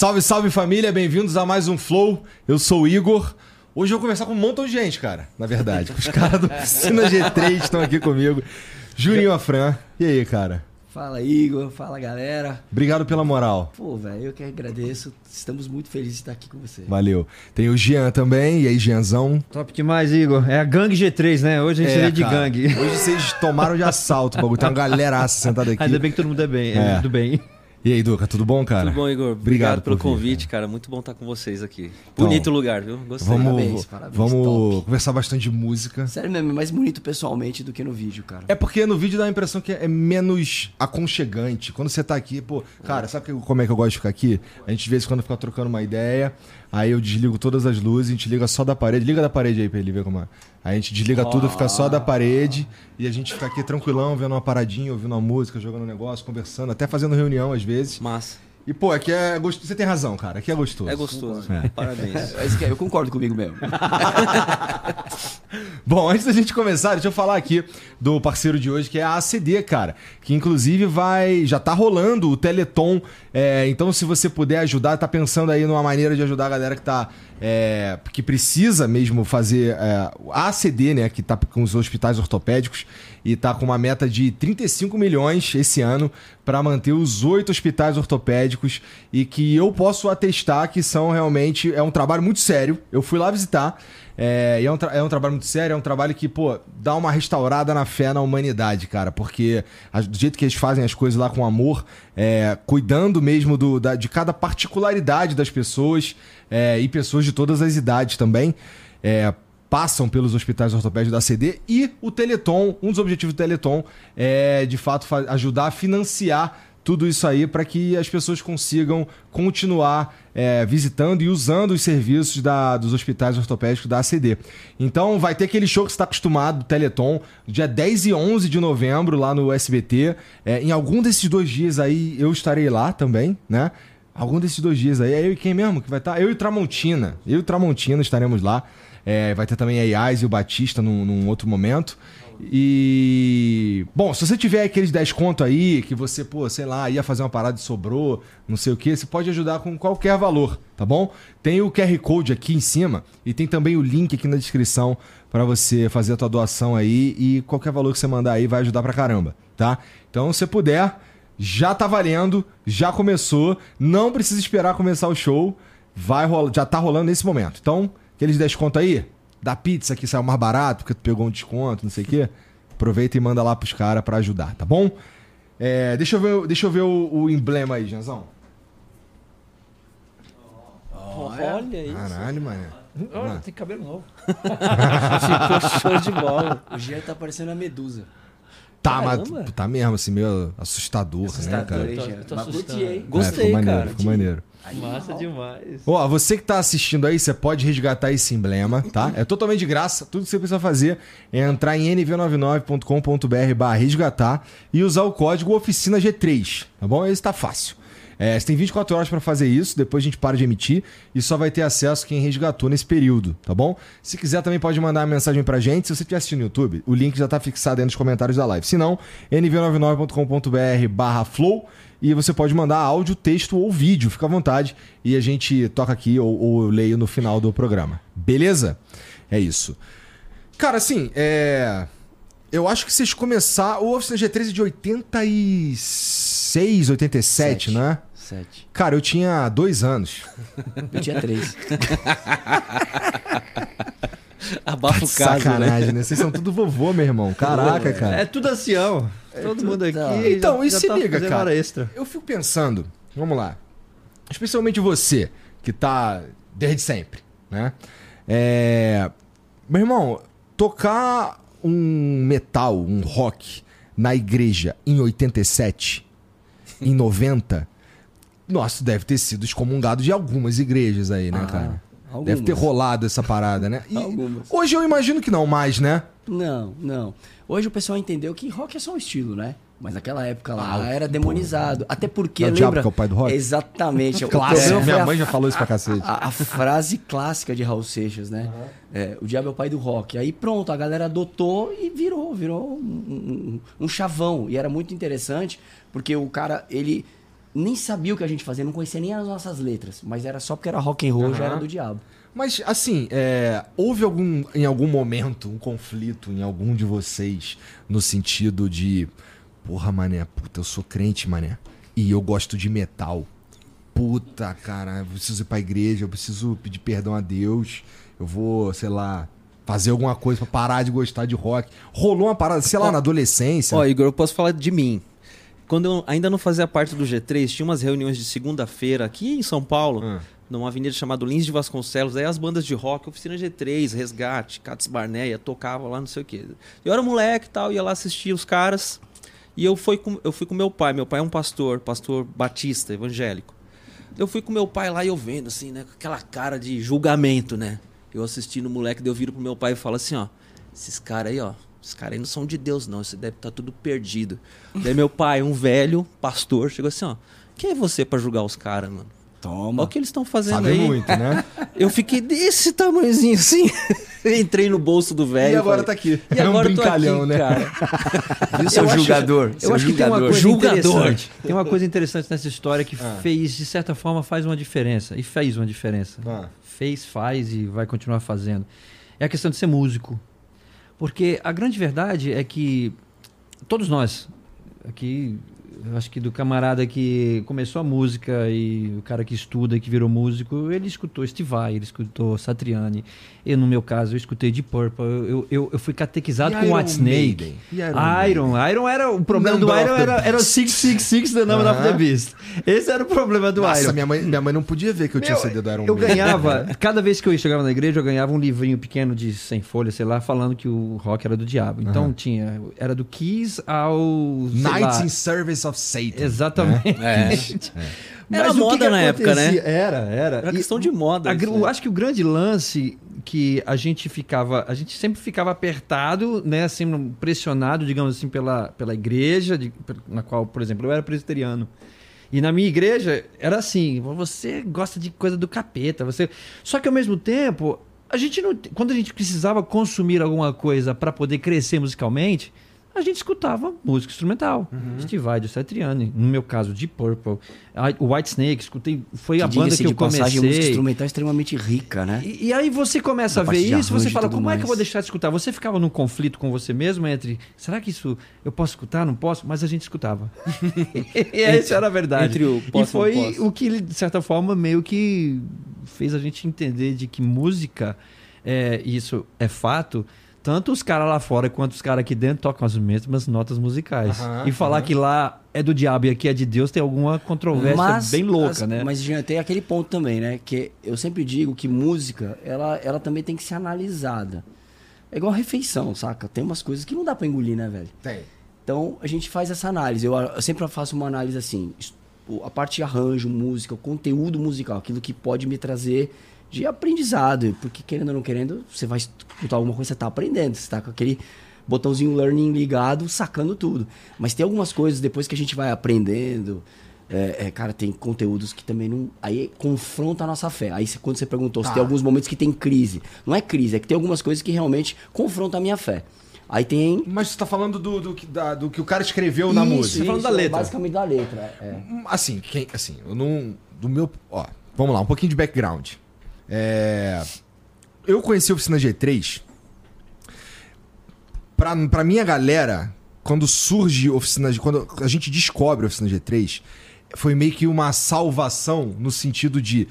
Salve, salve família, bem-vindos a mais um Flow. Eu sou o Igor. Hoje eu vou conversar com um montão de gente, cara, na verdade. Os caras do Piscina G3 estão aqui comigo. Juninho Afran. E aí, cara? Fala, Igor. Fala, galera. Obrigado pela moral. Pô, velho, eu que agradeço. Estamos muito felizes de estar aqui com você. Valeu. Tem o Jean também. E aí, Jeanzão? Top demais, Igor. É a gangue G3, né? Hoje a gente é, de cara. gangue. Hoje vocês tomaram de assalto o bagulho. Tem uma galeraça sentada aqui. Ainda bem que todo mundo é bem. É. Tudo bem. E aí, Duca, tudo bom, cara? Tudo bom, Igor. Obrigado, Obrigado pelo vir, convite, cara. cara. Muito bom estar com vocês aqui. Então, bonito lugar, viu? Gostei. Vamos, parabéns, parabéns, vamos conversar bastante de música. Sério mesmo, é mais bonito pessoalmente do que no vídeo, cara. É porque no vídeo dá a impressão que é menos aconchegante. Quando você tá aqui, pô, cara, sabe como é que eu gosto de ficar aqui? A gente de vez em quando fica trocando uma ideia, aí eu desligo todas as luzes, a gente liga só da parede. Liga da parede aí pra ele ver como é. Aí a gente desliga oh. tudo, fica só da parede e a gente fica aqui tranquilão, vendo uma paradinha, ouvindo uma música, jogando um negócio, conversando, até fazendo reunião às vezes. Massa. E, pô, aqui é gostoso. Você tem razão, cara. Aqui é gostoso. É gostoso. É. Parabéns. É, eu concordo comigo mesmo. Bom, antes da gente começar, deixa eu falar aqui do parceiro de hoje, que é a ACD, cara. Que inclusive vai. Já tá rolando o Teleton. É, então, se você puder ajudar, tá pensando aí numa maneira de ajudar a galera que tá. É, que precisa mesmo fazer é, a ACD, né? Que tá com os hospitais ortopédicos e tá com uma meta de 35 milhões esse ano para manter os oito hospitais ortopédicos e que eu posso atestar que são realmente é um trabalho muito sério. Eu fui lá visitar é, é, um é um trabalho muito sério, é um trabalho que, pô, dá uma restaurada na fé na humanidade, cara. Porque a, do jeito que eles fazem as coisas lá com amor, é, cuidando mesmo do, da, de cada particularidade das pessoas é, e pessoas de todas as idades também. É, passam pelos hospitais ortopédicos da CD e o Teleton, um dos objetivos do Teleton é de fato ajudar a financiar tudo isso aí para que as pessoas consigam continuar é, visitando e usando os serviços da, dos hospitais ortopédicos da ACD. Então vai ter aquele show que você está acostumado, Teleton, dia 10 e 11 de novembro lá no SBT. É, em algum desses dois dias aí eu estarei lá também, né? Algum desses dois dias aí. É eu e quem mesmo que vai estar? Tá? Eu e Tramontina. Eu e Tramontina estaremos lá. É, vai ter também a Iaz e o Batista num, num, outro momento. E. Bom, se você tiver aqueles 10 conto aí, que você, pô, sei lá, ia fazer uma parada e sobrou, não sei o que, você pode ajudar com qualquer valor, tá bom? Tem o QR Code aqui em cima e tem também o link aqui na descrição para você fazer a tua doação aí e qualquer valor que você mandar aí vai ajudar pra caramba, tá? Então, se puder, já tá valendo, já começou, não precisa esperar começar o show, vai rolar, já tá rolando nesse momento. Então, aqueles 10 conto aí, da pizza que saiu mais barato, porque tu pegou um desconto, não sei o quê. Aproveita e manda lá pros caras pra ajudar, tá bom? É, deixa eu ver, deixa eu ver o, o emblema aí, Janzão. Olha isso. Caralho, mané. Olha, tem cabelo novo. Ficou show de bola. O Jean tá parecendo a medusa. Tá, Caramba. mas tá mesmo, assim, meio assustador, assustador né, cara? Aí, Jean. Tô, tô assustando. Gostei, é, cara. Ficou maneiro. Massa demais. Ó, você que tá assistindo aí, você pode resgatar esse emblema, tá? É totalmente de graça. Tudo que você precisa fazer é entrar em nv99.com.br barra resgatar e usar o código Oficina G3, tá bom? Esse tá fácil. É, você tem 24 horas para fazer isso, depois a gente para de emitir e só vai ter acesso quem resgatou nesse período, tá bom? Se quiser também pode mandar uma mensagem pra gente. Se você estiver assistindo no YouTube, o link já tá fixado aí nos comentários da live. Se não, nv99.com.br barra flow e você pode mandar áudio, texto ou vídeo, fica à vontade. E a gente toca aqui ou, ou eu leio no final do programa. Beleza? É isso. Cara, assim, é. Eu acho que vocês começaram. O Oficina G13 é de 86, 87, Sete. né? Sete. Cara, eu tinha dois anos. Eu tinha três. Abafa o caso, né? Sacanagem, né? né? Vocês são tudo vovô, meu irmão. Caraca, cara. É tudo assim, ó. É Todo mundo aqui. Então, já, e já se tá liga, cara. Extra. Eu fico pensando, vamos lá. Especialmente você, que tá desde sempre, né? É... Meu irmão, tocar um metal, um rock na igreja em 87, em 90, nossa, deve ter sido excomungado de algumas igrejas aí, né, ah. cara? Algumas. Deve ter rolado essa parada, né? E hoje eu imagino que não mais, né? Não, não. Hoje o pessoal entendeu que rock é só um estilo, né? Mas naquela época lá ah, era demonizado. Até porque, é lembra? que é o pai do rock? Exatamente. Clássico. Minha mãe já falou isso pra cacete. A, a frase clássica de Raul Seixas, né? Uhum. É, o diabo é o pai do rock. Aí pronto, a galera adotou e virou, virou um, um, um chavão. E era muito interessante, porque o cara, ele nem sabia o que a gente fazia, não conhecia nem as nossas letras, mas era só porque era rock and roll, Aham. já era do diabo. Mas, assim, é, houve algum, em algum momento um conflito em algum de vocês no sentido de, porra, mané, puta, eu sou crente, mané, e eu gosto de metal. Puta, cara, eu preciso ir pra igreja, eu preciso pedir perdão a Deus, eu vou, sei lá, fazer alguma coisa pra parar de gostar de rock. Rolou uma parada, sei lá, na adolescência. Ó, Igor, eu posso falar de mim. Quando eu ainda não fazia parte do G3, tinha umas reuniões de segunda-feira aqui em São Paulo, Ah. Numa avenida chamada Lins de Vasconcelos. Aí as bandas de rock, Oficina G3, Resgate, Cats Barneia, tocava lá, não sei o quê. Eu era moleque e tal, ia lá assistir os caras. E eu fui, com, eu fui com meu pai. Meu pai é um pastor, pastor batista, evangélico. Eu fui com meu pai lá e eu vendo, assim, né? Com aquela cara de julgamento, né? Eu assistindo o moleque, daí eu viro pro meu pai e falo assim, ó. Esses caras aí, ó. Esses caras aí não são de Deus, não. Isso deve estar tudo perdido. daí meu pai, um velho pastor, chegou assim, ó. Quem é você pra julgar os caras, mano? Olha Toma. o que eles estão fazendo Sabe aí. muito, né? Eu fiquei desse tamanhozinho assim. Entrei no bolso do velho. e agora falei, tá aqui. E é um agora eu tô brincalhão, aqui, né? cara. Viu, seu Eu acho- julgador? Eu acho que tem uma julgador. coisa Julgador. interessante. Tem uma coisa interessante nessa história que Ah. fez, de certa forma, faz uma diferença. E fez uma diferença. Ah. Fez, faz e vai continuar fazendo. É a questão de ser músico. Porque a grande verdade é que todos nós, aqui, acho que do camarada que começou a música e o cara que estuda e que virou músico, ele escutou Steve Vai, ele escutou Satriani. Eu, no meu caso, eu escutei Deep Purple. Eu, eu, eu fui catequizado E com Iron Whitesnake. Maiden? E Iron Iron, Iron era o problema do Iron era, era o Beast. 666 The Number of the. Beast. Esse era o problema do Nossa, Iron. minha mãe, minha mãe não podia ver que eu tinha Meu, CD do Iron eu Maiden. ganhava, cada vez que eu chegava na igreja, eu ganhava um livrinho pequeno de 100 folhas, sei lá, falando que o rock era do diabo. Então Aham. tinha, era do Kiss ao. Nights lá, in Service of Satan. Exatamente. É. Mas Era o que moda que na época, né? Era, era. Era E questão de moda. a isso, eu né? acho que o grande lance que a gente ficava, a gente sempre ficava apertado, né, assim, pressionado, digamos assim, pela, pela igreja, de- na qual, por exemplo, eu era presbiteriano. E na minha igreja era assim, você gosta de coisa do capeta, você. Só que ao mesmo tempo, a gente não, quando a gente precisava consumir alguma coisa para poder crescer musicalmente, a gente escutava música instrumental. Steve Vai, Satriani, no meu caso, Deep Purple, o White Snake, escutei, foi a Que, banda diga-se que eu de passagem, música comecei. instrumental é extremamente rica, né? E, e aí você começa a ver isso, você fala, como é que eu vou mais. deixar de escutar? Você ficava num conflito com você mesmo entre, será que isso eu posso escutar, não posso? Mas a gente escutava. e essa era a verdade. entre o e posso e foi posso. o que, de certa forma, meio que fez a gente entender de que música, é, isso é fato, tanto os caras lá fora quanto os caras aqui dentro tocam as mesmas notas musicais. Aham, e falar aham. que lá é do diabo e aqui é de Deus tem alguma controvérsia bem louca, as- né? Mas Jean, tem aquele ponto também, né? Que eu sempre digo que música, ela, ela também tem que ser analisada. É igual refeição, saca? Tem umas coisas que não dá pra engolir, né, velho? Tem. Então a gente faz essa análise. Eu, eu sempre faço uma análise assim: a parte de arranjo, música, o conteúdo musical, aquilo que pode me trazer de aprendizado. Porque querendo ou não querendo, você vai escutar alguma coisa, você tá aprendendo. Você tá com aquele botãozinho learning ligado, sacando tudo. Mas tem algumas coisas, depois que a gente vai aprendendo. é, é, cara, tem conteúdos que também não. Aí confronta a nossa fé. Aí quando você perguntou se Tá. tem alguns momentos que tem crise. Não é crise, é que tem algumas coisas que realmente confrontam a minha fé. Aí tem Mas você tá falando do, do, que- da- do que o cara escreveu na isso, música. Você falando da é letra. Basicamente da letra. É. Hum, Assim, quem, assim, eu não. Do meu. Ó, vamos lá, um pouquinho de background. É, eu conheci a oficina G3. Pra, pra minha galera, quando surge oficina. Quando a gente descobre a oficina G3, foi meio que uma salvação no sentido de.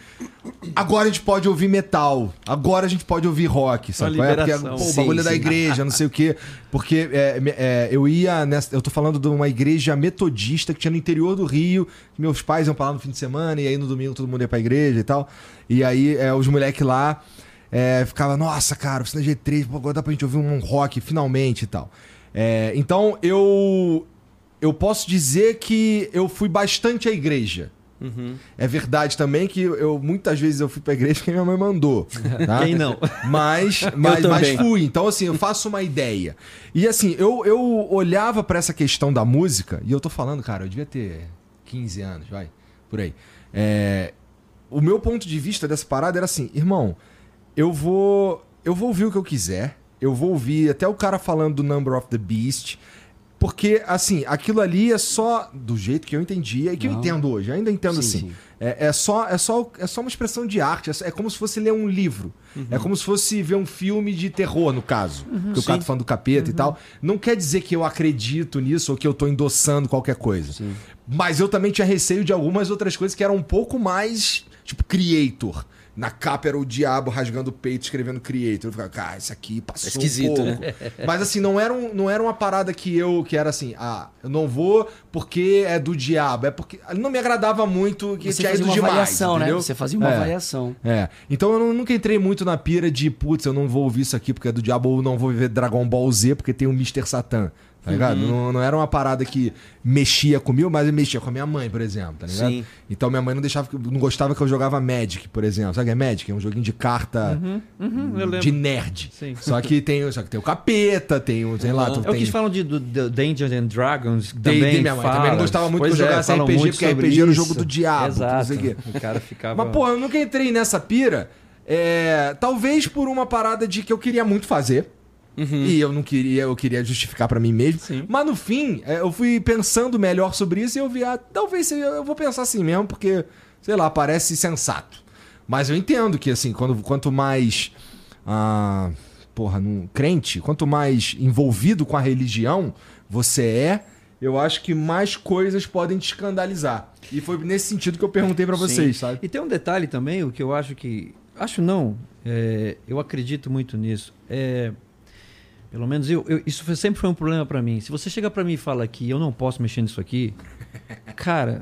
Agora a gente pode ouvir metal. Agora a gente pode ouvir rock. Sabe? qual é? Porque pô, o Sim, bagulho é da sim. igreja, não sei o quê. Porque é, é, eu ia nessa. Eu tô falando de uma igreja metodista que tinha no interior do Rio. que Meus pais iam pra lá no fim de semana, e aí no domingo todo mundo ia pra igreja e tal. E aí é, os moleques lá é, ficava, nossa, cara, oficina G3, pô, agora dá pra gente ouvir um rock finalmente e tal. É, então eu. Eu posso dizer que eu fui bastante à igreja. Uhum. É verdade também que eu muitas vezes eu fui pra igreja porque minha mãe mandou. tá? Quem não? Mas, mas, mas fui. Então, assim, eu faço uma ideia. E assim, eu, eu olhava pra essa questão da música, e eu tô falando, cara, eu devia ter 15 anos, vai, por aí. É, o meu ponto de vista dessa parada era assim, irmão, eu vou. Eu vou ouvir o que eu quiser. Eu vou ouvir até o cara falando do Number of the Beast. Porque, assim, aquilo ali é só do jeito que eu entendia e que eu Não. entendo hoje. Eu ainda entendo Sim, assim. sim. É, é só, é, só, é só uma expressão de arte. É, é como se fosse ler um livro. É como se fosse ver um filme de terror, no caso. que o cara tá falando do capeta e tal. Não quer dizer que eu acredito nisso ou que eu tô endossando qualquer coisa. Mas eu também tinha receio de algumas outras coisas que eram um pouco mais, tipo, creator. Na capa era o diabo rasgando o peito, escrevendo creator. Eu ficava, cara, isso aqui passou É esquisito, um pouco. Mas assim, não era, um, não era uma parada que eu, que era assim, ah, eu não vou porque é do diabo. É porque não me agradava muito que Você tinha fazia ido uma demais, avaliação, né? Você fazia uma É. avaliação. É. Então eu nu- nunca entrei muito na pira de, putz, eu não vou ouvir isso aqui porque é do diabo, ou não vou ver Dragon Ball Z porque tem o Mr. Satan. Tá ligado? Uhum. Não, não era uma parada que mexia comigo, mas mexia com a minha mãe, por exemplo, tá ligado? Sim. Então minha mãe não deixava, não gostava que eu jogava Magic, por exemplo. Sabe o que é Magic? É um joguinho de carta Uhum, lembro. de nerd. Sim. Só que tem, só que tem o capeta, tem o, sei lá, tu É o que tem eles falam de do, do Dungeons and Dragons. Tem- também tem minha mãe. fala. Também não gostava muito que eu Pois é, jogasse falam RPG, porque RPG era o isso. jogo do diabo, não Exato. sei o quê. O cara ficava... Mas, porra, eu nunca entrei nessa pira. é, talvez por uma parada de que eu queria muito fazer. E eu não queria, eu queria justificar pra mim mesmo. Sim. Mas no fim, é, eu fui pensando melhor sobre isso e eu vi, ah, talvez eu vou pensar assim mesmo, porque, sei lá, parece sensato. Mas eu entendo que, assim, quando, quanto mais. Ah, porra, num, crente, quanto mais envolvido com a religião você é, eu acho que mais coisas podem te escandalizar. E foi nesse sentido que eu perguntei pra vocês, sabe? E tem um detalhe também, o que eu acho que. Acho não, é, eu acredito muito nisso. É, pelo menos eu, eu- isso foi- sempre foi um problema pra mim. Se você chega pra mim e fala que eu não posso mexer nisso aqui, cara,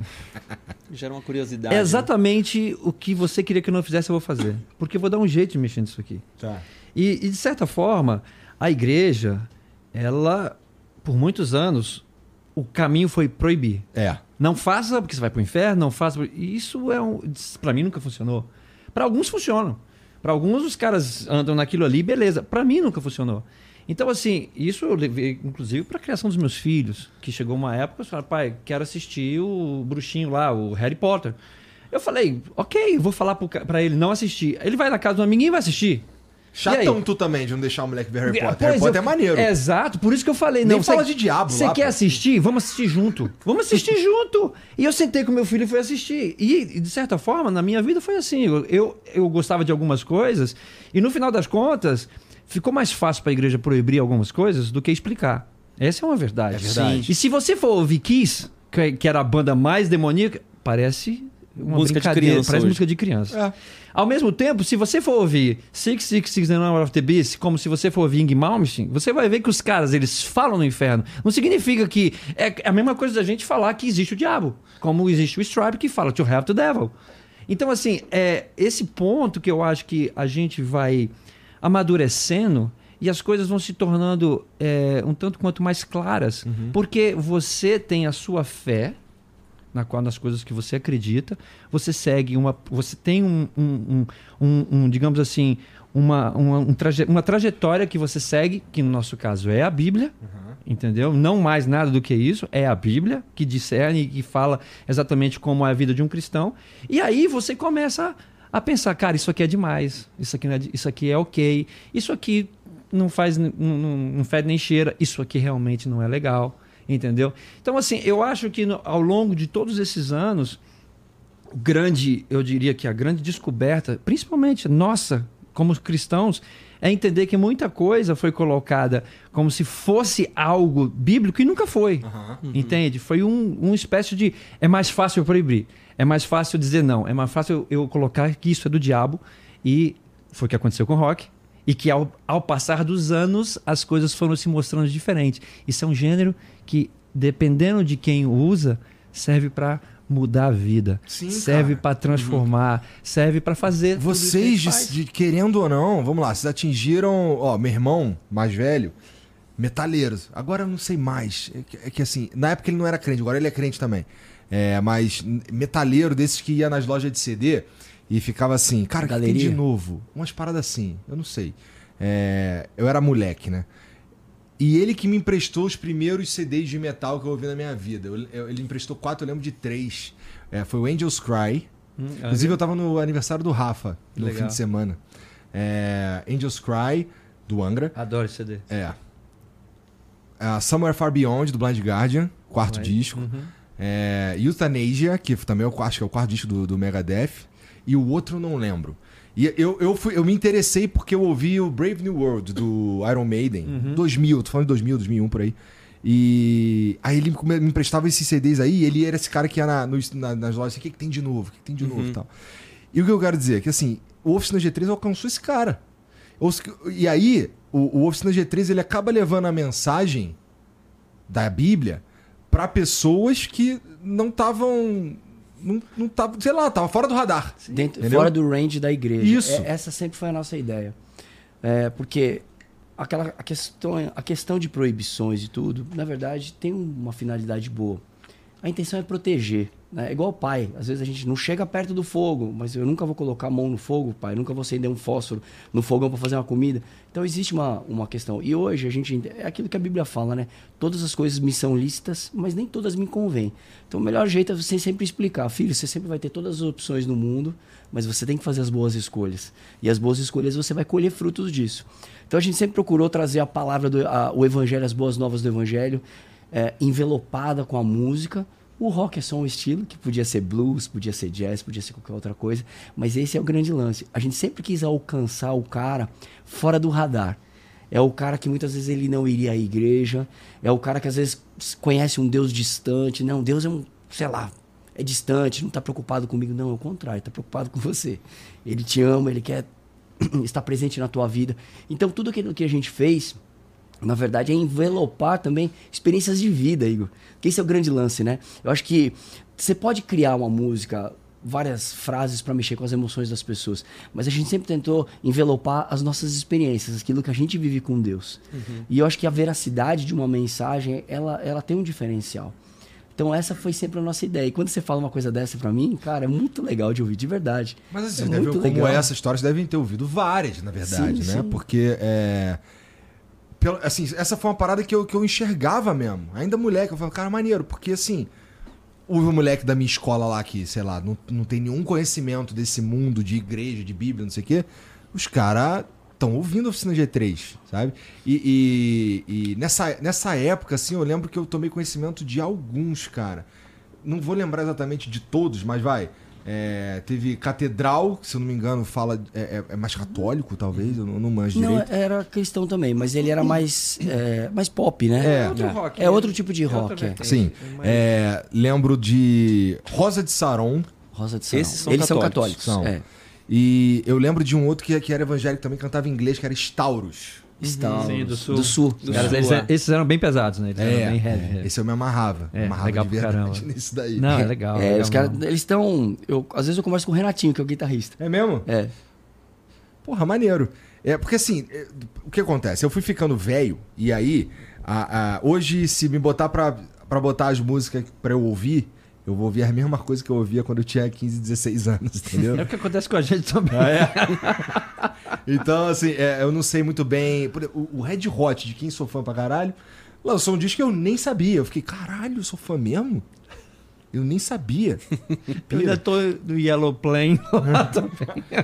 Gera uma curiosidade. é né? exatamente o que você queria que eu não fizesse, eu vou fazer. Porque eu vou dar um jeito de mexer nisso aqui. Tá. E, e, de certa forma, a igreja, ela, por muitos anos, o caminho foi proibir. É. Não faça porque você vai pro inferno, não faça. E isso é um. Pra mim nunca funcionou. Pra alguns funcionam. Pra alguns os caras andam naquilo ali, beleza. Pra mim nunca funcionou. Então, assim, isso eu levei, inclusive, pra criação dos meus filhos. Que chegou uma época, eles falaram, pai, quero assistir o bruxinho lá, o Harry Potter. Eu falei, ok, vou falar pra ele não assistir. Ele vai na casa do amiguinho e vai assistir. Chatão tu também de não deixar o moleque ver Harry Potter. Pois Harry Potter eu- é maneiro. Exato, por isso que eu falei. Nem não, fala cê- de diabo Você quer pô. assistir? Vamos assistir junto. Vamos assistir junto. E eu sentei com meu filho e fui assistir. E, de certa forma, na minha vida foi assim. Eu, eu, eu gostava de algumas coisas e, no final das contas, ficou mais fácil para a igreja proibir algumas coisas do que explicar. Essa é uma verdade. É verdade. Sim. E se você for ouvir Kiss, que, que era a banda mais demoníaca, parece uma Música de brincadeira, criança Parece hoje. música de criança. É. Ao mesmo tempo, se você for ouvir Six Six Six The Number of the Beast, como se você for ouvir Ing Malmsteen, você vai ver que os caras, eles falam no inferno. Não significa que... É a mesma coisa da gente falar que existe o diabo. Como existe o Stripe que fala to have the devil. Então, assim, é esse ponto que eu acho que a gente vai amadurecendo e as coisas vão se tornando é, um tanto quanto mais claras. Porque você tem a sua fé, na qual nas coisas que você acredita, você segue uma, você tem um, um, um- um- digamos assim, uma, uma, um traje- uma trajetória que você segue, que no nosso caso é a Bíblia, entendeu? Não mais nada do que isso, é a Bíblia que discerne e que fala exatamente como é a vida de um cristão. E aí você começa a pensar, cara, isso aqui é demais, isso aqui, não é, isso aqui é ok, isso aqui não faz, não, não, não fede nem cheira, isso aqui realmente não é legal. Entendeu? Então, assim, eu acho que no- ao longo de todos esses anos, grande, eu diria que a grande descoberta, principalmente nossa, como cristãos, é entender que muita coisa foi colocada como se fosse algo bíblico e nunca foi. Entende? Foi um, uma espécie de. É mais fácil proibir. É mais fácil dizer não. É mais fácil eu, eu colocar que isso é do diabo. E foi o que aconteceu com o rock. E que ao, ao passar dos anos, as coisas foram se mostrando diferentes. Isso é um gênero que, dependendo de quem usa, serve para mudar a vida. Sim, serve para transformar. Serve para fazer. que Vocês, de- de- querendo ou não, vamos lá, vocês atingiram, ó, meu irmão mais velho, metaleiros. Agora eu não sei mais. É que, é que, assim, na época ele não era crente, agora ele é crente também. É, mas metaleiro desses que ia nas lojas de CD e ficava assim, cara, o que tem de novo? Umas paradas assim, eu não sei. É, eu era moleque, né? E ele que me emprestou os primeiros CDs de metal que eu ouvi na minha vida. Eu- eu- ele emprestou quatro, eu lembro de três. É, foi o Angels Cry. Hum, Inclusive, eu tava no aniversário do Rafa, no Legal. fim de semana. É, Angels Cry, do Angra. Adoro esse CD. É. a Somewhere Far Beyond, do Blind Guardian, quarto disco. É, Euthanasia, que também eu acho que é o quarto disco do, do Megadeth. E o outro eu não lembro. E eu, eu, fui, eu me interessei porque eu ouvi o Brave New World, do Iron Maiden. 2000, tô falando de 2000, 2001, por aí. E aí ele me emprestava esses CDs aí, e ele era esse cara que ia na, nos- na- nas lojas assim, o que, que tem de novo? O que, que tem de novo e tal. E o que eu quero dizer? é Que assim, o Oficina G3 alcançou esse cara. E aí, o, o Oficina G3 ele acaba levando a mensagem da Bíblia para pessoas que não estavam. Não, não sei lá, tava fora do radar. Dentro, fora do range da igreja. Isso. É, essa sempre foi a nossa ideia. É, porque aquela, a, questão, a questão de proibições e tudo, na verdade, tem uma finalidade boa. A intenção é proteger. Né? É igual pai. Às vezes a gente não chega perto do fogo, mas eu nunca vou colocar a mão no fogo, pai. Eu nunca vou acender um fósforo no fogão para fazer uma comida. Então existe uma, uma questão. E hoje a gente. ent- É aquilo que a Bíblia fala, né? Todas as coisas me são lícitas, mas nem todas me convêm. Então o melhor jeito é você sempre explicar. Filho, você sempre vai ter todas as opções no mundo, mas você tem que fazer as boas escolhas. E as boas escolhas você vai colher frutos disso. Então a gente sempre procurou trazer a palavra, do, a- o evangelho, as boas novas do evangelho, é, envelopada com a música. O rock é só um estilo, que podia ser blues, podia ser jazz, podia ser qualquer outra coisa, mas esse é o grande lance. A gente sempre quis alcançar o cara fora do radar. É o cara que muitas vezes ele não iria à igreja, é o cara que às vezes conhece um Deus distante. Não, Deus é um, sei lá, é distante, não está preocupado comigo. Não, é o contrário, está preocupado com você. Ele te ama, ele quer estar presente na tua vida. Então tudo aquilo que a gente fez na verdade, é envelopar também experiências de vida, Igor. Que esse é o grande lance, né? Eu acho que você pode criar uma música, várias frases para mexer com as emoções das pessoas, mas a gente sempre tentou envelopar as nossas experiências, aquilo que a gente vive com Deus. E eu acho que a veracidade de uma mensagem, ela, ela tem um diferencial. Então essa foi sempre a nossa ideia. E quando você fala uma coisa dessa pra mim, cara, é muito legal de ouvir, de verdade. Mas assim, é você deve, como legal. essa história, vocês devem ter ouvido várias, na verdade, Sim, né? sim. Porque é. Pelo- assim, essa foi uma parada que eu, que eu enxergava mesmo. Ainda moleque, eu falava, cara, maneiro, porque assim. O moleque da minha escola lá que, sei lá, não, não tem nenhum conhecimento desse mundo de igreja, de Bíblia, não sei o quê. Os caras estão ouvindo a Oficina G3, sabe? E, e- e nessa, nessa época, assim, eu lembro que eu tomei conhecimento de alguns, cara. Não vou lembrar exatamente de todos, mas vai. É, teve Catedral, que se eu não me engano, fala. É, é- é mais católico, talvez, eu não, não manjo Não, direito. era cristão também, mas ele era mais, é, mais pop, né? É. É outro rock, É né? outro tipo de É rock. é. Sim. É, lembro de Rosa de Saron. Rosa de Saron. Esses são Eles são católicos. católicos. São. É. E eu lembro de um outro que, que era evangélico também, cantava em inglês, que era Stauros. Estão Sim, do sul. Do sul. Do Cara, sul, eles- é. esses eram bem pesados, né? Eles É, eram bem heavy. heavy. esse eu me amarrava. É, amarrava legal de pra verdade caramba. nisso daí. Não, é legal. É, legal os caras, eles estão. Eu, às vezes eu converso com o Renatinho, que é o guitarrista. É mesmo? É. Porra, maneiro. É, porque assim, é, o que acontece? Eu fui ficando velho, e aí, a- a- hoje, se me botar pra, pra botar as músicas pra eu ouvir, eu vou ouvir a mesma coisa que eu ouvia quando eu tinha 15, 16 anos, entendeu? É o que acontece com a gente também. Então, assim, é, eu não sei muito bem. por- O, o Red Hot, de quem sou fã pra caralho, lançou um disco que eu nem sabia. Eu fiquei, caralho, eu sou fã mesmo? Eu nem sabia. Eu ainda tô no Yellow Plane.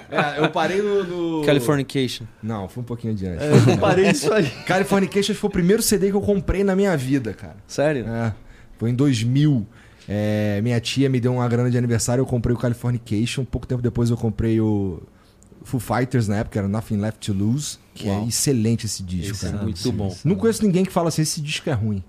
É, eu parei no. no- Californication. Não, foi um pouquinho adiante. eu parei isso aí. Californication foi o primeiro CD que eu comprei na minha vida, cara. Sério? É, foi em 2000. É, minha tia me deu uma grana de aniversário, eu comprei o Californication. Pouco tempo depois eu comprei o Foo Fighters na época, era Nothing Left to Lose, que Uau. é excelente esse disco, Esse é cara. muito bom. Não conheço ninguém que fala assim, esse disco é ruim.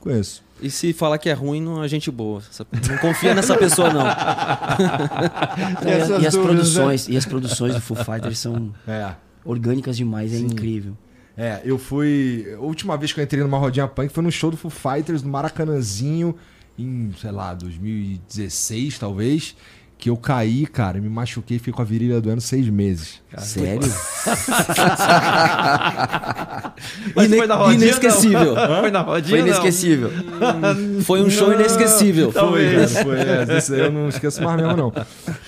Conheço. E se falar que é ruim, não é gente boa. Não confia nessa pessoa, não. E, as dúvidas, produções, e as produções do Foo Fighters são É. orgânicas demais, é Sim. incrível. É, eu fui. A última vez que eu entrei numa rodinha punk foi no show do Foo Fighters no Maracanãzinho, em, sei lá, 2016 talvez. Que eu caí, cara, me machuquei e fiquei com a virilha doendo seis meses. Sério? Mas Ine- foi na rodinha, inesquecível. não? Foi na rodinha, Foi não? inesquecível. Foi um show inesquecível. Foi, cara, foi. É, esse aí eu não esqueço mais mesmo, não.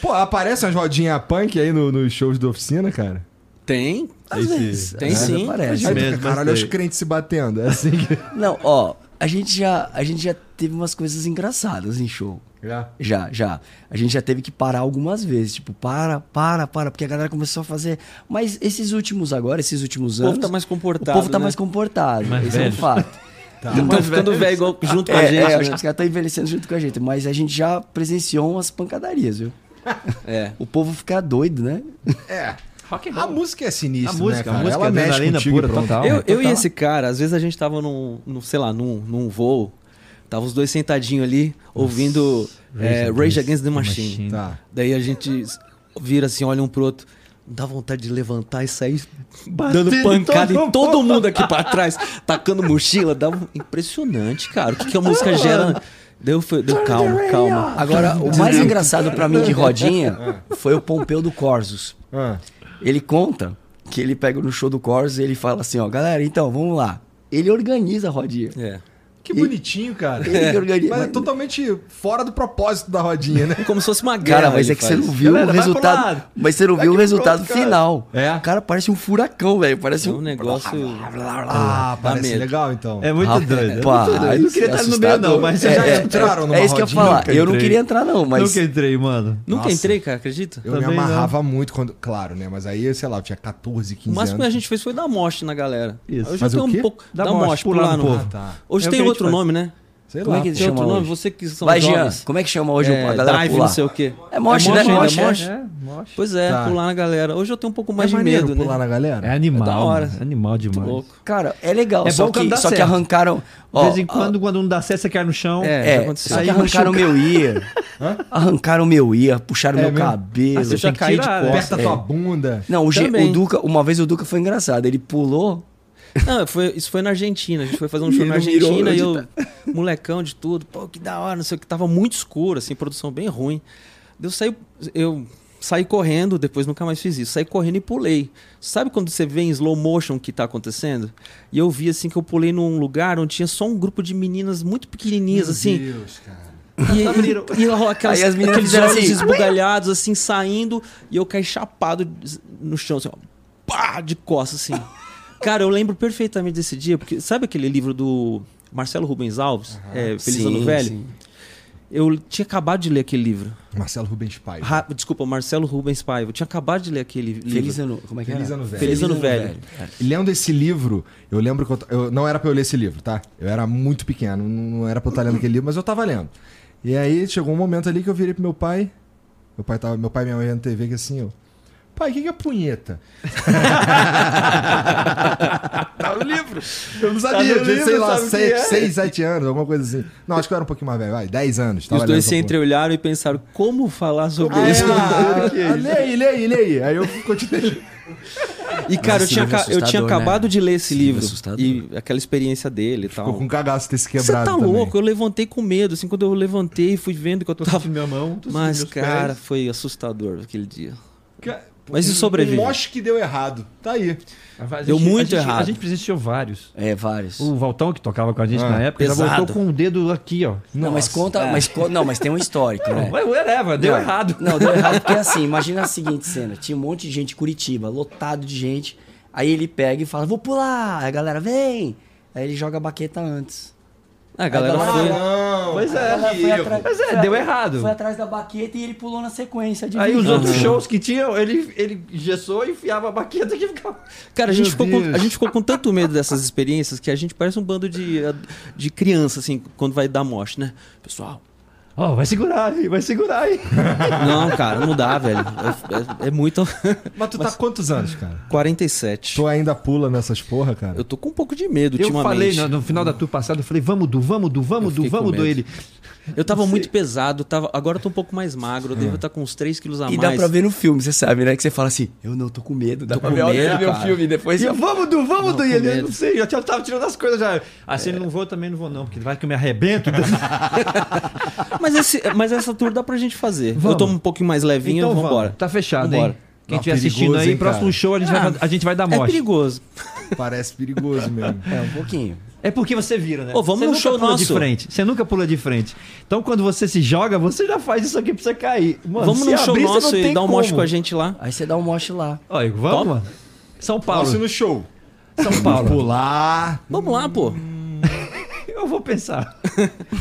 Pô, aparecem umas rodinhas punk aí no- nos shows da oficina, cara. Tem. Às vezes. tem vezes sim. Aí tu mesmo, olha os crentes se batendo. É assim que. Não, ó, a gente já, a gente já teve umas coisas engraçadas em show. Já. Já, já. A gente já teve que parar algumas vezes. Tipo, para, para, para. Porque a galera começou a fazer. Mas esses últimos agora, esses últimos O povo anos. tá mais o comportado. povo tá né? mais comportado. Mais Esse é um velho. fato. Tá. Não estão ficando velho igual junto com a É, gente. é, né? acho que os caras estão envelhecendo junto com a gente. Mas a gente já presenciou umas pancadarias, viu? É. O povo fica doido, né? É. Rock and A música é sinistra, A música, né, a cara? música Ela é mexe contigo e pura, total. Eu, eu e total. esse cara, às vezes a gente tava num, num, sei lá, num, num voo, tava os dois sentadinhos ali, ouvindo é, Rage Against the Machine. Tá. Daí a gente vira assim, olha um pro outro. Dá vontade de levantar e sair dando pancada em todo mundo aqui pra trás, tacando mochila. Dá um... Impressionante, cara. O que, que a música gera? Deu, foi- deu calma, calma. Agora, o mais engraçado pra mim de rodinha foi o Pompeu do Corsos. Ah. Ele conta que ele pega no show do Corsos e ele fala assim, ó, galera, então, vamos lá. Ele organiza a rodinha. É. Que bonitinho, cara. Ele que organiza. Mas é totalmente fora do propósito da rodinha, né? Como se fosse uma guerra. Cara, mas é que você faz. não viu Galera, o resultado. Mas você não Vai viu o resultado pronto, final. É? O cara parece um furacão, velho. Parece É um um negócio. Ah, Dá parece medo. legal, então. É muito Rapaz, doido. é pá, muito doido. Eu não queria é estar no meio, não, mas é, vocês já é, entraram numa É isso que eu ia falar. Eu não queria entrar, não, mas. Nunca entrei, mano. Nunca entrei, cara, acredita? Eu me não. amarrava muito quando. Claro, né? Mas aí, sei lá, eu tinha 14, 15 O máximo que anos. a gente fez foi dar moche na galera. Isso. Eu o um pouco. Dar pular no povo. Ah, tá. Hoje É tem gente outro faz. nome, né? Sei Como lá. é que chama outro nome, hoje? você que são Vai, Jean, como é que chama hoje É, a galera dive, pular? não sei o quê. É moche, É né? moche ainda, Moche, é é. moche. É, moche. Pois é, Tá. pular na galera. Hoje eu tenho um pouco mais é de medo, pular né? na galera. É animal. É da hora. mano. Animal demais. Louco. Cara, é legal. É só bom quando que, só que arrancaram. De ó, vez em ó, quando, quando não dá certo, você cai no chão. É, já É, aconteceu. só que Aí arrancaram meu ear. Arrancaram o meu ear, puxaram É meu cabelo. Ah, você já caí de né? Aperta a É. tua bunda. Não, o Duca, uma vez o Duca foi engraçado. Ele pulou. Não, foi, isso foi na Argentina. A gente foi fazer um show na Argentina e eu, molecão de tudo, pô, que da hora, não sei o que, tava muito escuro, assim, produção bem ruim. Eu saí, eu saí correndo, depois nunca mais fiz isso, saí correndo e pulei. Sabe quando você vê em slow motion o que tá acontecendo? E eu vi, assim, que eu pulei num lugar onde tinha só um grupo de meninas muito pequenininhas, assim, Deus, cara. e, e, e aquelas, Aí as meninas aqueles olhos assim, esbugalhados, assim, saindo, e eu caí chapado no chão, assim, ó, pá, de costas, assim. Cara, eu lembro perfeitamente desse dia, porque sabe aquele livro do Marcelo Rubens Alves, é, Feliz Sim, Ano Velho? sim. Eu tinha acabado de ler aquele livro. Marcelo Rubens Paiva. Ra- Desculpa, Marcelo Rubens Paiva. Eu tinha acabado de ler aquele livro. Feliz ano. Como é que Feliz era? ano velho. Feliz ano velho. É. E Lendo esse livro, eu lembro que eu, eu- não era pra eu ler esse livro, tá? Eu era muito pequeno, não era pra eu estar lendo aquele livro, mas eu tava lendo. E aí chegou um momento ali que eu virei pro meu pai. Meu pai tava, meu pai e minha mãe vendo TV que assim, eu. Pai, o que, que é punheta? tá no livro. Eu não sabia, Tá no tinha, sei lá, sabe o que é? 6, 7 anos, alguma coisa assim. Não, acho que eu era um pouquinho mais velho, vai, 10 anos. Os dois se entreolharam e pensaram, como falar sobre Aí, isso? ah, ah, lê aí, lê aí, lê aí. Aí eu continuei. E, cara, eu tinha, livro é ca- eu tinha assustador, acabado né? de ler esse livro é livro. assustador. E aquela experiência dele e tal. Ficou com cagaço ter se Você quebrado. tá também. louco? Eu levantei com medo, assim, quando eu levantei e fui vendo que eu Tô tava. minha mão, tô Mas, cara, pés. foi assustador aquele dia. Ca- Mas um- isso sobrevive. Um moche que deu errado. Tá aí. A Deu gente- muito a gente, errado. A gente presenciou vários. É, vários. O Valtão, que tocava com a gente Ah, na época, já pesado. voltou com o dedo aqui, ó. Não, mas conta. Mas, co- não, mas tem um histórico, né? Whatever, deu Não, errado. Não, deu errado porque assim, imagina a seguinte cena: tinha um monte de gente em Curitiba, lotado de gente. Aí ele pega e fala: Vou pular. Aí a galera vem. Aí ele joga a baqueta antes. Ah, a galera foi. não. Pois é. galera foi é, deu errado. Foi atrás da baqueta e ele pulou na sequência. Aí os outros Aham. shows que tinham, ele, ele gessou e enfiava a baqueta que ficava. Cara, a gente, Meu ficou com, a gente ficou com tanto medo dessas experiências que a gente parece um bando de, de criança, assim, quando vai dar morte, né? Pessoal. Ó, vai segurar aí, vai segurar aí. Não, cara, não dá, velho. É, é- é muito. Mas tu tá quantos anos, cara? 47. Tu ainda pula nessas porra, cara? Eu tô com um pouco de medo Eu ultimamente. falei no, no final da tour passada, eu falei, vamos Du, vamos Du, vamos Eu Du, vamos Du. Ele, Eu tava muito pesado, tava, agora eu tô um pouco mais magro, eu devo estar com uns 3 quilos a E mais. dá pra ver no filme, você sabe, né? Que você fala assim: Eu não tô com medo. Dá Tô pra com ver medo, o filme depois. e eu, vamos Du, vamos Não, Du. E ele, eu não sei, eu já tava tirando as coisas já. Ah, se ele não vou, eu também não vou não, porque vai que eu me arrebento. Mas, esse, mas essa tour dá pra gente fazer. Vamos. Eu tô um pouquinho mais levinho, então vamos embora. Tá fechado, Vambora. hein? Quem Ah, estiver assistindo aí, hein, próximo show a gente, Ah, vai, a gente vai dar É morte. perigoso. Parece perigoso mesmo. É, um pouquinho. É porque você vira, né? Ô, vamos você nunca show pula de nosso. frente. Você nunca pula de frente. Então quando você se joga, você já faz isso aqui pra você cair. Mano, vamos show abrir, você nosso não e dar um moche como. com a gente lá. Aí você dá um moche lá. Olha, vamos, Toma. mano. São Paulo. Posso no show. São Paulo. Pular. Vamos lá, pô. Eu vou pensar.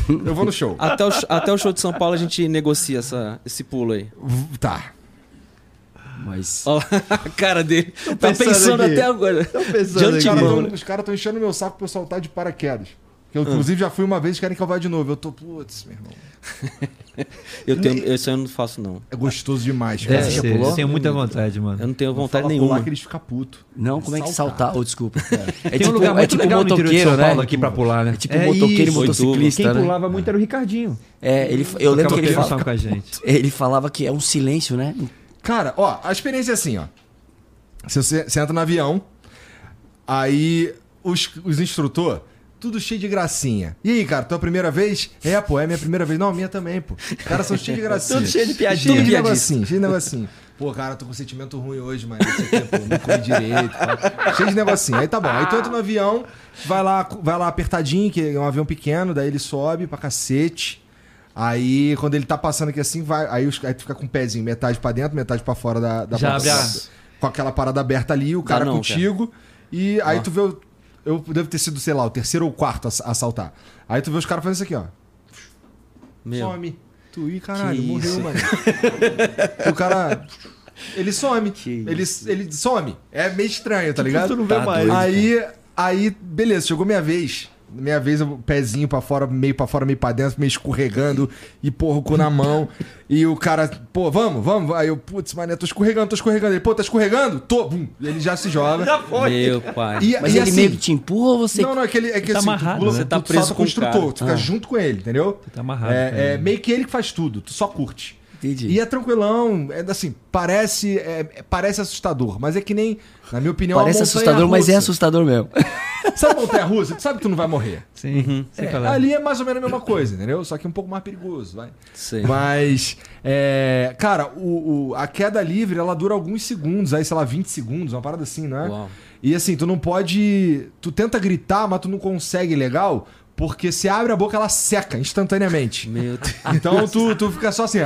Eu vou no show. Até o, até o show de São Paulo a gente negocia essa, esse pulo aí. Tá. Mas. Olha lá a cara dele. Tá pensando pensando até agora. Tô pensando aqui. caras antemão, tão- né? Os caras estão enchendo meu saco pra eu saltar de paraquedas. Que eu, inclusive, já fui uma vez e querem que eu vá de novo. Eu tô, putz, meu irmão. Eu tenho, esse eu não faço, não. É gostoso demais, É, cara. você já sei, pulou? eu tenho muita vontade, mano. Eu não tenho vontade nenhuma. pular que eles ficam putos. Não, como é que Saltar. Oh, desculpa. É, Tem tipo, um lugar é muito tipo legal no interior de São motoqueiro, Paulo né? aqui pra pular, né? É tipo motoqueiro e isso. motociclista, Quem né? pulava muito era o Ricardinho. É, ele, eu lembro que ele, Tocava fala, percussão com a gente. ele falava que é um silêncio, né? Cara, ó, a experiência é assim, ó. Você, você entra no avião, aí os, os instrutor, tudo cheio de gracinha. E aí, cara, tua primeira vez? É, pô, é minha primeira vez. Não, minha também, pô. Os caras são cheios de gracinha. Tudo cheio de piadinha. Cheio de negocinho, cheio de negocinho. Pô, cara, tô com sentimento ruim hoje, mas o quê, pô, não comi direito. Tá? Cheio de negocinho. Aí tá bom. Aí tu entra no avião, vai lá, vai lá apertadinho, que é um avião pequeno, daí ele sobe pra cacete. Aí, quando ele tá passando aqui assim, vai. Aí, os, aí tu fica com o pezinho, metade pra dentro, metade pra fora da, da Já porta. abre a- Com aquela parada aberta ali, o cara não, contigo. E aí tu vê. o- Eu devo ter sido, sei lá, o terceiro ou quarto a, a saltar. Aí tu vê os caras fazendo isso aqui, ó. Meu. Some. Tu, ih, caralho, Que morreu, isso. mano. o cara. Ele some. Que Ele, ele some. É meio estranho, tá ligado? tu não vê Tá mais. doido. Aí, aí, beleza, chegou minha vez. Minha vez, o pezinho pra fora, meio pra fora, meio pra dentro, meio escorregando e porra, o cu na mão. E o cara, pô, vamos, vamos. Aí eu, putz, mané, tô escorregando, tô escorregando. Ele, pô, tá escorregando? Tô, bum. Ele já se joga. Meu pai. E, Mas e ele assim, meio que te empurra ou você. Não, não, é que ele é que Tá assim, amarrado, tu, né? Você tá tu preso com o instrutor, cara. tu fica Ah. junto com ele, entendeu? Tá amarrado. É, é meio que ele que faz tudo, tu só curte. Entendi. E é tranquilão, é assim, parece, é, é- parece assustador, mas é que nem, na minha opinião, Parece assustador, mas é assustador mesmo. Sabe montanha russa? Tu sabe que tu não vai morrer. Sim, sei É, é. ali é mais ou menos a mesma coisa, entendeu? Só que um pouco mais perigoso, vai. Sei. Mas, é, cara, o, o- a queda livre, ela dura alguns segundos, aí, sei lá, 20 segundos, uma parada assim, não é? Uau. E assim, tu não pode. Tu tenta gritar, mas tu não consegue legal, porque se abre a boca, ela seca instantaneamente. Meu Deus. Então tu, tu fica só assim,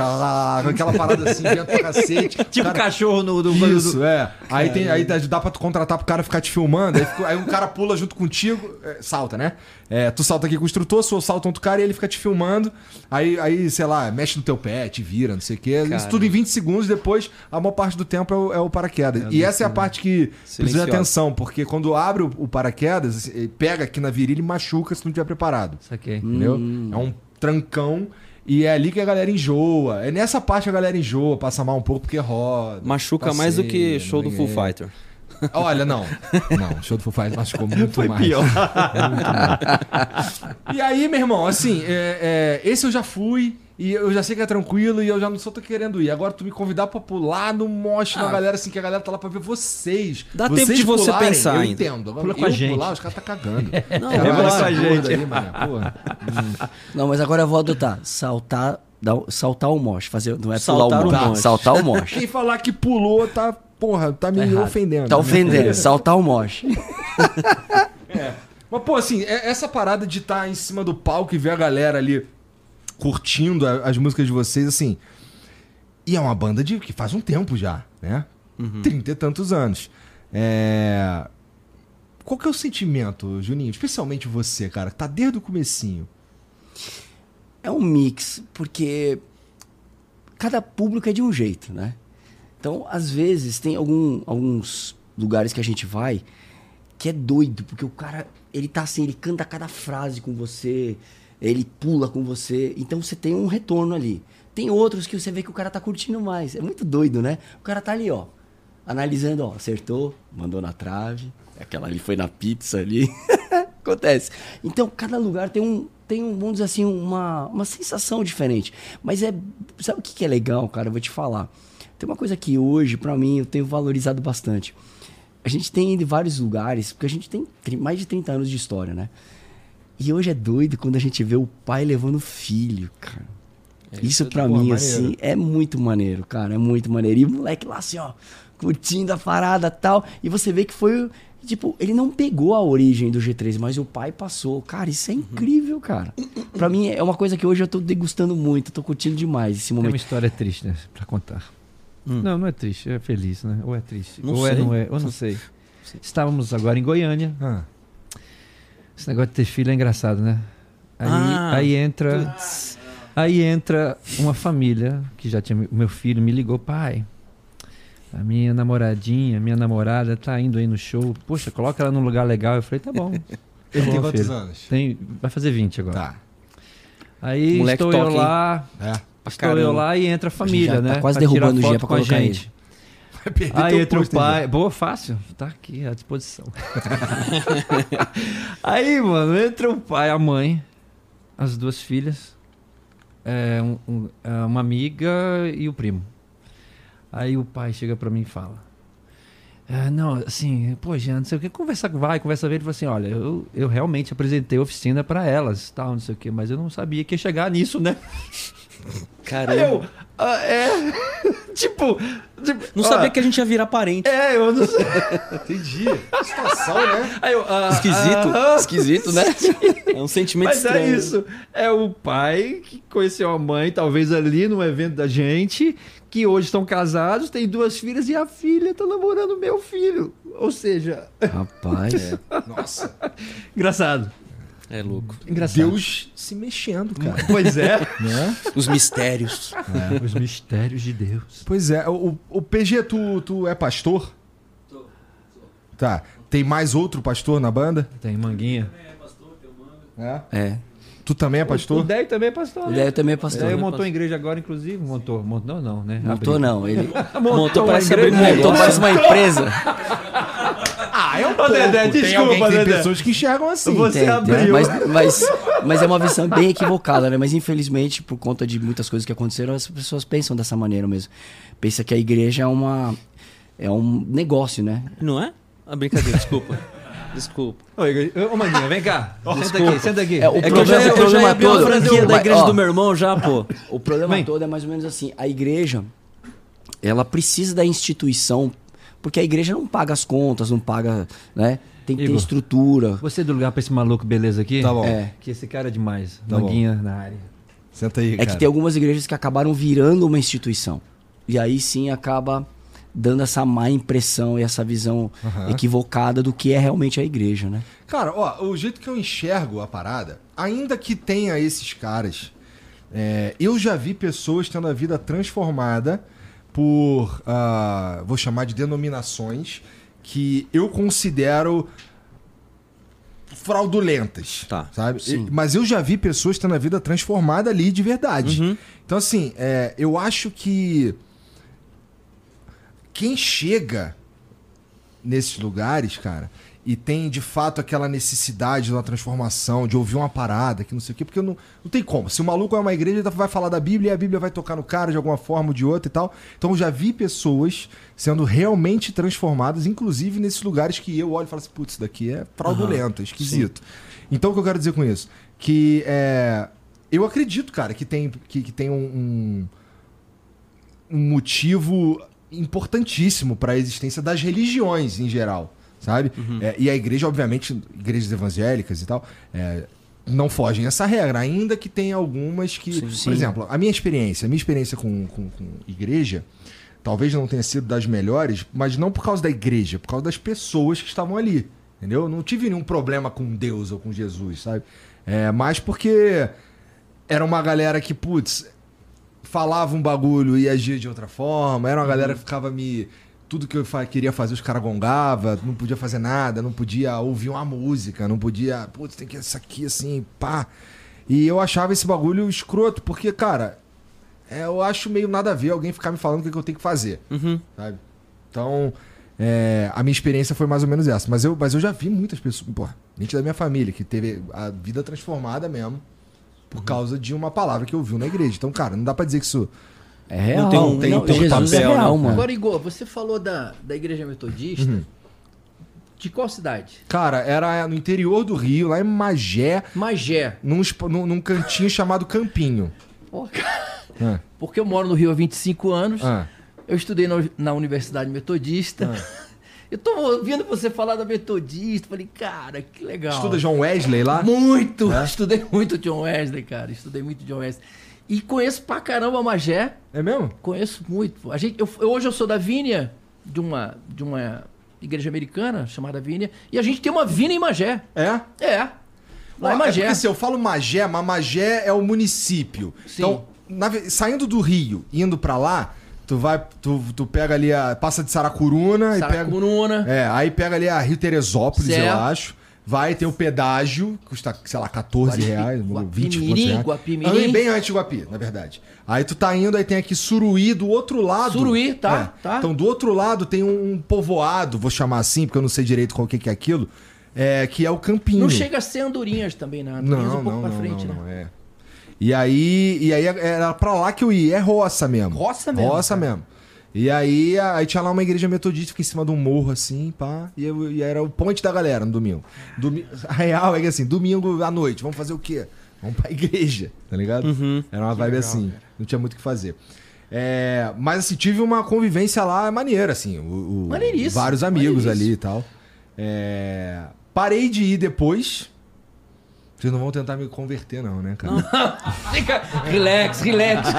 com aquela parada assim, vento pra cacete. Tipo Cara, cachorro no, do, Isso, do- é. Aí, tem, aí dá pra tu contratar pro cara ficar te filmando. Aí, aí um cara pula junto contigo, é, salta, né? É, tu salta aqui com o instrutor, sua salta outro cara e ele fica te filmando. Aí, aí, sei lá, mexe no teu pé, te vira, não sei o quê. Isso Cara. tudo em 20 segundos, depois a maior parte do tempo é o, é o paraquedas. e essa é a parte que precisa de atenção, porque quando abre o, o paraquedas, ele pega aqui na virilha e machuca se tu não estiver preparado. Saquei. Entendeu? É um trancão. E é ali que a galera enjoa. É nessa parte que a galera enjoa, passa mal um pouco porque roda. Machuca mais do que passeia, show do Full é. Fighter. Olha, não. Não, o show do Foo Fighters machucou muito Foi mais. pior. Muito mais. E aí, meu irmão, assim, é- é, esse eu já fui e eu já sei que é tranquilo e eu já não só tô querendo ir. Agora tu me convidar pra pular no moche na galera, assim, que a galera tá lá pra ver vocês. Dá vocês tempo de você pularem, pensar eu ainda. entendo. Agora Pula com a gente. pular, os caras tá cagando. Não, vai com a gente. Aí, mané, porra. Não, mas agora eu vou adotar. Saltar, dar, saltar o moche. Fazer, não é pular Saltar o o moche. moche. Saltar o moche. Quem falar que pulou tá, porra, tá me errado. ofendendo. Tá né? ofendendo. Saltar o moche. Mas, pô, assim, é- essa parada de estar em cima do palco e ver a galera ali curtindo as músicas de vocês, assim. E é uma banda de que faz um tempo já, né? Trinta e tantos anos. É... Qual que é o sentimento, Juninho? Especialmente você, cara, que tá desde o comecinho. É um mix, porque cada público é de um jeito, né? Então, às vezes, tem algum- alguns lugares que a gente vai que é doido, porque o cara, ele tá assim, ele canta cada frase com você, ele pula com você, então você tem um retorno ali. Tem outros que você vê que o cara tá curtindo mais. É muito doido, né? O cara tá ali, ó, analisando, ó, acertou, mandou na trave, aquela ali foi na pizza ali. Acontece. Então, cada lugar tem um, tem um, vamos dizer assim, uma, uma sensação diferente. Mas é, sabe o que que é legal, cara? Eu vou te falar. Tem uma coisa que hoje, pra mim, eu tenho valorizado bastante. A gente tem ido em vários lugares, porque a gente tem mais de 30 anos de história, né? E hoje é doido quando a gente vê o pai levando o filho, cara. Isso pra porra, mim, maneiro. assim, é muito maneiro, cara. É muito maneiro. E o moleque lá, assim, ó, curtindo a parada e tal. E você vê que foi. Tipo, ele não pegou a origem do G3, mas o pai passou. Cara, isso é incrível, cara. Pra mim é uma coisa que hoje eu tô degustando muito, tô curtindo demais esse Tem uma momento. história triste, né? Pra contar. Não, não é triste, é feliz, né? Ou é triste. Não ou é, sei. não é, ou não sei. Estávamos agora em Goiânia. Ah, Esse negócio de ter filho é engraçado, né? Aí, Ah. aí entra. Aí entra uma família que já tinha. O meu filho me ligou, pai. A minha namoradinha, minha namorada tá indo aí no show. Poxa, coloca ela num lugar legal. Eu falei, tá bom. Eu Tem quantos anos? Tem, vai fazer 20 agora. Tá. Aí Moleque estou toca, eu hein? lá, É. estou eu lá e entra a família, já tá né? quase pra derrubando o Gia pra com a colocar gente. Perder Aí entra o pai. Boa, fácil. Tá aqui à disposição. Aí, mano, entra o pai, a mãe, as duas filhas, é, um- um- é, uma amiga e o primo. Aí o pai chega pra mim e fala. "É, não, assim, pô, Jean, não sei o que, conversa vai, conversa com ele, fala assim, olha, eu, eu realmente apresentei a oficina pra elas, tal, não sei o que, mas eu não sabia que ia chegar nisso, né? Caramba. eu, "Ah, é, tipo, tipo, Não sabia que a gente ia virar parente. É, eu não sei. Entendi. Que situação, né? Aí eu, ah, Esquisito. ah, Esquisito, né? É um sentimento Mas estranho. é isso. É o pai que conheceu a mãe, talvez ali no evento da gente, que hoje estão casados, tem duas filhas e a filha tá namorando meu filho. Ou seja, Rapaz. Nossa. engraçado. É louco. Engraçado. Deus se mexendo, cara. Pois é. né? Os mistérios. Os mistérios de Deus. Pois é. O, o PG, tu, tu é pastor? Tá. Tem mais outro pastor na banda? Tem manguinha. É. É. Tu também é O pastor? Déio também é pastor. Ele né? é também O pastor. Déio montou a igreja agora, inclusive. Montou. Montou não, né? Montou Abriu. não, ele Montou, uma parece montou parece uma empresa. Ah, é um Ô, Dedé, pouco. Tem desculpa, alguém, tem Dedé. pessoas que enxergam assim. Você Tem, tem, abriu. mas, mas, mas é uma visão bem equivocada, né? Mas infelizmente, por conta de muitas coisas que aconteceram, as pessoas pensam dessa maneira mesmo. Pensa que a igreja é uma é um negócio, né? Não é? Ah, brincadeira, desculpa. Desculpa. Ô, ô, Manguinha, vem cá. Senta aqui, senta aqui. É, o É que eu problema- já, o eu já problema abrir uma todo- franquia da igreja ó, do meu irmão já, pô. O problema Vem. todo é mais ou menos assim, a igreja ela precisa da instituição, porque a igreja não paga as contas, não paga, né? Tem que ter Igor. estrutura. Você do lugar pra esse maluco beleza aqui? Tá bom. É. Que esse cara é demais. Tá bom. Manguinha na área. Senta aí, É cara. que tem algumas igrejas que acabaram virando uma instituição. E aí sim acaba dando essa má impressão e essa visão Aham. equivocada do que é realmente a igreja, né? Cara, ó, o jeito que eu enxergo a parada, ainda que tenha esses caras, é, eu já vi pessoas tendo a vida transformada por, ah, vou chamar de denominações, que eu considero fraudulentas, Tá, sabe? sim. Mas eu já vi pessoas tendo a vida transformada ali de verdade. Uhum. Então, assim, é, eu acho que quem chega nesses lugares, cara, e tem de fato aquela necessidade de uma transformação, de ouvir uma parada, que não sei o quê, porque não, não tem como. Se o maluco é uma igreja, ele vai falar da Bíblia e a Bíblia vai tocar no cara de alguma forma ou de outra e tal. Então eu já vi pessoas sendo realmente transformadas, inclusive nesses lugares que eu olho e falo assim, putz, isso daqui é fraudulento, é esquisito. Então o que eu quero dizer com isso? Que é, eu acredito, cara, que tem, que, que tem um- um um motivo importantíssimo para a existência das religiões em geral, sabe? É, e a igreja, obviamente, igrejas evangélicas e tal, é, não fogem essa regra, ainda que tenha algumas que. Sim, por sim. exemplo, a minha experiência, a minha experiência com, com, com igreja, talvez não tenha sido das melhores, mas não por causa da igreja, por causa das pessoas que estavam ali. Entendeu? Eu não tive nenhum problema com Deus ou com Jesus, sabe? É, mas porque era uma galera que, putz, falava um bagulho e agia de outra forma. Era uma galera que ficava me. Tudo que eu queria fazer, os caras gongava, não podia fazer nada, não podia ouvir uma música, não podia. Putz, tem que isso aqui assim, pá. E eu achava esse bagulho escroto, porque, cara, é, eu acho meio nada a ver alguém ficar me falando o que, eu tenho que fazer, Uhum. sabe? Então, é, a minha experiência foi mais ou menos essa. Mas eu, mas eu já vi muitas pessoas, pô, gente da minha família, que teve a vida transformada mesmo por causa de uma palavra que ouviu na igreja. Então, cara, não dá pra dizer que isso. É real. tem um- tem- Não, tem um Jesus papel, é real, né? mano. Agora, Igor, você falou da, da igreja metodista. Uhum. De qual cidade? Cara, era no interior do Rio, lá em Magé, Magé. num, num, cantinho chamado Campinho. Pô, cara, Ah, Porque eu moro no Rio há 25 anos. ah, Eu estudei na, na Universidade Metodista. Eu tô ouvindo você falar da Metodista. Falei, cara, que legal. Estuda John Wesley lá? Muito! É? Estudei muito John Wesley, cara. Estudei muito John Wesley. E conheço pra caramba Magé. É mesmo? Conheço muito. A gente, eu, eu- hoje eu sou da Vínia, de uma, de uma igreja americana chamada Vínia. E a gente tem uma Vínia em Magé. É? É. Lá Ó, em É Magé. porque se eu falo Magé, mas Magé é o município. Sim. Então, na saindo do Rio, indo pra lá, tu vai, tu, tu pega ali a. Passa de Saracuruna e pega. Saracuruna. É, aí pega ali a Rio Teresópolis, eu Certo. acho. Vai ter o pedágio, que custa, sei lá, 14 Guapi- reais, Guapimirim, 20 quantos reais. Guapimirim. Ande bem antes de Guapi, na verdade. Aí tu tá indo, aí tem aqui Suruí do outro lado. Suruí, tá, É. tá. Então do outro lado tem um, povoado, vou chamar assim, porque eu não sei direito qual que que é aquilo, é, que é o Campinho. Não chega a ser Andorinhas também, né? Andorinhas Não, um pouco não, pra não, frente, não, né? não, é. E aí, e aí era pra lá que eu ia, é roça mesmo. Roça mesmo, Roça cara. mesmo. E aí, aí tinha lá uma igreja metodista, fica em cima de um morro assim, pá. E, eu, e era o ponte da galera no domingo. Domi a real é que assim, domingo à noite, vamos fazer o quê? Vamos pra igreja, tá ligado? Era uma vibe assim, não tinha muito o que fazer. É, mas assim, tive uma convivência lá maneira, assim. O, o- Maneiríssimo, vários amigos maneiríssimo. ali e tal. É, parei de ir depois. Vocês não vão tentar me converter, não, né, cara? Fica, relax, relax.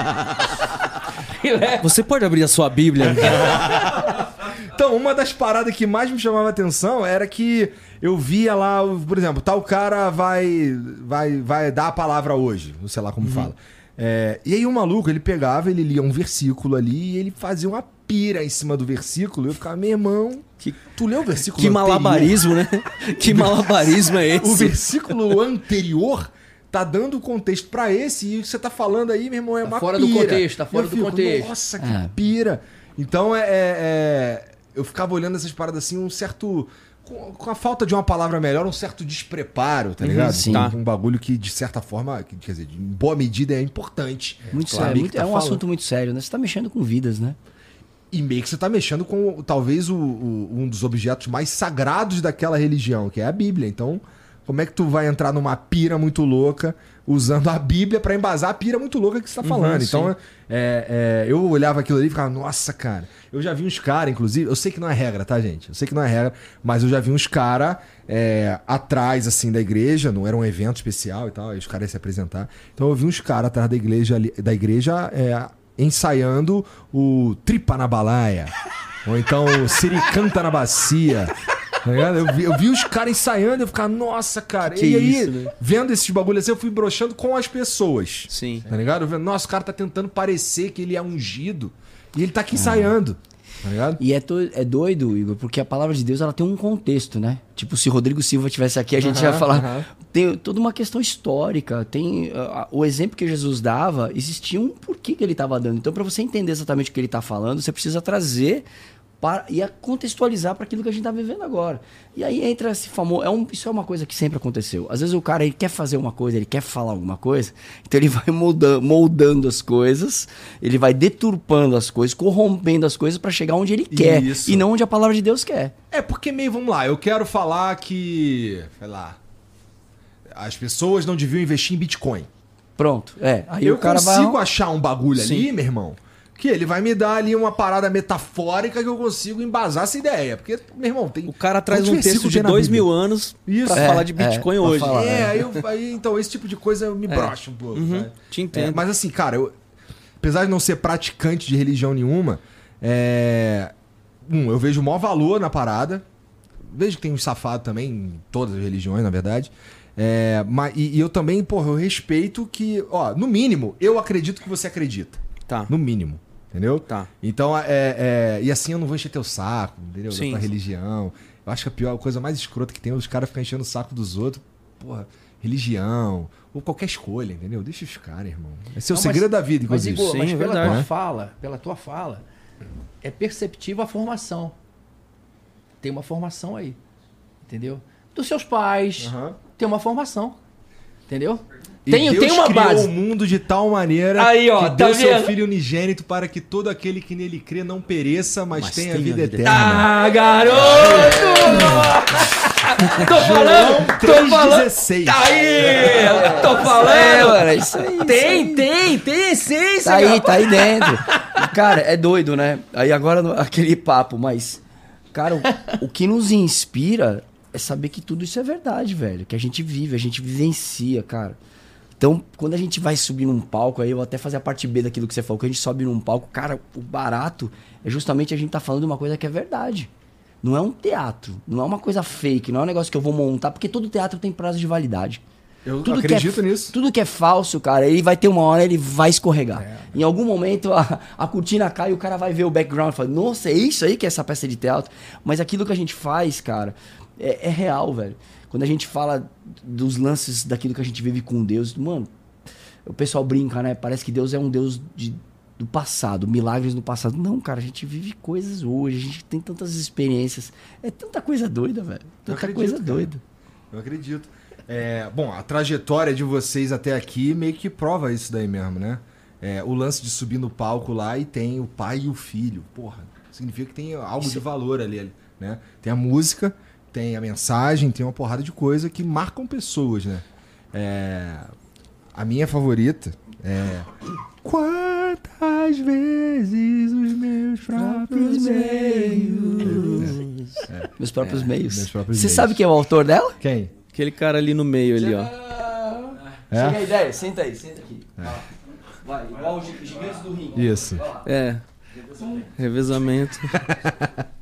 Você pode abrir a sua Bíblia? Então, uma das paradas que mais me chamava atenção era que eu via lá, o- por exemplo, tal cara vai vai vai dar a palavra hoje, não sei lá como fala. É, e aí o maluco, ele pegava, ele lia um versículo ali e ele fazia uma pira em cima do versículo. E eu ficava, meu irmão, Que- tu leu o versículo que anterior? malabarismo, né? Que malabarismo é O esse? versículo anterior tá dando contexto pra esse e o que você tá falando aí, meu irmão, é Tá uma fora do pira. contexto, tá fora eu do fico, contexto. Nossa, que É. pira. Então é, é- é- Eu ficava olhando essas paradas assim, um certo. Com, com a falta de uma palavra melhor, um certo despreparo, tá ligado? sim. Tá. Um bagulho que, de certa forma, que, quer dizer, em boa medida é importante. Muito sério. muito- tá é um falando. assunto muito sério, né? Você tá mexendo com vidas, né? E meio que você tá mexendo com talvez o, o- um dos objetos mais sagrados daquela religião, que é a Bíblia. Então, como é que tu vai entrar numa pira muito louca usando a Bíblia pra embasar a pira muito louca que você tá falando? então, é, é, eu olhava aquilo ali e ficava, nossa, cara. Eu já vi uns caras, inclusive, eu sei que não é regra, tá, gente? Eu sei que não é regra, mas eu já vi uns caras atrás, assim, da igreja, não era um evento especial e tal, aí os caras iam se apresentar. Então eu vi uns caras atrás da igreja, da igreja é, ensaiando o Tripa na Balaia. Ou então o Siricanta na Bacia. Tá? Eu, vi, eu vi os caras ensaiando e eu ficava, nossa, cara. Que e aí, isso, né? vendo esses bagulhos assim, eu fui broxando com as pessoas. Sim. Tá ligado? Eu vendo, nossa, o cara tá tentando parecer que ele é ungido. E ele tá aqui ensaiando. Tá ligado? E é, to- é doido, Igor, porque a palavra de Deus ela tem um contexto, né? Tipo, se Rodrigo Silva tivesse aqui, a gente ia Aham, falar. Tem toda uma questão histórica. Tem ah, o exemplo que Jesus dava, existia um porquê que ele estava dando. Então, para você entender exatamente o que ele está falando, você precisa trazer para e a contextualizar para aquilo que a gente está vivendo agora. E aí entra esse famoso. É um, isso é uma coisa que sempre aconteceu. Às vezes o cara ele quer fazer uma coisa, ele quer falar alguma coisa, então ele vai moldando, moldando as coisas, ele vai deturpando as coisas, corrompendo as coisas para chegar onde ele quer Isso. e não onde a palavra de Deus quer. É porque meio, vamos lá, eu quero falar que. Sei lá. As pessoas não deviam investir em Bitcoin. Pronto. É. Aí eu o cara consigo vai. achar um bagulho ali, Sim. meu irmão, que ele vai me dar ali uma parada metafórica que eu consigo embasar essa ideia. Porque, meu irmão, tem. O cara traz um texto de dois mil anos Isso. pra É, falar de é, Bitcoin pra hoje. falar. É, aí, eu, aí, então esse tipo de coisa me brocha um pouco. Uhum, sabe? te entendo. É, mas assim, cara, eu, apesar de não ser praticante de religião nenhuma, é, um, eu vejo o maior valor na parada. Vejo que tem uns safados também, em todas as religiões, na verdade. É, mas, e, e eu também, porra, eu respeito que, ó, no mínimo, eu acredito que você acredita. Tá. No mínimo. Entendeu? Tá. Então, é, é, e assim eu não vou encher teu saco, entendeu? Da Sim. tua religião. Eu acho que a pior a coisa mais escrota que tem é os caras ficarem enchendo o saco dos outros. Porra, religião. Ou qualquer escolha, entendeu? Deixa os caras, irmão. Esse é o Não, segredo mas- da vida, Mas, inclusive. Igor, Sim, mas é pela verdade, tua fala, pela tua fala, é perceptível a formação. Tem uma formação aí. Entendeu? Dos seus pais, Aham. tem uma formação. Entendeu? E Tem, Deus tem uma criou base. o mundo de tal maneira Aí, ó, que tá deu seu vendo? filho unigênito para que todo aquele que nele crê não pereça, mas, Mas tenha vida vida eterna. Ah, garoto! tô falando, tô falando. 3,16. Tá aí! Tô É, falando! mano, é isso aí. Tem, tem, tem essência, Tá aí, rapaz. tá aí dentro. Cara, é doido, né? Aí agora aquele papo, mas. Cara, o, o que nos inspira é saber que tudo isso é verdade, velho. Que a gente vive, a gente vivencia, cara. Então, quando a gente vai subir num palco, aí eu vou até fazer a parte B daquilo que você falou, que a gente sobe num palco, cara, o barato é justamente a gente tá falando de uma coisa que é verdade. Não é um teatro, não é uma coisa fake, não é um negócio que eu vou montar, porque todo teatro tem prazo de validade. Eu Tudo acredito que é, nisso. Tudo que é falso, cara, ele vai ter uma hora, ele vai escorregar. Em algum momento a, a cortina cai e o cara vai ver o background e fala: Nossa, é isso aí que é essa peça de teatro. Mas aquilo que a gente faz, cara, é, é real, velho. Quando a gente fala dos lances daquilo que a gente vive com Deus, mano, o pessoal brinca, né? Parece que Deus é um Deus de, do passado, milagres no passado. Não, cara, a gente vive coisas hoje, a gente tem tantas experiências. É tanta coisa doida, velho. Tanta acredito, coisa cara. doida. Eu acredito. É, bom, a trajetória de vocês até aqui meio que prova isso daí mesmo, né? É, o lance de subir no palco lá e tem o pai e o filho. Porra, significa que tem algo de valor ali, né? Tem a música, tem a mensagem, tem uma porrada de coisa que marcam pessoas, né? É, a minha favorita é. Quantas vezes os meus próprios meios. Meus próprios meios. meus próprios Você meios. sabe quem é o autor dela? Quem? Aquele cara ali no meio ali, ó. É? Chega a ideia, senta aí, senta aqui. Vai, igual os gigantes do ringue. Isso. É. Revezamento.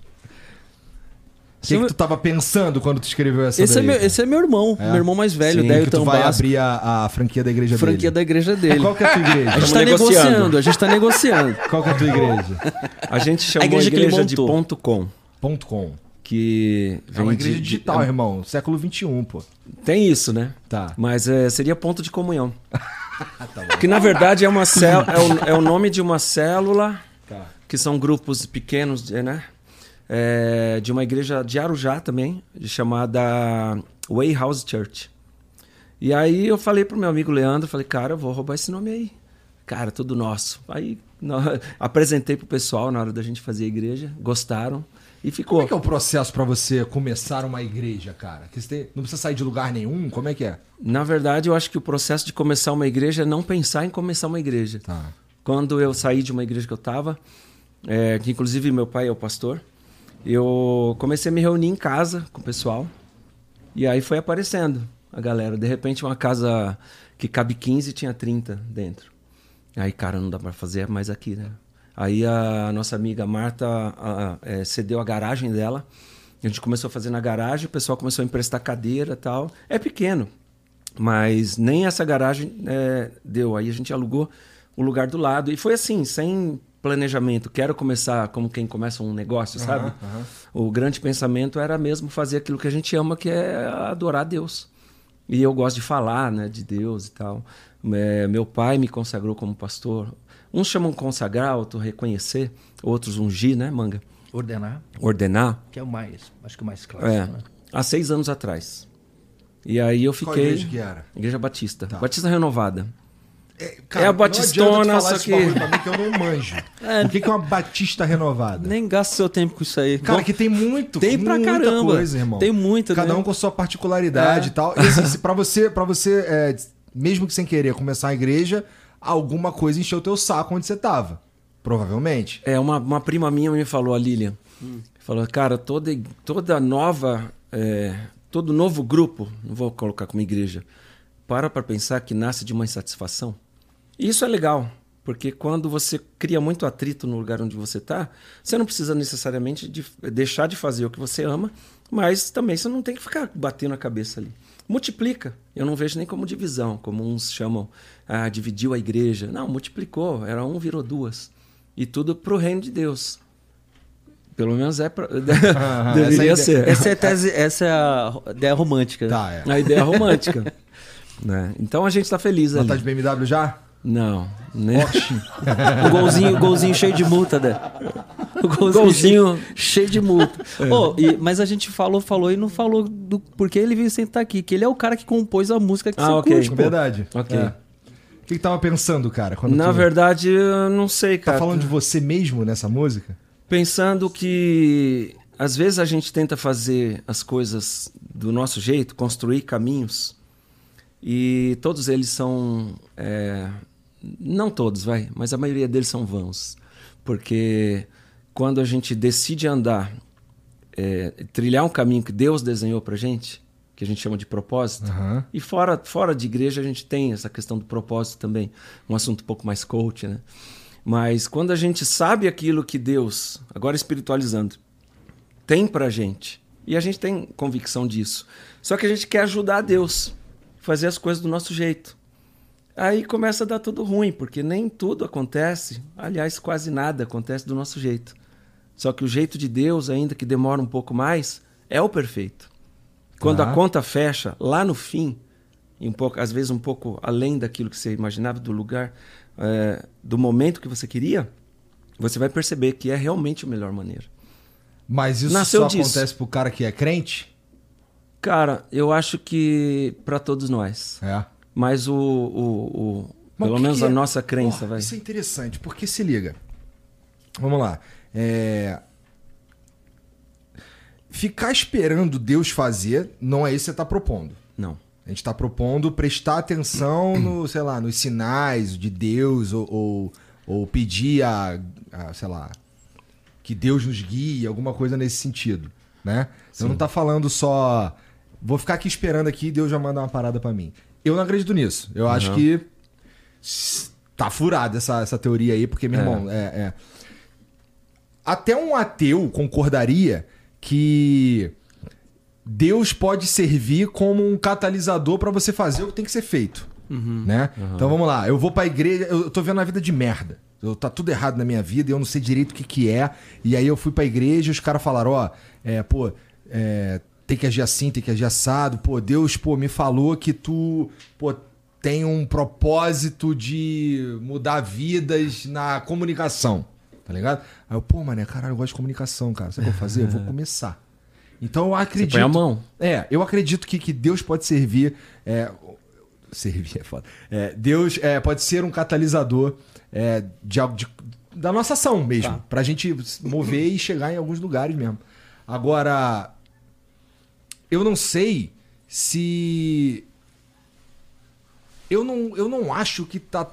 O que, que tu tava pensando quando tu escreveu essa Esse é, daí, meu, cara? esse é meu irmão, É? meu irmão mais velho, Sim, Délio que tu vai abrir a, a franquia da igreja Franquia dele. da igreja dele. Qual que é a tua igreja? A gente tá negociando. negociando, a gente tá negociando. Qual que é a tua igreja? A gente chamou a igreja igreja, que ele de ponto .com, Ponto com. que É vem uma de- igreja de- digital, irmão. Século XXI, pô. Tem isso, né? Tá. Mas é, seria ponto de comunhão. que na verdade é uma célula, é, o, é o nome de uma célula, Tá. que são grupos pequenos, é, né? É, de uma igreja de Arujá também, chamada Way House Church. E aí eu falei pro meu amigo Leandro, falei, cara, eu vou roubar esse nome aí. Cara, tudo nosso. Aí nó- apresentei pro pessoal na hora da gente fazer a igreja, gostaram e ficou. Como é que é o processo pra você começar uma igreja, cara? Que você não precisa sair de lugar nenhum? Como é que é? Na verdade, eu acho que o processo de começar uma igreja é não pensar em começar uma igreja. Tá. Quando eu saí de uma igreja que eu estava, que inclusive meu pai é o pastor, eu comecei a me reunir em casa com o pessoal. E aí foi aparecendo a galera. De repente, uma casa que cabe 15 tinha 30 dentro. Aí, cara, não dá para fazer mais aqui, né? Aí a nossa amiga Marta a- é, cedeu a garagem dela. A gente começou a fazer na garagem, o pessoal começou a emprestar cadeira tal. É pequeno, mas nem essa garagem é, deu. Aí a gente alugou o lugar do lado. E foi assim, sem planejamento. Quero começar como quem começa um negócio, sabe? O grande pensamento era mesmo fazer aquilo que a gente ama, que é adorar Deus. E eu gosto de falar né, de Deus e tal. É, meu pai me consagrou como pastor. Uns chamam consagrar, outros reconhecer, outros ungir, né, Manga? Ordenar, Ordenar. que é o mais, acho que o mais clássico, É, né? há seis anos atrás. E aí eu Qual fiquei. igreja que era? Igreja Batista. Tá. Batista Renovada. Cara, É a Batistona, só que- mim que eu não manjo. O que é uma batista renovada? Nem gasta seu tempo com isso aí. Cara, Bom, que tem muito, Tem pra muita caramba. coisa, irmão. Tem muito, Cada né? um com sua particularidade É. e tal. E assim, pra você, pra você é, mesmo que sem querer começar a igreja, alguma coisa encheu o teu saco onde você tava. Provavelmente. É, uma, uma prima minha me falou, a Lilian, falou, cara, toda, toda nova, é, todo novo grupo, não vou colocar como igreja, para para pensar que nasce de uma insatisfação. E isso é legal, porque quando você cria muito atrito no lugar onde você está, você não precisa necessariamente de deixar de fazer o que você ama, mas também você não tem que ficar batendo a cabeça ali. Multiplica. Eu não vejo nem como divisão, como uns chamam, ah, dividiu a igreja. Não, multiplicou. Era um, virou duas. E tudo para o reino de Deus. Pelo menos é pra... essa deveria ideia- ser. Essa é, a tese, essa é a ideia romântica. Tá, é. A ideia romântica. né? Então a gente está feliz Ela ali. tá de BMW já? Não, nem... O golzinho, o golzinho cheio de multa, né? O golzinho, Golzinho. cheio de multa. Ô, e- mas a gente falou, falou e não falou do porquê ele veio sentar aqui. Que ele é o cara que compôs a música que Ah, você ok. curte, pô. Verdade. Ok. É. O que, que tava pensando, cara? Quando Na tu verdade, eu não sei, tá cara. falando de você mesmo nessa música? Pensando que às vezes a gente tenta fazer as coisas do nosso jeito, construir caminhos, e todos eles são. é, não todos, vai, mas a maioria deles são vãos. Porque quando a gente decide andar, é, trilhar um caminho que Deus desenhou pra gente, que a gente chama de propósito, Aham. e fora, fora de igreja a gente tem essa questão do propósito também, um assunto um pouco mais coach, né? Mas quando a gente sabe aquilo que Deus, agora espiritualizando, tem pra gente, e a gente tem convicção disso, só que a gente quer ajudar Deus, fazer as coisas do nosso jeito. Aí começa a dar tudo ruim, porque nem tudo acontece, aliás, quase nada acontece do nosso jeito. Só que o jeito de Deus, ainda que demora um pouco mais, é o perfeito. Quando Ah. a conta fecha, lá no fim, e um pouco, às vezes um pouco além daquilo que você imaginava, do lugar, é, do momento que você queria, você vai perceber que é realmente a melhor maneira. Mas isso Nasceu só disso. acontece pro cara que é crente? Cara, eu acho que para todos nós. É. Mas o. o- o- Mas pelo que menos que a é? nossa crença, Porra, vai. Isso é interessante, porque se liga. Vamos lá. É, Ficar esperando Deus fazer não é isso que você está propondo. Não. A gente está propondo prestar atenção no, sei lá, nos sinais de Deus ou, ou, ou pedir a, a, sei lá, que Deus nos guie, alguma coisa nesse sentido, né? Você não tá falando só vou ficar aqui esperando aqui e Deus já manda uma parada pra mim. Eu não acredito nisso. Eu acho que tá furada essa, essa teoria aí, porque, meu É. irmão, é, é- até um ateu concordaria que Deus pode servir como um catalisador pra você fazer o que tem que ser feito. Né? Então vamos lá, eu vou pra igreja, eu tô vendo uma vida de merda. Eu, tá tudo errado na minha vida e eu não sei direito o que, que é. E aí eu fui pra igreja e os caras falaram: ó, é, pô, é, tem que agir assim, tem que agir assado. Pô, Deus, pô, me falou que tu, pô, tem um propósito de mudar vidas na comunicação. Tá ligado? Aí eu, pô, mané, caralho, eu gosto de comunicação, cara. Sabe o que eu vou fazer? Eu vou começar. Então eu acredito. põe a mão. É, eu acredito que, que Deus pode servir. é, servir é foda. É, Deus é, pode ser um catalisador é, de, de- da nossa ação mesmo. Tá. Pra gente mover e chegar em alguns lugares mesmo. Agora, eu não sei se. Eu não, eu não acho que tá,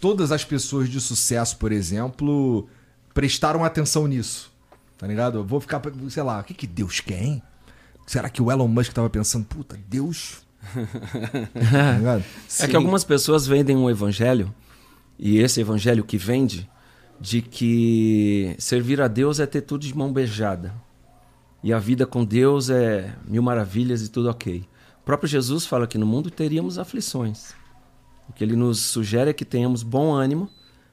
todas as pessoas de sucesso, por exemplo, prestaram atenção nisso. Tá ligado? Eu vou ficar, sei lá, o que, que Deus quer, hein? Será que o Elon Musk tava pensando, puta, Deus. tá? É que algumas pessoas vendem um evangelho, e esse evangelho que vende, de que servir a Deus é ter tudo de mão beijada. E a vida com Deus é mil maravilhas e tudo ok. O próprio Jesus fala que no mundo teríamos aflições. O que ele nos sugere é que tenhamos bom ânimo,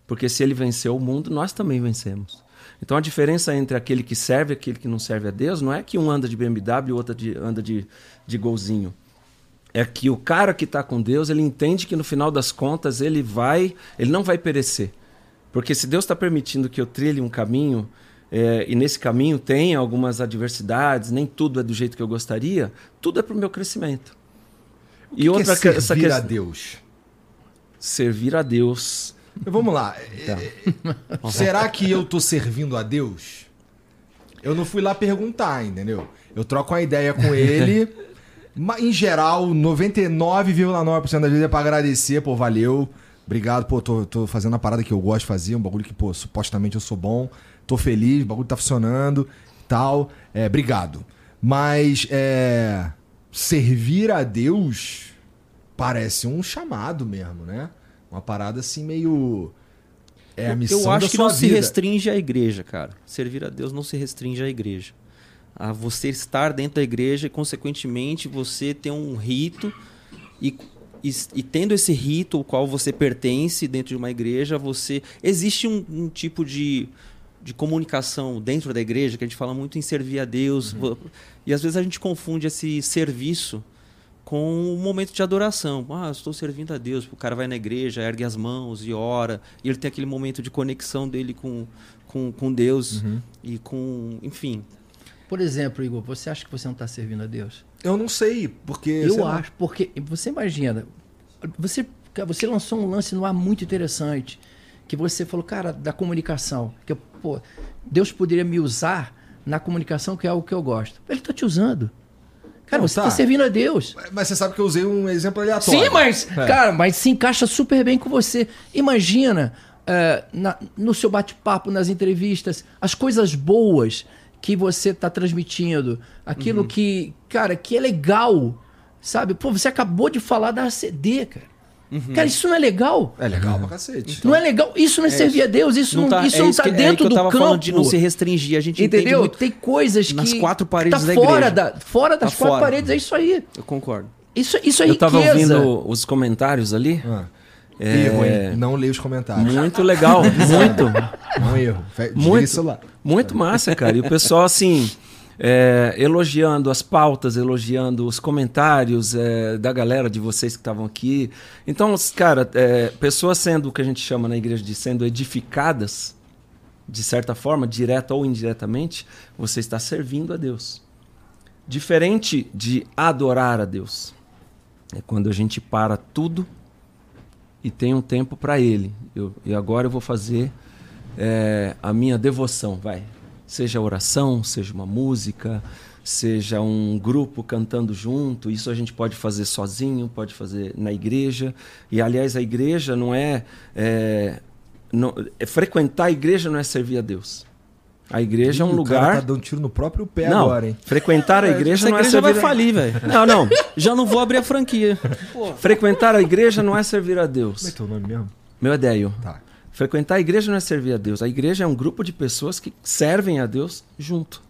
porque se ele venceu o mundo, nós também vencemos. Então a diferença entre aquele que serve e aquele que não serve a Deus não é que um anda de BMW e o outro de- anda de, de golzinho é que o cara que está com Deus, ele entende que no final das contas ele vai, ele não vai perecer. Porque se Deus está permitindo que eu trilhe um caminho, é, e nesse caminho tem algumas adversidades, nem tudo é do jeito que eu gostaria, tudo é para o meu crescimento. O que que é que- servir a Deus? Servir a Deus. Vamos lá. é, Será que eu tô servindo a Deus? Eu não fui lá perguntar, entendeu? Eu troco uma ideia com ele. mas, em geral, 99,9% das vezes é pra agradecer, pô, valeu. Obrigado, pô, tô, tô fazendo a parada que eu gosto de fazer, um bagulho que, pô, supostamente eu sou bom. Tô feliz, o bagulho tá funcionando tal. É, obrigado. Mas, é. Servir a Deus parece um chamado mesmo, né? Uma parada assim meio. É a missão Eu acho que não se vida. restringe à igreja, cara. Servir a Deus não se restringe à igreja. A você estar dentro da igreja e, consequentemente, você ter um rito e, e, e tendo esse rito ao qual você pertence dentro de uma igreja, você existe um, um tipo de, de comunicação dentro da igreja que a gente fala muito em servir a Deus vo- e às vezes a gente confunde esse serviço com um momento de adoração. Ah, eu estou servindo a Deus. O cara vai na igreja, ergue as mãos e ora. E ele tem aquele momento de conexão dele com, com, com Deus e com. Enfim. Por exemplo, Igor, você acha que você não está servindo a Deus? Eu não sei, porque. Eu sei lá. acho, porque você imagina, você, você lançou um lance no ar muito interessante, que você falou, cara, da comunicação, que pô, Deus poderia me usar na comunicação, que é algo que eu gosto. Ele tá te usando. Cara, Não, você tá. tá servindo a Deus. Mas você sabe que eu usei um exemplo aleatório. Sim, mas, É. cara, mas se encaixa super bem com você. Imagina é, na- no seu bate-papo, nas entrevistas, as coisas boas que você tá transmitindo, Uhum. aquilo que, cara, que é legal, sabe? Pô, você acabou de falar da ACD, cara. Uhum. Cara, isso não é legal. É legal pra cacete. não é legal. Isso não é, servir a Deus. Isso não, tá- isso é não isso tá que- é dentro que eu do tava campo. falando de não se restringir. A gente entende Entendeu? muito. Tem coisas que nas quatro paredes tá da fora igreja. da fora das Tá quatro fora. paredes. É isso aí. Eu concordo. Isso, isso é Eu estava riqueza. ouvindo os comentários ali. Ah. É, Erro, hein? Não leia os comentários. Muito legal, muito. Não erro. Desliga Muito. o celular. Muito massa, cara. E o pessoal, assim, é, elogiando as pautas, elogiando os comentários é, da galera de vocês que estavam aqui. Então, cara, é, pessoas sendo o que a gente chama na igreja de sendo edificadas, de certa forma, direta ou indiretamente, você está servindo a Deus. Diferente de adorar a Deus. É quando a gente para tudo e tem um tempo para Ele. Eu, e agora eu vou fazer é, a minha devoção, vai. Seja oração, seja uma música, seja um grupo cantando junto. Isso a gente pode fazer sozinho, pode fazer na igreja. E aliás, a igreja não é, é, não- é frequentar a igreja não é servir a Deus. A igreja é um o cara lugar. tá dando tiro no próprio pé não, agora, hein? frequentar a igreja Essa não é igreja vai servir a- falir, velho. Não, não. Já não vou abrir a franquia. Frequentar a igreja não é servir a Como é Deus. teu nome mesmo? Meu é Déio. Tá. Frequentar a igreja não é servir a Deus. A igreja é um grupo de pessoas que servem a Deus junto.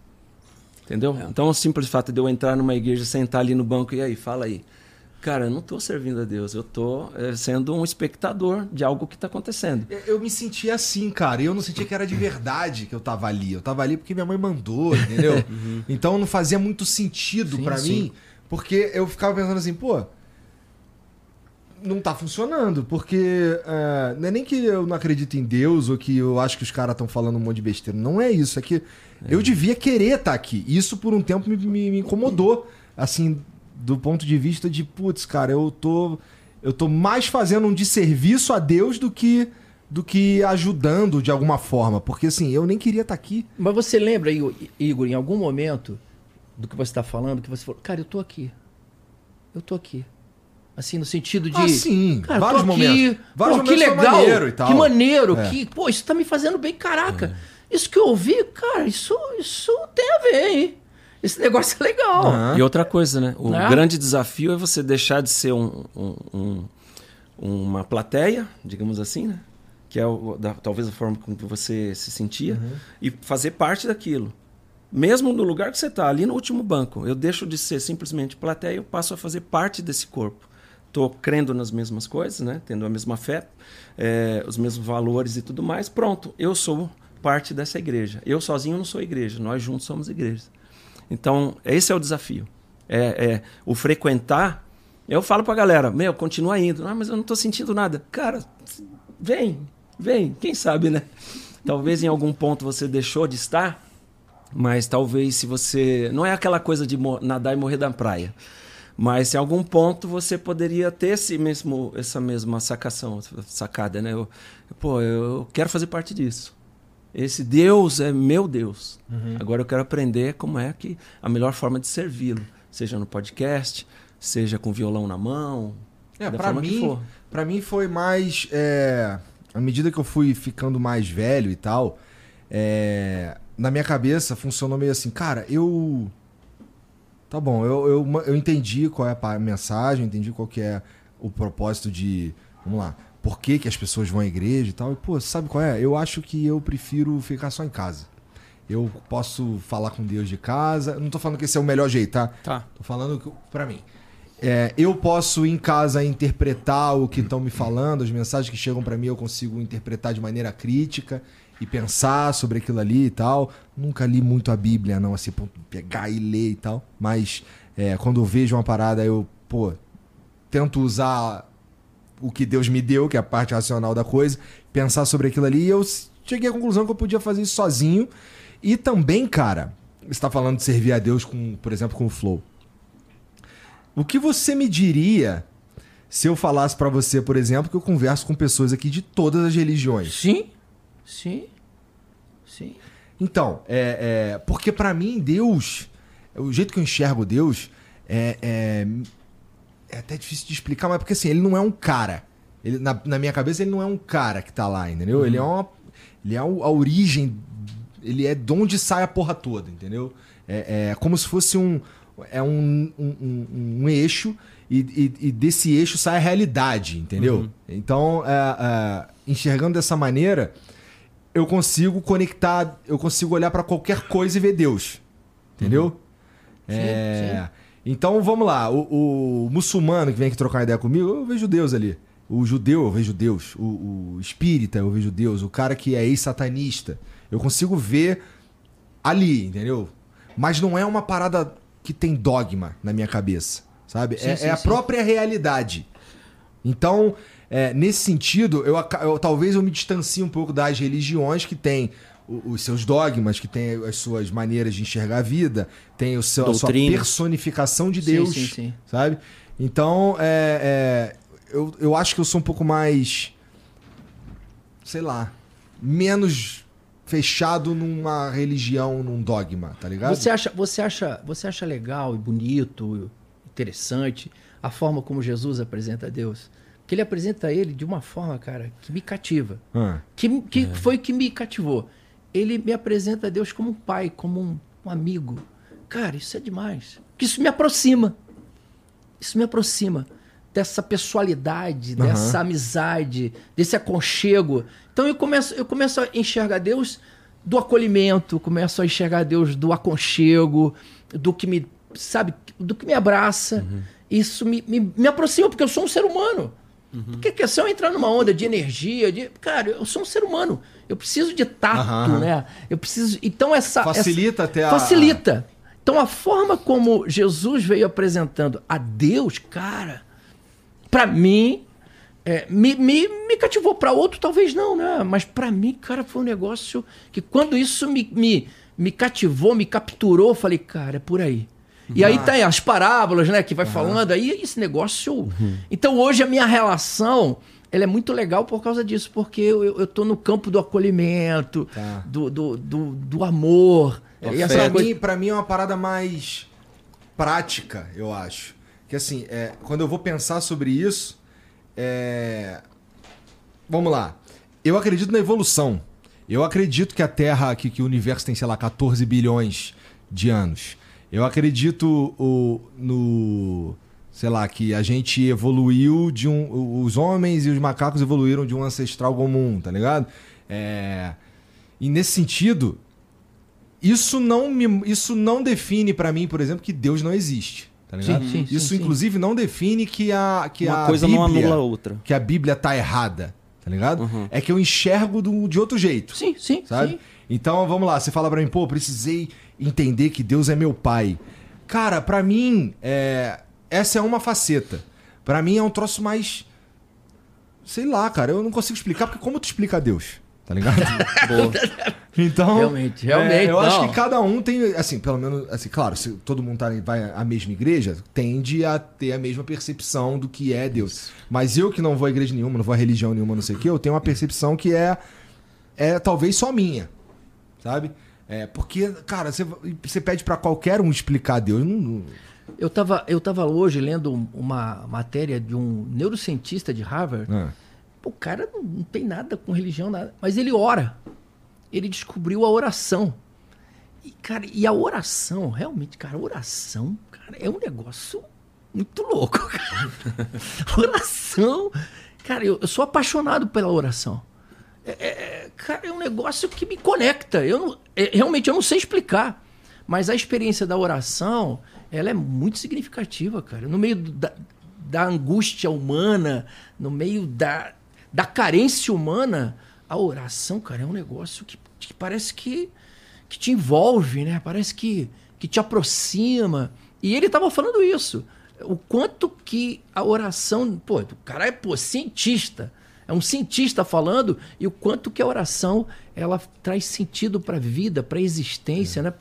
Entendeu? Então, o simples fato de eu entrar numa igreja, sentar ali no banco e aí, fala aí. Cara, eu não estou servindo a Deus, eu estou sendo um espectador de algo que está acontecendo. Eu- me sentia assim, cara. E eu não sentia que era de verdade que eu tava ali. Eu tava ali porque minha mãe mandou, entendeu? Então não fazia muito sentido sim. mim, porque eu ficava pensando assim, pô, não tá funcionando, porque é, não é nem que eu não acredito em Deus ou que eu acho que os caras estão falando um monte de besteira. Não é isso, é que eu devia querer estar aqui. Isso por um tempo me, me- me incomodou, assim, do ponto de vista de, putz, cara, eu tô eu tô mais fazendo um desserviço a Deus do que do que ajudando de alguma forma, porque assim, eu nem queria estar aqui. Mas você lembra, Igor, Igor, em algum momento do que você está falando, que você falou, cara, eu tô aqui. Eu tô aqui. Assim, no sentido de. Ah, sim, cara, vários momentos. Vários pô, que momentos foi legal. maneiro e tal. Que maneiro. É. Que, pô, isso tá me fazendo bem. Caraca, isso que eu ouvi, cara, isso, isso tem a ver, hein? Esse negócio é legal. Aham. E outra coisa, né? O Né? grande desafio é você deixar de ser um- um- um- uma plateia, digamos assim, né? Que é o- da- talvez a forma como você se sentia, e fazer parte daquilo. Mesmo no lugar que você está, ali no último banco, eu deixo de ser simplesmente plateia, eu passo a fazer parte desse corpo. Estou crendo nas mesmas coisas, né? tendo a mesma fé, eh, os mesmos valores e tudo mais. Pronto, eu sou parte dessa igreja. Eu sozinho não sou igreja, nós juntos somos igreja. Então, esse é o desafio. É, é o frequentar. Eu falo pra galera, meu, continua indo. Ah, mas eu não tô sentindo nada. Cara, vem, vem. Quem sabe, né? Talvez em algum ponto você deixou de estar, mas talvez se você. Não é aquela coisa de nadar e morrer da praia. Mas em algum ponto você poderia ter esse mesmo, essa mesma sacação, sacada, né? Eu, pô, eu quero fazer parte disso. Esse Deus é meu Deus. Agora eu quero aprender como é que a melhor forma de servi-lo, seja no podcast, seja com violão na mão, É, que mim, pra mim foi mais. é, à medida que eu fui ficando mais velho e tal, é, na minha cabeça funcionou meio assim, cara, eu. Tá bom, eu, eu, eu entendi qual é a mensagem, entendi qual que é o propósito de. Vamos lá. Por que, que as pessoas vão à igreja e tal. E, pô, sabe qual é? Eu acho que eu prefiro ficar só em casa. Eu posso falar com Deus de casa. Não tô falando que esse é o melhor jeito, tá? Tá. Tô falando que- pra mim. É, eu posso em casa interpretar o que estão me falando, as mensagens que chegam pra mim eu consigo interpretar de maneira crítica e pensar sobre aquilo ali e tal. Nunca li muito a Bíblia, não, assim, pegar e ler e tal. Mas é, quando eu vejo uma parada, eu, pô, tento usar o que Deus me deu, que é a parte racional da coisa, pensar sobre aquilo ali e eu cheguei à conclusão que eu podia fazer isso sozinho. E também, cara, você tá falando de servir a Deus com, por exemplo, com o Flow. O que você me diria se eu falasse pra você, por exemplo, que eu converso com pessoas aqui de todas as religiões? Sim, sim, sim. Então, é, é, porque pra mim Deus, o jeito que eu enxergo Deus é, é, é até difícil de explicar, mas porque assim, ele não é um cara. Ele, na, na minha cabeça ele não é um cara que tá lá, entendeu? Ele é uma, ele é a origem, ele é de onde sai a porra toda, entendeu? É, é como se fosse um, é um, um, um- um eixo e, e- e desse eixo sai a realidade, entendeu? Então, é, é, enxergando dessa maneira, eu consigo conectar, eu consigo olhar pra qualquer coisa e ver Deus. Entendeu? É, Então vamos lá, o, o muçulmano que vem aqui trocar uma ideia comigo, eu vejo Deus ali. O judeu, eu vejo Deus. O, o espírita, eu vejo Deus. O cara que é ex-satanista, eu consigo ver ali, entendeu? mas não é uma parada que tem dogma na minha cabeça, sabe? Sim, é, sim, é a sim. própria realidade. Então, é, nesse sentido, eu, eu- talvez eu me distancie um pouco das religiões que têm os seus dogmas, que têm as suas maneiras de enxergar a vida, tem o seu, a sua personificação de Sim, Deus, sim, sim. sabe? Então, é, é, eu, eu acho que eu sou um pouco mais, sei lá, menos fechado numa religião, num dogma, tá ligado? Você acha, você, acha, você acha legal e bonito, interessante a forma como Jesus apresenta a Deus? Que ele apresenta ele de uma forma, cara, que me cativa. Ah, Que, que foi que me cativou. Ele me apresenta a Deus como um pai, como um, um amigo. Cara, isso é demais. Que isso me aproxima. Isso me aproxima dessa pessoalidade, Aham. dessa amizade, desse aconchego. Então eu começo, eu começo a enxergar Deus do acolhimento, começo a enxergar Deus do aconchego, do que me, sabe, do que me abraça. Isso me, me, me aproxima, porque eu sou um ser humano. Porque que se eu entrar numa onda de energia, de, cara, eu sou um ser humano. Eu preciso de tato, Aham. né? Eu preciso. Então essa Facilita essa, até a- facilita. Então a forma como Jesus veio apresentando a Deus, cara, pra mim é, me, me, me cativou. Pra outro talvez não, né? Mas pra mim, cara, foi um negócio que quando isso me, me, me cativou, me capturou, falei, cara, é por aí. E aí tem as parábolas, né, que vai falando, aí esse negócio. Então hoje a minha relação, ela é muito legal por causa disso, porque eu, eu, eu tô no campo do acolhimento, Tá. do, do, do, do amor. Do E essa Pra coisa- mim, pra mim é uma parada mais prática, eu acho. Que assim, é, quando eu vou pensar sobre isso, é... vamos lá. Eu acredito na evolução. Eu acredito que a Terra, que, que o universo tem, sei lá, 14 bilhões de anos. Eu acredito o, no. Sei lá, que a gente evoluiu de um. Os homens e os macacos evoluíram de um ancestral comum, tá ligado? É, e nesse sentido, isso não me, isso não define pra mim, por exemplo, que Deus não existe, tá ligado? Sim, sim, sim, isso sim. inclusive não define que a que Uma a coisa Bíblia, não anula a outra. que a Bíblia tá errada, tá ligado? Uhum. É que eu enxergo do- de outro jeito, Sim, sim, sabe? Então, vamos lá, você fala pra mim, pô, precisei entender que Deus é meu pai. Cara, pra mim, é, essa é uma faceta. Pra mim é um troço mais sei lá, cara, eu não consigo explicar porque como tu explica Deus? Tá ligado? Então, Realmente, realmente, é, eu acho não. que cada um tem, assim, pelo menos, assim, claro, se todo mundo tá, vai à mesma igreja, tende a ter a mesma percepção do que é Deus. Mas eu que não vou à igreja nenhuma, não vou à religião nenhuma, não sei o quê, eu tenho uma percepção que é, é talvez só minha, sabe? É, porque, cara, você, você pede pra qualquer um explicar Deus, não, não- Eu estava eu tava hoje lendo uma matéria de um neurocientista de Harvard. Pô, o cara não, não tem nada com religião, nada. Mas ele ora. Ele descobriu a oração. E, cara, e a oração, realmente, cara, oração, cara, é um negócio muito louco, cara. oração. Cara, eu, eu sou apaixonado pela oração. É, é, cara, é um negócio que me conecta. Eu não- é, realmente eu não sei explicar. Mas a experiência da oração, ela é muito significativa, cara. No meio da, da angústia humana, no meio da, da carência humana, a oração, cara, é um negócio que, que parece que, que te envolve, né? Parece que, que te aproxima. E ele estava falando isso. O quanto que a oração. Pô, o cara é pô, cientista. É um cientista falando e o quanto que a oração ela traz sentido para a vida, para a existência, né?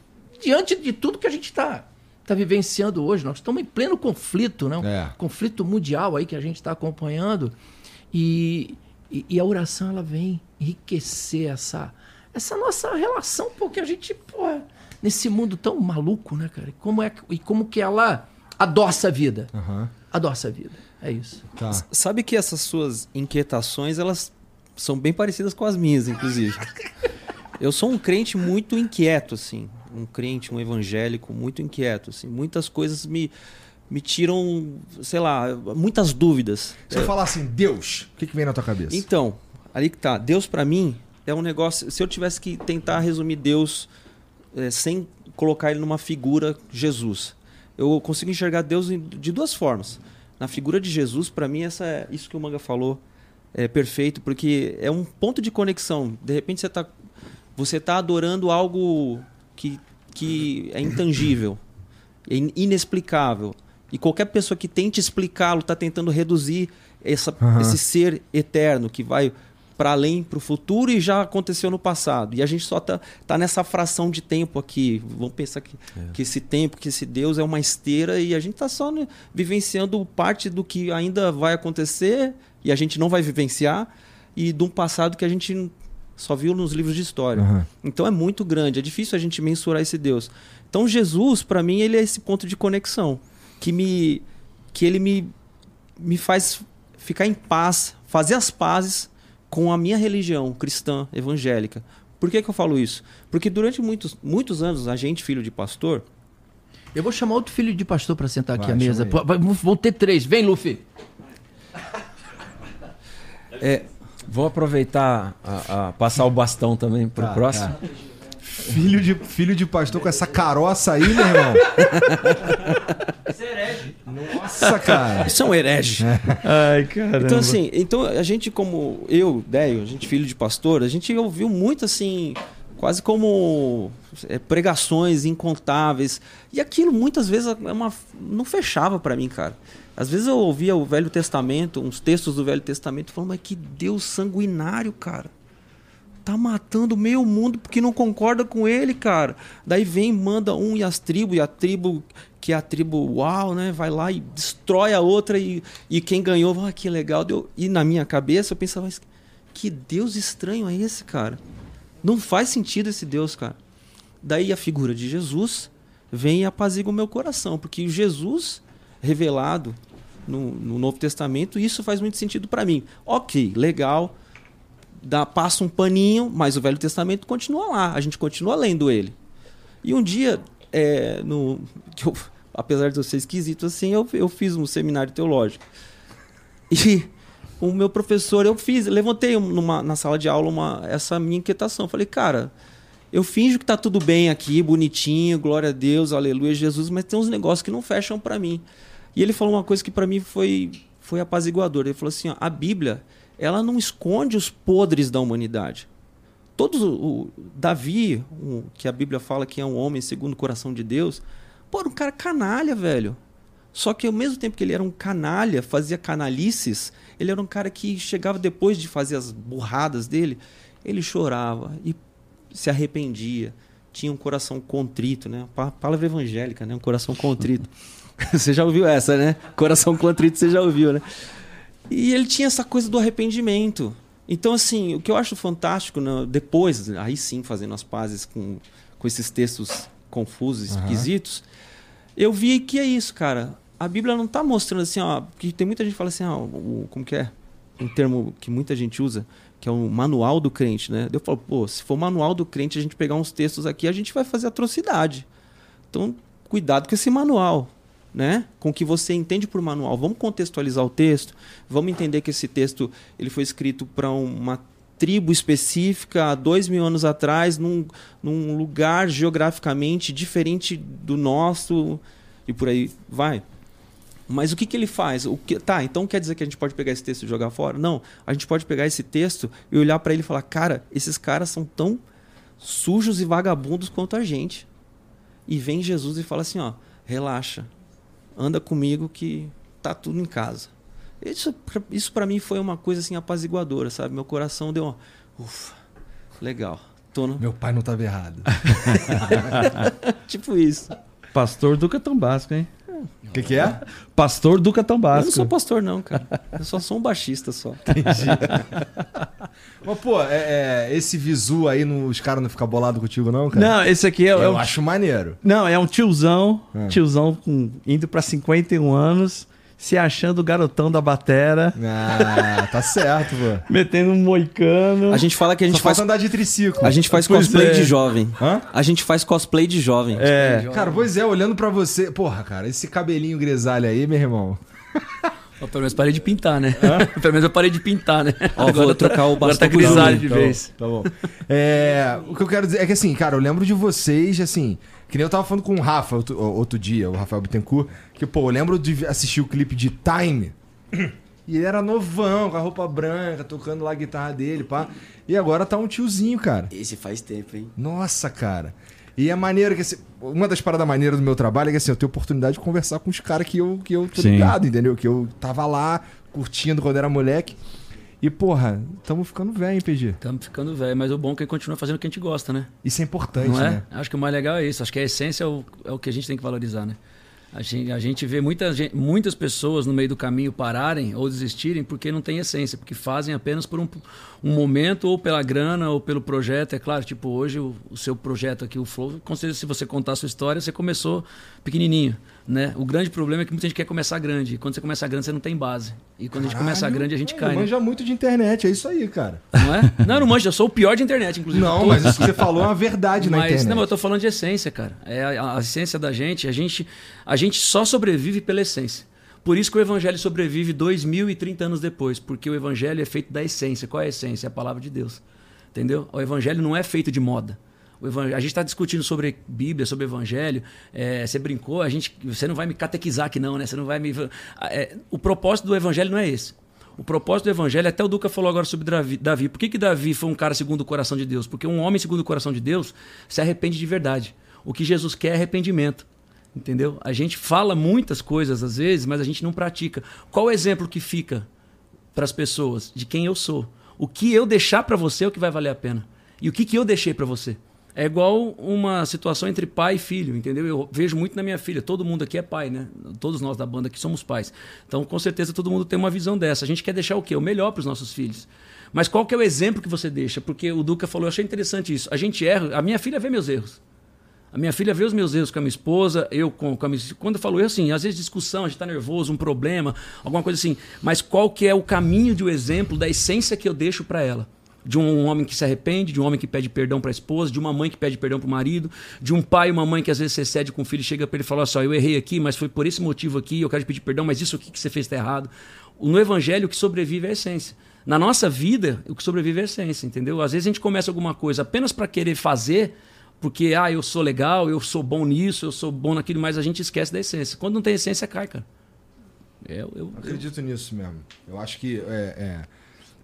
Diante de tudo que a gente está tá vivenciando hoje, nós estamos em pleno conflito, né? Um É. conflito mundial aí que a gente está acompanhando e, e, e a oração ela vem enriquecer essa essa nossa relação, porque a gente, nesse mundo tão maluco, né, cara? E como é e como que ela adoça a vida? aham, Adoça a vida. É isso. tá. Sabe que essas suas inquietações, elas são bem parecidas com as minhas, inclusive. Eu sou um crente muito inquieto, assim. Um crente, um evangélico muito inquieto, assim. Muitas coisas me, me tiram, sei lá, muitas dúvidas. Se eu falar assim, Deus, o que, que vem na tua cabeça? Então, ali que tá. Deus pra mim é um negócio. Se eu tivesse que tentar resumir Deus eh, sem colocar ele numa figura Jesus, eu consigo enxergar Deus de duas formas. Na figura de Jesus, pra mim essa é isso que o Manga falou é perfeito, porque é um ponto de conexão. De repente você tá você tá adorando algo que que é intangível, é in- inexplicável. E qualquer pessoa que tente explicá-lo está tentando reduzir essa, Aham. esse ser eterno que vai para além, para o futuro e já aconteceu no passado. E a gente só tá, tá nessa fração de tempo aqui. Vamos pensar que, que esse tempo, que esse Deus é uma esteira e a gente tá só né, vivenciando parte do que ainda vai acontecer e a gente não vai vivenciar e de um passado que a gente só viu nos livros de história. Aham. Então é muito grande, é difícil a gente mensurar esse Deus. Então Jesus, para mim, ele é esse ponto de conexão que me que ele me me faz ficar em paz, fazer as pazes com a minha religião cristã evangélica. Por que, que eu falo isso? Porque durante muitos, muitos anos, a gente, filho de pastor, Eu vou chamar outro filho de pastor pra sentar aqui Vai, à mesa. Pô, Vão ter três. Vem, Luffy. É, vou aproveitar a, a passar o bastão também pro Tá, próximo. tá. Filho de, filho de pastor com essa caroça aí, meu irmão. Nossa, cara. isso é um herege. Ai, caramba. Então, assim, então a gente, como eu, Déio, a gente filho de pastor, a gente ouviu muito assim, quase como é, pregações incontáveis. E aquilo muitas vezes é uma, não fechava pra mim, cara. Às vezes eu ouvia o Velho Testamento, uns textos do Velho Testamento, falando, mas que Deus sanguinário, cara. Tá matando meio mundo porque não concorda com ele, cara. Daí vem, manda um e as tribos, e a tribo, que é a tribo uau, né? Vai lá e destrói a outra, e, e quem ganhou, ah, que legal. Deu... E na minha cabeça eu pensava, que Deus estranho é esse, cara? Não faz sentido esse Deus, cara. Daí a figura de Jesus vem e apazigua o meu coração, porque Jesus revelado no, no Novo Testamento, isso faz muito sentido para mim. Ok, legal, dá, passa um paninho, mas o Velho Testamento continua lá, a gente continua lendo ele. E um dia, é, no, eu- apesar de eu ser esquisito assim, eu, eu fiz um seminário teológico. E o meu professor, eu fiz, levantei numa, na sala de aula uma, essa minha inquietação. Falei, cara, eu finjo que tá tudo bem aqui, bonitinho, glória a Deus, aleluia, Jesus, mas tem uns negócios que não fecham para mim. E ele falou uma coisa que para mim foi, foi apaziguador. Ele falou assim: ó, a Bíblia, ela não esconde os podres da humanidade. Todos o, Davi, que a Bíblia fala que é um homem segundo o coração de Deus, pô, era um cara canalha, velho. Só que ao mesmo tempo que ele era um canalha, fazia canalices, ele era um cara que chegava depois de fazer as burradas dele, ele chorava e se arrependia, tinha um coração contrito, né? Pa- Palavra evangélica, né? Um coração contrito. você já ouviu essa, né? Coração contrito, você já ouviu, né? E ele tinha essa coisa do arrependimento. Então, assim, o que eu acho fantástico, né, depois, aí sim, fazendo as pazes com, com esses textos confusos, Aham. esquisitos, eu vi que é isso, cara. A Bíblia não está mostrando assim, ó, porque tem muita gente que fala assim, ó, o, como que é? Um termo que muita gente usa, que é o manual do crente, né? Eu falo, pô, se for manual do crente, a gente pegar uns textos aqui, a gente vai fazer atrocidade. Então, cuidado com esse manual, né? Com o que você entende por manual. Vamos contextualizar o texto, vamos entender que esse texto ele foi escrito para uma tribo específica há dois mil anos atrás, num, num lugar geograficamente diferente do nosso e por aí vai. Mas o que, que ele faz? O que, tá, então quer dizer que a gente pode pegar esse texto e jogar fora? Não. A gente pode pegar esse texto e olhar para ele e falar: cara, esses caras são tão sujos e vagabundos quanto a gente. E vem Jesus e fala assim: ó, relaxa, anda comigo que tá tudo em casa. Isso, pra- isso para mim foi uma coisa assim apaziguadora, sabe? Meu coração deu uma. Ufa, legal. Tô no... Meu pai não tava errado. Tipo isso. Pastor Duca Tão Basco, hein? O que, que é? Pastor Duca Tão Eu não sou pastor, não, cara. Eu só sou um baixista só. Mas, pô, é, é, esse visu aí, no- os caras não ficam bolados contigo, não, cara? Não, esse aqui é, é Eu um acho maneiro. Não, é um tiozão, É. tiozão com, indo pra 51 anos, se achando o garotão da batera, Ah, tá certo, pô. metendo um moicano. A gente fala que a Só gente faz, falta andar de triciclo. a gente faz Pois cosplay é. de jovem. Hã? A gente faz cosplay de jovem. É, Cara, pois é, olhando pra você. Porra, cara, esse cabelinho grisalho aí, meu irmão. Pelo menos parei de pintar, né? pelo menos eu parei de pintar, né? Ó, vou trocar o agora bastão tá grisalho de Tá vez. bom, tá bom. É, o que eu quero dizer é que assim, cara, eu lembro de vocês, assim, que nem eu tava falando com o Rafa outro, outro dia, o Rafael Bittencourt, que, pô, eu lembro de assistir o clipe de Time. E ele era novão, com a roupa branca, tocando lá a guitarra dele, pá. E agora tá um tiozinho, cara. Esse faz tempo, hein? Nossa, cara. E é maneiro que assim, uma das paradas maneiras do meu trabalho é que assim, eu tenho oportunidade de conversar com os caras que eu, que eu tô Sim. ligado, entendeu? Que eu tava lá curtindo quando era moleque. E, porra, tamo ficando velho, hein, PG? Estamos ficando velho, mas o bom é que continua fazendo o que a gente gosta, né? Isso é importante, Não é? né? Acho que o mais legal é isso. Acho que a essência é o, é o que a gente tem que valorizar, né? A gente, a gente vê muita gente- muitas pessoas no meio do caminho pararem ou desistirem porque não tem essência, porque fazem apenas por um, um momento, ou pela grana, ou pelo projeto. É claro, tipo, hoje o, o seu projeto aqui, o Flow, com certeza, se você contar a sua história, você começou pequenininho, né? O grande problema é que muita gente quer começar grande. E quando você começa grande, você não tem base. E quando a gente começa Caralho, grande, a gente cai, né? manja muito de internet, é isso aí, cara. Não é? Não, eu não manjo, eu sou o pior de internet, inclusive. Não, mas isso que você falou é uma verdade na mas, internet. Não, mas eu tô falando de essência, cara. É a, a essência da gente. A gente, a gente só sobrevive pela essência. Por isso que o evangelho sobrevive 2030 anos depois, porque o evangelho é feito da essência. Qual é a essência? É a palavra de Deus. Entendeu? O evangelho não é feito de moda. A gente está discutindo sobre Bíblia, sobre Evangelho. é, você brincou, a gente, você não vai me catequizar aqui, não, né? Você não vai me. é, o propósito do Evangelho não é esse. O propósito do Evangelho, até o Duca falou agora sobre Davi. Davi. Por que, que Davi foi um cara segundo o coração de Deus? Porque um homem segundo o coração de Deus se arrepende de verdade. O que Jesus quer é arrependimento. Entendeu? A gente fala muitas coisas às vezes, mas a gente não pratica. Qual o exemplo que fica para as pessoas de quem eu sou? O que eu deixar para você é o que vai valer a pena. E o que, que eu deixei para você? É igual uma situação entre pai e filho, entendeu? Eu vejo muito na minha filha. Todo mundo aqui é pai, né? Todos nós da banda aqui somos pais. Então, com certeza, todo mundo tem uma visão dessa. A gente quer deixar o quê? O melhor para os nossos filhos. Mas qual que é o exemplo que você deixa? Porque o Duca falou, eu achei interessante isso. A gente erra, a minha filha vê meus erros. A minha filha vê os meus erros com a minha esposa, eu com, com a minha... Quando eu falo erro, assim, às vezes discussão, a gente tá nervoso, um problema, alguma coisa assim. Mas qual que é o caminho de um exemplo da essência que eu deixo para ela? De um homem que se arrepende, de um homem que pede perdão para a esposa, de uma mãe que pede perdão para o marido, de um pai e uma mãe que às vezes se excede com o filho e chega para ele e fala: Olha só, eu errei aqui, mas foi por esse motivo aqui, eu quero te pedir perdão, mas isso aqui que você fez está errado. No evangelho, o que sobrevive é a essência. Na nossa vida, o que sobrevive é a essência, entendeu? Às vezes a gente começa alguma coisa apenas para querer fazer, porque, ah, eu sou legal, eu sou bom nisso, eu sou bom naquilo, mas a gente esquece da essência. Quando não tem essência, cai, cara. Eu, eu, Acredito nisso mesmo. Eu acho que é, é,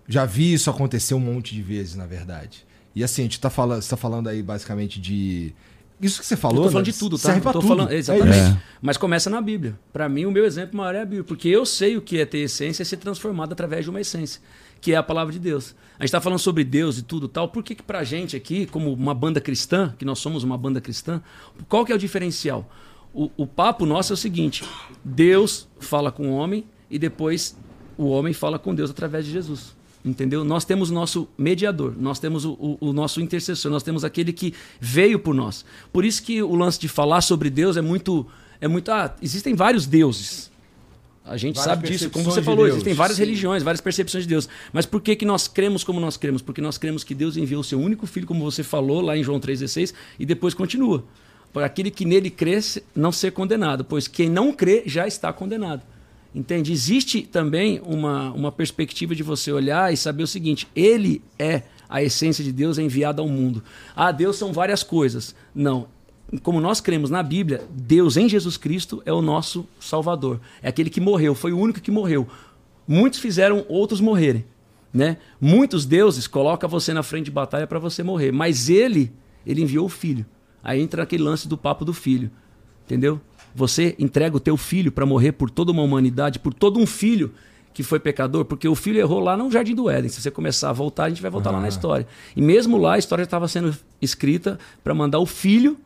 já vi isso acontecer um monte de vezes, na verdade. E assim, a gente tá falando, você tá falando aí basicamente de. Isso que você falou. Eu tô falando né, de tudo, tá? serve pra tô tudo. falando, É exatamente. isso. Mas começa na Bíblia. Para mim, o meu exemplo maior é a Bíblia, porque eu sei o que é ter essência e ser transformado através de uma essência, que é a palavra de Deus. A gente tá falando sobre Deus e tudo tal. Por que que pra gente aqui, como uma banda cristã, que nós somos uma banda cristã, qual que é o diferencial? O, o papo nosso é o seguinte: Deus fala com o homem e depois o homem fala com Deus através de Jesus. Entendeu? Nós temos o nosso mediador, nós temos o, o- o nosso intercessor, nós temos aquele que veio por nós. Por isso que o lance de falar sobre Deus é muito. É muito ah, existem vários deuses. A gente Várias sabe disso. Como você de falou, Deus. existem várias Sim. religiões, várias percepções de Deus. Mas por que, que nós cremos como nós cremos? Porque nós cremos que Deus enviou o seu único filho, como você falou lá em João 3,16, e depois continua. Para aquele que nele crê não ser condenado, pois quem não crê já está condenado. Entende? Existe também uma, uma perspectiva de você olhar e saber o seguinte: Ele é a essência de Deus enviada ao mundo. Ah, Deus são várias coisas. Não. Como nós cremos na Bíblia, Deus em Jesus Cristo é o nosso Salvador. É aquele que morreu, foi o único que morreu. Muitos fizeram outros morrerem. Né? Muitos deuses colocam você na frente de batalha para você morrer, mas ele, ele enviou o filho. Aí entra aquele lance do papo do filho. Entendeu? Você entrega o teu filho para morrer por toda uma humanidade, por todo um filho que foi pecador, porque o filho errou lá no Jardim do Éden. Se você começar a voltar, a gente vai voltar lá na história. E mesmo lá, a história estava sendo escrita para mandar o filho,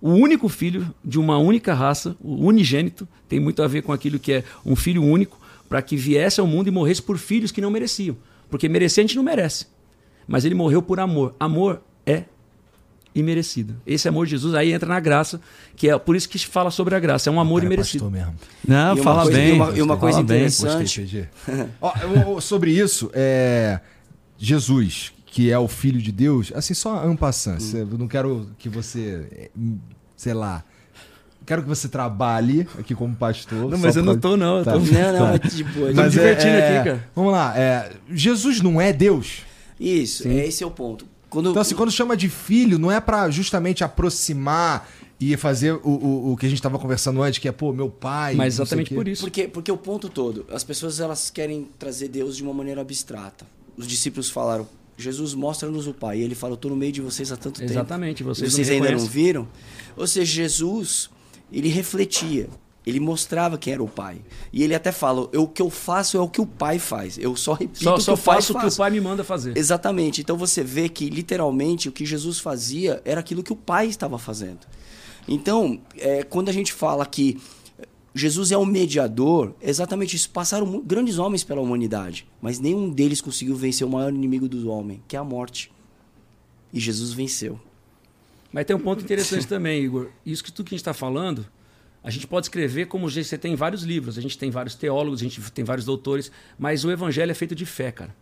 o único filho de uma única raça, o unigênito, tem muito a ver com aquilo que é um filho único, para que viesse ao mundo e morresse por filhos que não mereciam. Porque merecer a gente não merece. Mas ele morreu por amor. Amor é imerecido. Esse amor de Jesus aí entra na graça, que é por isso que fala sobre a graça. É um amor é imerecido. pastor mesmo. Não, E fala coisa- bem. e uma- e uma coisa fala bem. interessante- Gostei, eu- eu- sobre isso, é, Jesus, que é o Filho de Deus, assim, só passant, cê- eu não quero que você, é, sei lá, quero que você trabalhe aqui como pastor. Não, mas eu pra- não tô, não. Eu Tá. tô... Não, não, é tipo. Mas- Mas divertindo é- aqui, cara. Vamos lá, é, Jesus não é Deus? Isso, é, esse é o ponto. Quando, Então, assim, quando chama de filho, não é pra justamente aproximar e fazer o, o, o que a gente tava conversando antes, que é, pô, meu pai. Mas exatamente por isso. Porque, porque o ponto todo, as pessoas elas querem trazer Deus de uma maneira abstrata. Os discípulos falaram, Jesus mostra-nos o Pai. E ele fala, eu estou no meio de vocês há tanto tempo. Exatamente, vocês, Vocês não ainda não viram? Ou seja, Jesus, ele refletia. Ele mostrava quem era o Pai. E ele até fala, eu, o que eu faço é o que o Pai faz. Eu só repito Só, o que só o Pai faço o que o pai me manda fazer. Exatamente. Então você vê que literalmente o que Jesus fazia era aquilo que o Pai estava fazendo. Então, é, quando a gente fala que Jesus é o mediador, é exatamente isso. Passaram grandes homens pela humanidade, mas nenhum deles conseguiu vencer o maior inimigo do homem, que é a morte. E Jesus venceu. Mas tem um ponto interessante também, Igor. Isso que tudo que a gente está falando, a gente pode escrever como você tem vários livros, a gente tem vários teólogos, a gente tem vários doutores, mas o evangelho é feito de fé, cara.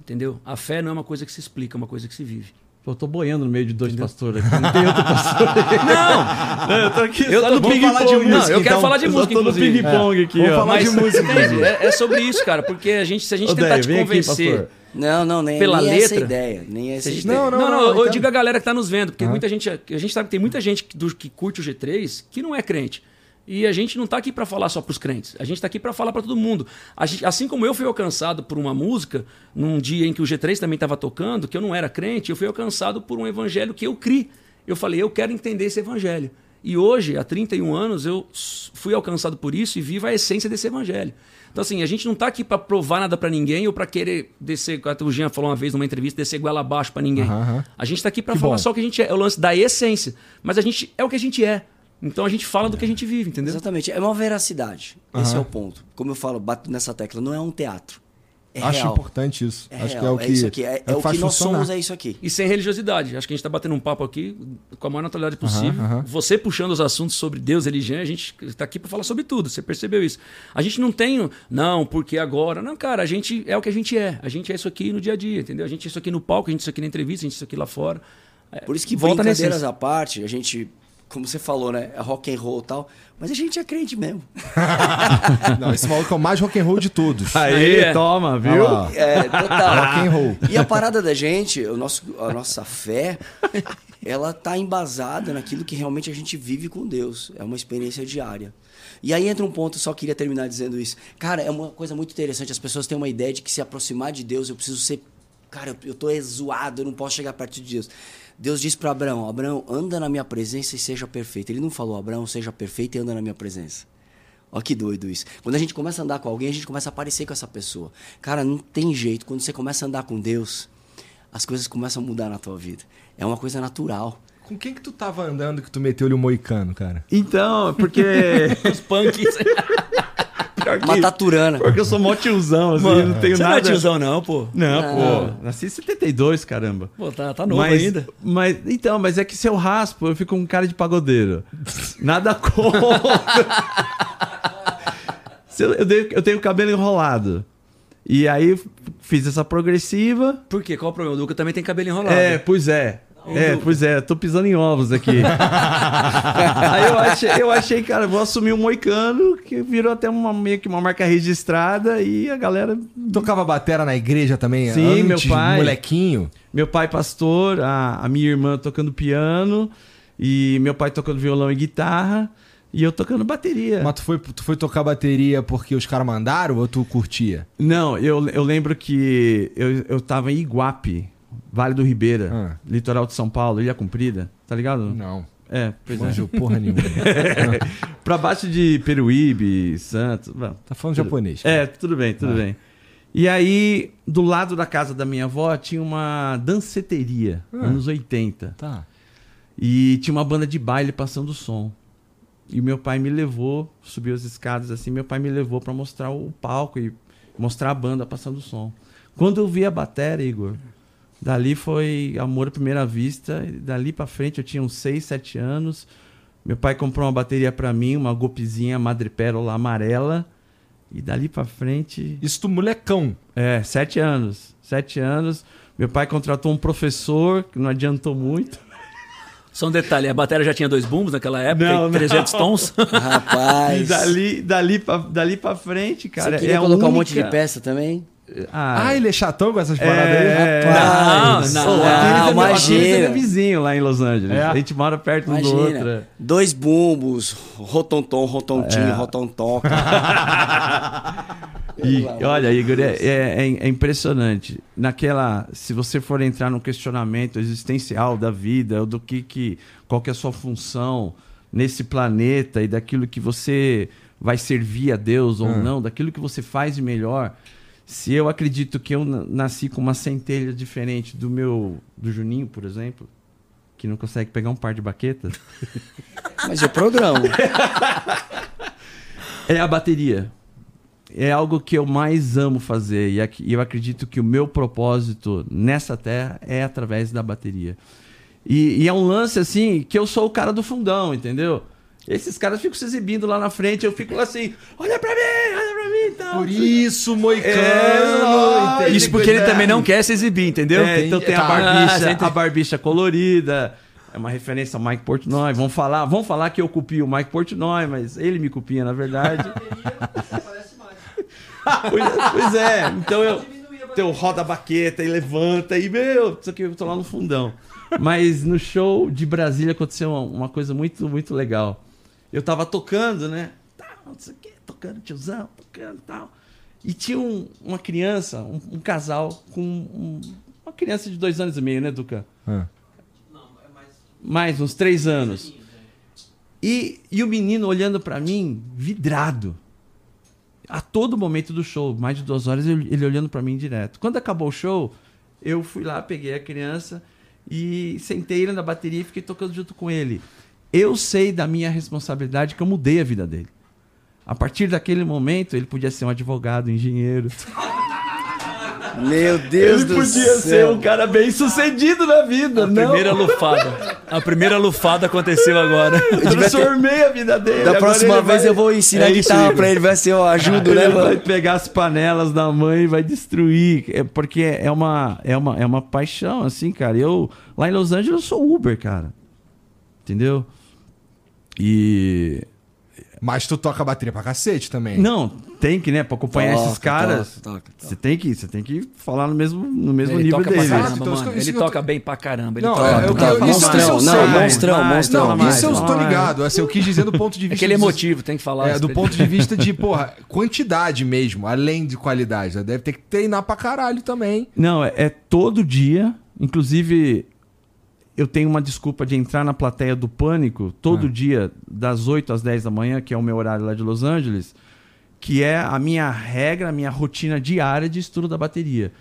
Entendeu? A fé não é uma coisa que se explica, é uma coisa que se vive. Eu tô boiando no meio de dois pastores aqui. Não tem outro pastor aqui. Não! Eu tô aqui Eu tô- no ping-pong. falar de música, Não, eu quero então. falar de Eu música, tô no inclusive. ping-pong aqui, Vamos ó. falar de música? É, é sobre isso, cara, porque a gente, se a gente Ô, tentar te aqui, convencer. pastor. Não, não, nem, Pela nem essa letra? ideia. Nem essa gente ideia. Não, não, não, não, não, eu então- digo a galera que tá nos vendo, porque muita gente. A gente sabe que tem muita gente que, do- que curte o G3 que não é crente. E a gente não tá aqui para falar só pros crentes. A gente tá aqui para falar para todo mundo. A gente- assim como eu fui alcançado por uma música, num dia em que o G3 também estava tocando, que eu não era crente, eu fui alcançado por um evangelho que eu criei. Eu falei, eu quero entender esse evangelho. E hoje, há 31 anos, eu fui alcançado por isso e vivo a essência desse evangelho. Então, assim, a gente não tá aqui para provar nada para ninguém ou para querer descer, o Jean falou uma vez numa entrevista, descer goela abaixo para ninguém. Aham. A gente tá aqui para falar bom. só o que a gente é, é o lance da essência. Mas a gente é o que a gente é. Então a gente fala do que a gente vive, entendeu? Exatamente. É uma veracidade. Esse é o ponto. Como eu falo, bato nessa tecla. Não é um teatro. É Acho real. importante isso. É Acho real. que é o que, isso aqui. É, é o faz que nós funcionar. somos, é isso aqui. E sem religiosidade. Acho que a gente tá batendo um papo aqui com a maior naturalidade possível. Você puxando os assuntos sobre Deus, religião, a gente tá aqui para falar sobre tudo. Você percebeu isso? A gente não tem, não, porque agora. Não, cara, a gente é o que a gente é. A gente é isso aqui no dia a dia, entendeu? A gente é isso aqui no palco, a gente é isso aqui na entrevista, a gente é isso aqui lá fora. É, Por isso que volta brincadeiras à parte, a gente, como você falou, né? É rock and roll e tal. Mas a gente é crente mesmo. Não, esse maluco é o mais rock and roll de todos. Aí, Aí é. toma, viu? É, total. Rock and roll. E a parada da gente, o nosso, a nossa fé, ela tá embasada naquilo que realmente a gente vive com Deus. É uma experiência diária. E aí entra um ponto, só queria terminar dizendo isso. Cara, é uma coisa muito interessante. As pessoas têm uma ideia de que se aproximar de Deus, eu preciso ser. Cara, eu- eu tô zoado, eu não posso chegar perto de Deus. Deus disse para Abraão: Abraão, anda na minha presença e seja perfeito. Ele não falou, Abraão, seja perfeito e anda na minha presença. Ó que doido isso. Quando a gente começa a andar com alguém, a gente começa a aparecer com essa pessoa. Cara, não tem jeito. Quando você começa a andar com Deus, as coisas começam a mudar na tua vida. É uma coisa natural. Com quem que tu tava andando que tu meteu-lhe o moicano, cara? Então, porque. Os punks. Uma taturana. porque eu sou mó tiozão, assim, Mano, não tenho você nada. não é tiozão, não, pô. Não, Não. pô. Nasci em 72, caramba. Pô, tá, tá novo mas, ainda. Mas, então, mas é que se eu raspo, eu fico com cara de pagodeiro. Nada contra. Eu, eu, dei- eu tenho cabelo enrolado. E aí fiz essa progressiva. Por quê? Qual o problema? O Duca também tem cabelo enrolado. É, pois é. É, pois é, tô pisando em ovos aqui. Aí eu achei, eu achei, cara, vou assumir um moicano, que virou até uma, meio que uma marca registrada e a galera. Tocava batera na igreja também? Sim, meu antes, pai. Molequinho. Meu pai pastor, a, a minha irmã tocando piano, e meu pai tocando violão e guitarra, e eu tocando bateria. Mas tu foi, tu foi tocar bateria porque os caras mandaram ou tu curtia? Não, eu, eu lembro que eu, eu tava em Iguape, Vale do Ribeira, Ah. litoral de São Paulo, Ilha Comprida, tá ligado? Não. É, pois é. Manjou porra nenhuma. Pra baixo de Peruíbe, Santos. tá falando japonês. É, tudo bem, tudo Ah. bem. E aí, do lado da casa da minha avó, tinha uma danceteria, Ah. anos 80. Tá. E tinha uma banda de baile passando som. E meu pai me levou, subiu as escadas assim, meu pai me levou pra mostrar o palco e mostrar a banda passando som. Quando eu vi a bateria, Igor, dali foi amor à primeira vista. Dali pra frente eu tinha uns 6, 7 anos. Meu pai comprou uma bateria pra mim, uma golpezinha madrepérola amarela. E dali pra frente, Isso tu molecão. é, sete anos. Sete anos. Meu pai contratou um professor, que não adiantou muito. Só um detalhe, a bateria já tinha dois bumbos naquela época, Não, e 300 tons. Rapaz. E dali, dali, pra, dali pra frente, cara. você queria é colocar um única- monte de peça também? Ah, Ah, ele é chatão com essas paradas aí? é... Rapaz. Não, Pô, não, o Aquiles é meu- imagina. Aquiles é meu vizinho lá em Los Angeles. É? A gente mora perto um do outro. Imagina. Dois bumbos, rotontom, rotontinho, É. rotontom. E, olha, Igor, é, é- é impressionante. Naquela, se você for entrar no questionamento existencial da vida, ou do que, que qual que é a sua função nesse planeta e daquilo que você vai servir a Deus ou Hum. não, daquilo que você faz de melhor. Se eu acredito que eu na- nasci com uma centelha diferente do meu, do Juninho, por exemplo, que não consegue pegar um par de baquetas, Mas eu programo. É a bateria. É algo que eu mais amo fazer. E e eu acredito que o meu propósito nessa terra é através da bateria. E, e é um lance assim que eu sou o cara do fundão, entendeu? Esses caras ficam se exibindo lá na frente, eu fico assim, olha pra mim, olha pra mim e tal. Por isso, Moicano. É, entende? Isso porque ele também não quer se exibir, entendeu? É, então tem a Tá. barbicha, Ah, a barbicha colorida. É uma referência ao Mike Portnoy. Vão falar, vão falar que eu copio o Mike Portnoy, mas ele me copia, na verdade. pois, pois é, então eu, então eu rodo a baqueta e levanta e, meu, isso aqui eu tô lá no fundão. Mas no show de Brasília aconteceu uma, uma coisa muito, muito legal. Eu tava tocando, né? Tá, não sei o quê, tocando, tiozão, tocando e tal. E tinha um- uma criança, um, um casal com um- uma criança de dois anos e meio, né, Duca? Ah. Mais uns três anos. E, e o menino olhando pra mim, vidrado. A todo momento do show, mais de duas horas, ele, ele olhando pra mim direto. Quando acabou o show, eu fui lá, peguei a criança e sentei ele na bateria e fiquei tocando junto com ele. Eu sei da minha responsabilidade que eu mudei a vida dele. A partir daquele momento, ele podia ser um advogado, um engenheiro. Meu Deus ele do podia céu. ser um cara bem sucedido na vida, A não? primeira lufada. A primeira lufada aconteceu agora. Eu transformei a vida dele. Da Agora próxima ele vez vai- eu vou ensinar É guitarra pra ele, vai ser, ó, ajudo, né, ele vai pegar as panelas da mãe e vai destruir. É porque é uma, é, uma, é uma paixão, assim, cara. Eu, lá em Los Angeles, eu sou Uber, cara. Entendeu? E. Mas tu toca bateria pra cacete também. Não, tem que, né? Pra acompanhar esses Toca, caras. toca, toca, toca. Você tem que, você tem que falar no mesmo, no mesmo Ele nível toca dele. Caramba, então mano. eu- Ele eu toca bem pra caramba. Ele Não, toca. é, eu, toca. eu, isso, monstrão, isso eu não, sei. monstrão, mais, monstrão. Não, mais, isso eu fala estou mais. ligado. Assim, eu quis dizer do ponto de É vista. que ele é emotivo, tem que falar. É, do ponto de vista de, porra, quantidade mesmo, além de qualidade. né? Deve ter que treinar pra caralho também. Não, é, é todo dia. Inclusive, eu tenho uma desculpa de entrar na plateia do Pânico todo Ah. dia, das 8 às 10 da manhã, que é o meu horário lá de Los Angeles, que é a minha regra, a minha rotina diária de estudo da bateria.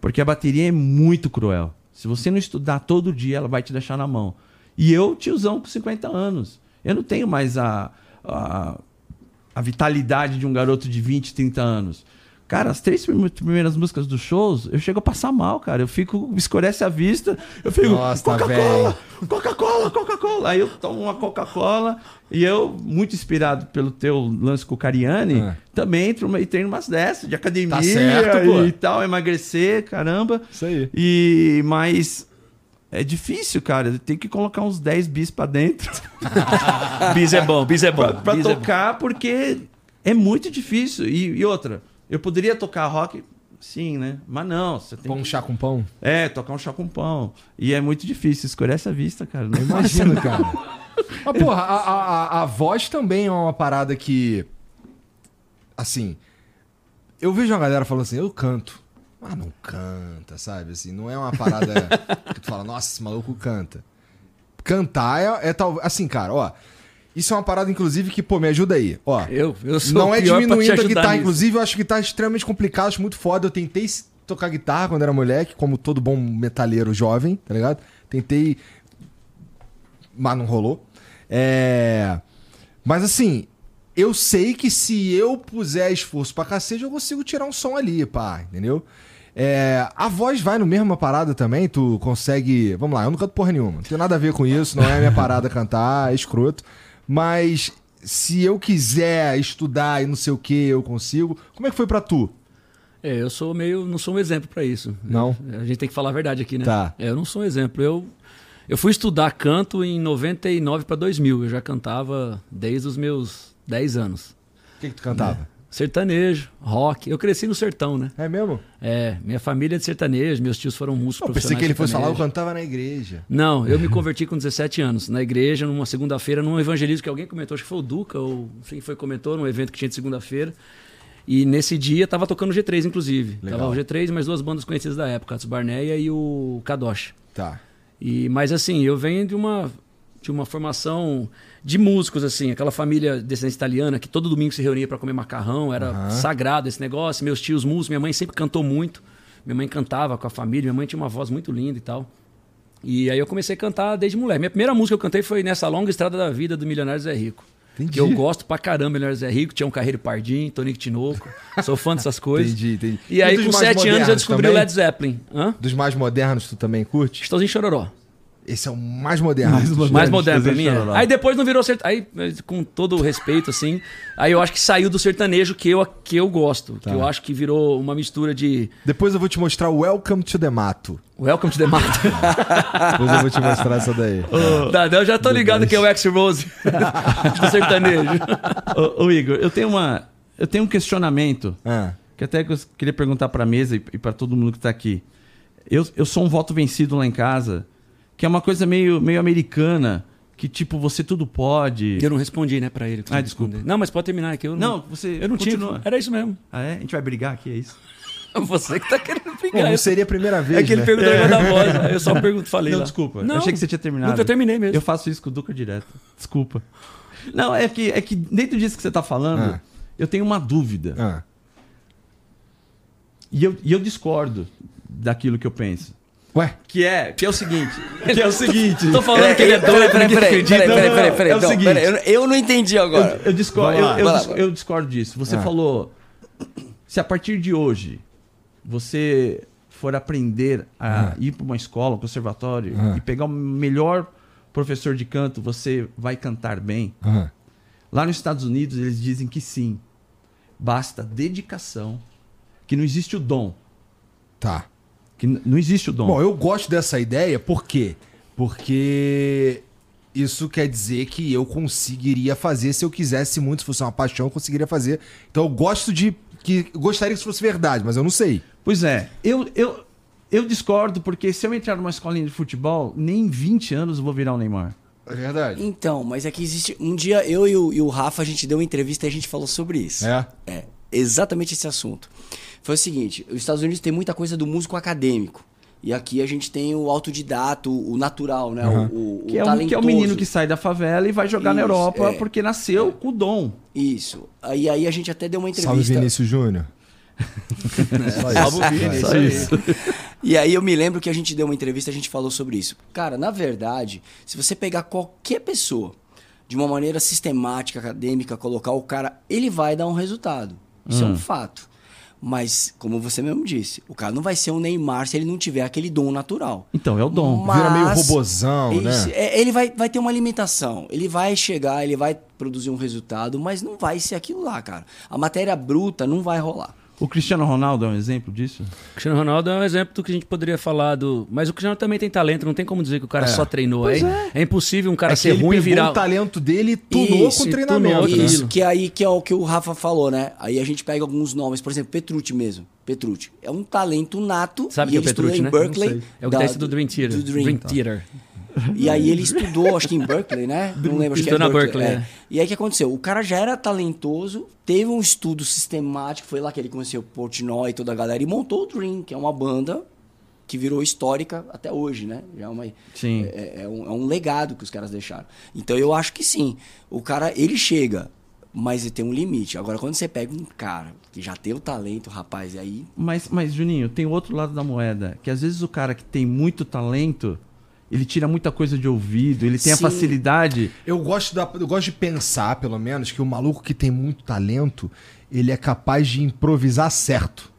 Porque a bateria é muito cruel. Se você não estudar todo dia, ela vai te deixar na mão. E eu, tiozão, com 50 anos. Eu não tenho mais a, a, a vitalidade de um garoto de 20, 30 anos. Cara, as três prime- primeiras músicas dos shows, eu chego a passar mal, cara. Eu fico, escurece a vista, eu fico, tá Coca-Cola, Coca-Cola, Coca-Cola. Aí eu tomo uma Coca-Cola e eu, muito inspirado pelo teu lance com o Cariani, É. também entro e treino umas dessas de academia Tá certo, pô. e tal, emagrecer, caramba. Isso aí. E, mas é difícil, cara. Tem que colocar uns 10 bis pra dentro Bis é bom, bis é bom. pra, pra bis é bom. tocar, porque é muito difícil. E, e outra, eu poderia tocar rock, sim, né? Mas não, você tem Pão que... chá com pão? É, tocar um chá com pão. E é muito difícil, escurece a vista, cara. Não Imagina, cara. Mas, porra, a, a, a- a voz também é uma parada que. Assim. Eu vejo uma galera falando assim, eu canto. Ah, não canta, sabe? Assim, não é uma parada que tu fala, nossa, esse maluco canta. Cantar é, é tal. Assim, cara, ó. Isso é uma parada, inclusive, que, pô, me ajuda aí. Ó. Eu, eu sou Não é diminuindo a guitarra, nisso. inclusive, eu acho guitarra extremamente complicado, acho muito foda. Eu tentei tocar guitarra quando era moleque, como todo bom metalheiro jovem, tá ligado? Tentei, mas não rolou. É... Mas assim, eu sei que se eu puser esforço pra cacete, eu consigo tirar um som ali, pá, entendeu? É, a voz vai no mesma parada também, tu consegue. Vamos lá, eu não canto porra nenhuma, não tem nada a ver com isso, não é a minha parada cantar, é escroto. Mas se eu quiser estudar e não sei o que, eu consigo. Como é que foi pra tu? É, eu sou meio. Não sou um exemplo pra isso. Não? A gente tem que falar a verdade aqui, né? Tá. É, eu não sou um exemplo. Eu, eu fui estudar canto em 99 para 2000. Eu já cantava desde os meus 10 anos. O que, que tu cantava? Sertanejo, rock. Eu cresci no sertão, né? É, mesmo? É, minha família é de sertanejo, meus tios foram músicos Eu pensei profissionais que ele fosse falar, eu cantava na igreja. Não, eu me converti com 17 anos, na igreja, numa segunda-feira, num evangelismo que alguém comentou, acho que foi o Duca, ou não sei quem foi comentou, num evento que tinha de segunda-feira. E nesse dia tava tocando o G3, inclusive. Legal. Tava o G3 e mais duas bandas conhecidas da época, Atos Barneia e o Kadosh. Tá. E, mas assim, eu venho de uma, de uma formação de músicos, assim, aquela família descendente italiana que todo domingo se reunia para comer macarrão, era Aham. sagrado esse negócio. Meus tios músicos, minha mãe sempre cantou muito. Minha mãe cantava com a família, minha mãe tinha uma voz muito linda e tal. E aí eu comecei a cantar desde moleque. Minha primeira música que eu cantei foi nessa longa estrada da vida do Milionário Zé Rico. Entendi. Que eu gosto pra caramba, Milionário Zé Rico, tinha um Carreiro Pardinho, Tonico Tinoco. Sou fã dessas coisas. Entendi, entendi. E aí, com sete anos, eu descobri o também? Led Zeppelin. Hã? Dos mais modernos, tu também curte? Estouzinho Chororó. Esse é o mais moderno. Mais moderno. Mais moderno pra mim. é. Aí depois não virou sertanejo. Aí, com todo o respeito, assim. Aí eu acho que saiu do sertanejo que eu, que eu gosto. Tá. Que eu acho que virou uma mistura de Depois eu vou te mostrar o Welcome to the Mato. Welcome to the Mato. Depois eu vou te mostrar essa daí. Tá, eu já tô ligado que é o X-Rose do sertanejo. ô, ô, Igor, eu tenho uma. Eu tenho um questionamento Ah, que até eu queria perguntar pra mesa e, e para todo mundo que tá aqui. Eu, eu sou um voto vencido lá em casa, que é uma coisa meio, meio americana, que tipo, você tudo pode. Eu não respondi, né, pra ele. Ah, desculpa. respondeu. Não, mas pode terminar aqui. Eu Não, você Eu não continua. tinha. Era isso mesmo. Ah, é? A gente vai brigar aqui, é isso? Você que tá querendo Pô, brigar. não seria a primeira vez, é que ele né? perguntou é. da voz. aí Eu só pergunto, falei Não, lá. desculpa. Não, eu achei que você tinha terminado. Nunca terminei mesmo. Eu faço isso com o Duca direto. Desculpa. Não, é que, é que dentro disso que você tá falando, Ah. eu tenho uma dúvida. Ah, E, eu, e eu discordo daquilo que eu penso. Ué? Que é, que é o seguinte. Que é o seguinte. Tô falando que ele é doido, Peraí, ninguém peraí, peraí, peraí, é o Não, seguinte. peraí, eu, eu não entendi agora. Eu, eu discordo, eu, lá. eu Vai lá, dis- vai. eu discordo disso. Você Ah. falou. Se a partir de hoje você for aprender a Ah. ir para uma escola, um conservatório Ah. e pegar o melhor professor de canto, você vai cantar bem. Ah, Lá nos Estados Unidos eles dizem que sim. Basta dedicação, que não existe o dom. tá. Que não existe o dom. Bom, eu gosto dessa ideia, por quê? Porque isso quer dizer que eu conseguiria fazer se eu quisesse muito, se fosse uma paixão, eu conseguiria fazer. Então eu gosto de. que Gostaria que isso fosse verdade, mas eu não sei. Pois é, eu, eu, eu discordo, porque se eu entrar numa escolinha de futebol, nem em 20 anos eu vou virar o Neymar. É verdade. Então, mas é que existe. Um dia eu e o, e o Rafa, a gente deu uma entrevista e a gente falou sobre isso. É? É, exatamente esse assunto. Foi o seguinte: os Estados Unidos tem muita coisa do músico acadêmico. E aqui a gente tem o autodidato, o natural, né? Uhum. O, o, Que o é, um, que é o menino que sai da favela e vai jogar na Isso, Europa é. porque nasceu com o dom. Isso. Aí, aí a gente até deu uma Salve entrevista. Vinícius Júnior. Só isso. Salve o Vini, Só isso. E aí eu me lembro que a gente deu uma entrevista e a gente falou sobre isso. Cara, na verdade, se você pegar qualquer pessoa de uma maneira sistemática, acadêmica, colocar o cara, ele vai dar um resultado. Isso é um fato. Mas, como você mesmo disse, o cara não vai ser um Neymar se ele não tiver aquele dom natural. Então, é o dom. Mas- Vira meio robozão, Isso, né? é, ele vai, vai ter uma limitação. Ele vai chegar, ele vai produzir um resultado, mas não vai ser aquilo lá, cara. A matéria bruta não vai rolar. O Cristiano Ronaldo é um exemplo disso? O Cristiano Ronaldo é um exemplo do que a gente poderia falar do. Mas o Cristiano também tem talento, não tem como dizer que o cara É. só treinou. É, é impossível um cara É que ser ele ruim e virar. o talento dele e tunou Isso, com o treinamento. tunou né? Isso, que aí que é o que o Rafa falou, né? Aí a gente pega alguns nomes, por exemplo, Petrucci mesmo. Petrucci. É um talento nato. Sabe e quem é o Petrucci, em né? Berkeley. É o da- guitarrista do Dream Theater. do Dream. Dream Theater. E aí ele estudou, acho que em Berkeley, né? Não lembro, acho que é na Berkeley, é. é. E aí o que aconteceu? O cara já era talentoso, teve um estudo sistemático, foi lá que ele conheceu o Portnoy e toda a galera, e montou o Dream, que é uma banda que virou histórica até hoje, né? Já é, uma, Sim. é, é um, é um legado que os caras deixaram. Então eu acho que sim. O cara, ele chega, mas ele tem um limite. Agora, quando você pega um cara que já tem o talento, rapaz, e aí Mas, mas, Juninho, tem o outro lado da moeda. Que às vezes o cara que tem muito talento, ele tira muita coisa de ouvido, ele tem a Sim. facilidade. Eu gosto, da, eu gosto de pensar, pelo menos, que o maluco que tem muito talento, ele é capaz de improvisar certo.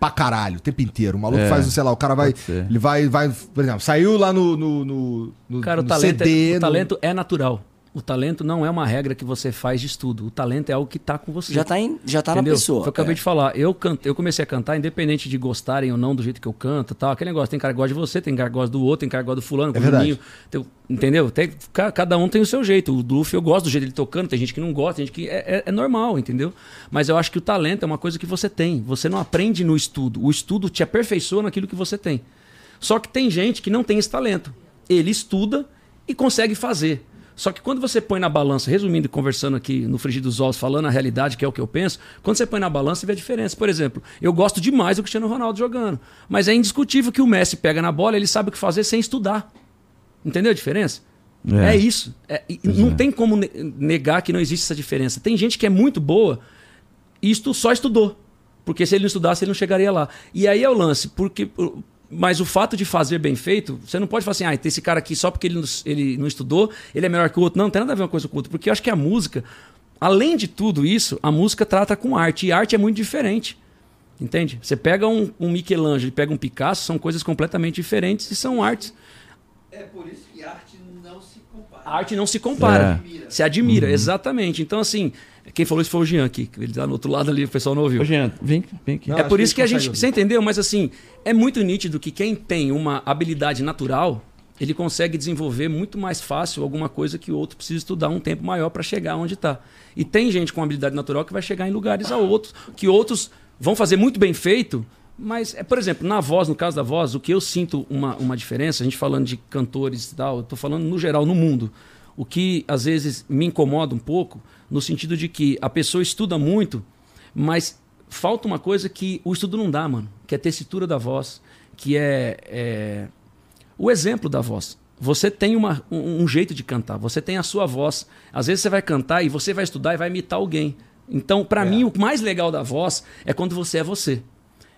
Pra caralho, o tempo inteiro. O maluco É, faz, sei lá, o cara vai. Ele vai, vai. Por exemplo, saiu lá no. no, no, no- Cara, o no talento, CD, é, o talento é natural. O talento não é uma regra que você faz de estudo. O talento é algo que tá com você. já tá, em, já tá na pessoa. Foi o que eu acabei É. de falar. Eu, canto, eu comecei a cantar, independente de gostarem ou não do jeito que eu canto tal. Aquele negócio, tem cara que gosta de você, tem cara que gosta do outro, tem cara que gosta do fulano, É do. Tem- entendeu? Tem- ca- cada um tem o seu jeito. O Luffy eu gosto do jeito dele tocando, tem gente que não gosta, tem gente que. É, é- é normal, entendeu? Mas eu acho que o talento é uma coisa que você tem. Você não aprende no estudo. O estudo te aperfeiçoa naquilo que você tem. Só que tem gente que não tem esse talento. Ele estuda e consegue fazer. Só que quando você põe na balança, resumindo e conversando aqui no frigir dos ovos, falando a realidade, que é o que eu penso, quando você põe na balança, você vê a diferença. Por exemplo, eu gosto demais do Cristiano Ronaldo jogando. Mas é indiscutível que o Messi pega na bola, ele sabe o que fazer sem estudar. Entendeu a diferença? É, É. isso. É, não tem como ne- negar que não existe essa diferença. Tem gente que é muito boa e estu- só estudou. Porque se ele não estudasse, ele não chegaria lá. E aí é o lance, porque. Mas o fato de fazer bem feito, você não pode falar assim, ah, tem esse cara aqui só porque ele não, ele não estudou, ele é melhor que o outro. Não, não tem nada a ver uma coisa com o outro. Porque eu acho que a música, além de tudo isso, a música trata com arte. E arte é muito diferente. Entende? Você pega um, um Michelangelo e pega um Picasso, são coisas completamente diferentes e são artes. É por isso que arte não se compara. A arte não se compara. É. Se admira, exatamente. Então, assim, quem falou isso foi o Jean aqui. Ele tá no outro lado ali, o pessoal não ouviu. Ô, Jean, vem, vem aqui. Não, é por que isso que a a gente consegue Você entendeu? Mas assim, é muito nítido que quem tem uma habilidade natural, ele consegue desenvolver muito mais fácil alguma coisa que o outro precisa estudar um tempo maior para chegar onde está. E tem gente com habilidade natural que vai chegar em lugares a outros, que outros vão fazer muito bem feito. Mas, é, por exemplo, na voz, no caso da voz, o que eu sinto uma, uma diferença, a gente falando de cantores e tal, eu tô falando no geral, no mundo. O que às vezes me incomoda um pouco, no sentido de que a pessoa estuda muito, mas falta uma coisa que o estudo não dá, mano. Que é a tessitura da voz, que é, é o exemplo da voz. Você tem uma, um, um jeito de cantar, você tem a sua voz. Às vezes você vai cantar e você vai estudar e vai imitar alguém. Então, pra mim, o mais legal da voz é quando você é você.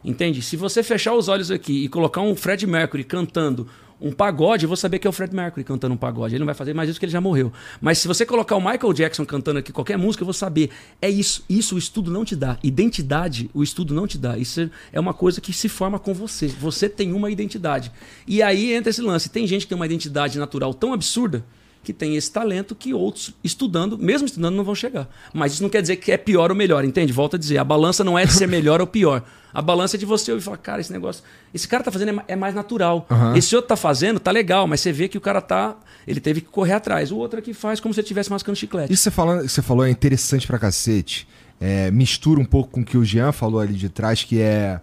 Entende? Se você fechar os olhos aqui e colocar um Fred Mercury cantando um pagode, eu vou saber que é o Fred Mercury cantando um pagode. Ele não vai fazer mais isso porque ele já morreu. Mas se você colocar o Michael Jackson cantando aqui qualquer música, eu vou saber. É isso. Isso o estudo não te dá. Identidade, o estudo não te dá. Isso é uma coisa que se forma com você. Você tem uma identidade. E aí entra esse lance. Tem gente que tem uma identidade natural tão absurda que tem esse talento que outros estudando, mesmo estudando, não vão chegar. Mas isso não quer dizer que é pior ou melhor, entende? Volto a dizer, a balança não é de ser melhor ou pior. A balança é de você ouvir e falar, cara, esse negócio, esse cara tá fazendo é é mais natural. Esse outro tá fazendo, tá legal, mas você vê que o cara tá, ele teve que correr atrás. O outro aqui faz como se ele estivesse mascando chiclete. Isso que você, falando, que você falou é interessante pra cacete. É, mistura um pouco com o que o Jean falou ali de trás, que é,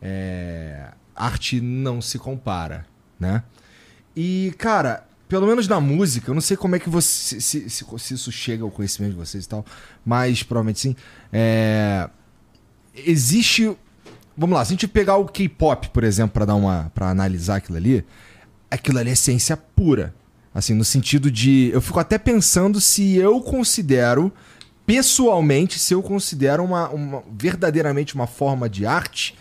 é, arte não se compara, né? E, cara, pelo menos na música, eu não sei como é que você. Se, se, se isso chega ao conhecimento de vocês e tal, mas provavelmente sim. É, existe. Vamos lá, se a gente pegar o K-pop, por exemplo, pra dar uma. para analisar aquilo ali, aquilo ali é ciência pura. Assim, no sentido de. Eu fico até pensando se eu considero, pessoalmente, se eu considero uma, uma- verdadeiramente uma forma de arte.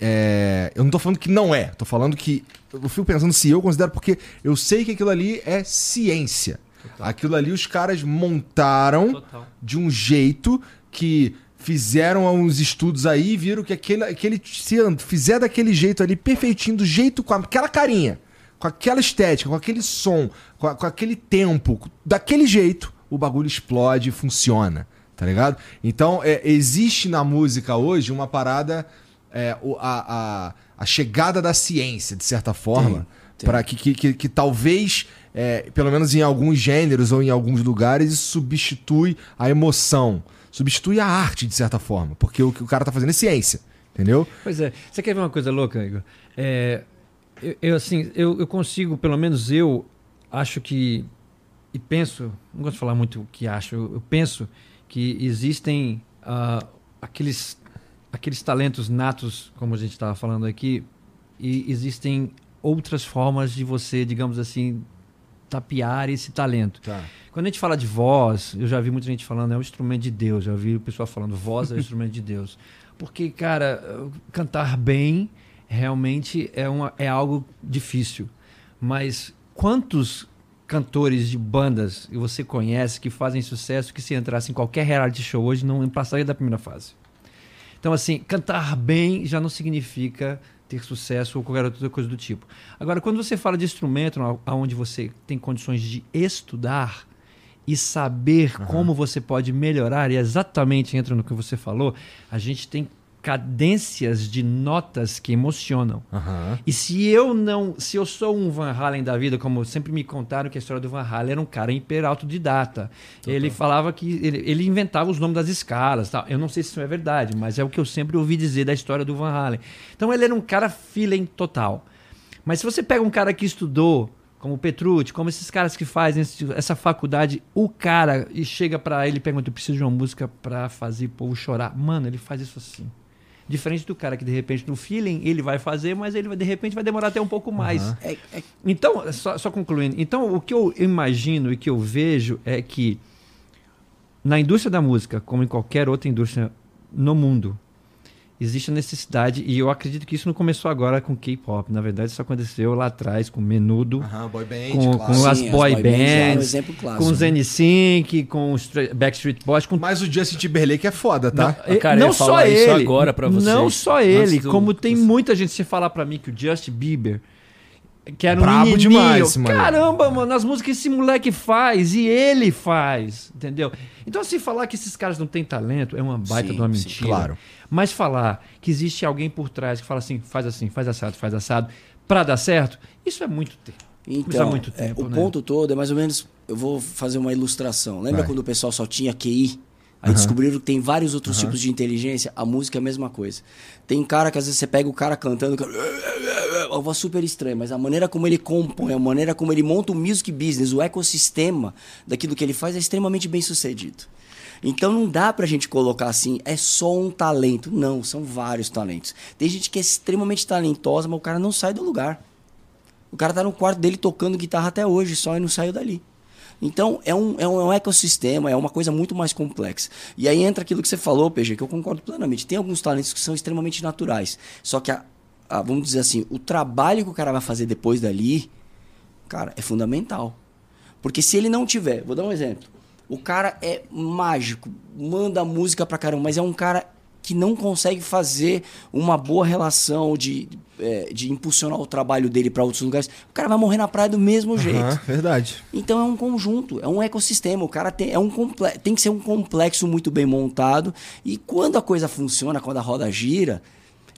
É, eu não tô falando que não é, tô falando que. Eu fico pensando se eu considero, porque eu sei que aquilo ali é ciência. Aquilo ali os caras montaram de um jeito que fizeram uns estudos aí e viram que aquele, aquele se fizer daquele jeito ali, perfeitinho, do jeito, com aquela carinha, com aquela estética, com aquele som, com, a- com aquele tempo, daquele jeito, o bagulho explode e funciona, tá ligado? Então, é, existe na música hoje uma parada, é, a, a, a chegada da ciência, de certa forma, para que, que, que, que talvez, é, pelo menos em alguns gêneros ou em alguns lugares, isso substitui a emoção, substitui a arte, de certa forma, porque o que o cara tá fazendo é ciência, entendeu? Pois é. Você quer ver uma coisa louca, Igor? É, eu, eu, assim, eu, eu consigo, pelo menos eu, acho que. E penso, não gosto de falar muito o que acho, eu, penso que existem ah, aqueles, aqueles talentos natos, como a gente estava falando aqui, e existem outras formas de você, digamos assim, tapear esse talento. Tá. Quando a gente fala de voz, eu já vi muita gente falando, é um instrumento de Deus. Já vi o pessoal falando, voz é um instrumento de Deus. Porque, cara, cantar bem realmente é, uma, é algo difícil. Mas quantos cantores de bandas você conhece que fazem sucesso que se entrasse em qualquer reality show hoje não passaria da primeira fase? Então, assim, cantar bem já não significa ter sucesso ou qualquer outra coisa do tipo. Agora, quando você fala de instrumento onde você tem condições de estudar e saber como você pode melhorar, e exatamente entra no que você falou, a gente tem cadências de notas que emocionam. Aham. E se eu não, se eu sou um Van Halen da vida, como sempre me contaram que a história do Van Halen era um cara hiper autodidata. Ele falava que ele, ele inventava os nomes das escalas, tal. Eu não sei se isso é verdade, mas é o que eu sempre ouvi dizer da história do Van Halen. Então ele era um cara feeling total. Mas se você pega um cara que estudou como o Petrucci, como esses caras que fazem essa faculdade, o cara e chega pra ele e pergunta: eu preciso de uma música pra fazer o povo chorar. Mano, ele faz isso assim. Diferente do cara que de repente no feeling ele vai fazer, mas ele vai, de repente vai demorar até um pouco mais. É, é- Então, só, só concluindo. Então, o que eu imagino e que eu vejo é que na indústria da música, como em qualquer outra indústria no mundo, existe a necessidade, e eu acredito que isso não começou agora com K-pop. Na verdade, isso aconteceu lá atrás com Menudo, Aham, boy band, com, claro. com as Sim, as boy boy bands é um clássico, com os né? N-Sync, com os Backstreet Boys, com Mas o Justin Timberlake é foda, tá? não, Cara, eu não só ele. agora pra vocês, não só ele, do- como tem muita gente se falar pra mim que o Justin Bieber que era um Brabo demais, mano. Caramba, mano, as músicas que esse moleque faz e ele faz, entendeu? Então se falar que esses caras não têm talento é uma baita Sim, de uma sim, mentira. claro. Mas falar que existe alguém por trás que fala assim, faz assim, faz assado, faz assado, pra dar certo, isso é muito tempo. Há Então, muito é, tempo, o né? ponto todo é mais ou menos. Eu vou fazer uma ilustração. Lembra Vai. quando o pessoal só tinha QI? Aí descobriram que tem vários outros tipos de inteligência. A música é a mesma coisa. Tem cara que às vezes você pega o cara cantando, o cara- uma voz super estranha, mas a maneira como ele compõe, a maneira como ele monta o music business, o ecossistema daquilo que ele faz é extremamente bem sucedido. Então não dá pra gente colocar assim, é só um talento. Não, são vários talentos. Tem gente que é extremamente talentosa, mas o cara não sai do lugar. O cara tá no quarto dele tocando guitarra até hoje, só e não saiu dali. Então, é um, é, um, é um ecossistema, é uma coisa muito mais complexa. E aí entra aquilo que você falou, PG, que eu concordo plenamente. Tem alguns talentos que são extremamente naturais. Só que, a, a- vamos dizer assim, o trabalho que o cara vai fazer depois dali, cara, é fundamental. Porque se ele não tiver, vou dar um exemplo. O cara é mágico, manda música pra caramba, mas é um cara que não consegue fazer uma boa relação de, é, de impulsionar o trabalho dele pra outros lugares. O cara vai morrer na praia do mesmo jeito. Aham, verdade. Então é um conjunto, é um ecossistema. O cara tem, é um tem que ser um complexo muito bem montado. E quando a coisa funciona, quando a roda gira,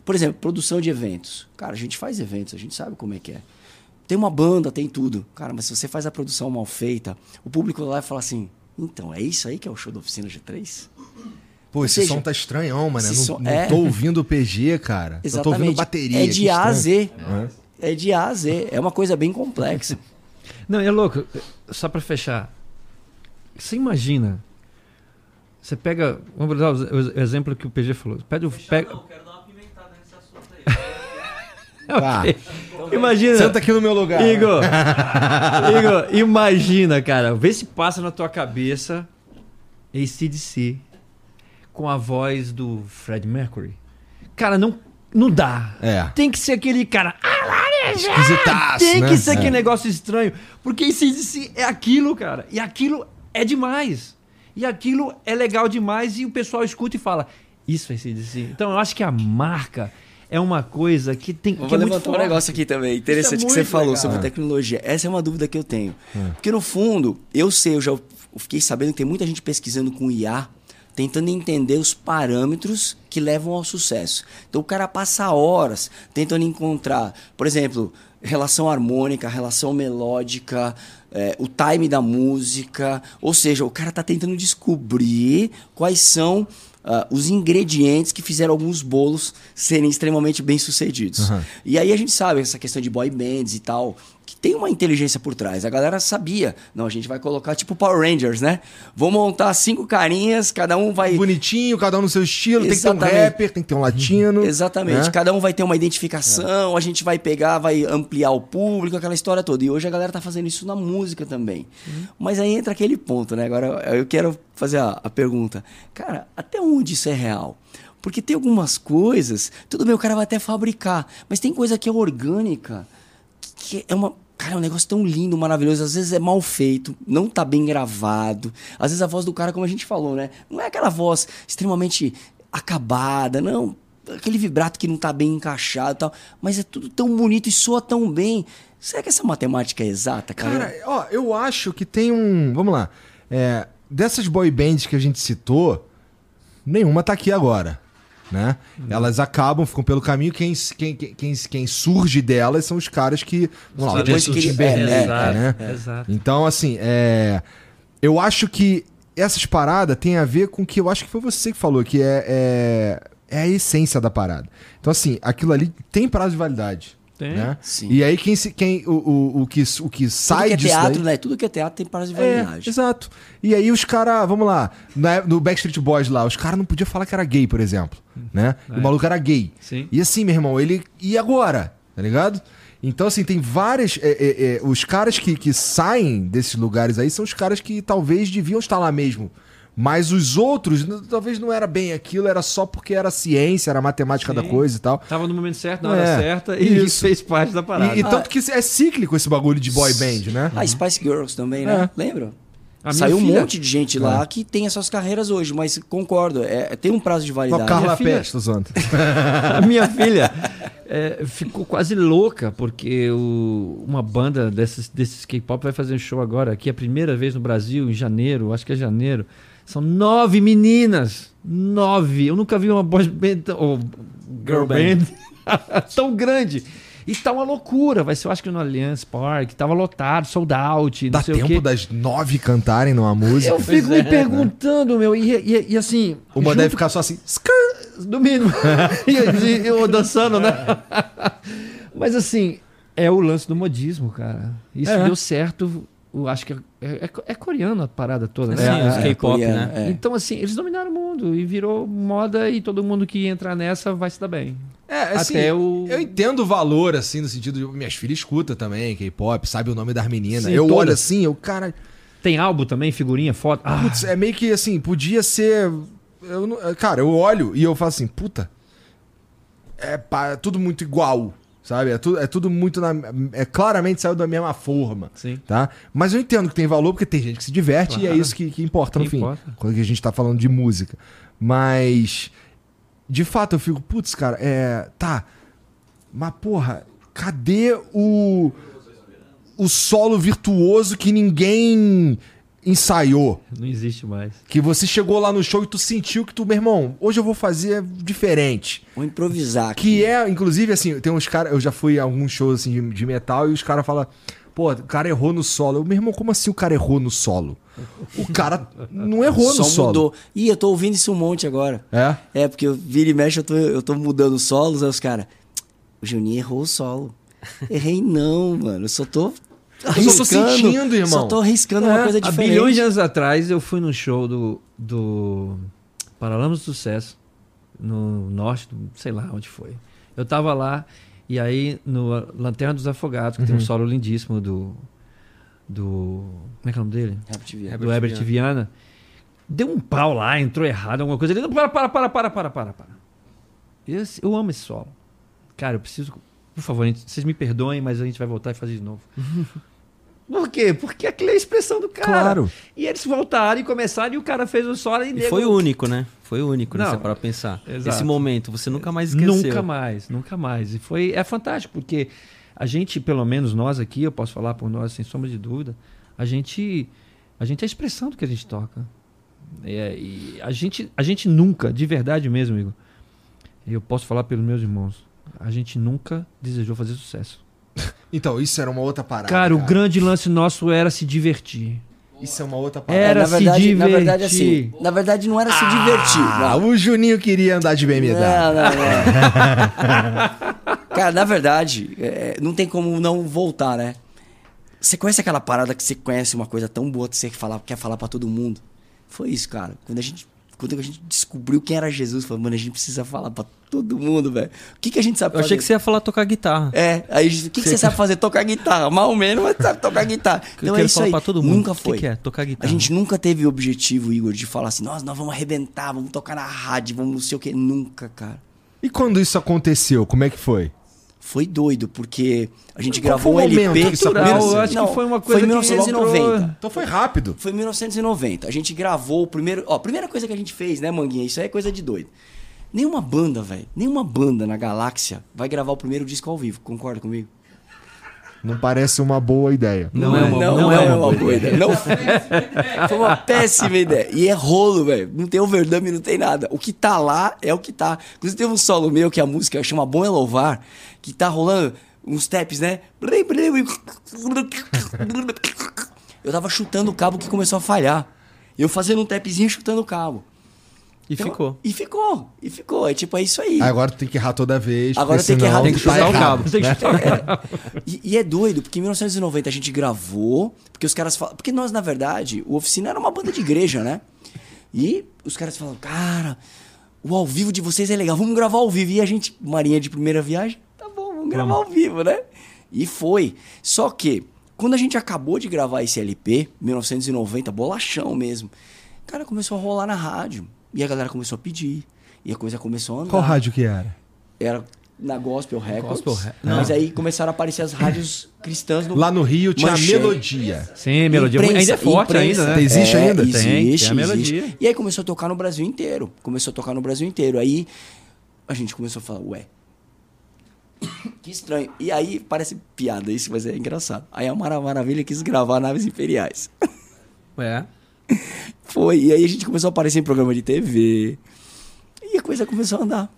por exemplo, produção de eventos. Cara, a gente faz eventos, a gente sabe como é que é. Tem uma banda, tem tudo. Cara, mas se você faz a produção mal feita, o público lá vai falar assim: então, é isso aí que é o show da oficina G3? Pô, esse seja, som tá estranhão, mano. Não, som- não é. tô ouvindo o PG, cara. Eu tô ouvindo bateria. É de A a. Z. É de A a Z. É uma coisa bem complexa. Não, é louco. Só pra fechar. Você imagina. Você pega. Vamos dar o exemplo que o PG falou. Pega, o- pega, quero dar uma pimentada nesse assunto Tá. imagina. Senta aqui no meu lugar. Igor, Igor, imagina, cara. Vê se passa na tua cabeça ACDC com a voz do Fred Mercury. Cara, não, não dá. É. Tem que ser aquele cara. Esquisitaço, Tem né? que ser É. aquele negócio estranho. Porque ACDC é aquilo, cara. E aquilo é demais. E aquilo é legal demais. E o pessoal escuta e fala: Isso é ACDC. Então eu acho que a marca é uma coisa que tem. Que é vou levantar um forte. negócio aqui também, interessante Isso é que você muito falou legal. sobre tecnologia. Essa é uma dúvida que eu tenho. Porque no fundo, eu sei, eu já fiquei sabendo que tem muita gente pesquisando com IA, tentando entender os parâmetros que levam ao sucesso. Então o cara passa horas tentando encontrar, por exemplo, relação harmônica, relação melódica, é, o time da música. Ou seja, o cara tá tentando descobrir quais são ah, os ingredientes que fizeram alguns bolos serem extremamente bem sucedidos. E aí a gente sabe essa questão de boy bands e tal, tem uma inteligência por trás. A galera sabia. Não, a gente vai colocar tipo Power Rangers, né? Vou montar cinco carinhas, cada um vai. Bonitinho, cada um no seu estilo. Tem que ter um Exatamente. rapper, tem que ter um latino. Exatamente. né? Cada um vai ter uma identificação, a gente vai pegar, vai ampliar o público, aquela história toda. E hoje a galera tá fazendo isso na música também. Mas aí entra aquele ponto, né? Agora eu quero fazer a, a pergunta. Cara, até onde isso é real? Porque tem algumas coisas, tudo bem, o cara vai até fabricar, mas tem coisa que é orgânica, que é uma. Cara, é um negócio tão lindo, maravilhoso. Às vezes é mal feito, não tá bem gravado. Às vezes a voz do cara, como a gente falou, né? Não é aquela voz extremamente acabada, não. Aquele vibrato que não tá bem encaixado e tal. Mas é tudo tão bonito e soa tão bem. Será que essa matemática é exata, cara? Cara, ó, eu acho que tem um. Vamos lá. É, dessas boy bands que a gente citou, nenhuma tá aqui agora. Né? Elas acabam, ficam pelo caminho. Quem, quem, quem, quem surge delas são os caras que. Vamos lá, depois que talentos Timberlake, é, é, né? exato. Então, assim, é, eu acho que essas paradas têm a ver com o que eu acho que foi você que falou, que é, é, é a essência da parada. Então, assim, aquilo ali tem prazo de validade. Tem. Né? Sim. E aí quem, se, quem o, o, o que, o que Tudo sai que é disso teatro, daí- né? Tudo que é teatro tem prazo de É, validade. exato. E aí os caras, vamos lá, na- no Backstreet Boys lá, os caras não podiam falar que era gay, por exemplo, né? E o maluco era gay. Sim. E assim, meu irmão, ele. E agora? Tá ligado? Então, assim, tem várias. é, é, é, os caras que, que saem desses lugares aí são os caras que talvez deviam estar lá mesmo. Mas os outros, talvez não era bem aquilo, era só porque era ciência, era matemática da Sim. coisa e tal. Tava no momento certo, na hora É, certa, e isso. fez parte da parada. E, e tanto que é cíclico esse bagulho de boy band, né? Ah, Spice Girls também, né? Lembra? A Saiu um filha- monte de gente lá que tem essas carreiras hoje, mas concordo, é, tem um prazo de validade. Carla minha filha- Pérez. A minha filha é, ficou quase louca, porque o- uma banda desses, desses K-pop vai fazer um show agora, aqui é a primeira vez no Brasil, em janeiro, acho que é janeiro. São nove meninas. Nove. Eu nunca vi uma boy band, ou girl band, tão grande. E tá uma loucura. Vai ser, eu acho que no Allianz Park. Tava lotado, sold out. Não Dá sei o tempo quê. das nove cantarem numa música. Eu fico me perguntando, meu. E, e- e assim. Uma junto deve ficar só assim. No mínimo. e, e- eu dançando, né? Mas assim, é o lance do modismo, cara. Isso É. deu certo. Eu acho que é, é- é coreano a parada toda, né? Sim, É, os é, K-pop, né? é. Então, assim, eles dominaram o mundo e virou moda e todo mundo que entrar nessa vai se dar bem. É, assim, Até o- eu entendo o valor, assim, no sentido de minhas filhas escutam também K-pop, sabe o nome das meninas. Sim, eu todas. olho assim, eu, cara, Tem álbum também, figurinha, foto. Ah, putz, é meio que assim, podia ser. Eu, não- cara, eu olho e eu falo assim, puta, é, pá, é tudo muito igual, sabe? É tudo, é tudo muito na. É claramente saiu da mesma forma. Sim. Tá? Mas eu entendo que tem valor porque tem gente que se diverte e é Claro. isso que, que importa no Que fim. importa. Quando a gente tá falando de música. Mas. De fato, eu fico, putz, cara, é. Tá. Mas, porra, cadê o. O solo virtuoso que ninguém ensaiou? não existe mais. Que você chegou lá no show e tu sentiu que tu, meu irmão, hoje eu vou fazer diferente. Vou improvisar aqui. Que é, inclusive, assim, tem uns caras. Eu já fui a alguns shows assim, de, de metal e os caras falam. Pô, o cara errou no solo. Eu, meu irmão, como assim o cara errou no solo? O cara não errou Só no solo. mudou. Ih, eu tô ouvindo isso um monte agora. É? É, porque eu vira e mexe, eu tô, eu tô mudando solos, aí os caras. O Juninho errou o solo. Errei não, mano. Eu só tô. Eu só tô sentindo, irmão. Só tô arriscando É, uma coisa Há diferente. bilhões de anos atrás, eu fui num show do, do Paralamas do Sucesso, no norte, do- sei lá onde foi. Eu tava lá, e aí no Lanterna dos Afogados, que tem um solo lindíssimo do. do. Como é que é o nome dele? Herbert do Herbert Viana. Deu um pau lá, entrou errado, alguma coisa. Ele, não, para, para, para, para, para, para, para. Esse- eu amo esse solo. Cara, eu preciso. Por favor, gente, vocês me perdoem, mas a gente vai voltar e fazer de novo. Por quê? Porque aquela é a expressão do cara. Claro. E eles voltaram e começaram e o cara fez o solo e, E foi o único, né? Foi o único, né? Não, Você para pensar. exato. Esse momento, você nunca mais esqueceu. Nunca mais, nunca mais. E foi é fantástico, porque a gente, pelo menos nós aqui, eu posso falar por nós sem sombra de dúvida, a gente a gente é a expressão do que a gente toca. É, e a gente a gente nunca, de verdade mesmo, amigo. Eu posso falar pelos meus irmãos. A gente nunca desejou fazer sucesso. Então, isso era uma outra parada. Cara, o grande lance nosso era se divertir. Isso é uma outra parada. Era na se verdade, na divertir. verdade, assim. Na verdade, não era se divertir. Ah, não. o Juninho queria andar de BMW. Não, não, não. Cara, na verdade, é, não tem como não voltar, né? Você conhece aquela parada que você conhece uma coisa tão boa que você fala- quer falar pra todo mundo? Foi isso, cara. Quando a gente, quando a gente descobriu quem era Jesus, falou, mano, a gente precisa falar pra todo mundo, velho. O que, que a gente sabe Eu achei que fazer? você ia falar tocar guitarra. É, aí a gente, o que, que você sabe fazer? Tocar guitarra. Mal ou menos, mas sabe tocar guitarra. Eu Então é isso falar aí. pra todo mundo. Nunca O que foi. que é? Tocar A guitarra. gente nunca teve o objetivo, Igor, de falar assim, nós, nós vamos arrebentar, vamos tocar na rádio, vamos não sei o quê. Nunca, cara. E quando isso aconteceu, como é que foi? Foi doido, porque a gente Qual gravou um foi LP. eu acho Não, que foi uma foi coisa em que 1990. Então foi rápido. Foi em 1990. A gente gravou o primeiro. Ó, a primeira coisa que a gente fez, né, Manguinha? Isso aí é coisa de doido. Nenhuma banda, velho, nenhuma banda na galáxia vai gravar o primeiro disco ao vivo. Concorda comigo? Não parece uma boa ideia. Não é uma- não, não é, é uma uma boa ideia. Não, foi uma péssima ideia. E é rolo, velho. Não tem overdub, não tem nada. O que tá lá é o que tá. Inclusive teve um solo meu que a música chama Bom é Louvar, que tá rolando uns taps, né? Eu tava chutando o cabo que começou a falhar. Eu fazendo um tapzinho e chutando o cabo. E ficou. E ficou, e ficou. É tipo, é isso aí. Agora tu tem que errar toda vez. Agora tem que errar, tu tem que tá chutar o que né? E, e é doido, porque em 1990 a gente gravou, porque os caras falam. Porque nós, na verdade, o Oficina era uma banda de igreja, né? E os caras falam, cara, o ao vivo de vocês é legal, vamos gravar ao vivo. E a gente, Marinha de primeira viagem, tá bom, vamos gravar ao vivo, né? E foi. Só que, quando a gente acabou de gravar esse LP, 1990, bolachão mesmo, cara, começou a rolar na rádio. E a galera começou a pedir. E a coisa começou a andar Qual rádio que era? era na Gospel Records. Gospel Re- Mas aí começaram a aparecer as rádios cristãs no Lá no Rio tinha Manchete. a Melodia. Sim, melodia. Imprensa, ainda é forte imprensa. ainda, né? Existe É, ainda? Tem, Existe, tem a existe. melodia. E aí começou a tocar no Brasil inteiro. Começou a tocar no Brasil inteiro. Aí a gente começou a falar, ué, que estranho. E aí parece piada isso, mas é engraçado. Aí a Mara Maravilha quis gravar Naves Imperiais. É. Foi. E aí a gente começou a aparecer em programa de TV. E a coisa começou a andar.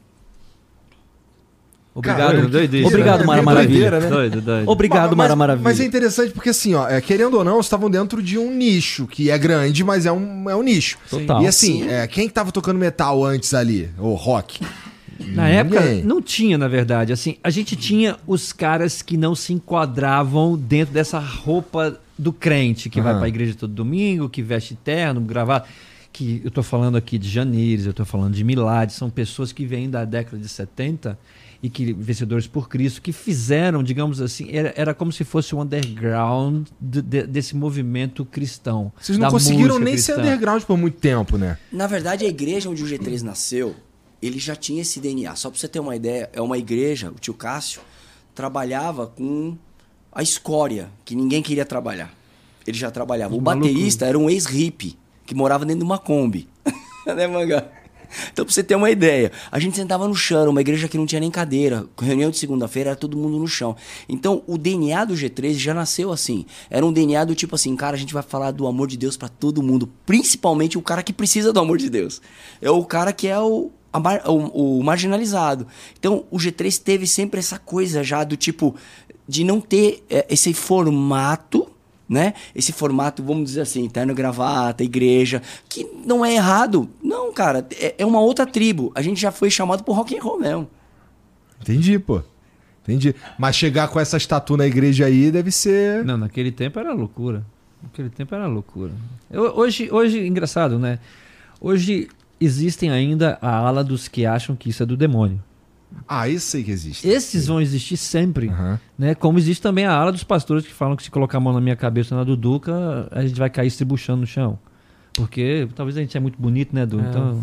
Obrigado, Caramba, doido isso, Obrigado, né? Mara É Maravilha. doideira, né? Doido, doido. Obrigado, mas, Mara Maravilha. Mas é interessante porque, assim, ó, é, querendo ou não, estavam dentro de um nicho, que é grande, mas é um, é um nicho. Total. E assim, Sim. é, quem que tava tocando metal antes ali? Ou rock? Na época, Ninguém. não tinha, na verdade. Assim, a gente tinha os caras que não se enquadravam dentro dessa roupa do crente, que vai Aham. pra igreja todo domingo, que veste terno, gravado. Que eu tô falando aqui de Janires, eu tô falando de Milad, são pessoas que vêm da década de 70 e que vencedores por Cristo, que fizeram, digamos assim, era, era como se fosse o underground de- de- desse movimento cristão. Vocês não conseguiram nem cristã. ser underground por muito tempo, né? Na verdade, a igreja onde o G3 nasceu, ele já tinha esse DNA. Só pra você ter uma ideia, é uma igreja, o tio Cássio trabalhava com a escória, que ninguém queria trabalhar. Ele já trabalhava. O baterista era um ex-hippie, que morava dentro de uma Kombi. né, Mangá? Então, pra você ter uma ideia, a gente sentava no chão, uma igreja que não tinha nem cadeira. Reunião de segunda-feira era todo mundo no chão. Então, o DNA do G13 já nasceu assim. Era um DNA do tipo assim, cara, a gente vai falar do amor de Deus pra todo mundo, principalmente o cara que precisa do amor de Deus. É o cara que é o, mar- o, o marginalizado. Então, o G3 teve sempre essa coisa já do tipo de não ter é, esse formato né? Esse formato, vamos dizer assim, terno gravata, igreja, que não é errado. Não, cara, é, é uma outra tribo. A gente já foi chamado por rock and roll mesmo. Entendi, pô. Entendi. Mas chegar com essa tatu na igreja aí deve ser. Não, naquele tempo era loucura. Naquele tempo era loucura. Eu- hoje, hoje, engraçado, né? Hoje existem ainda a ala dos que acham que isso é do demônio. Ah, isso sei que existe. Esses vão existir sempre, Aham. né? Como existe também a ala dos pastores que falam que se colocar a mão na minha cabeça na do Duca, a gente vai cair se buchando no chão. Porque talvez a gente é muito bonito, né, Du? Então,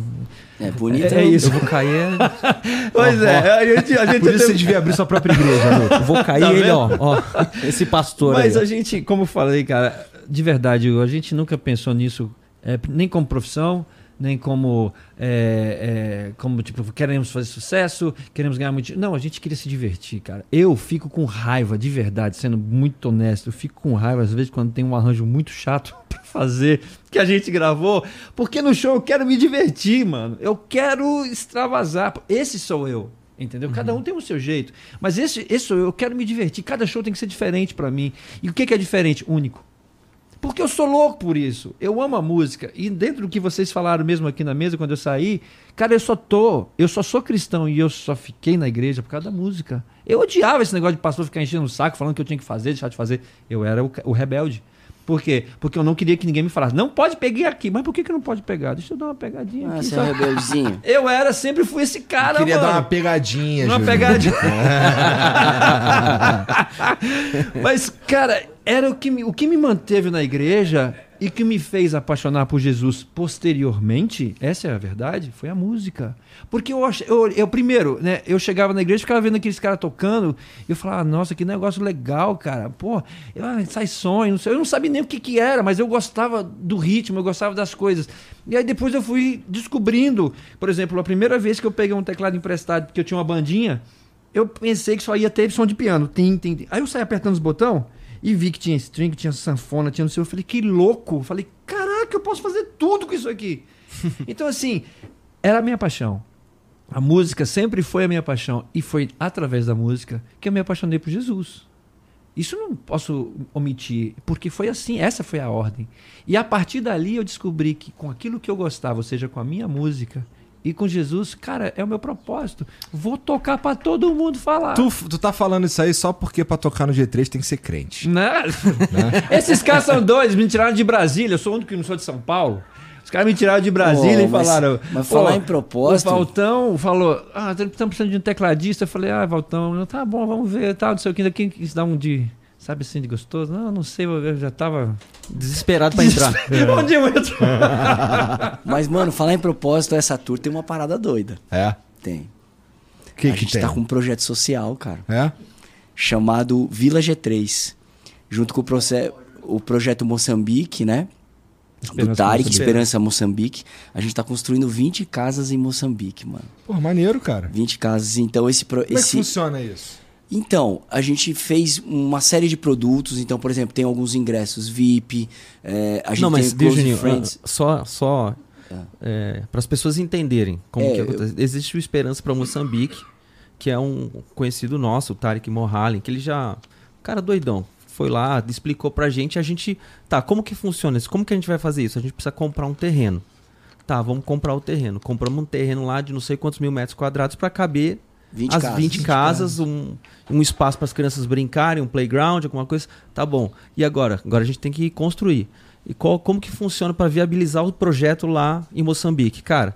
É bonito. É- é isso. Eu vou cair. pois é, a gente, a gente Por isso você devia abrir sua própria igreja. Eu vou cair Tá ele, ó, ó. Esse pastor Mas aí. a gente, como eu falei, cara, de verdade, a gente nunca pensou nisso, é, nem como profissão, nem como, é, é, como tipo, queremos fazer sucesso, queremos ganhar muito. Não, a gente queria se divertir, cara. Eu fico com raiva, de verdade, sendo muito honesto, eu fico com raiva às vezes quando tem um arranjo muito chato pra fazer que a gente gravou, porque no show eu quero me divertir, mano. Eu quero extravasar. Esse sou eu. Entendeu? Cada um tem o seu jeito. Mas esse, esse sou eu, eu quero me divertir. Cada show tem que ser diferente pra mim. E o que, que é diferente? Único. Porque eu sou louco por isso. Eu amo a música. E dentro do que vocês falaram mesmo aqui na mesa, quando eu saí, cara, eu só tô. Eu só sou cristão e eu só fiquei na igreja por causa da música. Eu odiava esse negócio de pastor ficar enchendo o saco, falando que eu tinha que fazer, deixar de fazer. Eu era o, o rebelde. Por quê? Porque eu não queria que ninguém me falasse, não pode pegar aqui. Mas por que, que não pode pegar? Deixa eu dar uma pegadinha Ah, aqui. você é rebeldezinho. Eu era, sempre fui esse cara, Queria mano. dar uma pegadinha, Uma Júlio. pegadinha. Mas, cara, era o que, me, o que me manteve na igreja e que me fez apaixonar por Jesus posteriormente, essa é a verdade, foi a música. Porque eu, eu, eu primeiro, né, eu chegava na igreja, ficava vendo aqueles caras tocando, e eu falava, nossa, que negócio legal, cara. Pô, eu, ah, sai sonho, não sei, eu não sabia nem o que, que era, mas eu gostava do ritmo, eu gostava das coisas. E aí depois eu fui descobrindo, por exemplo, a primeira vez que eu peguei um teclado emprestado, porque eu tinha uma bandinha, eu pensei que só ia ter som de piano. Tim, tim, tim. Aí eu saí apertando os botões e vi que tinha string, tinha sanfona, tinha não sei. Eu falei, que louco. Eu falei, caraca, eu posso fazer tudo com isso aqui. então, assim, era a minha paixão. A música sempre foi a minha paixão. E foi através da música que eu me apaixonei por Jesus. Isso não posso omitir, porque foi assim, essa foi a ordem. E a partir dali eu descobri que com aquilo que eu gostava, ou seja, com a minha música, ir com Jesus, cara, é o meu propósito. Vou tocar pra todo mundo falar. Tu, tu tá falando isso aí só porque pra tocar no G3 tem que ser crente. Né? Esses caras são doidos, me tiraram de Brasília. Eu sou o único que não sou de São Paulo. Os caras me tiraram de Brasília Pô, e mas- falaram. mas "Pô, falar em propósito- O Valtão falou: Ah, estamos precisando de um tecladista. Eu falei: Ah, Valtão, tá bom, vamos ver. Tal, não sei o que. Quem quis dar um de. Sabe assim, de gostoso? Não, não sei, eu já tava. Desesperado pra entrar. Onde eu entro? Mas, mano, falar em propósito, essa tour tem uma parada doida. É? Tem. O que a que gente tem? tá com um projeto social, cara, É? chamado Vila G3. Junto com o, proce- o projeto Moçambique, né? do Esperança Tarek, Moçambique. Esperança Moçambique. A gente tá construindo 20 casas em Moçambique, mano. Pô, maneiro, cara. 20 casas. Então, esse. Pro, Como é que esse... funciona isso? Então, a gente fez uma série de produtos. Então, por exemplo, tem alguns ingressos VIP. é, a gente Não, mas tem Juninho, Friends. ah, só, só para as pessoas entenderem como É, que eu- acontece. Existe o Esperança para Moçambique, que é um conhecido nosso, o Tarek Mohalin, que ele já... Cara doidão. Foi lá, explicou pra gente, a gente... Tá, como que funciona isso? Como que a gente vai fazer isso? A gente precisa comprar um terreno. Tá, vamos comprar o terreno. Compramos um terreno lá de não sei quantos mil metros quadrados para caber 20 as casas. 20 casas, um, um espaço para as crianças brincarem, um playground, alguma coisa. Tá bom. E agora? Agora a gente tem que construir. E qual, como que funciona para viabilizar o projeto lá em Moçambique? Cara,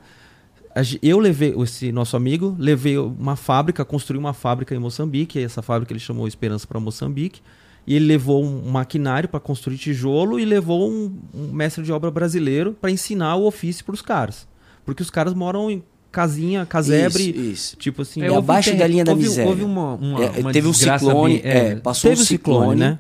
eu levei, esse nosso amigo, levei uma fábrica, construí uma fábrica em Moçambique, e essa fábrica ele chamou Esperança para Moçambique. E ele levou um maquinário para construir tijolo e levou um, um mestre de obra brasileiro para ensinar o ofício para os caras. Porque os caras moram em casinha, casebre, Isso, isso. tipo assim, É, abaixo da linha da houve, miséria. Houve uma, uma, É, uma teve um ciclone, bem- é, passou Teve um ciclone, ciclone, né?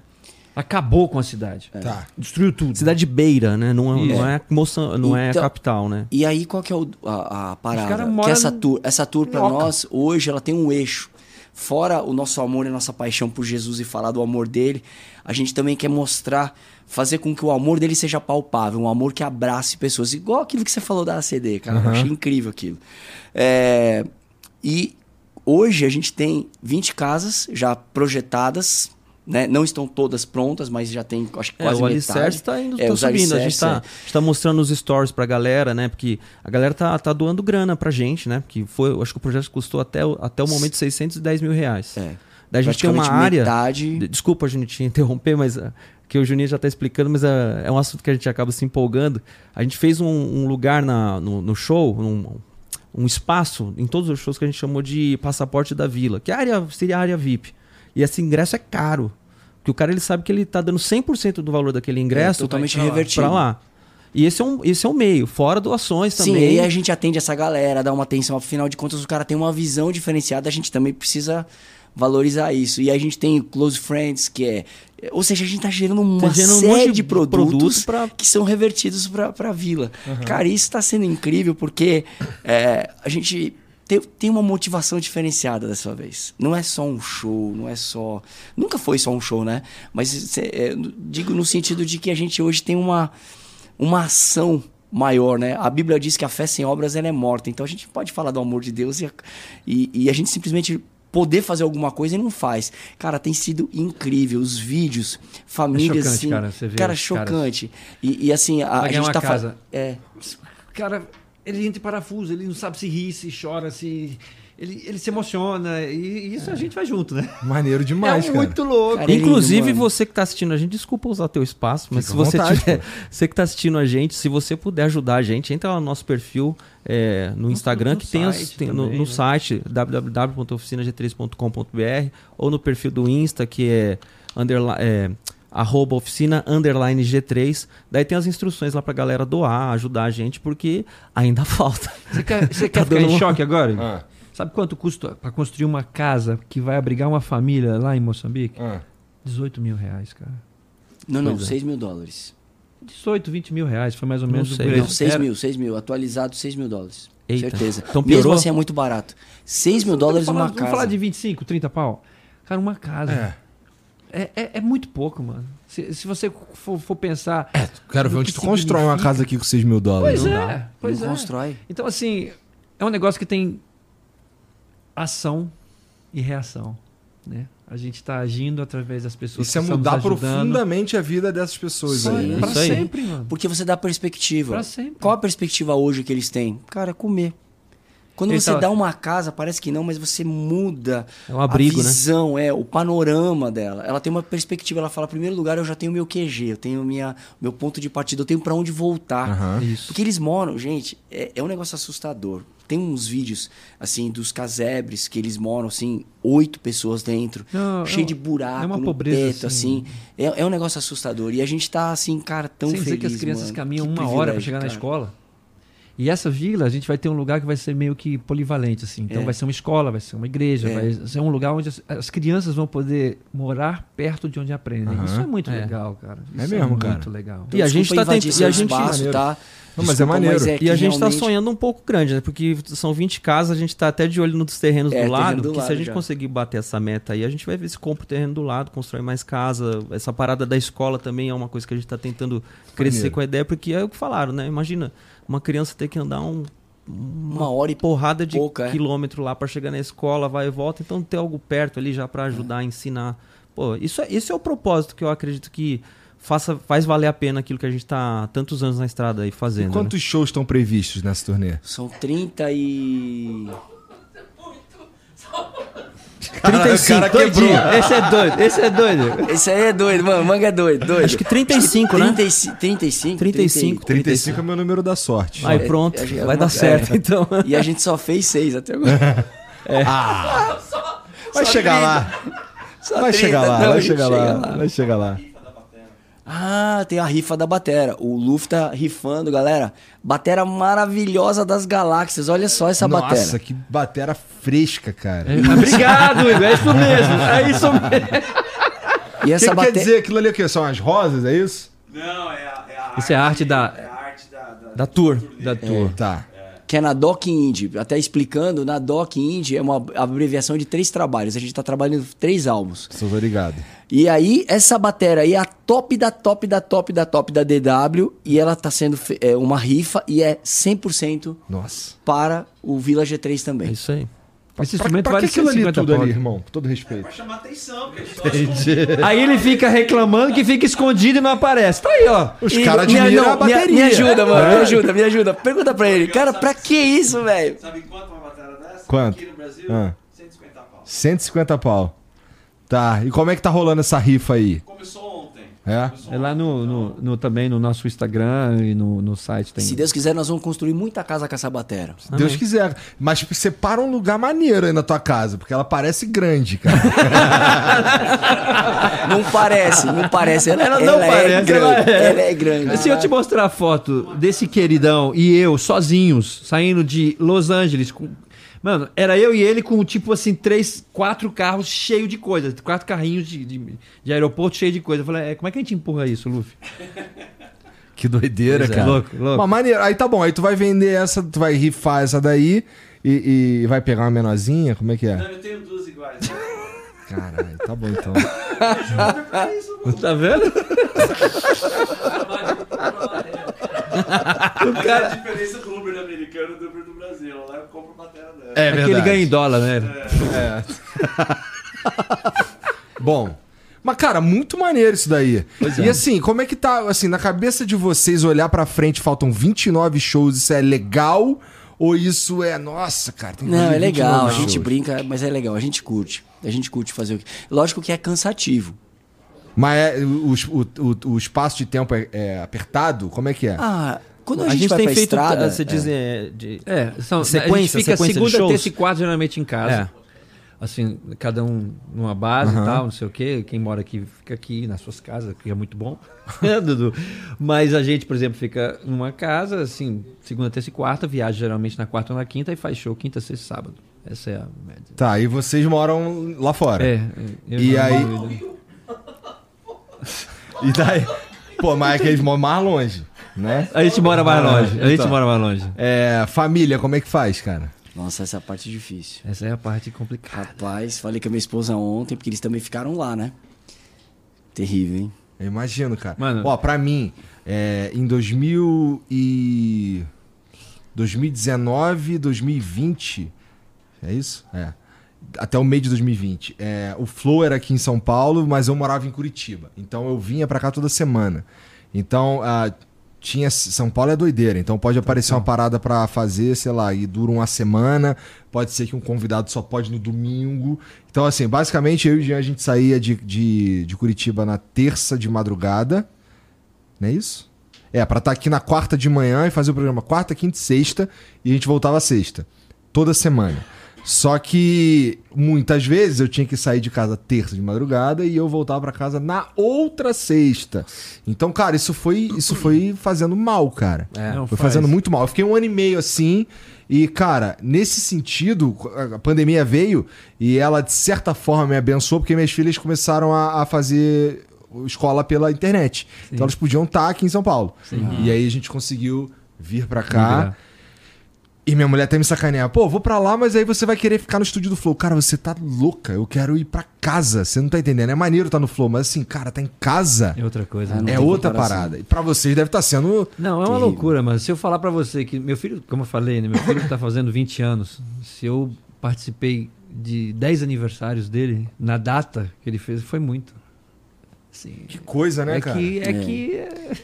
Acabou com a cidade. Tá. Destruiu tudo. Cidade beira, né? Não, é- Isso. não é Moça, não é a Então- capital, né? E aí, qual que é o- a, a parada? Que essa no- tour, essa tour pra Minhoca. nós, hoje, ela tem um eixo. Fora o nosso amor e a nossa paixão por Jesus e falar do amor dele, a gente também quer mostrar, fazer com que o amor dele seja palpável, um amor que abrace pessoas. Igual aquilo que você falou da ACD, cara. Eu achei incrível aquilo. É, e hoje a gente tem 20 casas já projetadas, né? Não estão todas prontas, mas já tem, acho que É, quase o metade. alicerce tá indo, É, tá os subindo. A gente alicerces, tá, é. a tá mostrando os stories pra galera, né? Porque a galera tá, tá doando grana pra gente, né? Porque foi, acho que o projeto custou até, o- até o momento 610 mil reais. É. Daí a gente tem uma área. metade- De- Desculpa, Juninho, te interromper, mas ah, que o Juninho já está explicando, mas ah, é um assunto que a gente acaba se empolgando. A gente fez um, um lugar na, no, no show, um, um espaço em todos os shows que a gente chamou de passaporte da vila, que é a área, seria a área VIP. E esse ingresso é caro. Porque o cara ele sabe que ele está dando 100% do valor daquele ingresso É, totalmente pra revertido. pra lá. E esse é um, esse é um meio, fora doações Sim, também. aí a gente atende essa galera, dá uma atenção. Afinal de contas, o cara tem uma visão diferenciada, a gente também precisa valorizar isso. E a gente tem Close Friends, que é. Ou seja, a gente tá gerando uma Tá gerando um série monte de de produtos produto pra- que são revertidos pra, pra vila. Cara, isso tá sendo incrível porque é, a gente. Tem, tem uma motivação diferenciada dessa vez. Não é só um show, não é só. Nunca foi só um show, né? Mas é, digo no sentido de que a gente hoje tem uma, uma ação maior, né? A Bíblia diz que a fé sem obras ela é morta. Então a gente pode falar do amor de Deus e, a- e, e a gente simplesmente poder fazer alguma coisa e não faz. Cara, tem sido incrível. Os vídeos, famílias, chocante, assim. cara, você vê cara, chocante. E, e assim, a, a gente tá fa- casa. É. Cara, ele entra em parafuso, ele não sabe se ri, se chora, se. Ele, ele se emociona. E, isso a gente vai junto, né? Maneiro demais, é cara. muito louco. Cara, é lindo, Inclusive, mano. você que tá assistindo a gente, desculpa usar teu espaço, mas Fica se você vontade, tiver, pô. você que tá assistindo a gente, se você puder ajudar a gente, entra lá no nosso perfil é, no Instagram, no que tem, as- site tem no, também, no né? site www.oficinag3.com.br ou no perfil do Insta, que é, é arroba oficina underline G3. Daí tem as instruções lá pra galera doar, ajudar a gente, porque ainda falta. Você quer, você Tá quer ficar dando em uma- choque agora? Ah, Sabe quanto custa para construir uma casa que vai abrigar uma família lá em Moçambique? ah. 18 mil reais, cara. Não, não, Pois é. 6 mil dólares. 18, 20 mil reais, foi mais ou Não menos o sei. preço. Não, 6 Era- mil, 6 mil. Atualizado, 6 mil dólares. Eita. Certeza. Então Mesmo assim é muito barato. 6 mil Vamos dólares falar- uma Vamos casa. falar de 25, 30 pau? Cara, uma casa. É. É, é, é muito pouco, mano. Se, se você for, for pensar. Quero ver onde tu constrói uma significa. casa aqui com 6 mil dólares. Pois Não é, dá. pois não é. constrói. Então, assim, é um negócio que tem ação e reação. Né? A gente está agindo através das pessoas Isso é que estão mudar profundamente a vida dessas pessoas aí. aí. né? Pra sempre, mano. Porque você dá perspectiva. Pra sempre. Qual a perspectiva hoje que eles têm? Cara, é comer. Quando Ele você dá uma casa, parece que não, mas você muda É um abrigo, a né? visão, é, o panorama dela. Ela tem uma perspectiva, ela fala, em primeiro lugar, eu já tenho meu QG, eu tenho minha, meu ponto de partida, eu tenho pra onde voltar. Isso. Porque eles moram, gente, é, é um negócio assustador. Tem uns vídeos, assim, dos casebres, que eles moram, assim, oito pessoas dentro, Não, cheio é de buraco é uma no pobreza, teto, assim. assim. É, é um negócio assustador. E a gente tá, assim, cara, tão Sem feliz, dizer que as crianças mano. caminham Que uma hora para chegar na cara. escola. E essa vila, a gente vai ter um lugar que vai ser meio que polivalente, assim. Então É. vai ser uma escola, vai ser uma igreja, É. vai ser um lugar onde as, as crianças vão poder morar perto de onde aprendem. Aham. Isso é muito É. legal, cara. É Isso mesmo, muito cara. legal. E a gente Desculpa tá tent- invadir e a gente- espaço, Maneiro. tá? Não, mas é Desculpa, maneiro. é que E a gente tá realmente- sonhando um pouco grande, né? Porque são 20 casas, a gente tá até de olho nos terrenos É, do lado. terreno do porque se a lado gente já. conseguir bater essa meta aí, a gente vai ver se compra o terreno do lado, constrói mais casa. Essa parada da escola também é uma coisa que a gente tá tentando crescer Maneiro. com a ideia, porque é o que falaram, né? Imagina uma criança ter que andar um, Uma hora e porrada de pouca, é. quilômetro lá pra chegar na escola, vai e volta, então ter algo perto ali já pra ajudar a ensinar. Pô, isso é, isso é o propósito que eu acredito que faça, faz valer a pena aquilo que a gente tá há tantos anos na estrada aí E fazendo. né? quantos shows estão previstos nessa turnê? São 30 e... 35, cara quebrou. Esse é doido, esse é doido. Esse aí é doido, mano. Manga é doido, doido. Acho que 35, né? 35, 35? 35. 35 é meu número da sorte. Aí É, pronto, é, é vai uma- dar certo, é. então. E a gente só fez seis até agora. Vai Só chegar 30. lá. Só Vai 30. chegar lá, Não, vai gente chegar chega lá. Vai chegar lá. Ah, tem a rifa da Batera. O Luffy tá rifando, galera. Batera maravilhosa das galáxias. Olha só essa Nossa, batera. que batera fresca, cara. É, Obrigado, Igor. É isso mesmo. É isso mesmo. E que, essa que quer batera. dizer? Aquilo ali o quê? São as rosas, é isso? Não, é a, é a Isso é a arte da- É a arte da, da, Da tour. Da tour. Tá. Que é na Doc Indie. Até explicando, na Doc Indie é uma abreviação de três trabalhos. A gente tá trabalhando três álbuns. Sou tô ligado. E aí, essa bateria aí é a top da top da top da top da DW. E ela tá sendo é, uma rifa e é 100% Nossa. para o Vila G3 É também. isso aí. Esse Pra, instrumento pra vale que aquilo ali 150 tudo ali, irmão? Com todo respeito. Pra chamar atenção, porque a gente só Aí ele fica reclamando que fica escondido e não aparece. Tá aí, ó. Os caras me- admiram não, a bateria. Me, me ajuda, mano. Me É. ajuda, me ajuda. Pergunta pra ele. Cara, pra que isso, velho? sabe quanto uma bateria dessa? Quanto? Aqui no Brasil, Ah. 150 pau. 150 pau. Tá. E como é que tá rolando essa rifa aí? Começou ontem. É? É lá no, no, no- também no nosso Instagram e no, no site tem. Se Deus quiser, nós vamos construir muita casa com essa batera. Se Deus quiser. Mas separa um lugar maneiro aí na tua casa, porque ela parece grande, cara. Não parece, não parece. Ela, Ela não ela é parece, grande. ela é. Ela é grande. Se eu te mostrar a foto desse queridão e eu sozinhos saindo de Los Angeles com. Mano, era eu e ele com tipo assim, três, quatro carros cheios de coisa. Quatro carrinhos de, de, de aeroporto cheio de coisa. Eu falei, é, como é que a gente empurra isso, Luffy? Que doideira, Pois é. cara. Louco, louco. Mas maneiro. Aí tá bom. Aí tu vai vender essa, tu vai rifar essa daí e, e vai pegar uma menorzinha? Como é que Não, é? eu tenho duas iguais. Caralho, tá bom então. Tá vendo? Cara... A diferença do Uber americano do Uber do Brasil. Lá eu compro É É que ele ganha em dólar, né? Bom. Mas, cara, muito maneiro isso daí. E assim, como é que tá, assim, na cabeça de vocês olhar pra frente, faltam 29 shows, isso é legal? Ou isso é, nossa, cara, tem que Não, é 29 legal, a shows? gente brinca, mas é legal, a gente curte. A gente curte fazer o que. Lógico que é cansativo. Mas é, o, o, o, o espaço de tempo é, é apertado? Como é que é? Ah, quando a, A gente, gente vai tem pra feito, estrada. você diz, é, de, É, são, a Sequência, gente fica sequência de segunda, shows? terça e quarta geralmente em casa. É. Assim, cada um numa base Aham. e tal, não sei o quê. Quem mora aqui fica aqui nas suas casas, que é muito bom. Dudu? Mas a gente, por exemplo, fica numa casa, assim, segunda, terça e quarta, viaja geralmente na quarta ou na quinta e faz show quinta, sexta e sábado. Essa é a média. Tá, e vocês moram lá fora. É, eu E não aí-. E daí? Pô, mas é que eles moram mais longe, né? A gente mora mais longe. A gente Então. mora mais longe. É, família, como é que faz, cara? Nossa, essa é a parte difícil. Essa é a parte complicada. Rapaz, falei com a minha esposa ontem, porque eles também ficaram lá, né? Terrível, hein? Eu imagino, cara. Mano. Ó, pra mim, é, em 2000 e... 2019, 2020... É isso? É. Até o meio de 2020. É, o Flow era aqui em São Paulo, mas eu morava em Curitiba. Então eu vinha pra cá toda semana. Então, ah, tinha. São Paulo é doideira, então pode aparecer uma parada pra fazer, sei lá, e dura uma semana. Pode ser que um convidado só pode no domingo. Então, assim, basicamente eu e o Jean a gente saía de, de, de Curitiba na terça de madrugada. Não é isso? É, pra estar aqui na quarta de manhã e fazer o programa quarta, quinta e sexta. E a gente voltava sexta. Toda semana. Só que muitas vezes eu tinha que sair de casa terça de madrugada e eu voltava pra casa na outra sexta. Então, cara, isso foi isso foi fazendo mal, cara. Não foi faz. fazendo muito mal. Eu fiquei um ano e meio assim e, cara, nesse sentido, a pandemia veio e ela de certa forma me abençoou porque minhas filhas começaram a, a fazer escola pela internet. Então elas podiam estar aqui em São Paulo. E aí a gente conseguiu vir pra cá. Migrar. E minha mulher até me sacaneia. Pô, vou pra lá, mas aí você vai querer ficar no estúdio do Flow. Cara, você tá louca. Eu quero ir pra casa. Você não tá entendendo. É maneiro tá no Flow, mas assim, cara, tá em casa. É outra coisa. Ah, não É tem outra comparação. parada. E pra vocês deve estar sendo. Não, é uma Terrível. loucura, mas se eu falar pra você que meu filho, como eu falei, né, meu filho tá fazendo 20 anos, se eu participei de 10 aniversários dele, na data que ele fez, foi muito. Assim, Que coisa, né, é cara? que, é, É. que é,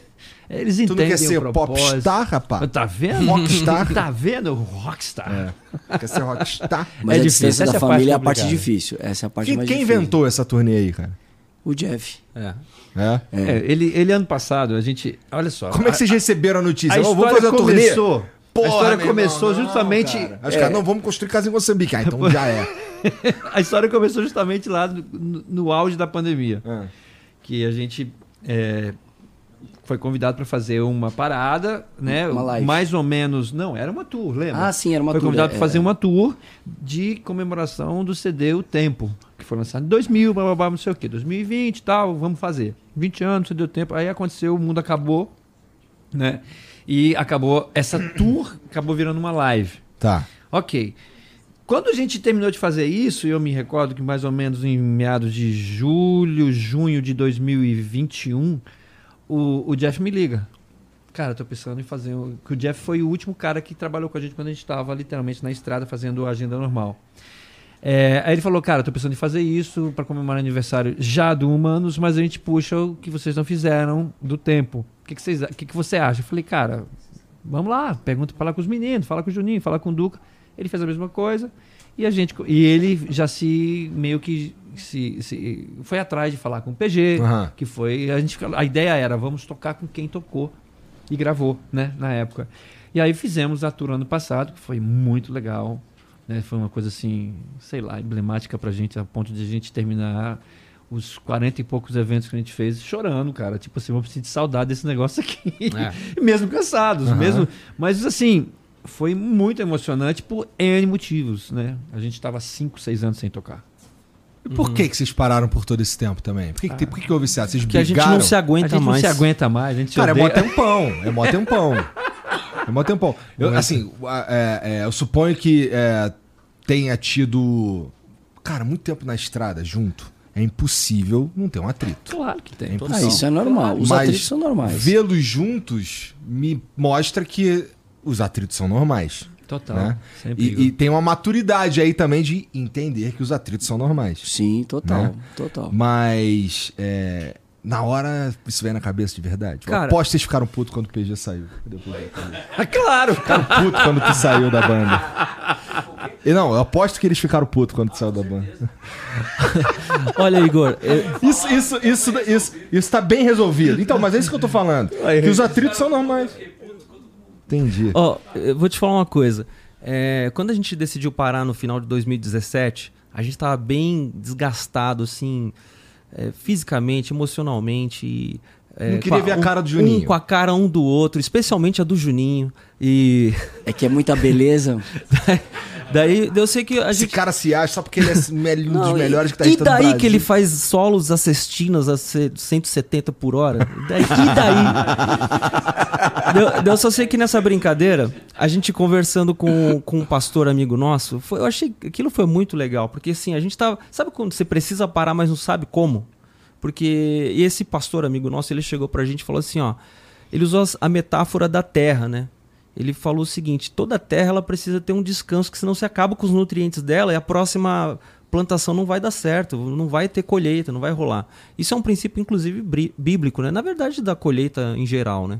eles Tu não entendem quer ser popstar, rapaz? Tá vendo? Rockstar. Tá vendo? Rockstar. É. Quer ser rockstar? Mas É a difícil, distância essa da é a parte família é a parte difícil. Essa é a parte Quem, mais quem difícil. inventou essa turnê aí, cara? O Jeff. É. É? É. É, ele, ele ano passado, a gente. Olha só. Como é que vocês receberam a notícia? a vamos história fazer a turnê? começou. Porra, a história meu começou irmão, justamente. Não, cara. Os é, caras, não, vamos construir casa em Moçambique. Ah, então já é. a história começou justamente lá no, no- auge da pandemia. Ah. Que a gente é, foi convidado para fazer uma parada, né? Uma live. Mais ou menos. Não, era uma tour, lembra? Ah, sim, era uma foi tour, convidado é, para fazer é. uma tour de comemoração do CD O Tempo, que foi lançado em 2000, blá, blá, blá, não sei o quê, 2020 e tal, vamos fazer. 20 anos, CD O Tempo, aí aconteceu, o mundo acabou, né? E acabou, essa tour acabou virando uma live. Tá. Ok. Quando a gente terminou de fazer isso, eu me recordo que mais ou menos em meados de julho, junho de 2021, o, o Jeff me liga. Cara, tô pensando em fazer. um- Que o Jeff foi o último cara que trabalhou com a gente quando a gente estava literalmente na estrada fazendo a agenda normal. É, aí ele falou, cara, tô pensando em fazer isso para comemorar o aniversário já do Humanos, mas a gente puxa o que vocês não fizeram do tempo. O que, que, vocês, o que, que você acha? Eu falei, cara, vamos lá, pergunta, fala com os meninos, fala com o Juninho, fala com o Duca. Ele fez a mesma coisa e a gente e ele já se meio que se, se- foi atrás de falar com o PG, Aham. que foi a gente a ideia era vamos tocar com quem tocou e gravou, né, na época. E aí fizemos a tour ano passado, que foi muito legal, né? Foi uma coisa assim, sei lá, emblemática pra gente a ponto de a gente terminar os 40 e poucos eventos que a gente fez chorando, cara. Tipo assim, vamos sentir saudade desse negócio aqui. mesmo cansados, Aham. mesmo. Mas assim, foi muito emocionante por N motivos, né? A gente tava 5, 6 anos sem tocar. E por que, que vocês pararam por todo esse tempo também? Por que, que, tem- por que, que houve esse ato? Vocês Porque a gente não se aguenta a gente mais. não se aguenta mais, a gente Cara, é mó odeia. tempão. É mó tempão. É mó tempão. Eu, assim, a- é, é, eu suponho que é, tenha tido, cara, muito tempo na estrada junto. É impossível não ter um atrito. Claro que É tem. impossível. Ah, isso é normal. Os Mas atritos são normais. Vê-los juntos me mostra que os atritos são normais. Total. né? Sempre E, e tem uma maturidade aí também de entender que os atritos são normais. Sim, total. Né? Total. Mas é, na hora isso vem na cabeça de verdade. Eu Cara- aposto que vocês ficaram putos quando o PG saiu. Cadê o PG? Claro! Ficaram putos quando tu saiu da banda. E não, eu aposto que eles ficaram putos quando tu saiu da banda. Olha, Igor, eu- Isso, isso, isso, isso, isso tá bem resolvido. Então, mas é isso que eu tô falando. Que os atritos são normais. Entendi. Ó, eu vou te falar uma coisa. É, quando a gente decidiu parar no final de 2017, a gente tava bem desgastado, assim, é, fisicamente, emocionalmente. e, é, Não queria com ver a cara do Juninho. Um com a cara um do outro, especialmente a do Juninho. E É que é muita beleza. daí eu sei que a Esse gente. cara se acha só porque ele é um dos melhores e, que tá e no daí que ele faz solos acestinos a se- 170 por hora? E daí? E daí? eu, eu só sei que nessa brincadeira, a gente conversando com, com um pastor amigo nosso, foi- eu achei que aquilo foi muito legal, porque assim, a gente tava. Sabe quando você precisa parar, mas não sabe como? Porque esse pastor amigo nosso, ele chegou pra gente e falou assim, ó. Ele usou a metáfora da terra, né? Ele falou o seguinte: toda terra ela precisa ter um descanso, que senão você acaba com os nutrientes dela e a próxima plantação não vai dar certo, não vai ter colheita, não vai rolar. Isso é um princípio, inclusive, bíblico, né? Na verdade, da colheita em geral, né?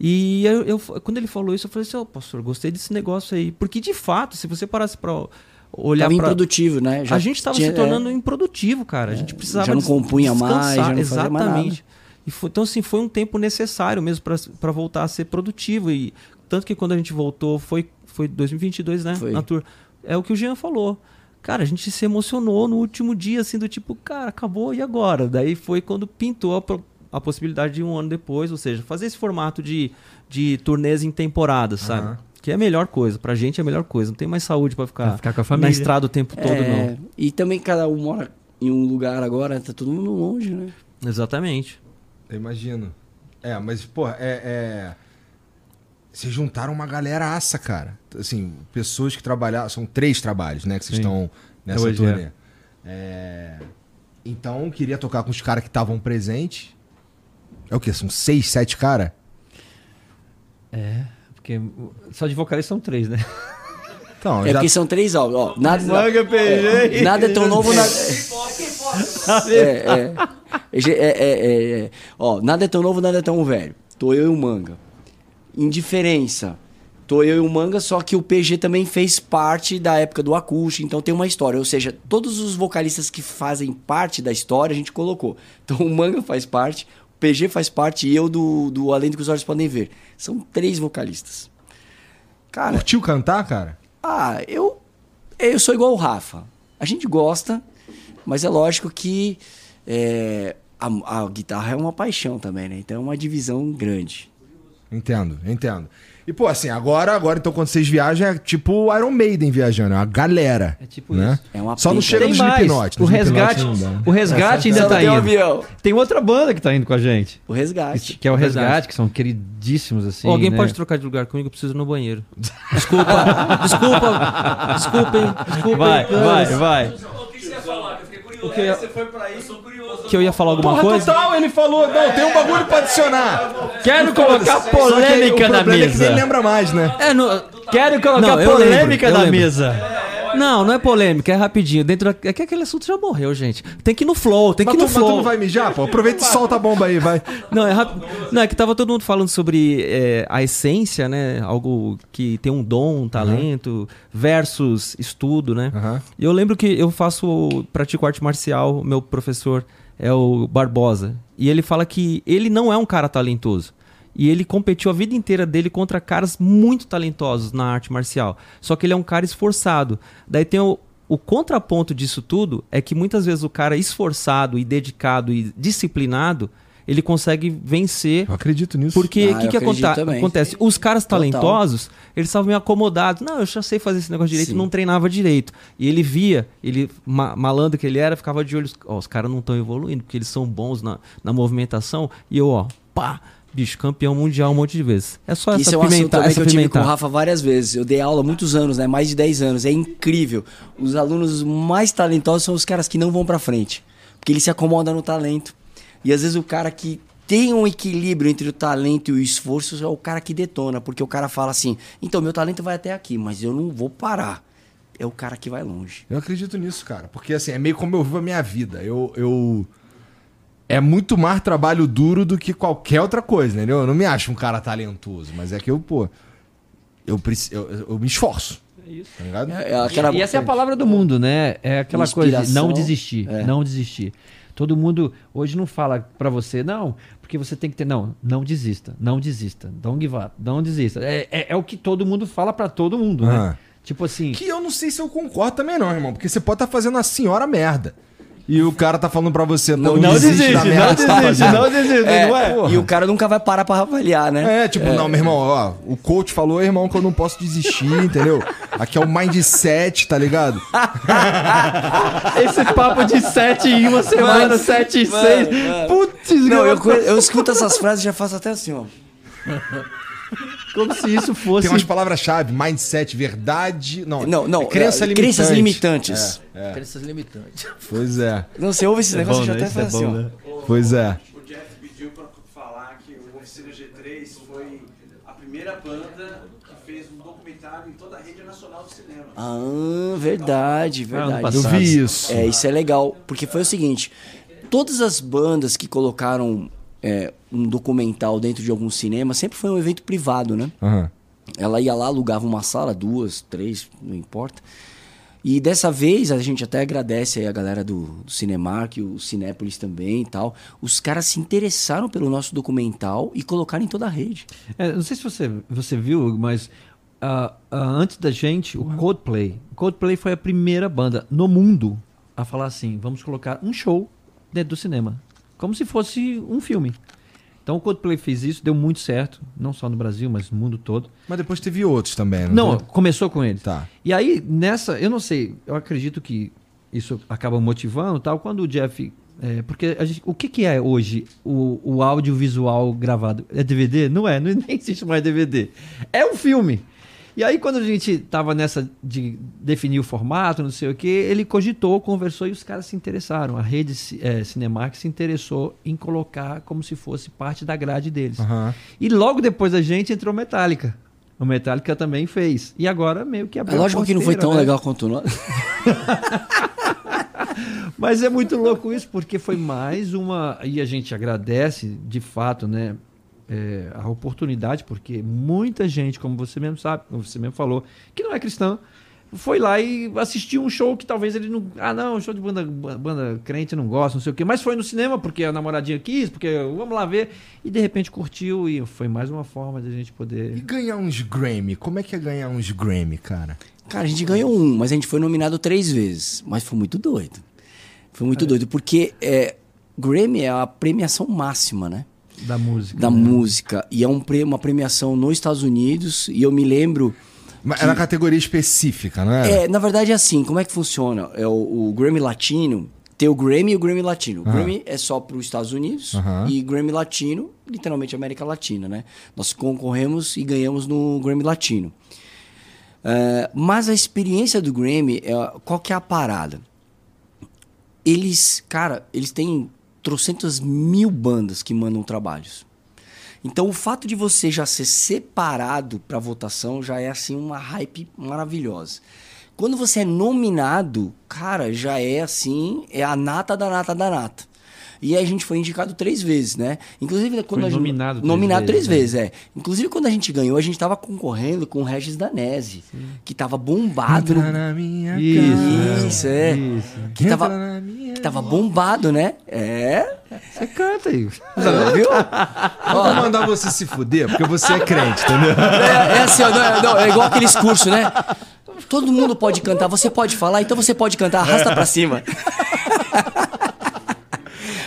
E eu, eu- quando ele falou isso, eu falei assim, ô pastor, gostei desse negócio aí. Porque de fato, se você parasse pra olhar pra... improdutivo, né? Já a gente tava tinha- se tornando improdutivo, cara. A gente precisava já não compunha mais, descansar. já não fazia mais Exatamente. nada. E foi- então, assim, foi um tempo necessário mesmo pra voltar a ser produtivo. E tanto que quando a gente voltou, foi, foi 2022, né? Foi. Na tour. É o que o Jean falou. Cara, a gente se emocionou no último dia, assim, do tipo, cara, acabou, e agora? Daí foi quando pintou a, a possibilidade de um ano depois, ou seja, fazer esse formato de, de turnês em temporadas, sabe? Aham. Que é a melhor coisa, pra gente é a melhor coisa. Não tem mais saúde pra ficar, ficar com a na família. estrada o tempo todo, É, não. E também cada um mora em um lugar agora, tá todo mundo longe, né? Exatamente. Eu imagino. É, mas, pô, é, é. Vocês juntaram uma galera aça, cara. Assim, pessoas que trabalharam. São três trabalhos, né? Que vocês Sim. estão nessa Hoje, turnê. É. Então, queria tocar com os caras que estavam presentes. É o quê? São seis, sete caras? É, porque o- só de vocalista são três, né? Então, É já... porque são três álbuns. Ó, nada, Manga, PG. é, nada é tão novo, nada. É, é. É, é, é, é. Ó, nada é tão novo, nada é tão velho. Tô eu e o Manga. Indiferença. Tô eu e o Manga, só que o PG também fez parte da época do acústico, então tem uma história. Ou seja, todos os vocalistas que fazem parte da história a gente colocou. Então o Manga faz parte, o PG faz parte e eu do, do Além do que os Olhos Podem Ver. São três vocalistas. Cara, Curtiu cantar, cara? ah, eu eu sou igual o Rafa. A gente gosta, mas é lógico que é, a, a guitarra é uma paixão também, né? Então é uma divisão grande. Entendo, entendo. E, pô, assim, agora, agora então, quando vocês viajam, é tipo Iron Maiden viajando, é uma galera. É tipo né? isso. É uma Só não chega Tem nos. Slipknot. O resgate, né? o resgate ainda Só tá um indo. avião. Tem outra banda que tá indo com a gente. O resgate. Que é o Verdade. Resgate, que são queridíssimos, assim. Alguém né? pode trocar de lugar comigo? Eu preciso ir no banheiro. Desculpa, desculpa, desculpem, desculpem. Vai, vai, vai. O que eu Você foi pra isso? Eu sou curioso. Que eu ia falar alguma Porra, coisa? total, ele falou, não, tem um bagulho pra adicionar. Quero colocar aí polêmica na problema É que mesa. nem lembra mais, né? É, no... Quero colocar Não, polêmica lembro, na mesa. Não, não é polêmica, é rapidinho. Dentro da... É que aquele assunto já morreu, gente. Tem que ir no flow, tem que ir tu, no mas tu flow. não vai mijar, pô? Aproveita e solta a bomba aí, vai. Não, é rápido. Não, é que tava todo mundo falando sobre é, a essência, né? Algo que tem um dom, um talento, versus estudo, né? E eu lembro que eu faço, pratico arte marcial, o meu professor é o Barbosa. E ele fala que ele não é um cara talentoso. E ele competiu a vida inteira dele contra caras muito talentosos na arte marcial. Só que ele é um cara esforçado. Daí tem o, o contraponto disso tudo é que muitas vezes o cara esforçado e dedicado e disciplinado, ele consegue vencer Eu acredito nisso. porque o Ah, que, que acredito aconte- também. acontece? Os caras Total. talentosos, eles estavam meio acomodados. Não, eu já sei fazer esse negócio direito, Sim. não treinava direito. E ele via, ele ma- malandro que ele era, ficava de olho. Ó, os caras não estão evoluindo, porque eles são bons na, na movimentação. E eu, ó, pá, bicho, campeão mundial um monte de vezes. É só Isso essa é um assunto pimentar, essa que eu tive com o. Rafa várias vezes. Eu dei aula há muitos anos, né? Mais de 10 anos. É incrível. Os alunos mais talentosos são os caras que não vão pra frente. Porque eles se acomodam no talento. E às vezes o cara que tem um equilíbrio entre o talento e o esforço é o cara que detona. Porque o cara fala assim: então, meu talento vai até aqui, mas eu não vou parar. É o cara que vai longe. Eu acredito nisso, cara. Porque assim, é meio como eu vivo a minha vida. Eu. eu... É muito mais trabalho duro do que qualquer outra coisa, entendeu? Eu não me acho um cara talentoso, mas é que eu, pô. Eu, preci- eu, eu- me esforço. É isso. Tá ligado? É aquela... E essa é a palavra do mundo, né? É aquela coisa de não desistir, É. não desistir. Todo mundo hoje não fala pra você, não, porque você tem que ter, não, não desista, não desista, don't give up, não desista. É, é, é o que todo mundo fala pra todo mundo, Ah. né? Tipo assim, Que eu não sei se eu concordo também, não, irmão. Porque você pode estar fazendo a senhora merda. E o cara tá falando pra você, não, não desiste, da não merda que você tá desiste, fazendo. não desiste, É, não é? Porra. E o cara nunca vai parar pra avaliar, né? É, tipo, não, meu irmão, ó, o coach falou, irmão, que eu não posso desistir, entendeu? Aqui é o mindset, tá ligado? Esse papo de sete em uma semana, Mano, sete em mano, seis. mano. Putz, Não, eu, eu escuto essas frases e já faço até assim, ó. como se isso fosse. Tem umas palavras-chave, mindset, verdade. Não, Não, não. é crença é, limitante. Crenças limitantes. Crenças limitantes. Pois é, Não, você ouve esse negócio e já bom, até né? Isso é assim, ó. né? pois é. O Jeff pediu pra falar que o Oficina G3 foi a primeira banda que fez um documentário em toda a rede nacional de cinema. Ah, verdade, Ah, verdade. Eu vi isso. É, isso é legal, porque foi o seguinte, todas as bandas que colocaram é, um documental dentro de algum cinema, sempre foi um evento privado, né? Aham. Ela ia lá, alugava uma sala, duas, três, não importa. E dessa vez a gente até agradece aí a galera do, do Cinemark, o Cinépolis também e tal. Os caras se interessaram pelo nosso documental e colocaram em toda a rede. É, não sei se você, você viu, mas ah, ah, antes da gente, o Coldplay. O Coldplay foi a primeira banda no mundo a falar assim: vamos colocar um show dentro do cinema. Como se fosse um filme. Então o Coldplay fez isso, deu muito certo, não só no Brasil, mas no mundo todo. Mas depois teve outros também, Não, teve? começou com ele. Tá. E aí, nessa, eu não sei, eu acredito que isso acaba motivando tal, quando o Jeff. é, porque a gente- o que, que é hoje o, o audiovisual gravado? É DVD? Não é, não, nem existe mais DVD. É um filme. E aí, quando a gente tava nessa de definir o formato, não sei o que, ele cogitou, conversou e os caras se interessaram. A rede é, Cinemark se interessou em colocar como se fosse parte da grade deles. Aham. E logo depois da gente entrou Metallica. O Metallica também fez. E agora meio que É abriu a lógico que não foi tão né? legal quanto nós. Mas é muito louco isso, porque foi mais uma. E a gente agradece, de fato, né? É, a oportunidade, porque muita gente, como você mesmo sabe, como você mesmo falou, que não é cristã, foi lá e assistiu um show que talvez ele não. Ah, não, show de banda, banda crente não gosta, não sei o quê. Mas foi no cinema porque a namoradinha quis, porque vamos lá ver. E de repente curtiu e foi mais uma forma de a gente E poder. ganhar uns Grammy? Como é que é ganhar uns Grammy, cara? Cara, a gente ganhou um, mas a gente foi nominado três vezes. Mas foi muito doido. Foi muito doido, porque é, Grammy é a premiação máxima, né? Da música. Da né? música. E é um, uma premiação nos Estados Unidos. E eu me lembro. Mas Era uma categoria específica, não era? É, na verdade é assim, como é que funciona? É o, o Grammy Latino, tem o Grammy e o Grammy Latino. O Aham. Grammy é só para os Estados Unidos Aham. e Grammy Latino, literalmente América Latina, né? Nós concorremos e ganhamos no Grammy Latino. É, mas a experiência do Grammy, é, qual que é a parada? Eles, cara, eles têm trocentas mil bandas que mandam trabalhos. Então o fato de você já ser separado para votação já é assim uma hype maravilhosa. Quando você é nominado, cara, já é assim, é a nata da nata da nata. E aí a gente foi indicado três vezes, né? Inclusive quando Foi a gente nominado três nominado três vezes, vezes, é. Inclusive quando a gente ganhou, a gente tava concorrendo com o Regis Danese, que tava bombado. Entra no- na minha Isso. Isso, é. Isso. Que tava, Entra na minha que tava bombado, né? É. Você canta aí. Viu? Eu vou mandar você se fuder, porque você é crente, entendeu? É, é assim, ó, não, é- não, é igual aqueles cursos, né? Todo mundo pode cantar, você pode falar, então você pode cantar, arrasta pra cima.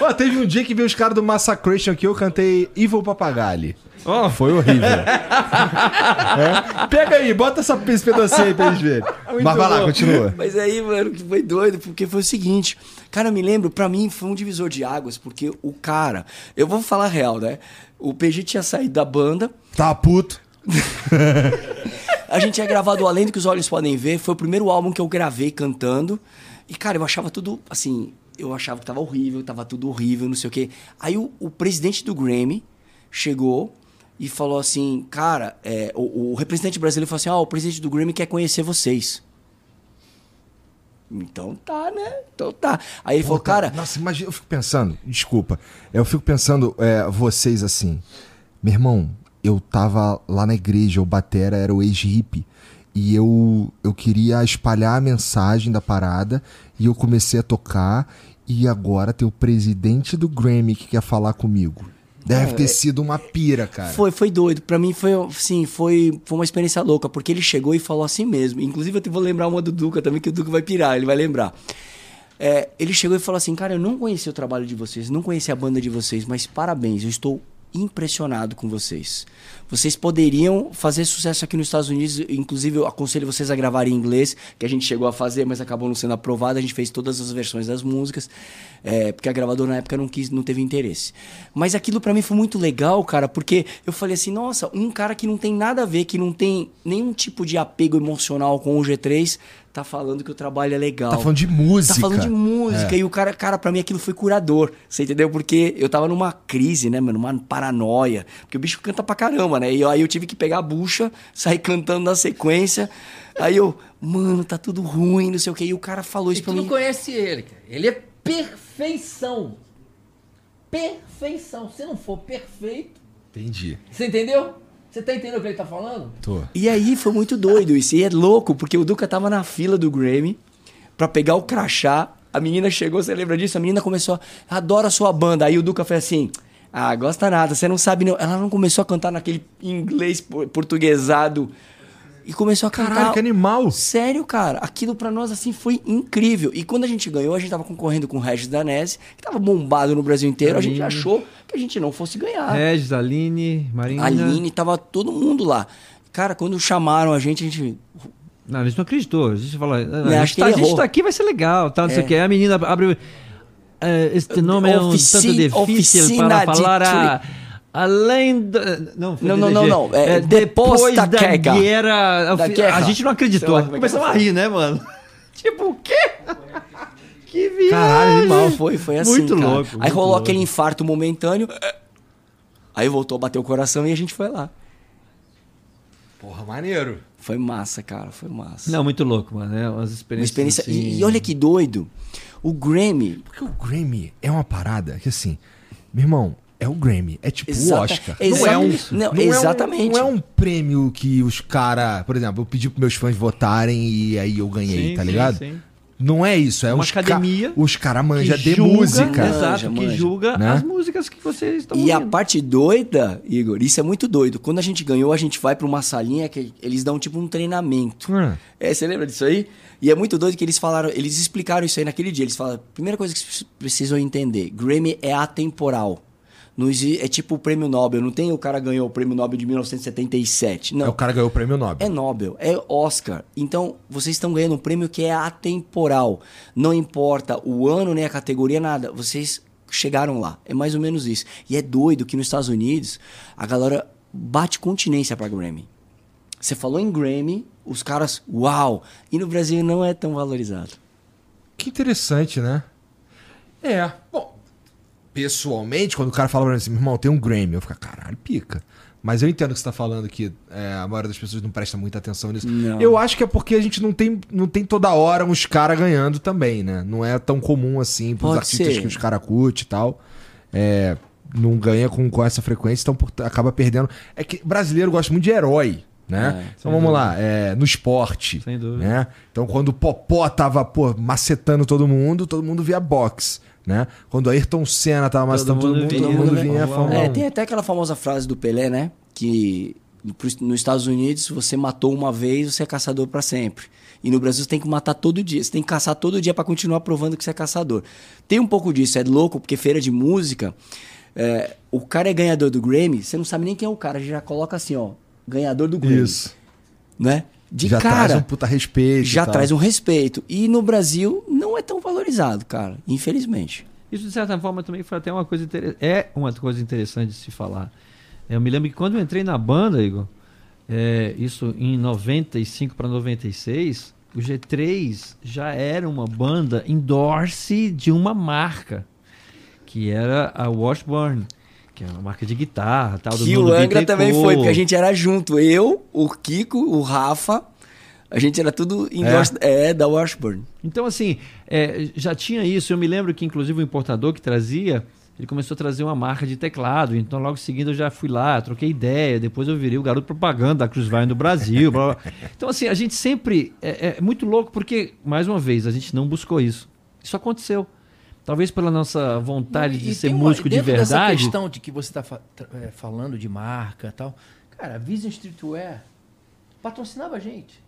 Ó, teve um dia que veio os caras do Massacration aqui, eu cantei Evil Papagali. Ó. Foi horrível. É? Pega aí, bota essa, esse pedacinho aí pra eles verem. Mas vai lá, bom. continua. Mas aí, mano, que foi doido, porque foi o seguinte. Cara, eu me lembro, pra mim foi um divisor de águas, porque o cara. Eu vou falar a real, né? O PG tinha saído da banda, Tá puto. a gente tinha gravado Além do que os Olhos Podem Ver, foi o primeiro álbum que eu gravei cantando. E, cara, eu achava tudo, assim, eu achava que tava horrível, tava tudo horrível, não sei o quê. Aí o, o presidente do Grammy chegou e falou assim, cara, é, o, o representante brasileiro falou assim, ó, o presidente do Grammy quer conhecer vocês. Então tá, né? Então tá. Aí ele falou, cara, Nossa, imagina, eu fico pensando, desculpa. Eu fico pensando, é, vocês assim. Meu irmão, eu tava lá na igreja, o Batera era o ex-hippie. E eu, eu queria espalhar a mensagem da parada. E eu comecei a tocar. E agora tem o presidente do Grammy que quer falar comigo. Deve ter sido uma pira, cara. Foi, foi doido. Pra mim foi, assim, foi, foi uma experiência louca, porque ele chegou e falou assim mesmo. Inclusive, eu vou lembrar uma do Duca também, que o Duca vai pirar, ele vai lembrar. É, ele chegou e falou assim, cara, eu não conheci o trabalho de vocês, não conheci a banda de vocês, mas parabéns, eu estou impressionado com vocês. Vocês poderiam fazer sucesso aqui nos Estados Unidos, inclusive eu aconselho vocês a gravar em inglês, que a gente chegou a fazer, mas acabou não sendo aprovado, a gente fez todas as versões das músicas, é, porque a gravadora na época não quis, não teve interesse. Mas aquilo pra mim foi muito legal, cara, porque eu falei assim, nossa, um cara que não tem nada a ver, que não tem nenhum tipo de apego emocional com o G3, tá falando que o trabalho é legal. Tá falando de música. Tá falando de música. É. E o cara, cara, pra mim aquilo foi curador. Você entendeu? Porque eu tava numa crise, né, mano? Uma paranoia. Porque o bicho canta pra caramba, né? E aí eu tive que pegar a bucha, sair cantando na sequência. Aí eu, mano, tá tudo ruim, não sei o quê. E o cara falou E isso tu pra não mim. conhece ele, cara. Ele é perfeição. perfeição. Se não for perfeito, Entendi. você entendeu? Você tá entendendo o que ele tá falando? Tô. E aí foi muito doido isso. E é louco, porque o Duca tava na fila do Grammy pra pegar o crachá. A menina chegou, você lembra disso? A menina começou, adora a sua banda. Aí o Duca foi assim, ah, gosta nada, você não sabe não. Ela não começou a cantar naquele inglês por- portuguesado. E começou a cantar. Caralho, que animal. Sério, cara, aquilo pra nós assim foi incrível. E quando a gente ganhou, a gente tava concorrendo com o Regis Danese, que tava bombado no Brasil inteiro. A gente Aline. achou que a gente não fosse ganhar. Regis, Aline, Marina. A Aline, tava todo mundo lá. Cara, quando chamaram a gente, a gente. Não, a gente não acreditou. A gente falou, ah, a, acho gente tá, a gente tá aqui, vai ser legal. Tá, não sei É. o que. Aí a menina abre. eh, este nome é um Ofici- tanto difícil oficina para de falar a, além da. Não, foi Não, não, não, não, é É, depois depois da da, queca. guerra. Da a, queca. a gente não acreditou. É que Começamos a rir, né, mano? tipo, o quê? que viagem. Caralho, animal. Foi, foi assim. Muito cara. louco, Aí muito rolou louco. aquele infarto momentâneo. Aí voltou a bater o coração e a gente foi lá. Porra, maneiro. Foi massa, cara, foi massa. Não, muito louco, mano. É umas Uma experiências. experiência. assim- E, e olha que doido. O Grammy. Porque o Grammy é uma parada que assim, meu irmão, é o Grammy, é tipo Exata- o Oscar. Não é um, não, é um- exatamente. não é um prêmio que os cara, por exemplo, eu pedi pros meus fãs votarem e aí eu ganhei, Sim, tá sim, ligado? sim. Não é isso, é Uma os ca- academia os cara manja que de julga, música. Exato, Manja, que julga Né? as músicas que vocês estão E a parte doida, Igor, isso é muito doido. Quando a gente ganhou, a gente vai pra uma salinha que eles dão tipo um treinamento. Hum. É, você lembra disso aí? E é muito doido que eles falaram, eles explicaram isso aí naquele dia. Eles falaram, primeira coisa que vocês precisam entender, Grammy é atemporal. Não é tipo o prêmio Nobel, não tem o cara ganhou o prêmio Nobel de 1977. Não. É o cara ganhou o prêmio Nobel. É Nobel, é Oscar. Então, vocês estão ganhando um prêmio que é atemporal. Não importa o ano, nem a categoria, nada. Vocês chegaram lá. É mais ou menos isso. E é doido que nos Estados Unidos a galera bate continência pra Grammy. Você falou em Grammy, os caras, uau! E no Brasil não é tão valorizado. Que interessante, né? É. Bom, pessoalmente, quando o cara fala pra mim assim, meu irmão, tem um Grammy, eu fico, caralho, pica. Mas eu entendo que você tá falando que é, a maioria das pessoas não presta muita atenção nisso. Não. Eu acho que é porque a gente não tem, não tem toda hora uns caras ganhando também, né? Não é tão comum assim pros Pode artistas ser. que os caras curtem e tal. É, não ganha com, com essa frequência, então por- acaba perdendo. É que brasileiro gosta muito de herói, né? É, então vamos lá, é, no esporte. Sem dúvida. Né? Então quando o Popó tava, pô, macetando todo mundo, todo mundo via boxe, né? Quando Ayrton Senna tava macetando todo mundo todo mundo todo mundo vinha a via- Fórmula É, 1. tem até aquela famosa frase do Pelé, né? Que nos Estados Unidos, se você matou uma vez, você é caçador pra sempre. E no Brasil você tem que matar todo dia. Você tem que caçar todo dia pra continuar provando que você é caçador. Tem um pouco disso, é louco, porque feira de música, é, o cara é ganhador do Grammy, você não sabe nem quem é o cara, já coloca assim, ó, ganhador do Grammy. Isso. Né? De já cara, traz um puta respeito. já tal. traz um respeito. E no Brasil não é tão valorizado, cara, infelizmente. Isso, de certa forma, também foi até uma coisa interessante. É uma coisa interessante de se falar. Eu me lembro que quando eu entrei na banda, Igor, é, isso em 95 para 96, o G3 já era uma banda endorse de uma marca, que era a Washburn, que é uma marca de guitarra, tal. Que o mundo Angra biclicou. também foi, porque a gente era junto. Eu, o Kiko, o Rafa, a gente era tudo endorse, é? da Washburn. Então, assim, é, já tinha isso. Eu me lembro que, inclusive, o importador que trazia, ele começou a trazer uma marca de teclado. Então, logo seguindo, eu já fui lá, troquei ideia. Depois, eu virei o garoto propaganda da Cruz Vai no Brasil. blá, blá. Então, assim, a gente sempre. É, é muito louco, porque, mais uma vez, a gente não buscou isso. Isso aconteceu. Talvez pela nossa vontade de E ser tem uma- músico de dentro dessa verdade. questão de que você está falando de marca e tal. Cara, a Vision Streetwear patrocinava a gente.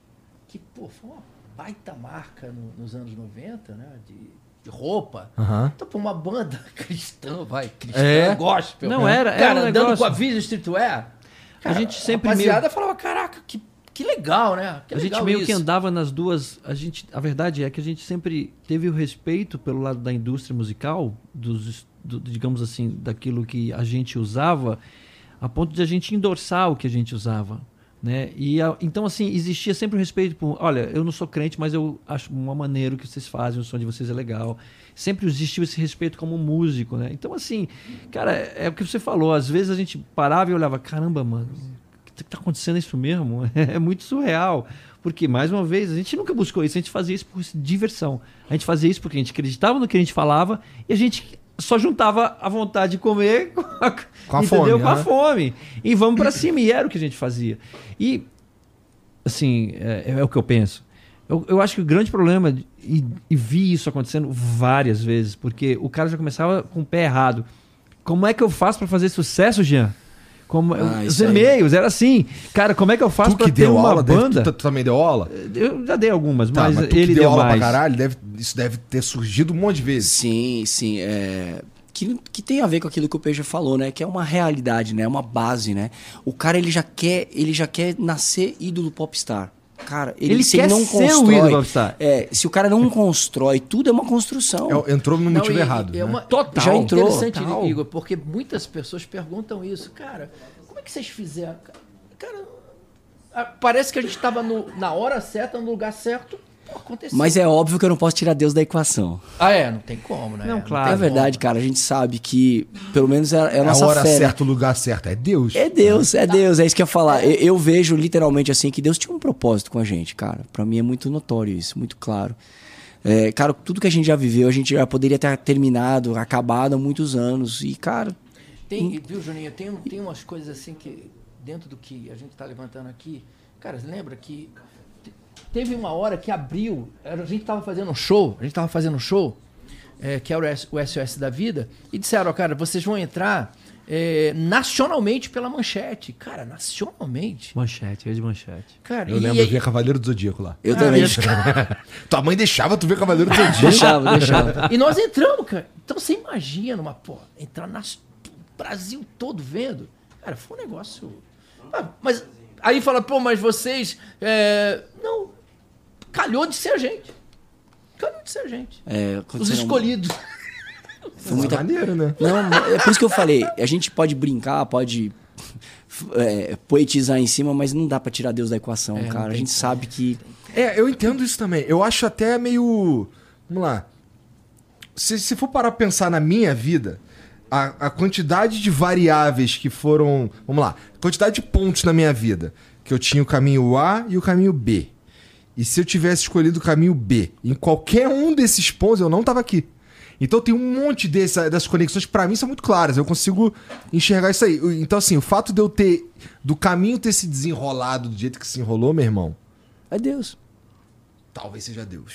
Que, pô, foi uma baita marca no- nos anos 90, né? De, de roupa. Aham. Então, pra uma banda cristã, vai, cristã, É. gospel. Não, era- Cara, era um andando negócio- com a Vision Streetwear. A gente sempre A meio- rapaziada falava, caraca, que, que legal, né? Que a gente legal meio que isso." andava nas duas. A, gente, a verdade é que a gente sempre teve o respeito pelo lado da indústria musical, dos, do- digamos assim, daquilo que a gente usava, a ponto de a gente endossar o que a gente usava. Né? E a- então, assim, existia sempre o respeito por. Olha, eu não sou crente, mas eu acho uma maneira que vocês fazem, o som de vocês é legal. Sempre existiu esse respeito como músico, né? Então, assim, cara, é, é o que você falou. Às vezes a gente parava e olhava, caramba, mano, que tá acontecendo isso mesmo? É muito surreal. Porque, mais uma vez, a gente nunca buscou isso, a gente fazia isso por diversão. A gente fazia isso porque a gente acreditava no que a gente falava e a gente só juntava a vontade de comer com a, Com a fome, Com a né? fome. E vamos pra cima. E era o que a gente fazia. E, assim, é, é o que eu penso. Eu, eu acho que o grande problema, e, e vi isso acontecendo várias vezes, porque o cara já começava com o pé errado. Como é que eu faço pra fazer sucesso, Jean? Como, Ah, os isso aí. e-mails, era assim. Cara, como é que eu faço Tu pra que ter deu uma aula, deve- banda? tu, tu também deu aula? Eu já dei algumas, Tá, mas, mas tu que ele deu deu aula mais. pra caralho, deve, isso deve ter surgido um monte de vezes. Sim, sim. É... Que, que tem a ver com aquilo que o Peja falou, né? Que é uma realidade, né? É uma base, né? O cara, ele já quer, ele já quer nascer ídolo popstar. Cara, ele, Ele se quer ele não ser o constrói... ídolo popstar. É, se o cara não constrói, tudo é uma construção. É, entrou no Não, motivo e- errado. É né? uma, Total. Já entrou. Total. Interessante, Igor, porque muitas pessoas perguntam isso. Cara, como é que vocês fizeram? Cara, parece que a gente estava na hora certa, no lugar certo. Aconteceu. Mas é óbvio que eu não posso tirar Deus da equação. Ah, é, não tem como, né? Não, claro. é verdade, como. cara. A gente sabe que, pelo menos, é, é a É a nossa hora fé. né? certa, o lugar certo. É Deus. É Deus, é Deus, é isso que eu ia falar. Eu, eu vejo literalmente assim que Deus tinha um propósito com a gente, cara. Pra mim é muito notório isso, muito claro. É, cara, tudo que a gente já viveu, a gente já poderia ter terminado, acabado há muitos anos. E, cara, Tem, viu, Juninho? Tem, tem umas coisas assim que, dentro do que a gente está levantando aqui. Cara, lembra que teve uma hora que abriu. A gente estava fazendo um show, a gente estava fazendo um show, é, que era o S- o SOS da vida, e disseram, ó, cara, vocês vão entrar é, nacionalmente pela manchete. Cara, nacionalmente. Manchete, eu de manchete. Cara, Eu e lembro, eu aí- via Cavaleiro do Zodíaco lá. eu Ah, também. Tua mãe deixava tu ver Cavaleiro do Zodíaco. deixava, deixava. E nós entramos, cara. Então você imagina uma, pô, entrar no Brasil todo vendo. Cara, foi um negócio. Ah, mas aí fala, pô, mas vocês. é, Não, calhou de ser a gente. Calhou de ser a gente. É, Os escolhidos. Foi muita maneiro, né? Não, é por isso que eu falei. A gente pode brincar, pode é, poetizar em cima, mas não dá pra tirar Deus da equação, É, cara. A gente sabe que. É, eu entendo isso também. Eu acho até meio. Vamos lá. Se, se for parar pra pensar na minha vida, a, a quantidade de variáveis que foram. Vamos lá. A quantidade de pontos na minha vida. Que eu tinha o caminho A e o caminho B. E se eu tivesse escolhido o caminho B, em qualquer um desses pontos, eu não tava aqui. Então tem um monte dessa, dessas conexões que pra mim são muito claras. Eu consigo enxergar isso aí. Então, assim, o fato de eu ter. Do caminho ter se desenrolado do jeito que se enrolou, meu irmão, É Deus. talvez seja Deus.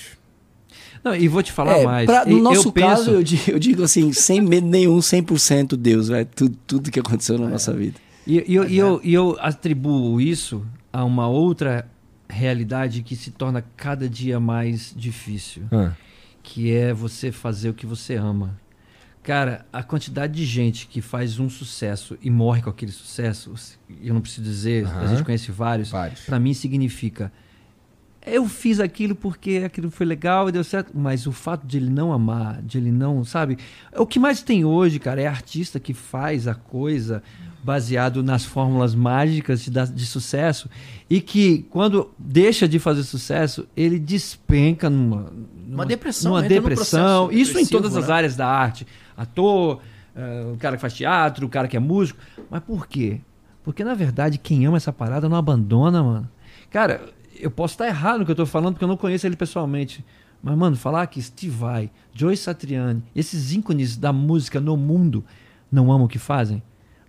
Não, e vou te falar É, mais. pra- E- no nosso eu penso, caso, eu digo, eu digo assim, sem medo nenhum, 100% Deus, velho. Tudo, tudo que aconteceu na nossa vida. E, e eu, e eu, e eu atribuo isso a uma outra realidade que se torna cada dia mais difícil, que é você fazer o que você ama. Cara, a quantidade de gente que faz um sucesso e morre com aquele sucesso, eu não preciso dizer, a Aham. gente conhece vários, Vários. pra mim significa eu fiz aquilo porque aquilo foi legal e deu certo, mas o fato de ele não amar, de ele não, sabe? O que mais tem hoje, cara, é artista que faz a coisa baseado nas fórmulas mágicas de, de sucesso e que quando deixa de fazer sucesso, ele despenca numa, numa depressão, numa num depressão. Isso em todas as né? áreas da arte, ator, eh, o cara que faz teatro, o cara que é músico. Mas por quê? Porque na verdade quem ama essa parada não abandona, mano. Cara, eu posso estar errado no que eu tô falando porque eu não conheço ele pessoalmente. Mas, mano, falar que Steve Vai, Joe Satriani, esses ícones da música no mundo não amam o que fazem.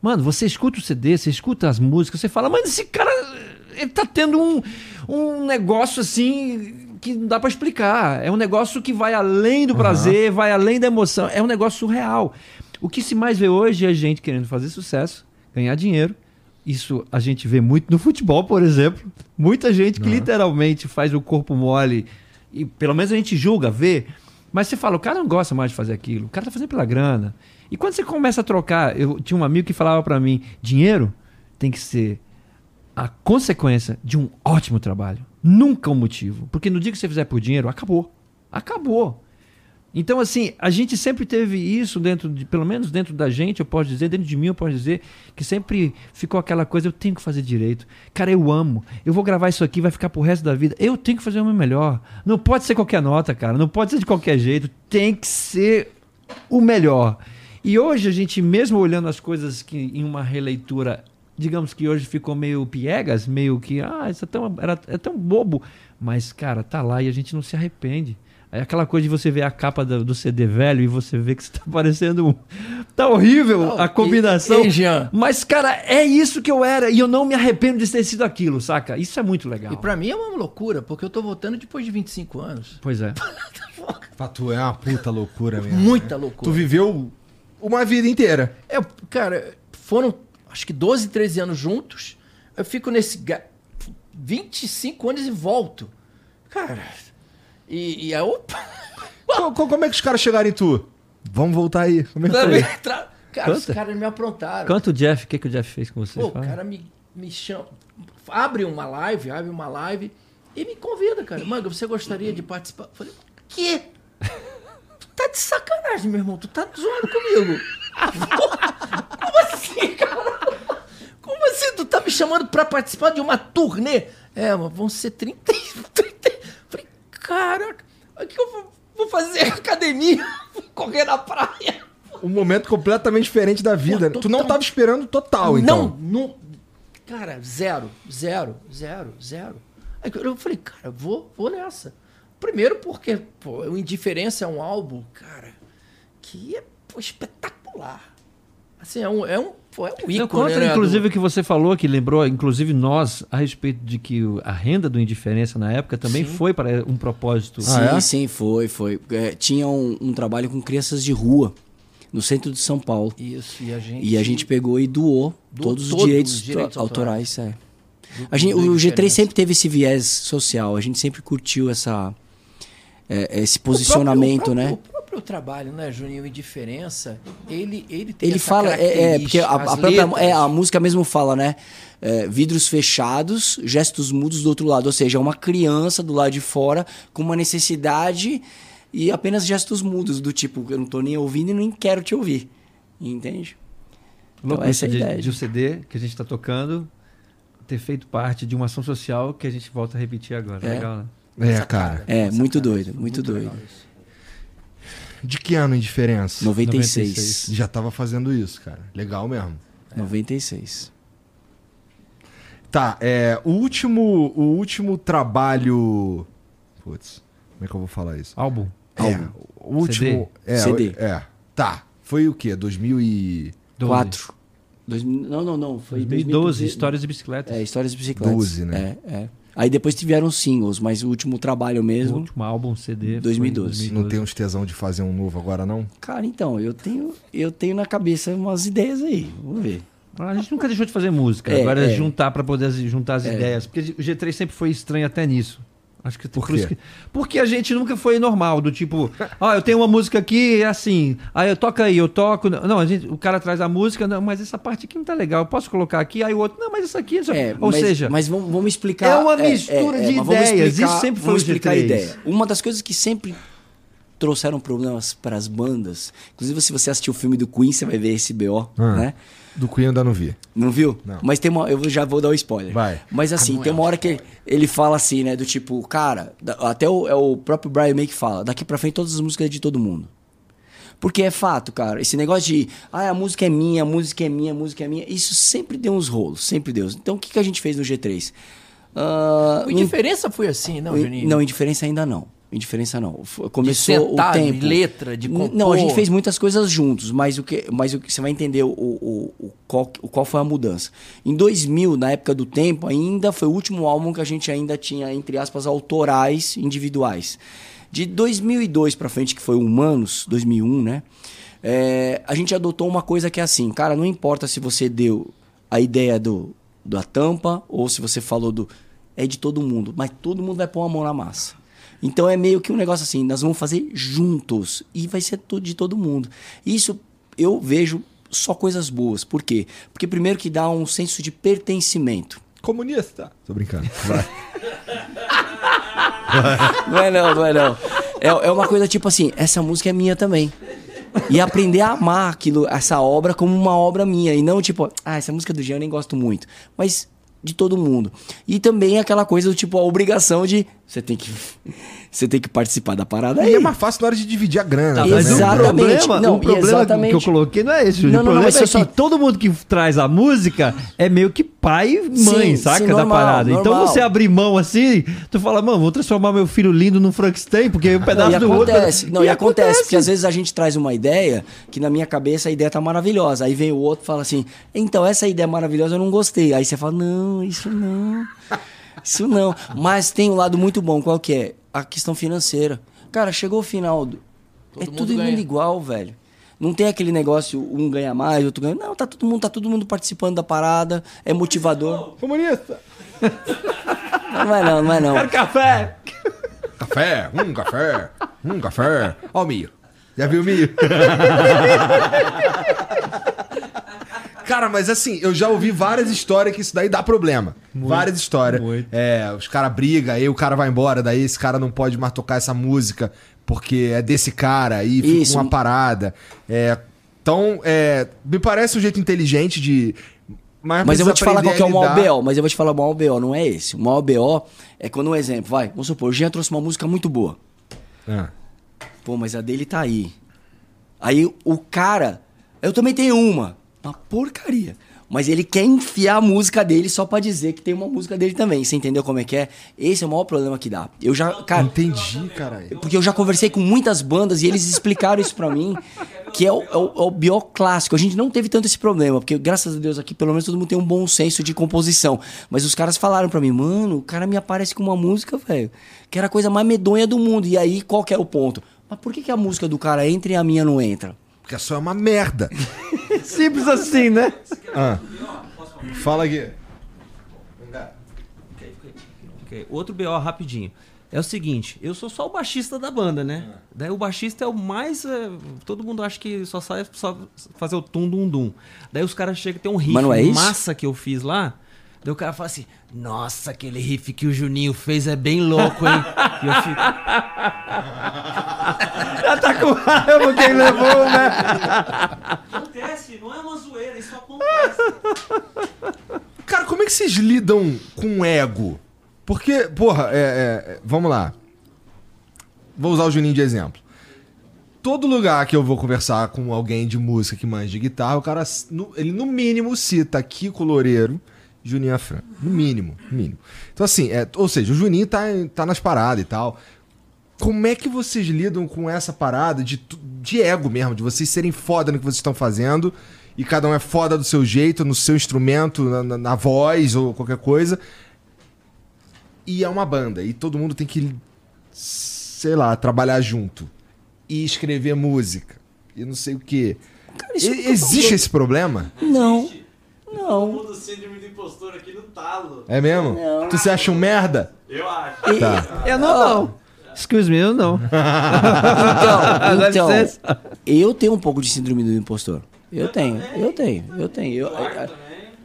Mano, você escuta o CD, você escuta as músicas, você fala, mas esse cara, ele tá tendo um, um negócio assim que não dá pra explicar. É um negócio que vai além do prazer, vai além da emoção. É um negócio surreal. O que se mais vê hoje é gente querendo fazer sucesso, ganhar dinheiro. Isso a gente vê muito no futebol, por exemplo. Muita gente que literalmente faz o corpo mole e pelo menos a gente julga, vê. Mas você fala, o cara não gosta mais de fazer aquilo. O cara tá fazendo pela grana. E quando você começa a trocar, eu tinha um amigo que falava pra mim, dinheiro tem que ser a consequência de um ótimo trabalho, nunca um motivo. Porque no dia que você fizer por dinheiro, acabou. Acabou. Então, assim, a gente sempre teve isso dentro de, pelo menos dentro da gente, eu posso dizer, dentro de mim eu posso dizer, que sempre ficou aquela coisa, eu tenho que fazer direito. Cara, eu amo. Eu vou gravar isso aqui, vai ficar pro resto da vida. Eu tenho que fazer o meu melhor. Não pode ser qualquer nota, cara. Não pode ser de qualquer jeito. Tem que ser o melhor. E hoje a gente, mesmo olhando as coisas que em uma releitura, digamos que hoje ficou meio piegas, meio que, ah, isso é tão, era, é tão bobo. Mas, cara, tá lá e a gente não se arrepende. Aí aquela coisa de você ver a capa do, do CD velho e você vê que você tá parecendo um... Tá horrível Não, a combinação. e- e, Jean? Mas, cara, é isso que eu era. E eu não me arrependo de ter sido aquilo, saca? Isso é muito legal. E pra mim é uma loucura, porque eu tô voltando depois de 25 anos. Pois é. Pra tu é uma puta loucura mesmo. Muita né? loucura. Tu viveu uma vida inteira. É, cara, foram acho que 12, 13 anos juntos. Eu fico nesse. ga- 25 anos e volto. Cara. E, e aí, opa! Co- co- Como é que os caras chegaram em tu? Vamos voltar aí. Como é que foi? tra- Cara, os Canta. caras me aprontaram. Canta o Jeff, o que, que o Jeff fez com você? Pô, o cara me, me chama. Abre uma live, abre uma live e me convida, cara. Manga, você gostaria de participar? Eu falei, quê? Tá de sacanagem, meu irmão. Tu tá zoando comigo. Como assim, cara? Como assim? Tu tá me chamando pra participar de uma turnê? É, mas vão ser 30. 30. Falei, caraca, o que eu vou, vou fazer? Academia? Vou correr na praia? Um momento completamente diferente da vida. Pô, tu não tava esperando total, então. Não, não. Cara, zero, zero, zero, zero. Aí eu falei, cara, vou, vou nessa. Primeiro porque, pô, o Indiferença é um álbum, cara, que é pô, espetacular. Assim, é um, é um, pô, é um ícone, Não, conta, né, inclusive, do- o que você falou, que lembrou, inclusive nós, a respeito de que a renda do Indiferença na época também foi para um propósito. Sim, é? sim, foi, foi. É, tinha um, um trabalho com crianças de rua no centro de São Paulo. Isso, e a gente... E a gente pegou e doou Doou todos os direitos, os direitos autorais. é. do- A gente, do o G3 Indiferença. sempre teve esse viés social, a gente sempre curtiu essa, é, esse O próprio- posicionamento, o próprio, né? O próprio trabalho, né, Juninho, Indiferença, ele, ele tem Ele essa fala, é, é, porque a, a própria é, a música mesmo fala, né? É, vidros fechados, gestos mudos do outro lado. Ou seja, é uma criança do lado de fora com uma necessidade e apenas gestos mudos, do tipo, eu não tô nem ouvindo e nem quero te ouvir. Entende? Louco Então, essa é a de, ideia. de um CD que a gente está tocando ter feito parte de uma ação social que a gente volta a repetir agora. É. Legal, né? É, cara. É, muito doido, muito, doido. legal isso. De que ano em diferença? 96. 96. Já tava fazendo isso, cara. Legal mesmo. 96. Tá, é, o último, o último trabalho. Putz, como é que eu vou falar isso? Álbum. É, o último. É, CD. É. Tá. Foi o quê? 2000 e... 12. 4. Não, não, não. Foi 2012, 2012. Histórias de Bicicletas. É, Histórias de Bicicletas. 12, né? É, é. Aí depois tiveram singles, mas o último trabalho O mesmo. último álbum CD. foi 2012. Não tem uns tesão de fazer um novo agora, não? Cara, então, eu tenho, eu tenho na cabeça umas ideias aí. Vamos ver. A gente nunca deixou de fazer música. É, Agora é é. juntar para poder as- juntar as É. ideias. Porque o G3 sempre foi estranho até nisso. Acho que Por isso quê? que- porque a gente nunca foi normal, do tipo, ó, eu tenho uma música aqui, é assim, aí eu toco aí, eu toco. Não, a gente, o cara traz a música, não, mas essa parte aqui não tá legal, eu posso colocar aqui, aí o outro, não, mas isso aqui, isso... É, ou mas, seja, mas vamos, vamos explicar. É uma mistura de mas vamos ideias, explicar- isso sempre foi vamos explicar a G3. ideia. Uma das coisas que sempre trouxeram problemas para as bandas, inclusive se você assistiu o filme do Queen, você vai ver esse BO, Ah. né? Do Queen eu ainda não vi. Não viu? Não. Mas tem uma. Eu já vou dar o spoiler. Vai. Mas assim, tem uma hora que ele, fala assim, né? Do tipo, cara, até o, é o próprio Brian May que fala, daqui pra frente todas as músicas é de todo mundo. Porque é fato, cara. Esse negócio de, ah, a música é minha, a música é minha, a música é minha, isso sempre deu uns rolos, sempre deu. Então o que, que a gente fez no G3? Ah, O no- Indiferença foi assim, não, Juninho? Não, indiferença ainda não. Indiferença não. Começou sentar, o tempo. de letra, de compor. Não, a gente fez muitas coisas juntos, mas o que, mas o que você vai entender o, o, o, qual, o qual foi a mudança. Em 2000, na época do tempo, ainda foi o último álbum que a gente ainda tinha entre aspas autorais individuais. De 2002 pra frente, que foi Humanos, 2001, né? é, a gente adotou uma coisa que é assim, cara, não importa se você deu a ideia do da tampa ou se você falou do é de todo mundo, mas todo mundo vai pôr a mão na massa. Então é meio que um negócio assim, nós vamos fazer juntos e vai ser tudo de todo mundo. Isso eu vejo só coisas boas. Por quê? Porque primeiro que dá um senso de pertencimento. Comunista. Tô brincando. Vai. Não é não, não é não. É, é uma coisa tipo assim, essa música é minha também. E aprender a amar aquilo, essa obra como uma obra minha. E não tipo, ah, essa música do Jean eu nem gosto muito. Mas de todo mundo. E também aquela coisa do tipo, a obrigação de você tem que você tem que participar da parada aí. E é mais fácil na hora de dividir a grana. Tá, né? mas Exatamente. O problema, Não, o problema exatamente. que eu coloquei não é esse. Não, o não, não, problema mas é só- que todo mundo que traz a música é meio que pai e mãe, Sim, saca? sim, da normal, parada. Então normal. você abrir mão assim, tu fala, mano, vou transformar meu filho lindo num Frankenstein, porque um pedaço Não, e do outro. acontece, não, e, acontece, porque às vezes a gente traz uma ideia que na minha cabeça a ideia tá maravilhosa. Aí vem o outro e fala assim: então, essa ideia maravilhosa eu não gostei. Aí você fala: não, isso não. Isso não. Mas tem um lado muito bom, qual que é? A questão financeira. Cara, chegou o final. Do... é mundo todo ganha. mundo igual, velho. Não tem aquele negócio, um ganha mais, outro ganha. Não, tá todo mundo, tá todo mundo participando da parada, é motivador. Comunista. Não é não, não é não. Quero café! Café, um café, um café. Ó o Mio. Já viu o Mio? Cara, mas assim, eu já ouvi várias histórias que isso daí dá problema. várias histórias. muito. É, os caras brigam, aí o cara vai embora, daí esse cara não pode mais tocar essa música porque é desse cara, aí fica Isso. uma parada. É, então, é, me parece um jeito inteligente de. Mas precisa eu vou te falar qual que é o maior BO, mas eu vou te falar o maior BO, não é esse. O maior BO é quando um exemplo, vai, vamos supor, o Jean trouxe uma música muito boa. Ah. Pô, mas a dele tá aí. Aí o cara, eu também tenho uma, uma porcaria. Mas ele quer enfiar a música dele só pra dizer que tem uma música dele também. Você entendeu como é que é? Esse é o maior problema que dá. Eu já, cara, Entendi, caralho. porque eu já conversei com muitas bandas e eles explicaram isso pra mim, que é o, é o, é o BO clássico. A gente não teve tanto esse problema, porque graças a Deus aqui pelo menos todo mundo tem um bom senso de composição. Mas os caras falaram pra mim, mano, o cara me aparece com uma música, velho, que era a coisa mais medonha do mundo. E aí, qual que é o ponto? Mas por que, que a música do cara entra e a minha não entra? Porque a sua é uma merda. Simples assim, né? Ah. Fala aqui. Ok, Outro BO rapidinho. É o seguinte, eu sou só o baixista da banda, né? Daí o baixista é o mais. é, todo mundo acha que só sai só fazer o tum dum dum. Daí os caras chegam, tem um riff é massa que eu fiz lá. Daí o cara fala assim: Nossa, aquele riff que o Juninho fez é bem louco, hein? e eu fico. Já tá com raiva quem levou, né? Acontece, não é uma zoeira, isso acontece. Cara, como é que vocês lidam com o ego? Porque, porra, é, é, é, vamos lá. Vou usar o Juninho de exemplo. Todo lugar que eu vou conversar com alguém de música que manja de guitarra, o cara, no- ele no mínimo cita Kiko Loureiro Juninho Afran. No mínimo, no mínimo. Então, assim, é, ou seja, o Juninho tá, tá nas paradas e tal. Como é que vocês lidam com essa parada de, de ego mesmo, de vocês serem foda no que vocês estão fazendo e cada um é foda do seu jeito, no seu instrumento, na, na- na voz ou qualquer coisa. E é uma banda e todo mundo tem que, sei lá, trabalhar junto e escrever música e não sei o quê. isso E- Existe esse problema? Não. Não. mundo síndrome do impostor aqui no talo. É mesmo? Não. Tu se acha um merda? Eu acho. E- Tá. Eu não, não. Excuse me, eu não. Então, então eu tenho um pouco de síndrome do impostor. Eu tenho, eu tenho, eu tenho. Eu,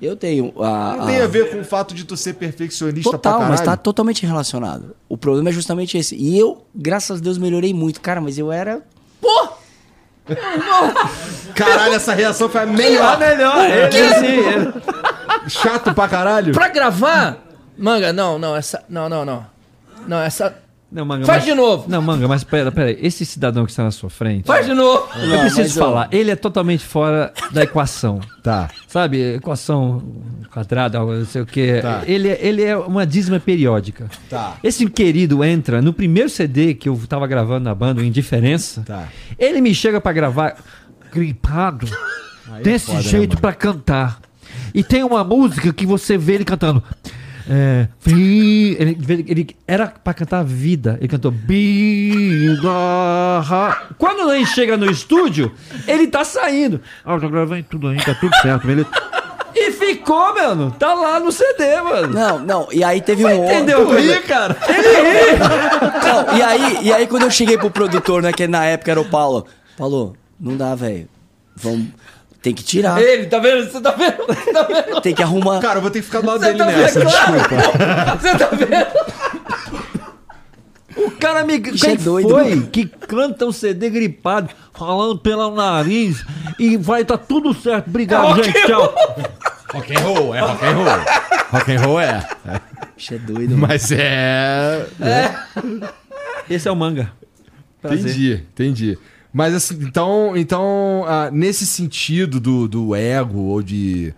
eu tenho. A, Não tem a- a ver com o fato de tu ser perfeccionista pra Total, mas tá totalmente relacionado. O problema é justamente esse. E eu, graças a Deus, melhorei muito. Cara, mas eu era. Pô! Caralho, essa reação foi a melhor. melhor. Ele sim. ele- Chato pra caralho. Pra gravar? Manga, não, não, essa. Não, não, não. Não, essa. Não, manga, Faz mas- de novo. Não, manga, mas pera, pera. aí. Esse cidadão que está na sua frente. Faz de novo. Eu Não, preciso falar, ele é totalmente fora da equação. Tá. Sabe, equação quadrada, algo não sei o quê. Tá. Ele, é- ele é uma dízima periódica. Tá. Esse querido entra no primeiro CD que eu tava gravando na banda, o Indiferença. Tá. Ele me chega pra gravar gripado, desse foda, né, jeito mano? pra cantar. E tem uma música que você vê ele cantando. É, ele, ele era pra cantar vida. Ele cantou vida. Quando ele chega no estúdio, ele tá saindo. Ah, eu já gravei tudo aí, tá tudo certo, beleza? E ficou, mano. Tá lá no CD, mano. Não, não. E aí teve um. Entendeu? outro- Ri, cara. Não, e aí, e aí quando eu cheguei pro produtor, né, que na época era o Paulo, Paulo, não dá, velho. Vamos. Tem que tirar. Ele, tá vendo? Você tá vendo? Você tá vendo? Tem que arrumar. Cara, eu vou ter que ficar do lado Você dele tá nessa, vendo? desculpa. Você tá vendo? O cara me. É Quem doido, foi mano. que canta um CD gripado, falando pelo nariz e vai tá tudo certo. Obrigado, É rock gente. and Tchau. Rock and roll, é rock and roll. Rock and roll é. Bicho é doido, mano. Mas é. Esse é o manga. Prazer. Entendi, entendi. Mas assim, então, então ah, nesse sentido do, do ego ou de.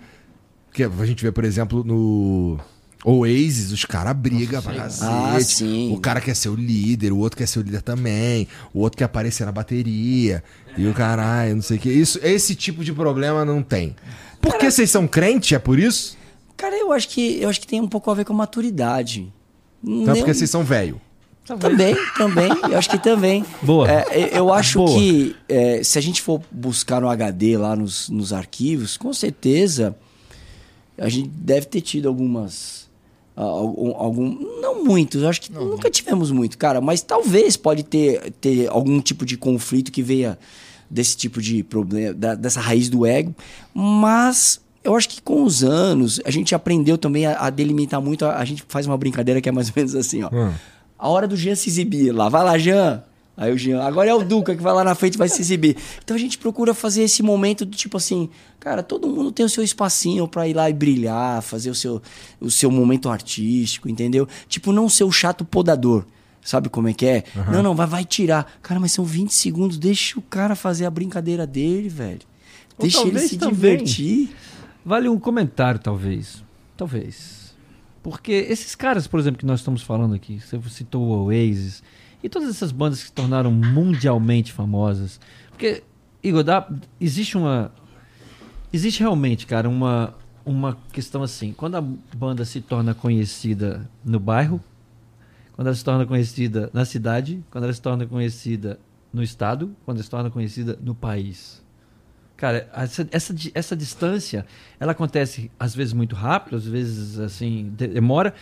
Que a gente vê, por exemplo, no Oasis, os caras brigam pra cacete. Ah, sim. O cara quer ser o líder, o outro quer ser o líder também, o outro quer aparecer na bateria, e o caralho, não sei o que. Isso, esse tipo de problema não tem. Porque vocês são crente, é por isso? Cara, eu acho que eu acho que tem um pouco a ver com a maturidade. Então é porque vocês são velho. Também, também. Eu acho que também. Boa. É, eu acho Boa. que é, se a gente for buscar no HD lá nos, nos arquivos, com certeza a gente deve ter tido algumas. Algum, algum- não muitos, eu acho que nunca tivemos muito, cara, mas talvez pode ter, ter algum tipo de conflito que venha desse tipo de problema, da- dessa raiz do ego, mas eu acho que com os anos a gente aprendeu também a, a delimitar muito. A, a gente faz uma brincadeira que é mais ou menos assim, ó. Hum. A hora do Jean se exibir lá. Vai lá, Jean. Aí o Jean. Agora é o Duca que vai lá na frente e vai se exibir. Então a gente procura fazer esse momento do tipo assim, cara, todo mundo tem o seu espacinho pra ir lá e brilhar, fazer o seu, o seu momento artístico, entendeu? Tipo, não ser o chato podador. Sabe como é que é? Não, não, vai, vai tirar. Cara, mas são 20 segundos. Deixa o cara fazer a brincadeira dele, velho. Ou Deixa ele se também. divertir. Vale um comentário, talvez. Talvez. Porque esses caras, por exemplo, que nós estamos falando aqui, você citou o Oasis, e todas essas bandas que se tornaram mundialmente famosas. Porque, Igor, dá, existe uma. Existe realmente, cara, uma, uma questão assim. Quando a banda se torna conhecida no bairro, quando ela se torna conhecida na cidade, quando ela se torna conhecida no estado, quando ela se torna conhecida no país. Cara, essa, essa, essa distância, ela acontece às vezes muito rápido, às vezes assim, de- demora,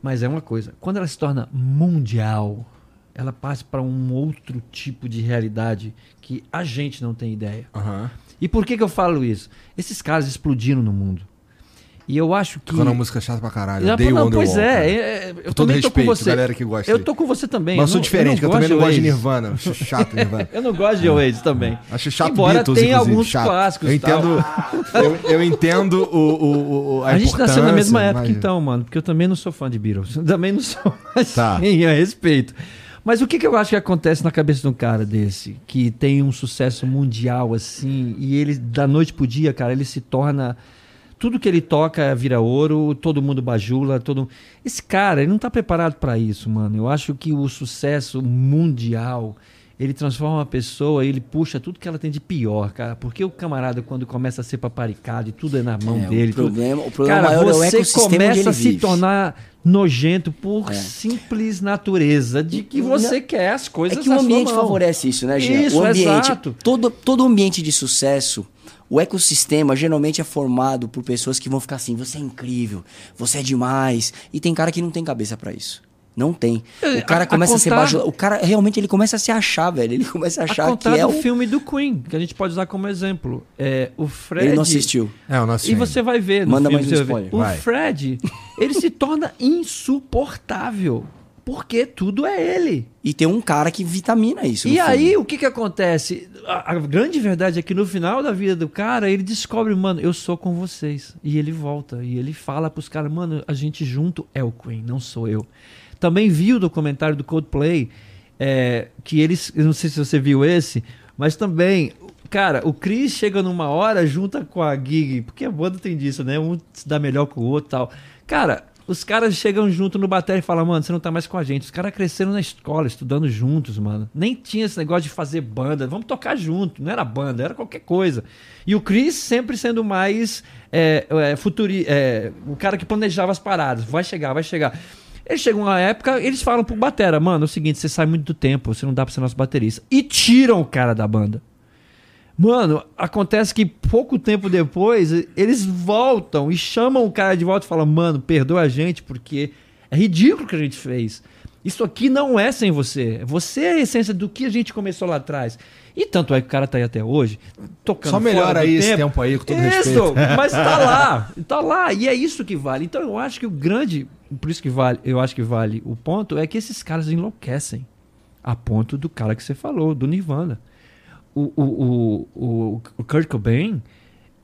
mas é uma coisa. Quando ela se torna mundial, ela passa para um outro tipo de realidade que a gente não tem ideia. Aham. E por que, que eu falo isso? Esses caras explodiram no mundo. E eu acho que. Ficou uma música chata pra caralho. Já- Odeio não, Wonderwall, pois é, cara. é, é, eu todo também tô com você. galera que gosta Eu tô com você também. Mas eu sou diferente, que eu também não gosto de. Nirvana. Acho chato Nirvana. Eu não gosto de Oasis também. Acho chato Embora Beatles, inclusive, alguns chato. clássicos Eu entendo, eu, eu entendo o, o, o- a, A, gente nasceu na mesma época mas- então, mano, porque eu também não sou fã de Beatles. Também não sou assim, Tá. a respeito. Mas o que, que eu acho que acontece na cabeça de um cara desse, que tem um sucesso mundial assim, e ele, da noite pro dia, cara, ele se torna. Tudo que ele toca vira ouro, todo mundo bajula, todo. Esse cara, ele não tá preparado para isso, mano. Eu acho que o sucesso mundial, ele transforma uma pessoa, ele puxa tudo que ela tem de pior, cara. Porque o camarada, quando começa a ser paparicado e tudo é na mão É, dele. o tudo- problema, o problema Cara, é o você onde começa a se vive. tornar nojento por É. simples natureza de que você Não- quer as coisas É que o ambiente favorece isso, né, Jean? Isso, o ambiente, exato. todo todo ambiente de sucesso, o ecossistema geralmente é formado por pessoas que vão ficar assim: você é incrível, você é demais. E tem cara que não tem cabeça pra isso. Não tem. O cara a- a começa a, ser contar- bajulado. O cara realmente ele começa a se achar, velho. Ele começa a A achar que contar é o. filme do Queen, que a gente pode usar como exemplo. É, o Fred... Ele não assistiu. É, o nosso E você vai ver no Manda filme, mais um spoiler. O Vai. Fred, ele se torna insuportável. Porque tudo é ele. E tem um cara que vitamina isso. E filme. aí, o que que acontece? A, a grande verdade é que no final da vida do cara, ele descobre, mano, eu sou com vocês. E ele volta. E ele fala pros caras, mano, a gente junto é o Queen, não sou eu. Também vi o documentário do Coldplay, é, que eles, eu não sei se você viu esse, mas também, cara, o Chris chega numa hora junta com a Gig, porque a banda tem disso, né? Um se dá melhor com o outro e tal. Cara, os caras chegam junto no bater e falam, mano, você não tá mais com a gente. Os caras cresceram na escola, estudando juntos, mano. Nem tinha esse negócio de fazer banda. Vamos tocar junto. Não era banda, era qualquer coisa. E o Chris sempre sendo mais é, é, futuri, é, o cara que planejava as paradas. Vai chegar, vai chegar. Eles chegam uma época, eles falam pro Batera, mano, é o seguinte, você sai muito do tempo, você não dá pra ser nosso baterista. E tiram o cara da banda. Mano, acontece que pouco tempo depois, eles voltam e chamam o cara de volta e falam: Mano, perdoa a gente, porque é ridículo o que a gente fez. Isso aqui não é sem você. Você é a essência do que a gente começou lá atrás. E tanto é que o cara tá aí até hoje, tocando Só melhora aí esse tempo aí, com todo isso, respeito. mas tá lá, tá lá, e é isso que vale. Então eu acho que o grande, por isso que vale, eu acho que vale o ponto é que esses caras enlouquecem a ponto do cara que você falou, do Nirvana. O, o, o, o, Kurt Cobain,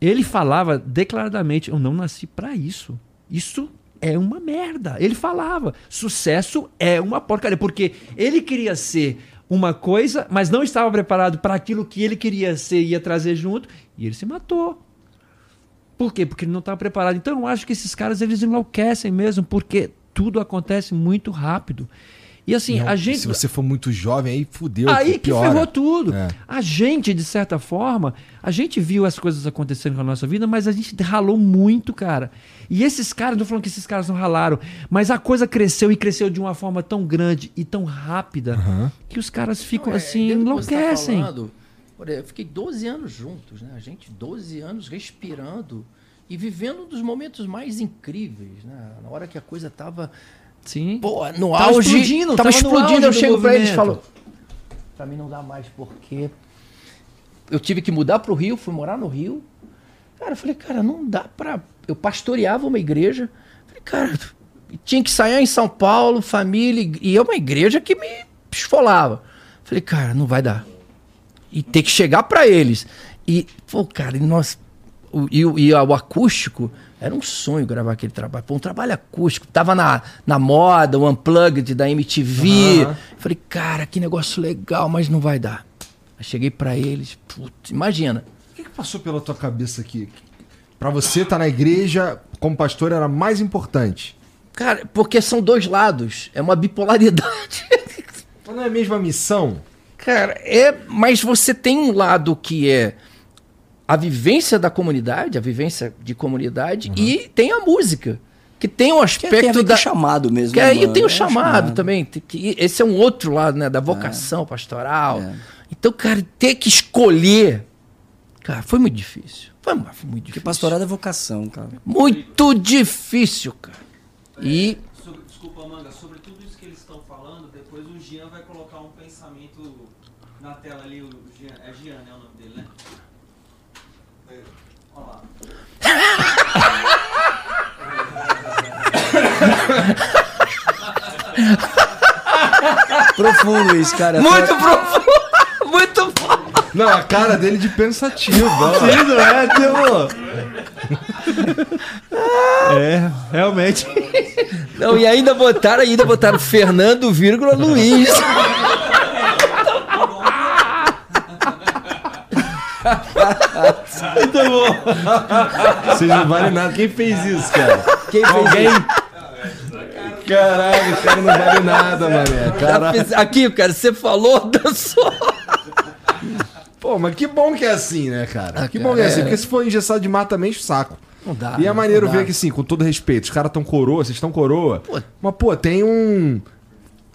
ele falava declaradamente: Eu não nasci pra isso. Isso é uma merda. Ele falava, sucesso é uma porcaria, porque ele queria ser uma coisa, mas não estava preparado para aquilo que ele queria ser e ia trazer junto, e ele se matou. Por quê? Porque ele não estava preparado. Então eu acho que esses caras eles enlouquecem mesmo, porque tudo acontece muito rápido. E assim, Não, a gente Se você for muito jovem, aí fudeu. Aí que piora. ferrou tudo. É. A gente, de certa forma, a gente viu as coisas acontecendo com a nossa vida, mas a gente ralou muito, cara. E esses caras, não tô falando que esses caras não ralaram, mas a coisa cresceu e cresceu de uma forma tão grande e tão rápida Aham. que os caras ficam Não, é, assim, que tá enlouquecem. falando, por exemplo, eu fiquei 12 anos juntos, né? A gente 12 anos respirando e vivendo um dos momentos mais incríveis, né? Na hora que a coisa tava Sim. Pô, no Tava auge. explodindo, tava, tava explodindo. Eu chego pra eles e falo: Pra mim não dá mais porque eu tive que mudar pro Rio, fui morar no Rio. Cara, eu falei, cara, não dá pra. Eu pastoreava uma igreja. Falei, cara, tinha que sair em São Paulo, família, e é uma igreja que me esfolava. Falei, cara, não vai dar. E ter que chegar pra eles. E, pô, cara, e nós. O, e, e o acústico era um sonho gravar aquele trabalho. Pô, um trabalho acústico. Tava na, na moda, o Unplugged da MTV. Aham. Falei, cara, que negócio legal, mas não vai dar. Aí cheguei pra eles, putz, imagina. O que, que passou pela tua cabeça aqui? Pra você estar na igreja como pastor era mais importante. Cara, porque são dois lados. É uma bipolaridade. Não é a mesma missão? Cara, é. Mas você tem um lado que é a vivência da comunidade, a vivência de comunidade, e tem a música. Que tem um Que aspecto tem a ver com da. o chamado mesmo. Que né, aí mano? tem o É chamado, também. tem que- esse é um outro lado, né? Da vocação pastoral. É. Então, cara, ter que escolher. Cara, foi muito difícil. Foi, foi muito Porque difícil. pastorado é vocação, cara. Muito difícil, cara. E. Sobre- desculpa, Manga, sobre tudo isso que eles estão falando, depois o Jean vai colocar um pensamento na tela ali. O Jean, é Jean, né? O nome dele, né? Profundo isso, cara. Muito profundo! Muito profundo! Não, a cara dele de pensativo. Sim, não é, tipo... É, realmente. Não, e ainda botaram, ainda botaram Fernando, vírgula, Luiz. Vocês não valem nada. Quem fez isso, cara? Quem Alguém? isso? Caralho, esse cara não vale nada, mané. Caralho. Aqui, cara, você falou, dançou. Pô, mas que bom que é assim, né, cara? Ah, que bom que é cara, assim. é. Porque se for engessado de mata, também enche o saco. Não dá. E é maneiro ver que, assim, com todo respeito, os caras tão coroa, vocês estão coroa. Pô. Mas, pô, tem um.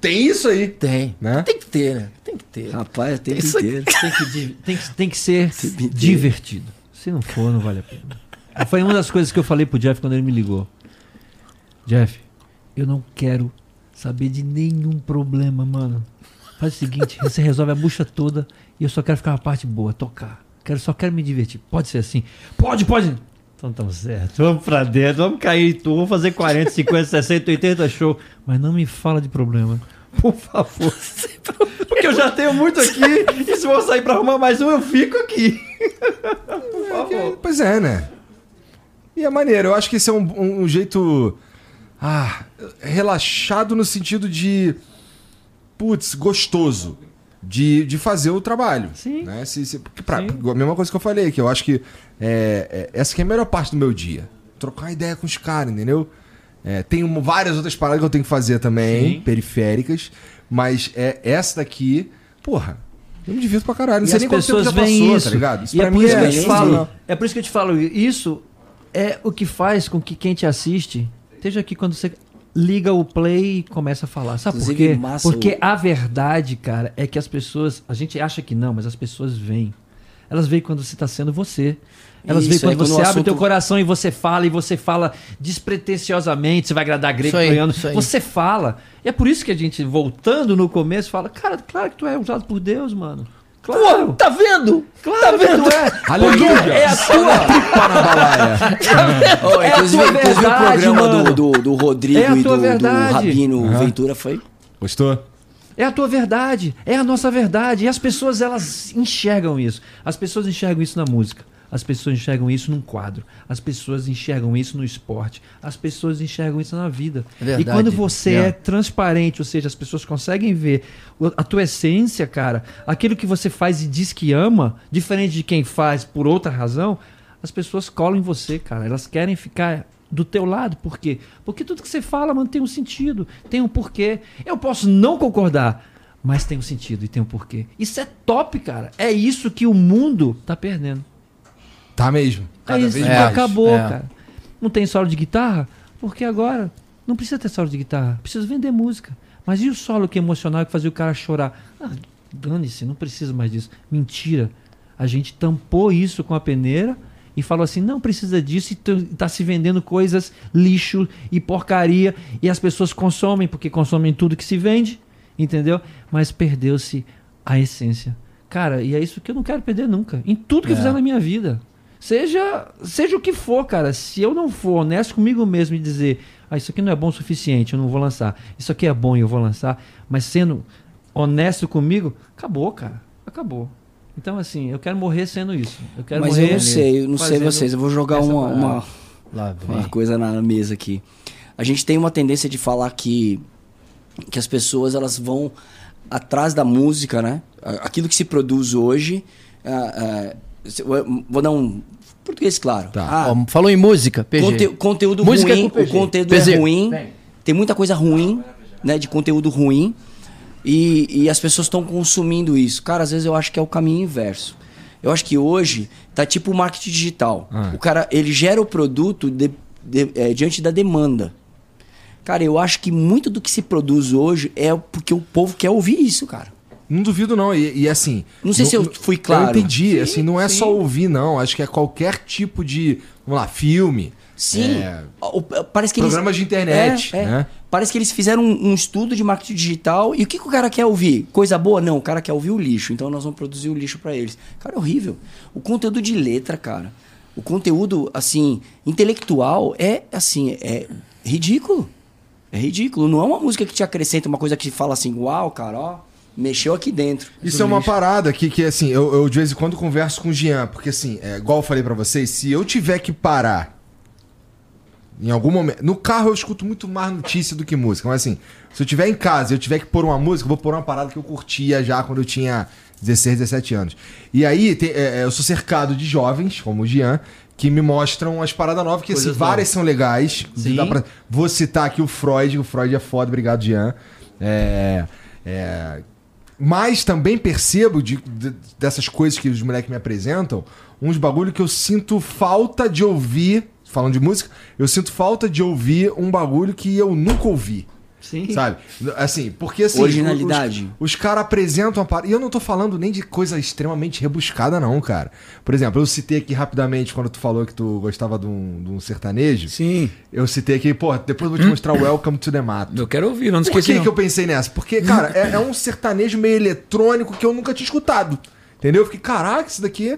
Tem isso aí. Tem. Né? Tem que ter, né? Tem que ter. Rapaz, o tempo Isso aqui- inteiro. Tem que, tem que, tem que ser divertido. Se não for, não vale a pena. Foi uma das coisas que eu falei pro Jeff quando ele me ligou. Jeff, eu não quero saber de nenhum problema, mano. Faz o seguinte, você resolve a bucha toda e eu só quero ficar uma parte boa, tocar. Quero, só quero me divertir. Pode ser assim? Pode, pode. Então tamo certo. Vamos pra dentro, vamos cair em tu, vamos fazer 40, 50, 60, 80 show. Mas não me fala de problema. Por favor. Porque eu já tenho muito aqui e se eu sair pra arrumar mais um, eu fico aqui. Por favor. Pois é, né? E é maneiro. Eu acho que esse é um, um- um jeito. Ah, relaxado no sentido de. Putz, gostoso. De, de fazer o trabalho. Sim. Né? Se, se- porque pra- Sim. a mesma coisa que eu falei, que eu acho que é, é- essa que é a melhor parte do meu dia. Trocar ideia com os caras, entendeu? É, tem um- várias outras paradas que eu tenho que fazer também, Sim. periféricas. Mas é essa daqui, porra, eu me divirto pra caralho. Não E sei nem quanto tempo pessoas já passou, isso. tá ligado? Isso e pra é mim por isso que é eu te falo. É por isso que eu te falo. Isso é o que faz com que quem te assiste esteja aqui quando você liga o play e começa a falar. Sabe por Inclusive, quê? massa Porque a verdade, cara, é que as pessoas. A gente acha que não, mas as pessoas veem. Elas veem quando você está sendo você. Elas veem Isso, aí quando você quando o abre o teu assunto- coração e você fala, e você fala despretensiosamente, você vai agradar grego, aí. Você fala. E é por isso que a gente, voltando no começo, fala, cara, claro que tu é usado por Deus, mano. Claro. Pô, tá vendo? Claro que tu é. Aleluia! É a tua. Pipa na balaia. Oh, É a inclusive, tua verdade, o programa mano. do, do, do Rodrigo É e do, do. Rabino Ventura foi. Gostou? É a tua verdade, é a nossa verdade. E as pessoas, elas enxergam isso. As pessoas enxergam isso na música. As pessoas enxergam isso num quadro. As pessoas enxergam isso no esporte. As pessoas enxergam isso na vida. É verdade. E quando você É. é transparente, ou seja, as pessoas conseguem ver a tua essência, cara, aquilo que você faz e diz que ama, diferente de quem faz por outra razão, as pessoas colam em você, cara. Elas querem ficar do teu lado. Por quê? Porque tudo que você fala, mano, tem um sentido, tem um porquê. Eu posso não concordar, mas tem um sentido e tem um porquê. Isso é top, cara. É isso que o mundo tá perdendo. Tá mesmo. É Cada isso, vez que mais. acabou, É. cara. Não tem solo de guitarra? Porque agora não precisa ter solo de guitarra. Precisa vender música. Mas e o solo que é emocional que fazia o cara chorar? Ah, dane-se, não precisa mais disso. Mentira. A gente tampou isso com a peneira e falou assim: não precisa disso e tá se vendendo coisas lixo e porcaria e as pessoas consomem porque consomem tudo que se vende, entendeu? Mas perdeu-se a essência. Cara, e é isso que eu não quero perder nunca. Em tudo que eu É. fizer na minha vida. Seja, seja o que for, cara. Se eu não for honesto comigo mesmo e dizer, ah, isso aqui não é bom o suficiente, eu não vou lançar. Isso aqui é bom e eu vou lançar. Mas sendo honesto comigo, acabou, cara. Acabou. Então, assim, eu quero morrer sendo isso. Eu quero Mas morrer eu não sei, eu não sei vocês. Eu vou jogar uma, uma, Lá uma coisa na mesa aqui. A gente tem uma tendência de falar que, que as pessoas elas vão atrás da música, né? Aquilo que se produz hoje. se- eu vou dar um português claro. Tá. Ah, Ó, falou em música, PG. conte- conteúdo Música ruim, o conteúdo PG. é ruim. Vem. Tem muita coisa ruim, né? De conteúdo ruim. E, e as pessoas estão consumindo isso. Cara, às vezes eu acho que é o caminho inverso. Eu acho que hoje tá tipo o marketing digital. Ah. O cara, ele gera o produto de- de- é, diante da demanda. Cara, eu acho que muito do que se produz hoje é porque o povo quer ouvir isso, cara. Não duvido, não. E, e, assim. Não sei se eu fui claro. Eu entendi. assim, não é só ouvir, não. Acho que é qualquer tipo de. Vamos lá, filme. Sim. É, O- Parece que eles- programas de internet. É, é. Né? Parece que eles fizeram um, um estudo de marketing digital e o que, que o cara quer ouvir? Coisa boa? Não, o cara quer ouvir o lixo, então nós vamos produzir o lixo pra eles. Cara, é horrível. O conteúdo de letra, cara, o conteúdo, assim, intelectual é, assim, é ridículo. É ridículo. Não é uma música que te acrescenta uma coisa que fala assim, uau, cara, ó, mexeu aqui dentro. Isso é uma parada que, que assim, eu, eu de vez em quando converso com o Jean, porque assim, é, igual eu falei pra vocês, se eu tiver que parar em algum momento. No carro eu escuto muito mais notícia do que música, mas assim, se eu tiver em casa e eu tiver que pôr uma música, eu vou pôr uma parada que eu curtia já quando eu tinha 16, 17 anos. E aí tem- é, é, eu sou cercado de jovens, como o Jean, que me mostram as paradas novas, que assim, várias são legais. Sim. Dá pra- Vou citar aqui o Freud, o Freud é foda, obrigado, Jean. É, é, mas também percebo de, de- dessas coisas que os moleques me apresentam, uns bagulho que eu sinto falta de ouvir. Falando de música, eu sinto falta de ouvir um bagulho que eu nunca ouvi. Sim. Sabe? Assim, porque assim. Originalidade. Os, os caras apresentam a parada. E eu não tô falando nem de coisa extremamente rebuscada, não, cara. Por exemplo, eu citei aqui rapidamente quando tu falou que tu gostava de um, de um sertanejo. Sim. Eu citei aqui, pô, depois eu vou te mostrar o Welcome to the Mato. Eu quero ouvir, não Por esqueci. que, não. que eu pensei nessa? Porque, cara, é, é um sertanejo meio eletrônico que eu nunca tinha escutado. Entendeu? Eu fiquei, caraca, isso daqui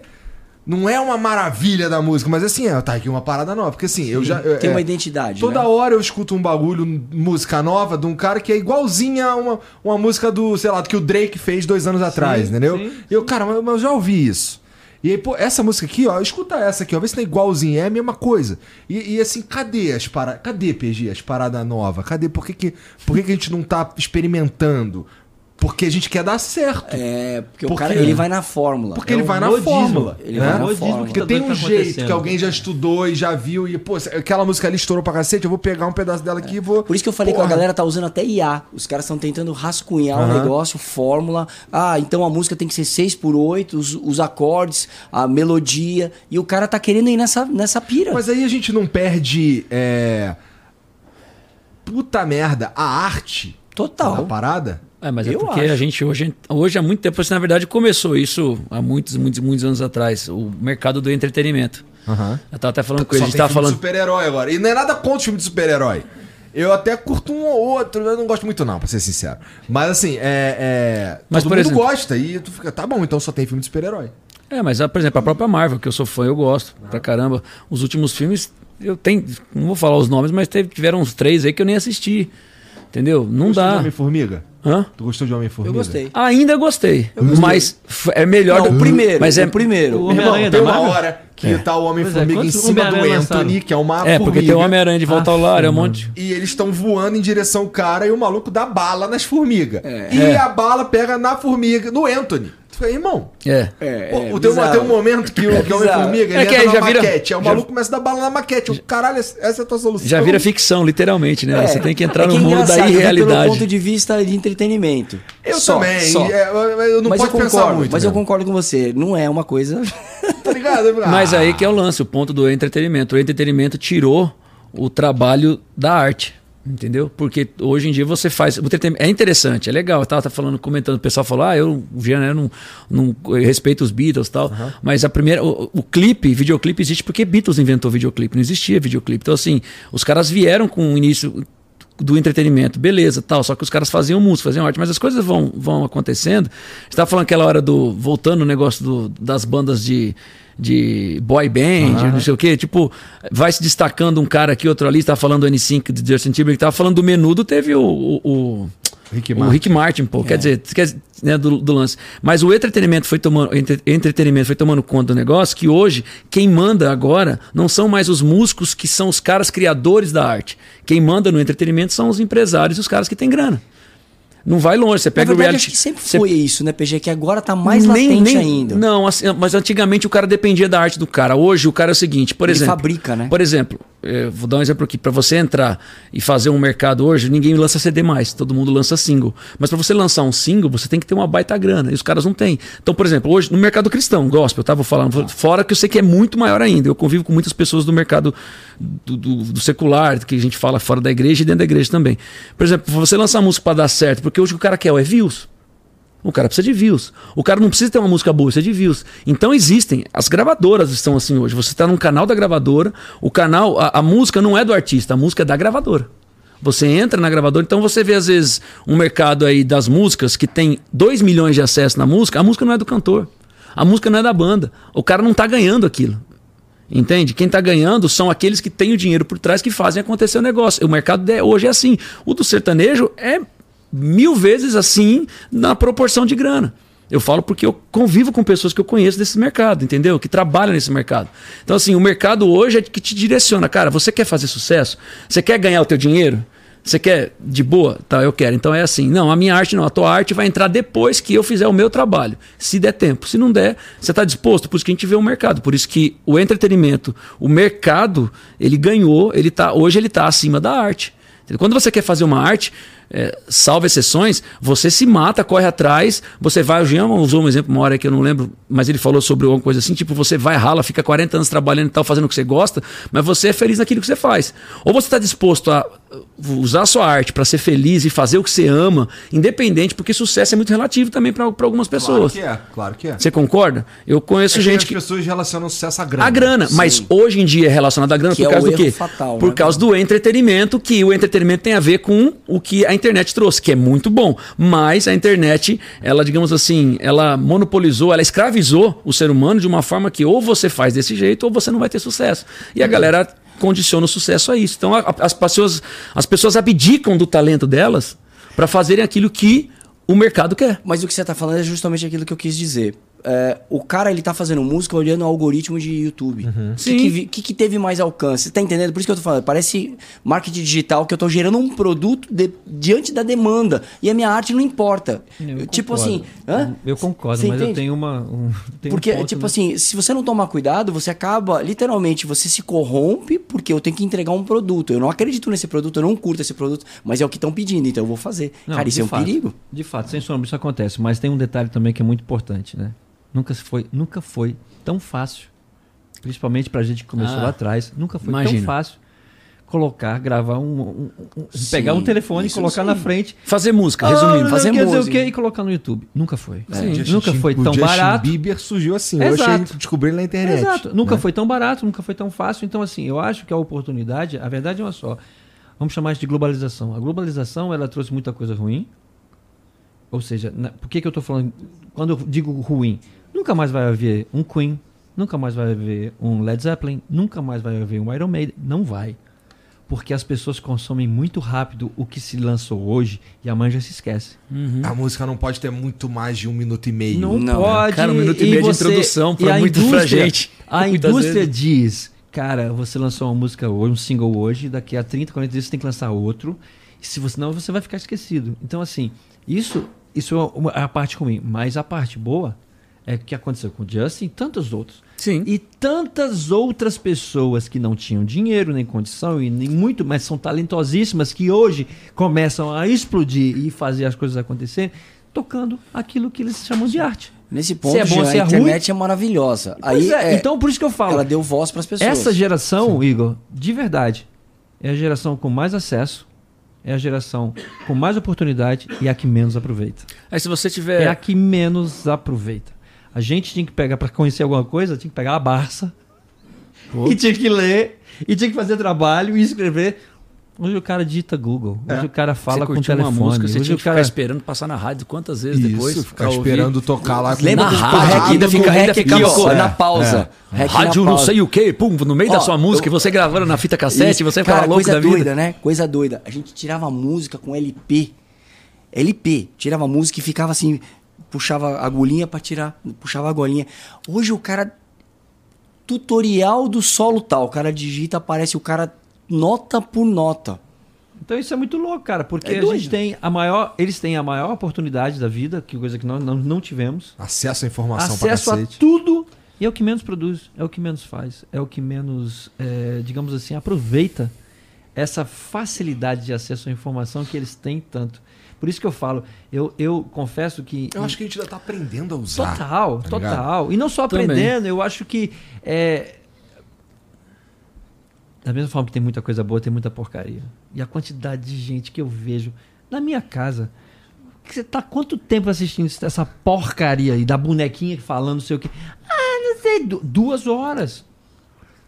não é uma maravilha da música, mas assim, é, tá aqui uma parada nova. Porque assim, eu já. eu- Tem é, uma identidade, Toda né? hora eu escuto um bagulho, música nova, de um cara que é igualzinha a uma, uma música do, sei lá, que o Drake fez dois anos atrás, entendeu? sim, E eu, cara, mas, mas eu já ouvi isso. E aí, pô, essa música aqui, ó, escuta essa aqui, ó, vê se não é igualzinha, é a mesma coisa. E, e, assim, cadê as paradas? Cadê, PG, as paradas novas? Cadê? Por que, que, por que, que a gente não tá experimentando? Porque a gente quer dar certo. É, porque, Por o cara, ele vai na fórmula. Porque É ele vai na modismo. fórmula. Ele né? vai na modismo fórmula. que Porque tá tem doido um tá jeito que alguém já estudou e já viu, e, pô, aquela música ali estourou pra cacete, eu vou pegar um pedaço dela aqui e vou. Por isso que eu falei que Porra. a galera tá usando até IA. Os caras estão tentando rascunhar o Aham. negócio, fórmula. Ah, então a música tem que ser 6 por 8 os, os acordes, a melodia. E o cara tá querendo ir nessa, nessa pira. Mas aí a gente não perde. É... Puta merda, a arte Total. da parada? É, mas é Eu porque acho. a gente hoje, hoje há muito tempo, assim, na verdade começou isso há muitos, muitos, muitos anos atrás, o mercado do entretenimento. Aham. Eu tava até falando com ele, a gente tava falando. super-herói agora. E não é nada contra o filme de super-herói. Eu até curto um ou outro, eu não gosto muito não, pra ser sincero. Mas assim, é... é... Mas, Todo por mundo exemplo- gosta e tu fica, tá bom, então só tem filme de super-herói. É, mas ah, por exemplo, a própria Marvel, que eu sou fã, eu gosto pra caramba. Os últimos filmes, eu tenho. Não vou falar os nomes, mas teve, tiveram uns três aí que eu nem assisti. Entendeu? Não Gostou de dá. Homem-Formiga? Hã? Tu gostou de Homem-Formiga? Eu gostei. Ainda gostei. Mas f- é melhor Não, do o primeiro. Mas é o primeiro. O Homem-Aranha tem uma hora que tá o Homem-Formiga em quantos cima do Anthony, lançaram? que é uma É, porque formiga. tem o Homem-Aranha de volta ao lar, é um monte. E eles estão voando em direção ao cara e o maluco dá bala nas formigas. E É. a bala pega na formiga, no Anthony. Tu fica, irmão, É. É, pô, é, tem, um, tem um momento que o, que. Homem-Formiga É ele que entra aí na já vira- maquete. Aí o já- maluco começa a dar bala na maquete. O caralho, essa é a tua solução. Já vira ficção, literalmente, né? É. Você tem que entrar É que no é mundo da eu vi Pelo ponto irrealidade. de vista de entretenimento. Eu Só, também. só. é, eu, eu não mas eu pode pensar concordo, muito. mas eu mesmo. concordo com você. Não é uma coisa. Tá ligado? Mas Ah, aí que é o lance, o ponto do entretenimento. O entretenimento tirou o trabalho da arte. Entendeu? Porque hoje em dia você faz. É interessante, é legal. Eu tava, tava falando, comentando, o pessoal falou: ah, eu, Jean, eu não, não eu respeito os Beatles e tal. Mas a primeira. O, o clipe, videoclipe existe porque Beatles inventou videoclipe. Não existia videoclipe. Então, assim, os caras vieram com o início do entretenimento, beleza, tal, só que os caras faziam música, faziam arte, mas as coisas vão, vão acontecendo. Você estava falando aquela hora do voltando no negócio do, das bandas de de boy band, não sei o quê, tipo, vai se destacando um cara aqui, outro ali, você tava falando do N5 de Justin Timberlake, tava falando do Menudo, teve o, o, o Rick o. Rick Martin, pô, quer dizer, quer né, do, do lance. Mas o entretenimento foi tomando, entre- entretenimento foi tomando conta do negócio que hoje quem manda agora não são mais os músicos que são os caras criadores da arte. Quem manda no entretenimento são os empresários e os caras que têm grana. Não vai longe, você Na pega o verdade, reality. acho que sempre você- foi isso, né, PG? Que agora tá mais nem- latente nem- ainda. Não, assim, mas antigamente o cara dependia da arte do cara. Hoje o cara é o seguinte, por Ele exemplo. fabrica, né? Por exemplo, eh, vou dar um exemplo aqui. Para você entrar e fazer um mercado hoje, ninguém lança CD mais, todo mundo lança single. Mas para você lançar um single, você tem que ter uma baita grana. E os caras não têm. Então, por exemplo, hoje no mercado cristão, gospel, eu tava falando, fora que eu sei que é muito maior ainda. Eu convivo com muitas pessoas do mercado do, do- do secular, que a gente fala fora da igreja e dentro da igreja também. Por exemplo, pra você lançar música para dar certo, porque hoje o cara quer é views. O cara precisa de views. O cara não precisa ter uma música boa, precisa de views. Então existem. As gravadoras estão assim hoje. Você está num canal da gravadora, o canal, a, a música não é do artista, a música é da gravadora. Você entra na gravadora, então você vê às vezes um mercado aí das músicas que tem 2 milhões de acessos na música, a música não é do cantor. A música não é da banda. O cara não está ganhando aquilo. Entende? Quem está ganhando são aqueles que têm o dinheiro por trás que fazem acontecer o negócio. O mercado hoje é assim. O do sertanejo é mil vezes assim na proporção de grana. Eu falo porque eu convivo com pessoas que eu conheço desse mercado, entendeu? Que trabalham nesse mercado. Então, assim, o mercado hoje é que te direciona. Cara, você quer fazer sucesso? Você quer ganhar o teu dinheiro? Você quer de boa? Tá, eu quero. Então é assim. Não, a minha arte não. A tua arte vai entrar depois que eu fizer o meu trabalho. Se der tempo. Se não der, você está disposto. Por isso que a gente vê o mercado. Por isso que o entretenimento, o mercado, ele ganhou. Ele tá, hoje ele está acima da arte. Quando você quer fazer uma arte, é, salvo exceções, você se mata, corre atrás, você vai. O Jean usou um exemplo uma hora que eu não lembro, mas ele falou sobre alguma coisa assim: tipo, você vai, rala, fica 40 anos trabalhando e tal, fazendo o que você gosta, mas você é feliz naquilo que você faz. Ou você está disposto a usar a sua arte para ser feliz e fazer o que você ama, independente, porque sucesso é muito relativo também para algumas Claro pessoas. que é, claro que é. Você concorda? Eu conheço É que gente as que. pessoas relacionam sucesso à grana. A grana, mas hoje em dia é relacionado à grana Que por é causa o do quê? fatal, por né? causa do entretenimento, que o entretenimento tem a ver com o que a internet trouxe, que é muito bom. Mas a internet, ela, digamos assim, ela monopolizou, ela escravizou o ser humano de uma forma que ou você faz desse jeito ou você não vai ter sucesso. E a galera condiciona o sucesso a isso. Então a- a- as pessoas, as pessoas abdicam do talento delas para fazerem aquilo que o mercado quer. Mas o que você tá falando é justamente aquilo que eu quis dizer. É, o cara, ele tá fazendo música olhando o algoritmo de YouTube. O que, Sim. que, que que teve mais alcance? Você tá entendendo? Por isso que eu tô falando. Parece marketing digital que eu tô gerando um produto de- diante da demanda. E a minha arte não importa. Eu tipo concordo. assim... Hã? Eu concordo, Você mas eu entende? tenho uma. Um, tenho um Porque, ponto, tipo né? assim, se você não tomar cuidado, você acaba, literalmente, você se corrompe porque eu tenho que entregar um produto. Eu não acredito nesse produto, eu não curto esse produto, mas é o que estão pedindo, então eu vou fazer. Não, Cara, isso é um fato. perigo. De fato, sem sombra isso acontece. Mas tem um detalhe também que é muito importante, né? Nunca se foi, nunca foi tão fácil, principalmente pra gente que começou Ah, lá atrás, nunca foi imagina. tão fácil colocar, gravar um, um- um- Sim, pegar um telefone, isso colocar sim. na frente, Fazer música, ah, resumindo. fazer quer dizer o música. quê? e colocar no YouTube. Nunca foi. Sim. Justin Nunca foi tão barato. Bieber surgiu assim. Eu Exato. achei descobri na internet. Exato. Nunca né? foi tão barato, nunca foi tão fácil. Então, assim, eu acho que a oportunidade, a verdade é uma só. Vamos chamar isso de globalização. A globalização, ela trouxe muita coisa ruim. Ou seja, na- por que, que eu estou falando? Quando eu digo ruim, nunca mais vai haver um Queen, nunca mais vai haver um Led Zeppelin, nunca mais vai haver um Iron Maiden. Não vai. porque as pessoas consomem muito rápido o que se lançou hoje e amanhã já se esquece. A música não pode ter muito mais de um minuto e meio. Não, Não, pode. cara, um minuto e meio de introdução e pra a muito- pra indústria- gente, A indústria vezes. diz, cara, você lançou uma música hoje, um single hoje, daqui a 30, 40 dias você tem que lançar outro. E se você não, você vai ficar esquecido. Então, assim, isso, isso é uma- a parte ruim. Mas a parte boa é o que aconteceu com o Justin e tantos outros. Sim. E tantas outras pessoas que não tinham dinheiro nem condição e nem muito, mas são talentosíssimas que hoje começam a explodir e fazer as coisas acontecerem, tocando aquilo que eles chamam de arte. Nesse ponto, Se é bom, se é a ruim. internet é maravilhosa. Aí é, é, então por isso que eu falo. ela deu voz para as pessoas. Essa geração, Igor, de verdade, é a geração com mais acesso, é a geração com mais oportunidade e a que menos aproveita. Aí se você É, tiver. a que menos aproveita. A gente tinha que pegar, para conhecer alguma coisa, tinha que pegar a Barça e tinha que ler, e tinha que fazer trabalho e escrever. Hoje o cara digita Google, hoje o cara fala você com o curtiu uma telefone. música, você hoje tinha o que cara... ficar esperando passar na rádio quantas vezes Isso, depois. ficar esperando tocar lá. Lembra Na rádio, ainda fica- REC aqui, ó, com- na pausa. Na Rádio não pausa. sei o que, pum, no meio da Ó, sua música, eu- você gravando na fita cassete, Isso. você Cara, fala louco coisa da vida. doida, né? Coisa doida. A gente tirava música com LP. LP. Tirava música e ficava assim, puxava a agulhinha pra tirar, puxava a agulhinha. Hoje o cara tutorial do solo tal, o cara digita, aparece o cara nota por nota. Então isso é muito louco, cara, porque É a gente tem a maior, eles têm a maior oportunidade da vida, que coisa que nós não, não tivemos. Acesso à informação acesso pra a cacete. tudo e é o que menos produz, é o que menos faz, é o que menos, é, digamos assim, aproveita essa facilidade de acesso à informação que eles têm tanto. Por isso que eu falo, eu, eu confesso que. Eu acho que a gente ainda tá aprendendo a usar. Total, tá total. E não só Também. aprendendo, eu acho que. É... Da mesma forma que tem muita coisa boa, tem muita porcaria. E a quantidade de gente que eu vejo na minha casa. que Você tá quanto tempo assistindo essa porcaria aí da bonequinha falando não sei o que? Ah, não sei, du- duas horas.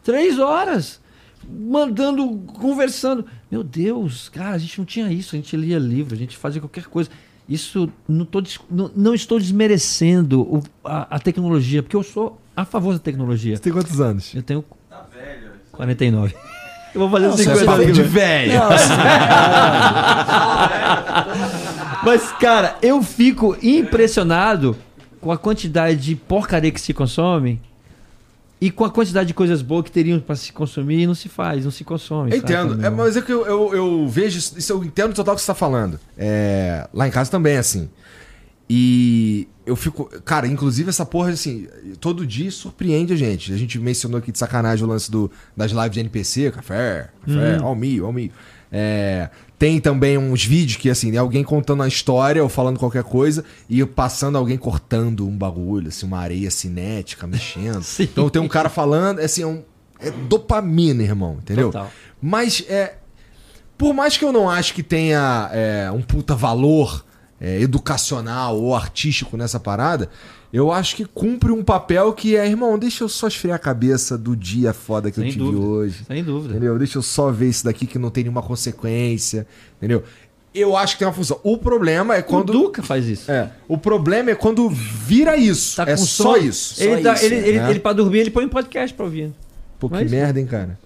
Três horas. Mandando, conversando. Meu Deus, cara, a gente não tinha isso. A gente lia livro, a gente fazia qualquer coisa. Isso, não, tô, não, não estou desmerecendo o- a, a tecnologia, porque eu sou a favor da tecnologia. Você tem quantos anos? Eu tenho 49. Eu vou fazer é 50 papo aqui, de velho. velho. Mas, cara, eu fico impressionado com a quantidade de porcaria que se consome e com a quantidade de coisas boas que teriam para se consumir não se faz, não se consome. Eu entendo, é, mas é que eu, eu, eu vejo isso, eu entendo total o que você tá falando. É, lá em casa também assim. E eu fico. Cara, inclusive essa porra, assim, todo dia surpreende a gente. A gente mencionou aqui de sacanagem o lance do, das lives de NPC, café, café, Uhum. ao milho, ao milho. É, tem também uns vídeos que, assim, é alguém contando a história ou falando qualquer coisa e passando alguém cortando um bagulho, assim, uma areia cinética, mexendo. Sim. então tem um cara falando, é assim, é, um, é dopamina, irmão, entendeu? Total. Mas é. Por mais que eu não acho que tenha é, um puta valor é, educacional ou artístico nessa parada, eu acho que cumpre um papel que é, irmão, deixa eu só esfriar a cabeça do dia foda que eu Sem tive dúvida. hoje. Sem dúvida. Entendeu? Deixa eu só ver isso daqui que não tem nenhuma consequência. Entendeu? Eu acho que tem uma função. O problema é Quando o Duca faz isso. É, o problema é quando vira isso. Tá é só isso. Ele, Só tá- isso, ele, ele, né? ele, pra dormir, ele põe um podcast pra ouvir. Pô, que Mas- merda, hein, cara?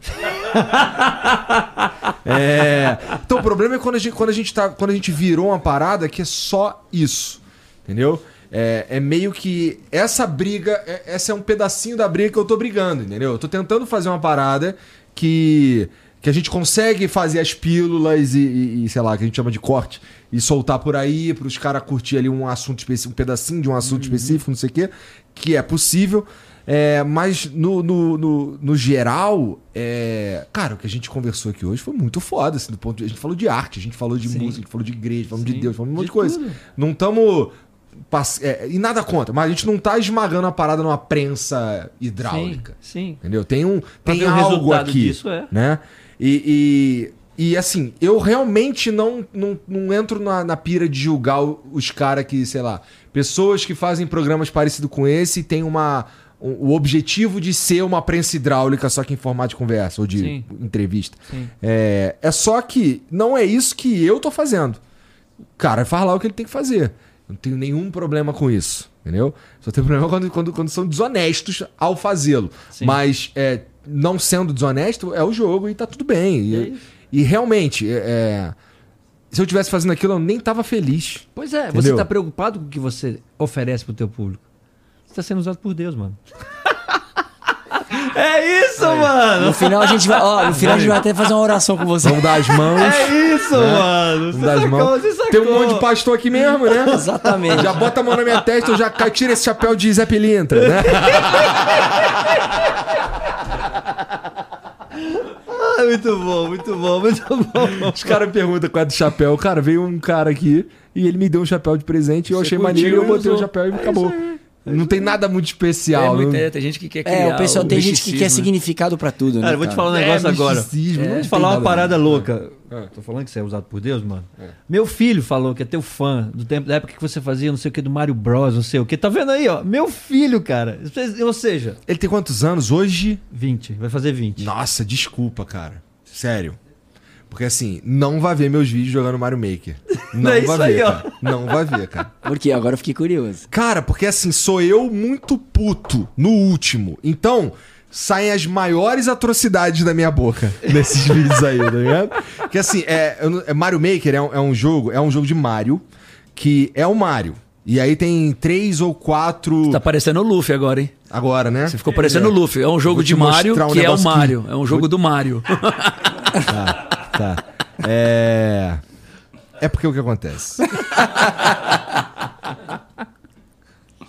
é. Então o problema é quando a gente, quando a gente, tá, quando a gente virou uma parada que é só isso. Entendeu? É, é meio que essa briga, é- essa é um pedacinho da briga que eu tô brigando, entendeu? Eu tô tentando fazer uma parada que que a gente consegue fazer as pílulas e, e- e, sei lá, que a gente chama de corte, e soltar por aí para os caras curtir ali um assunto específico, um pedacinho de um assunto específico, não sei o quê, que é possível. É, mas no, no, no, no geral, é, cara, o que a gente conversou aqui hoje foi muito foda, assim, do ponto de, a gente falou de arte, a gente falou de Sim. música, a gente falou de igreja, falamos de Sim. Deus, falamos de um monte de De coisa. tudo. Não estamos é, e nada contra, mas a gente não tá esmagando a parada numa prensa hidráulica. Sim, sim. Entendeu? Tem um tem o algo resultado aqui, disso, é. né? E, e, e, assim, eu realmente não, não, não entro na, na pira de julgar os caras que, sei lá, pessoas que fazem programas parecidos com esse e tem uma o objetivo de ser uma prensa hidráulica só que em formato de conversa ou de Sim. entrevista. Sim. É, é só que não é isso que eu tô fazendo. O cara faz lá o que ele tem que fazer. Eu não tenho nenhum problema com isso. Entendeu? Só tenho problema quando, quando, quando são desonestos ao fazê-lo. Mas é, não sendo desonesto é o jogo e tá tudo bem. E, É. E realmente, é, é, se eu tivesse fazendo aquilo, eu nem tava feliz. Pois é, Entendeu? você tá preocupado com o que você oferece pro teu público. Você tá sendo usado por Deus, mano. é isso, mano! No final a gente vai, ó, no final a gente vai até fazer uma oração com você. Vamos dar as mãos. É isso, mano! Vamos dar as mãos. Tem um monte de pastor aqui mesmo, né? Exatamente. Já bota a mão na minha testa, eu já caio, tira esse chapéu de Zé Pilintra, né? Ah, muito bom, muito bom, muito bom. Os caras perguntam qual é do chapéu. Cara, veio um cara aqui e ele me deu um chapéu de presente e eu Você achei maneiro e eu botei o usou. chapéu e acabou. Não tem nada muito especial. É, não- é, tem gente que quer criar É, o pessoal tem gente que quer né? significado pra tudo, né? Cara, eu vou te falar um É, negócio agora. misticismo, não Vou te tem falar uma parada louca. Tô falando que você é usado por Deus, mano. Meu filho falou que é teu fã do tempo da época que você fazia não sei o que do Mario Bros, não sei o que. Tá vendo aí, ó? Meu filho, cara. Ou seja, Ele tem quantos anos hoje? 20, vai fazer 20. Nossa, desculpa, cara. Sério. Porque assim, não vai ver meus vídeos jogando Mario Maker. Não É vai ver, aí, cara. Não vai ver, cara. Por quê? Agora eu fiquei curioso. Cara, porque assim, sou eu muito puto no último. Então, saem as maiores atrocidades da minha boca nesses vídeos aí, tá ligado? Que assim, é, é Mario Maker é um, é um jogo, é um jogo de Mario, que é o Mario. E aí tem três ou quatro. Tá parecendo o Luffy agora, hein? Agora, né? Você ficou parecendo o Luffy. É um jogo de Mario um que é o negócio que- Mario. É um jogo do Mario. Tá. É. É porque o que acontece?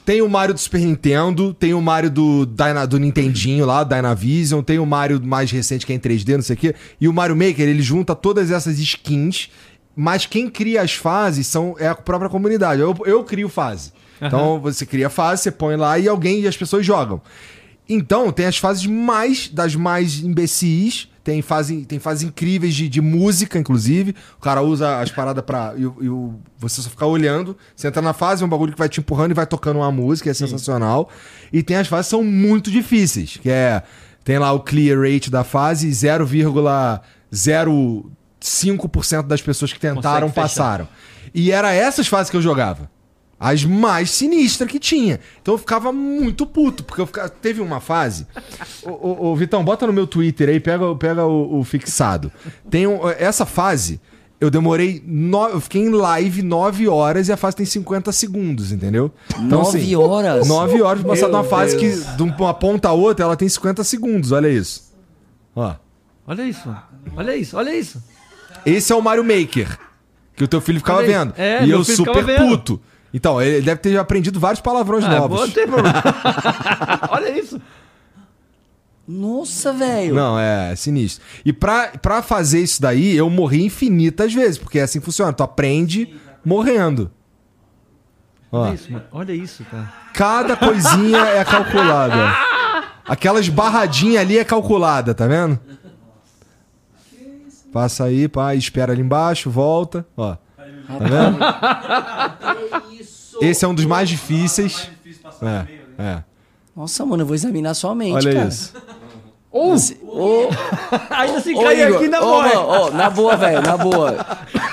Tem o Mario do Super Nintendo, tem o Mario do, Dyna, do Nintendinho lá, Dynavision, tem o Mario mais recente que é em 3D, não sei o quê. E o Mario Maker, ele junta todas essas skins, mas quem cria as fases são, é a própria comunidade. Eu, eu crio fase. Então você cria fase, você põe lá e alguém e as pessoas jogam. Então, tem as fases mais das mais imbecis. Tem, fase, tem fases incríveis de, de música, inclusive. O cara usa as paradas pra. E, e o- você só ficar olhando. Você entra na fase, é um bagulho que vai te empurrando e vai tocando uma música, é sensacional. E tem as fases que são muito difíceis, que é. Tem lá o clear rate da fase, 0,05% das pessoas que tentaram passaram. E era essas fases que eu jogava. As mais sinistras que tinha. Então eu ficava muito puto, porque eu ficava... teve uma fase. Ô, ô, ô, Vitão, bota no meu Twitter aí, pega, pega o, o fixado. Tem um- essa fase, eu demorei. No... Eu fiquei em live 9 horas e a fase tem 50 segundos, entendeu? Então, Nove horas? 9 horas pra passar de uma fase que, de uma ponta a outra, ela tem 50 segundos, olha isso. Ó. Olha isso. Olha isso, olha isso. Esse é o Mario Maker. Que o teu filho ficava Olha vendo. É, e eu super puto. Então, ele deve ter aprendido vários palavrões Ah, novos. não tem problema. olha isso. Nossa, velho. Não, é sinistro. E pra, pra fazer isso daí, eu morri infinitas vezes, porque é assim que funciona. Tu aprende morrendo. Ó, Olha isso, mano. Olha isso, cara. cada coisinha é calculada. Aquelas barradinhas ali é calculada, tá vendo? Passa aí, pá, espera ali embaixo, volta, ó. Tá vendo? Esse é um dos mais difíceis. É, é. Nossa, mano, eu vou examinar sua mente, Olha cara. isso. Ou, ô, Ainda se ô, cai Igor, aqui na ô, na boa, velho, na boa.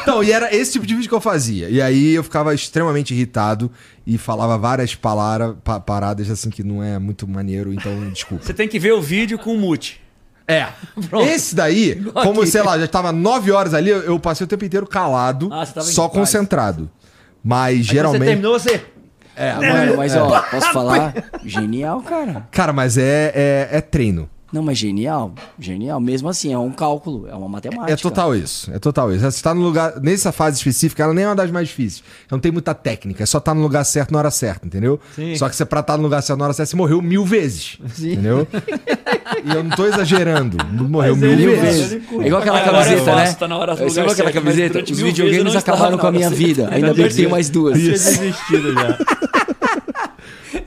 Então, e era esse tipo de vídeo que eu fazia. E aí eu ficava extremamente irritado e falava várias palara, pa- paradas assim que não é muito maneiro, então desculpa. Você tem que ver o vídeo com o mute. É. Esse daí, como, sei lá, já tava nove horas ali, eu passei o tempo inteiro calado, Ah, só paz. concentrado. Mas Aí Você geralmente. terminou, você... É, Mano, mas ó, posso falar? Genial, cara. Cara, mas é, é, é treino. Não, mas genial. Genial. Mesmo assim, é um cálculo, é uma matemática. É total isso. É total isso. Você tá no lugar. Nessa fase específica, ela nem é uma das mais difíceis. Não tem muita técnica. É só estar no lugar certo na hora certa, entendeu? Sim. Só que você, pra estar no lugar certo na hora certa, você morreu mil vezes. Entendeu? e eu não tô exagerando. Morreu Mas mil Mil vezes. vezes. É igual aquela camiseta, faço, né? tá na hora lugar viu aquela camiseta? Os mil vezes eu videogames acabaram com a minha vida. Ainda bem que tem mais duas. Tinha desistido já.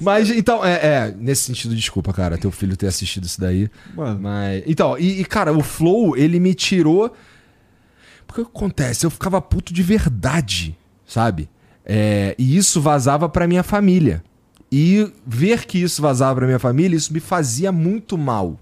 Mas então, é, é, nesse sentido, desculpa, cara, teu filho ter assistido isso daí. Mano. Mas. Então, e, e, cara, o Flow, ele me tirou. Porque o que acontece? Eu ficava puto de verdade, sabe? É, e isso vazava pra minha família. E ver que isso vazava pra minha família, isso me fazia muito mal.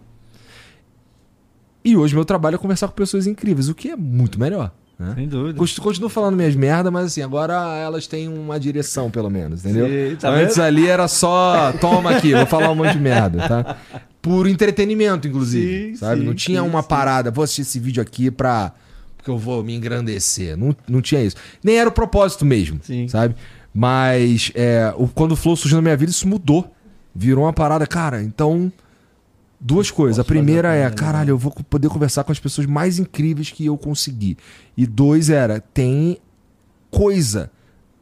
E hoje meu trabalho é conversar com pessoas incríveis, o que é muito melhor. Né? Sem dúvida. Continuo, falando minhas merda, mas assim, agora elas têm uma direção, pelo menos, entendeu? Sim, tá Antes vendo? ali era só, toma aqui, vou falar um monte de merda, tá? Por entretenimento, inclusive, Sim, sabe? sim, Não tinha uma parada, vou assistir esse vídeo aqui pra porque eu vou me engrandecer. Não, não tinha isso. Nem era o propósito mesmo, Sim. sabe? Mas é, o- quando o Flow surgiu na minha vida, isso mudou. Virou uma parada, cara, então. Duas coisas. A primeira é, caralho, eu vou poder conversar com as pessoas mais incríveis que eu consegui. E dois era, tem coisa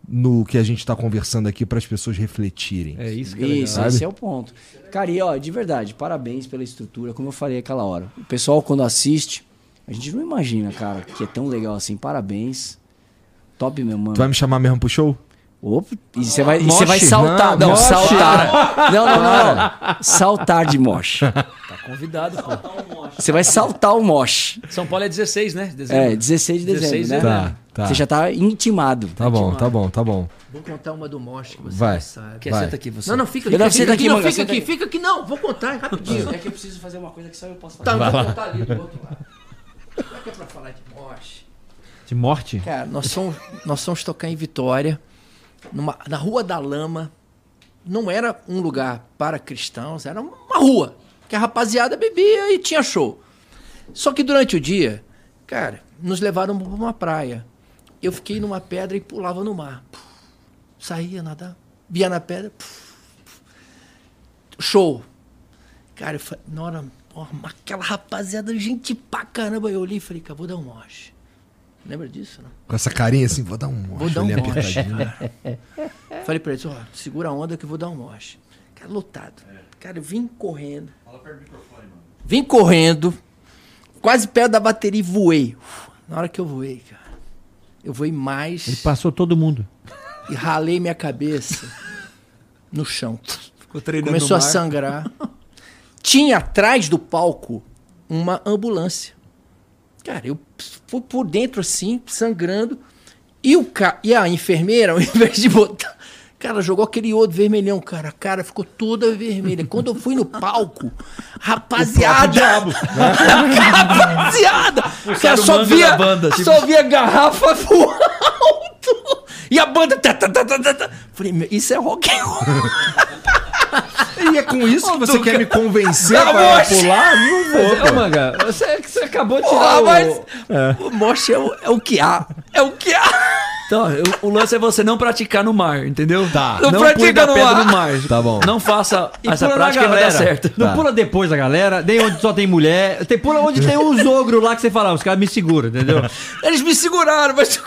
no que a gente tá conversando aqui para as pessoas refletirem. É isso que é legal. Isso, sabe? esse é o ponto. Cara, e ó, de verdade, parabéns pela estrutura, como eu falei aquela hora. O pessoal, quando assiste, a gente não imagina, cara, que é tão legal assim. Parabéns. Top, meu mano. Tu vai me chamar mesmo pro show? Opa, e você vai, e você vai saltar. Não, Não, moche. saltar. Não, não, não, não. Saltar de moche. Tá convidado, pô. Você vai saltar o moche. São Paulo é 16, né? Dezembro. É, 16 de dezembro, 16 né? Tá, tá. Você já tá intimado. Tá bom, tá bom, tá bom. Vou contar uma do Moche que você Vai. sabe. Quer Vai. senta aqui você. Não, não, fica aqui. não, Fica aqui, aqui, não, fica aqui, fica aqui. Não, vou contar é rapidinho. É que eu preciso fazer uma coisa que só eu posso Tá, eu vou contar ali do outro lado. Será que é pra falar de Moche? De morte? Cara, nós fomos, nós fomos tocar em Vitória, numa- na Rua da Lama. Não era um lugar para cristãos, era uma rua. Que a rapaziada bebia e tinha show. Só que durante o dia, cara, nos levaram para uma praia. Eu fiquei numa pedra e pulava no mar. Saía nadar, via na pedra. Show. Cara, eu falei, na hora, aquela rapaziada, gente pra caramba. Eu olhei e falei, cara, vou dar um moche. Lembra disso, não? Com essa carinha assim, vou dar um Vou dar um moche. apertadinho. Falei pra eles, ó, segura a onda que eu vou dar um moche. Cara, lotado. Cara, eu vim correndo. Vim correndo, quase perto da bateria e voei. Uf, Na hora que eu voei, cara, eu voei mais Ele passou todo mundo. e ralei minha cabeça no chão. Ficou treinando Começou a sangrar. Tinha atrás do palco uma ambulância. Cara, eu fui por dentro assim, sangrando. E, o ca... e a enfermeira, ao invés de botar. Cara, jogou aquele iodo vermelhão, cara. A cara ficou toda vermelha. Quando eu fui no palco, rapaziada. rapaziada! Cara, o só manga via, da banda, tipo- só via garrafa pro alto. E a banda. tá, tá, tá, tá, tá, tá. Falei, isso é rock and roll. E é com isso que você quer me convencer Não, moche. pular? Não vou, Ô, Manga, você, você acabou de tirar Porra, o... mas o moche é o, é o que há. É o que há. Então, eu- o lance é você não praticar no mar, entendeu? Tá. Não, Não pratica no pedra mar. no mar. Tá bom. Não faça E essa prática e vai dar galera. certo. Não Tá. pula depois da galera, nem onde só tem mulher. Tem, pula onde tem uns ogros lá que você fala, "Ah, os caras me seguram, entendeu? Eles me seguraram, mas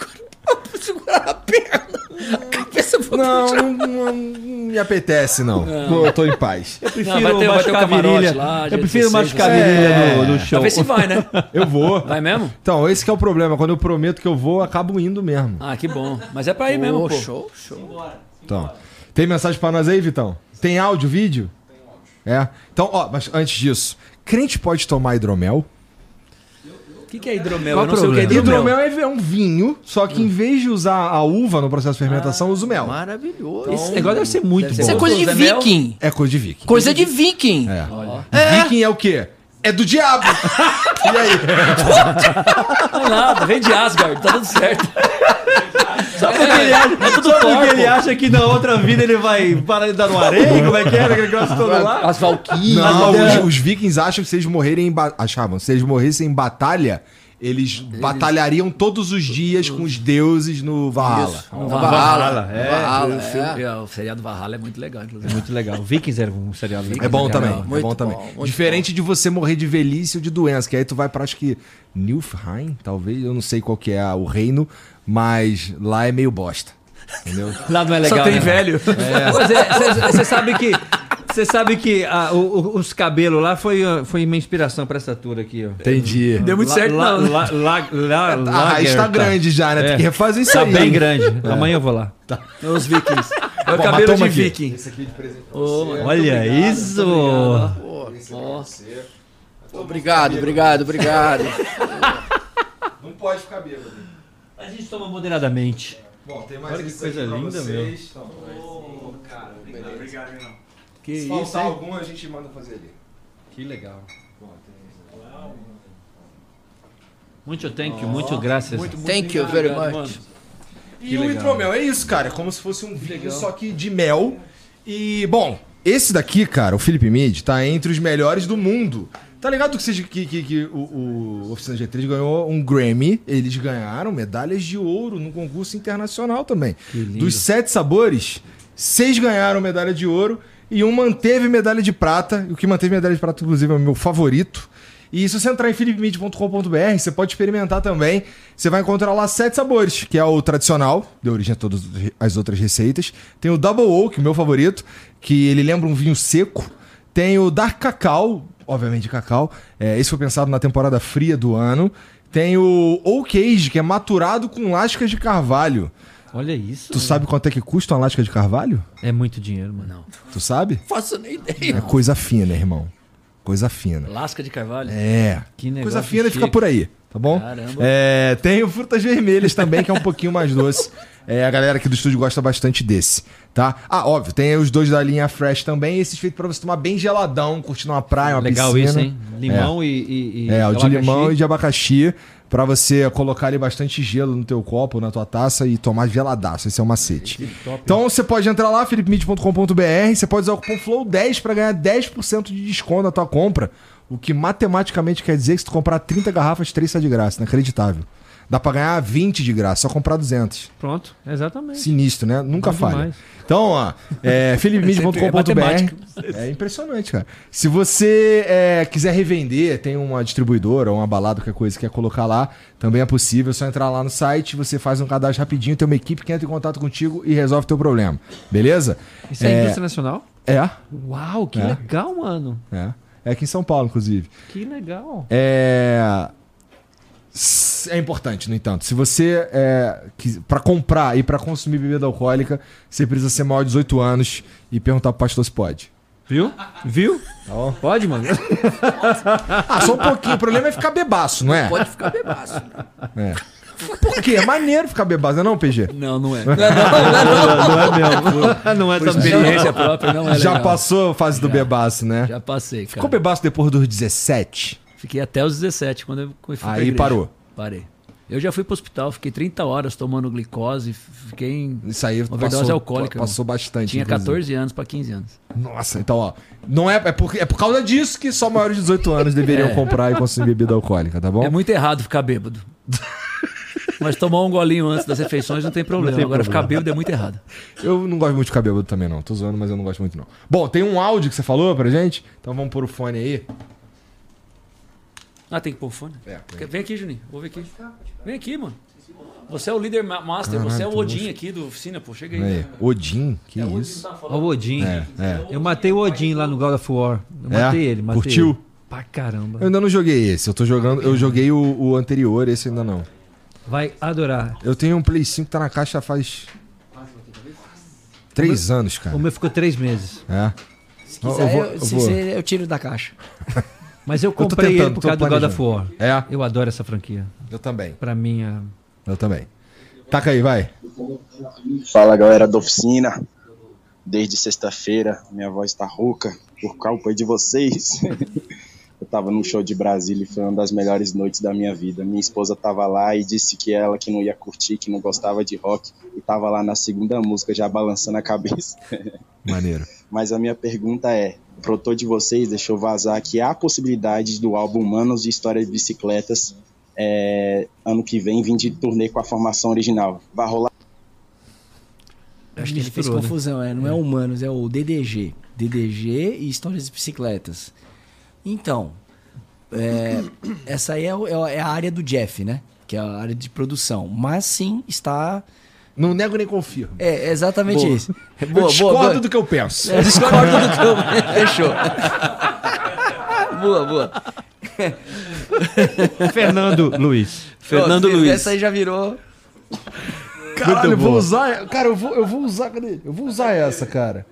seguraram a perna. A cabeça foi Não, não, não me apetece, não. Pô, Eu tô em paz. Eu prefiro vai ter- vai ter o machucar a camarote virilha. lá, eu prefiro 16, machucar a é. virilha no, no show. Ver se vai, né? Eu vou. Vai mesmo? Então, esse que é o problema. Quando eu prometo que eu vou, eu acabo indo mesmo. Ah, que bom. Mas é pra ir mesmo, pô. show, show. Então, tem mensagem pra nós aí, Vitão? Tem áudio, vídeo? Tem áudio. É. Então, ó, mas antes disso, crente pode tomar hidromel? O que, que é hidromel? Qual eu não sei o que é problema? hidromel. Hidromel é um vinho, só que em vez de usar a uva no processo de fermentação, usa o mel. Maravilhoso. Esse negócio deve ser muito Deve bom. Isso é coisa de é viking. É coisa de viking. Coisa de viking. É. Viking é o quê? É do diabo. e aí? Não é nada, vem de Asgard, tá tudo certo. Só porque, ele, acha, é tudo só porque ele acha que na outra vida ele vai parar de dar no areia, como é que era aquele negócio todo lá? As valquírias. Não, os, os vikings acham que se eles morrerem em ba- achavam, se eles morressem em batalha, eles, batalhariam todos os dias com os deuses no Valhalla. Valhalla. é. Valhalla, o, filme, é. é, o seriado Valhalla é muito legal, inclusive. Muito legal. Vikings era um seriado legal. É bom Legal. também, é Muito bom também. bom, Diferente de você morrer de velhice ou de doença, que aí tu vai pra acho que Nilfheim, talvez, eu não sei qual que é o reino, mas lá é meio bosta. Entendeu? Lá não é legal. Só tem né? velho. É, você sabe que. Você sabe que ah, o- o- os cabelos lá foi, foi minha inspiração pra essa tour aqui, ó. Entendi. Deu muito certo, lá- não. né? lá- lá- lá- A raiz tá Lagerta. grande já, né? Tem É. que refazer isso Tá aí. bem hein? grande. Amanhã eu vou lá. Os vikings. É o Bom, cabelo de aqui. viking. Ô, mano, Olha isso! Obrigado, obrigado, obrigado. Não pode ficar bêbado. A gente toma moderadamente. Bom, tem mais Olha que coisa linda, vocês. meu. Então, Cara, obrigado, não. Que se isso, faltar hein? algum, a gente manda fazer ali. Que legal. Muito thank you, muito graças. Thank you very obrigado, much. mano. E o hidromel é isso, cara. É como se fosse um vinho, só que de mel. E, bom, esse daqui, cara, o Felipe Mid, tá entre os melhores do mundo. Tá ligado que, seja, que, que, que o, o Oficina G3 ganhou um Grammy? Eles ganharam medalhas de ouro num concurso internacional também. Dos sete sabores, seis ganharam medalha de ouro e um manteve medalha de prata. O que manteve medalha de prata, inclusive, é o meu favorito. E se você entrar em philipmid.com.br, você pode experimentar também. Você vai encontrar lá sete sabores, que é o tradicional, deu origem a todas as outras receitas. Tem o Double Oak, meu favorito, que ele lembra um vinho seco. Tem o Dark Cacau, obviamente cacau. É, esse foi pensado na temporada fria do ano. Tem o Oak Age, que é maturado com lascas de carvalho. Olha isso. Tu sabe quanto é que custa uma lasca de carvalho? É muito dinheiro, mano. Não. Tu sabe? Faço nem ideia. É coisa fina, irmão. Coisa fina. Lasca de carvalho. É. Que negócio Coisa fina e fica por aí, tá bom? Caramba. É, tem o Frutas Vermelhas também, que é um pouquinho mais doce. É, a galera aqui do estúdio gosta bastante desse, tá? Ah, óbvio, tem os dois da linha Fresh também, esses feitos pra você tomar bem geladão, curtindo uma praia, uma Legal piscina. isso, hein? Limão e, e, e É, o de abacaxi. limão e de abacaxi, pra você colocar ali bastante gelo no teu copo, na tua taça e tomar geladaço. Esse é o macete. Então você pode entrar lá, philipmid.com.br, você pode usar o cupom FLOW10 pra ganhar 10% de desconto na tua compra, o que matematicamente quer dizer que se tu comprar 30 garrafas, 3 sai de graça, inacreditável. Dá pra ganhar 20 de graça, só comprar 200. Pronto, exatamente. Sinistro, né? Nunca Bom falha. demais. Então, ó, é, philipmid.com.br. matemática. É impressionante, cara. Se você é, quiser revender, tem uma distribuidora ou uma balada, qualquer coisa que quer colocar lá, também é possível. É só entrar lá no site, você faz um cadastro rapidinho, tem uma equipe que entra em contato contigo e resolve teu problema. Beleza? Isso é, indústria nacional? É, Uau, que É. legal, mano. é. É aqui em São Paulo, inclusive. Que legal. É. É importante, no entanto. Se você é. para comprar e pra consumir bebida alcoólica, você precisa ser maior de 18 anos e perguntar pro pastor se pode. Viu? Viu? Tá bom? Pode, mano. Ah, só um pouquinho. O problema é ficar bebaço, não é? Pode ficar bebaço. É. Por quê? É maneiro ficar bebaço, não é não, PG? Não, não é. não é mesmo. Não é Por também. experiência própria, não é Já legal. passou a fase do bebaço, né? Já passei, cara. Ficou bebaço depois dos 17? Fiquei até os 17, quando eu fui Aí parou. Parei. Eu já fui pro hospital, fiquei 30 horas tomando glicose, fiquei em... Isso aí Overdose passou, alcoólica, passou bastante. Tinha inclusive. 14 anos pra 15 anos. Nossa, então, ó. Não é, é, por, é por causa disso que só maiores de 18 anos deveriam É. comprar e consumir bebida alcoólica, tá bom? É muito errado ficar bêbado. Mas tomar um golinho antes das refeições não tem problema. tem Agora problema. ficar bêbado é muito errado. Eu não gosto muito de ficar bêbado também, não. Tô zoando, mas eu não gosto muito, não. Bom, tem um áudio que você falou pra gente? Então vamos pôr o fone aí. Ah, tem que pôr o fone? É, Vem aqui, Juninho. Vou ver aqui. Vem aqui, mano. Você é o líder ma- master, Caralho, você é o Odin aqui do oficina, pô. Chega aí. Aí. Odin? Que isso? Ó, o Odin. É, é. Eu matei o Odin lá no God of War. Eu É? matei ele, matei Curtiu? ele. Pra caramba. Eu ainda não joguei esse. Eu tô jogando. Eu joguei o, o anterior, esse ainda não. Vai adorar. Eu tenho um Play 5 que tá na caixa faz. Três anos, cara. O meu ficou três meses. É. Se quiser, eu eu, vou- eu vou- eu tiro da caixa. Mas eu comprei tentando, ele por causa do God of. War. É, Eu adoro essa franquia. eu também. Pra mim, é... Eu também. Taca aí, vai. Fala galera da oficina. Desde sexta-feira, minha voz tá rouca por culpa de vocês. Eu tava num show de Brasília e foi uma das melhores noites da minha vida. Minha esposa tava lá e disse que ela que não ia curtir, que não gostava de rock, e tava lá na segunda música já balançando a cabeça. Maneiro. Mas a minha pergunta é: o produtor de vocês deixou vazar que há possibilidade do álbum Manos de História de Bicicletas é, ano que vem vir de turnê com a formação original. Vai rolar? Acho que ele fez Misturou, né? confusão, é, não é Humanos, é o DDG. DDG e Histórias de Bicicletas. Então, é, essa aí é, é a- é a área do Jeff, né? Que é a área de produção. Mas sim, está. Não nego nem confirmo. É exatamente Boa. isso. eu Boa, discordo boa, boa. do que eu penso. Eu discordo do que eu. Fechou. boa, boa. Fernando Luiz. Fernando Pronto, Luiz. Essa aí já virou. Caralho, eu vou usar. Cara, eu vou, eu vou usar. Cadê? Eu vou usar essa, cara.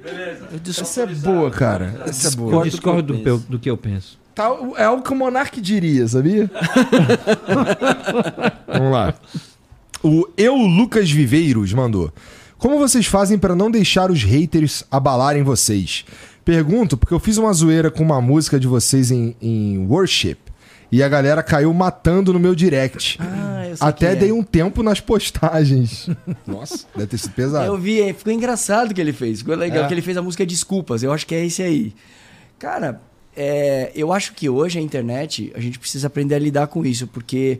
Essa é boa, cara. Essa é Eu boa. discordo do, peu- do que eu penso. Tá, é algo que o Monark diria, sabia? Vamos lá. O Eu Lucas Viveiros mandou. Como vocês fazem pra não deixar os haters abalarem vocês? Pergunto porque eu fiz uma zoeira com uma música de vocês em, em Worship e a galera caiu matando no meu direct. Ah, eu sei Até dei é. um tempo nas postagens. Nossa, deve ter sido pesado. Eu vi, hein? ficou engraçado o que ele fez. Ficou legal É. que ele fez a música Desculpas. Eu acho que é esse aí. Cara, é, eu acho que hoje a internet, a gente precisa aprender a lidar com isso, porque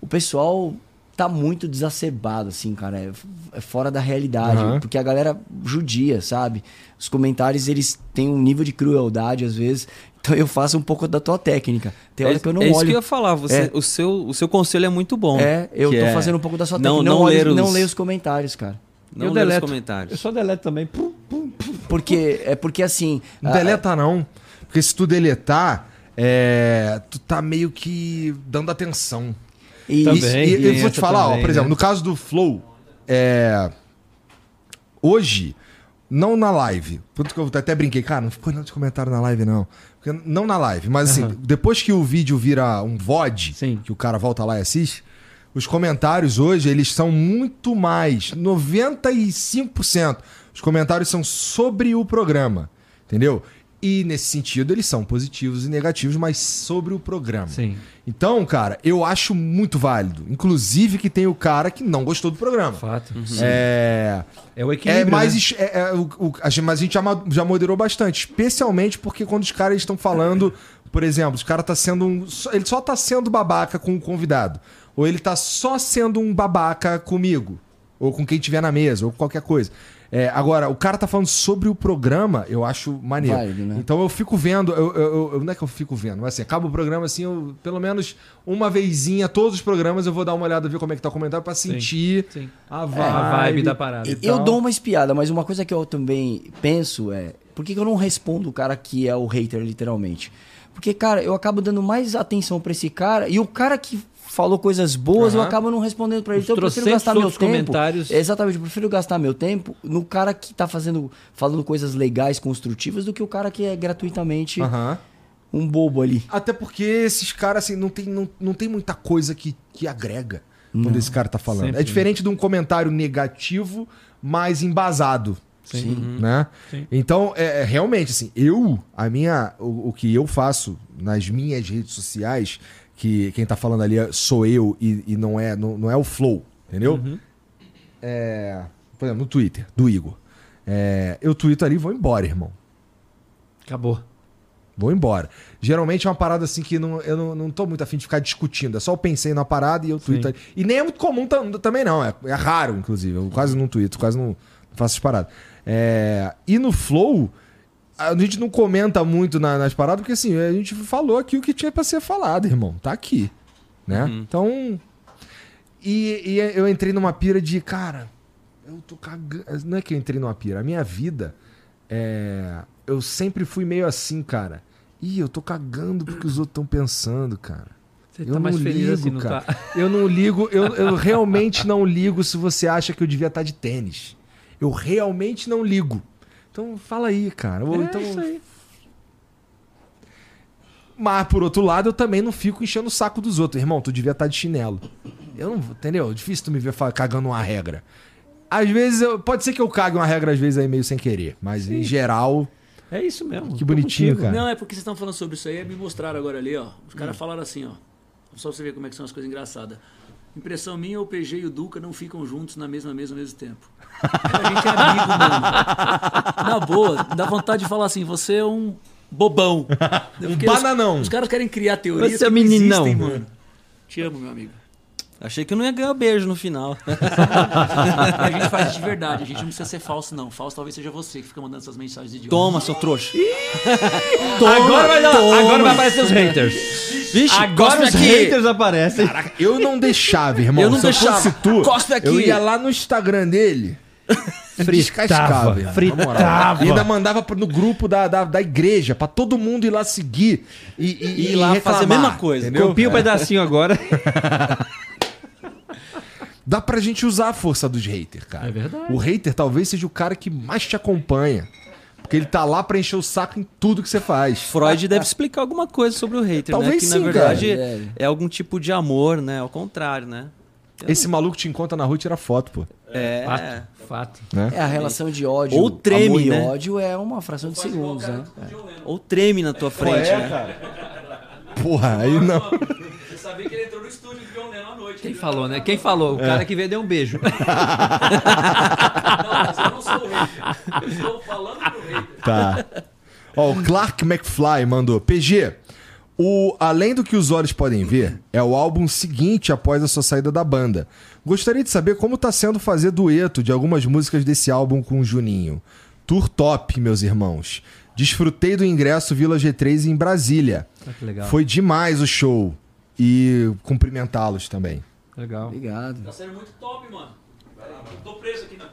o pessoal tá muito desacerbado, assim, cara. É, é fora da realidade. Aham. Porque a galera judia, sabe? Os comentários, eles têm um nível de crueldade, às vezes. Então eu faço um pouco da tua técnica. Tem hora é, que eu não é isso olho. que eu ia falar. Você, É. o, seu, o seu conselho é muito bom. É, eu tô é fazendo um pouco da sua não, técnica. não, olho- ler os, não leio os comentários, cara. não Eu ler os deleto. comentários. Eu só deleto também. Pum. Porque, é porque assim. Não a- deleta não. Porque se tu deletar, é, tu tá meio que dando atenção. e- Também. E, e eu vou te falar, ó, também, por exemplo, né? no caso do Flow, é, hoje, não na live, tanto que eu até brinquei, cara, não ficou nada de comentário na live, não. Não na live, mas assim, depois que o vídeo vira um VOD, Sim. que o cara volta lá e assiste, os comentários hoje, eles são muito mais, 95%. Os comentários são sobre o programa, entendeu? E nesse sentido, eles são positivos e negativos, mas sobre o programa. Sim. Então, cara, eu acho muito válido. Inclusive que tem o cara que não gostou do programa. Fato. É, É o é equilíbrio. mais. né? é- é o- o- a gente- mas a gente já, já moderou bastante. Especialmente porque quando os caras estão falando, por exemplo, os caras tá sendo um. Ele só tá sendo babaca com o convidado. Ou ele tá só sendo um babaca comigo. Ou com quem tiver na mesa, ou qualquer coisa. É, agora, o cara tá falando sobre o programa, eu acho maneiro. Válido, né? Então eu fico vendo, eu, eu- eu- não é que eu fico vendo, mas assim, acaba o programa assim, eu, pelo menos uma vezinha, todos os programas, eu vou dar uma olhada, ver como é que tá o comentário pra sentir Sim. a vibe, É, a vibe da parada. e Eu tal. dou uma espiada, mas uma coisa que eu também penso é. Por que, que eu não respondo o cara que é o hater, literalmente? Porque, cara, eu acabo dando mais atenção pra esse cara e o cara que falou coisas boas, eu Aham. acabo não respondendo pra ele. Os Então eu prefiro gastar meu tempo. comentários. Exatamente, eu prefiro gastar meu tempo no cara que tá fazendo, falando coisas legais, construtivas, do que o cara que é gratuitamente Aham. um bobo ali. Até porque esses caras, assim, não tem, não, não tem muita coisa que, que agrega quando esse cara tá falando. Sempre. É diferente de um comentário negativo, mais embasado. Sim. Né? Sim. Então, é, é, realmente, assim, eu, a minha, o, o que eu faço nas minhas redes sociais, que quem tá falando ali é- sou eu e, e não, é, não, não é o Flow, entendeu? É, por exemplo, no Twitter, do Igor. É, eu tweeto ali e vou embora, irmão. Acabou. Vou embora. Geralmente é uma parada assim que não, eu não, não tô muito afim de ficar discutindo. É só eu pensei na parada e eu tweeto. ali. E nem é muito comum tam- também, não. É, é raro, inclusive. Eu quase não tweeto, quase não, faço essas paradas. É, e no Flow, a gente não comenta muito na- nas paradas, porque assim, a gente falou aqui o que tinha pra ser falado, irmão. Tá aqui. Né? Então. E, e eu entrei numa pira de, cara, eu tô cagando. Não é que eu entrei numa pira. A minha vida. É, eu sempre fui meio assim, cara. Ih, eu tô cagando porque os outros estão pensando, cara. Você eu tá mais não feliz ligo, assim, não cara. tá? Eu não ligo, eu, eu realmente não ligo se você acha que eu devia estar de tênis. Eu realmente não ligo. Então fala aí, cara. Ou É então... isso aí. Mas por outro lado, eu também não fico enchendo o saco dos outros. Irmão, tu devia estar de chinelo. Eu não, entendeu? É Difícil tu me ver cagando uma regra. Às vezes, eu- pode ser que eu cague uma regra às vezes aí meio sem querer, mas em geral, É isso mesmo. Que bonitinho, contigo. cara. Não, é porque vocês estão falando sobre isso aí, me mostraram agora ali, ó. Os caras falaram assim, ó. Só pra você ver como é que são as coisas engraçadas. Impressão minha, o PG e o Duca não ficam juntos na mesma mesa ao mesmo tempo. A gente é amigo mesmo. Na boa, dá vontade de falar assim, você é um bobão. Um Porque os- bananão. Os, caras querem criar teorias Você é não meninão. existem, mano. Te amo, meu amigo. Achei que eu não ia ganhar beijo no final. A gente faz isso de verdade, a gente não precisa ser falso, não. Falso talvez seja você que fica mandando essas mensagens de idiota. Toma, seu trouxa. Agora vai, dar, agora vai aparecer os haters. Vixe, Agora os aqui. haters aparecem. eu não deixava, irmão. Eu não Se deixava. fosse tu, Cospe aqui. eu ia lá no Instagram dele. moral. fritava. E ainda mandava no grupo da, da, da igreja, pra todo mundo ir lá seguir e, e, E ir e lá reclamar, fazer a mesma coisa. Entendeu? Copia um pedacinho agora. Dá pra gente usar a força dos haters, cara. É verdade. O hater talvez seja o cara que mais te acompanha. Porque ele tá lá pra encher o saco em tudo que você faz. Freud deve explicar alguma coisa sobre o hater, né? Talvez Que sim, na verdade cara. Deve. é algum tipo de amor, né? Ao contrário, né? Esse maluco te encontra na rua e tira foto, pô. É. Fato. Fato. Né? É, a relação de ódio. Ou treme, amor e né? ódio é uma fração de segundos, né? Ou treme na tua frente, né? Porra, aí não. Você sabia que ele entrou no estúdio de John Lennon à noite. Quem falou, né? Quem falou? O cara que veio deu um beijo. Não, mas eu não sou o hater. Eu estou falando pro hater. Tá. Ó, o Clark McFly mandou. PG, o Além do que os olhos podem ver é o álbum seguinte após a sua saída da banda. Gostaria de saber como tá sendo fazer dueto de algumas músicas desse álbum com o Juninho. Tour top, meus irmãos. Desfrutei do ingresso Vila G3 em Brasília. Ah, que legal. Foi demais o show. E cumprimentá-los também. Legal. Obrigado. Tá sendo muito top, mano. Eu tô preso aqui, né?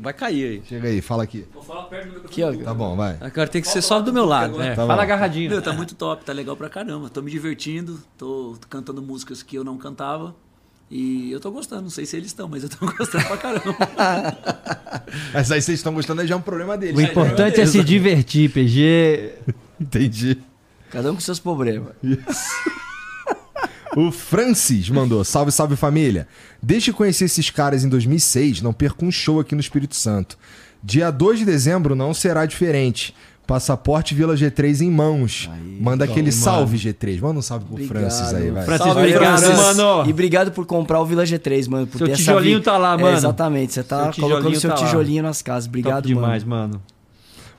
Vai cair aí. Chega aí, fala aqui. Vou falar perto do Aqui, microfone. ó. Tá bom, vai. Agora tem que ser só do meu lado. É, Tá fala bom. agarradinho. Meu, tá muito top, tá legal pra caramba. Tô me divertindo, tô cantando músicas que eu não cantava. E eu tô gostando, não sei se eles estão, mas eu tô gostando pra caramba. Mas aí vocês estão gostando, aí já é um problema deles. O importante é se divertir, PG. Entendi. Cada um com seus problemas. O Francis mandou: Salve, salve família. Desde que conheci esses caras em 2006, não perco um show aqui no Espírito Santo. Dia 2 de dezembro não será diferente. Passaporte Vila G3 em mãos. Manda aquele salve, G3. Manda um salve pro Obrigado. Francis aí, vai. Francis, Salve, obrigado, Francis. mano. E obrigado por comprar o Vila G3, mano. Por Seu ter essa tijolinho vi- tá lá, É, mano. exatamente, você tá Seu colocando seu tá lá. tijolinho nas casas. Obrigado, Top mano. demais, mano.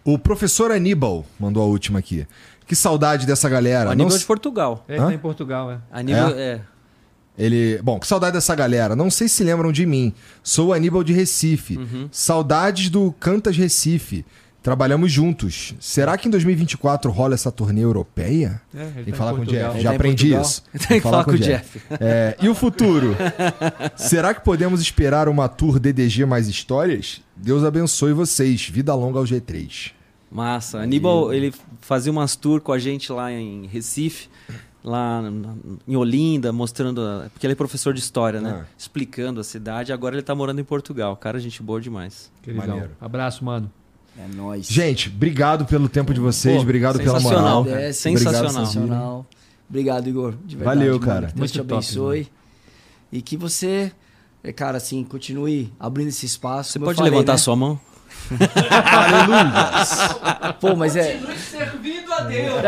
O professor Aníbal mandou a última aqui. Que saudade dessa galera. A Não nível s- de Portugal. Ele Hã? tá em Portugal, é. A nível. É? É. Ele. Bom, que saudade dessa galera. Não sei se lembram de mim. Sou o Aníbal de Recife. Saudades do Cantas Recife. Trabalhamos juntos. Será que em 2024 rola essa turnê europeia? É, ele Tem tá que falar em com o. Jeff. Ele Já tá aprendi Portugal. isso. Tem que falar com o Jeff. É, e o futuro? Será que podemos esperar uma tour DDG mais histórias? Deus abençoe vocês. Vida longa ao G3. Massa. Aníbal, ele fazia umas tours com a gente lá em Recife, lá em Olinda, mostrando. a- Porque ele é professor de história, né? Ah. Explicando a cidade. Agora ele tá morando em Portugal. Cara, gente boa demais. Queridão. Maneiro. Abraço, mano. É nóis. Gente, obrigado pelo tempo de vocês. Pô, obrigado pela sensacional, moral. É, Sensacional. sensacional. Obrigado, Igor. De verdade, Valeu, mano. cara. Que Deus Muito te top, abençoe. e que você, é, cara, assim, continue abrindo esse espaço. Você pode falei, levantar né? sua mão? Pô, mas é. Servindo a Deus.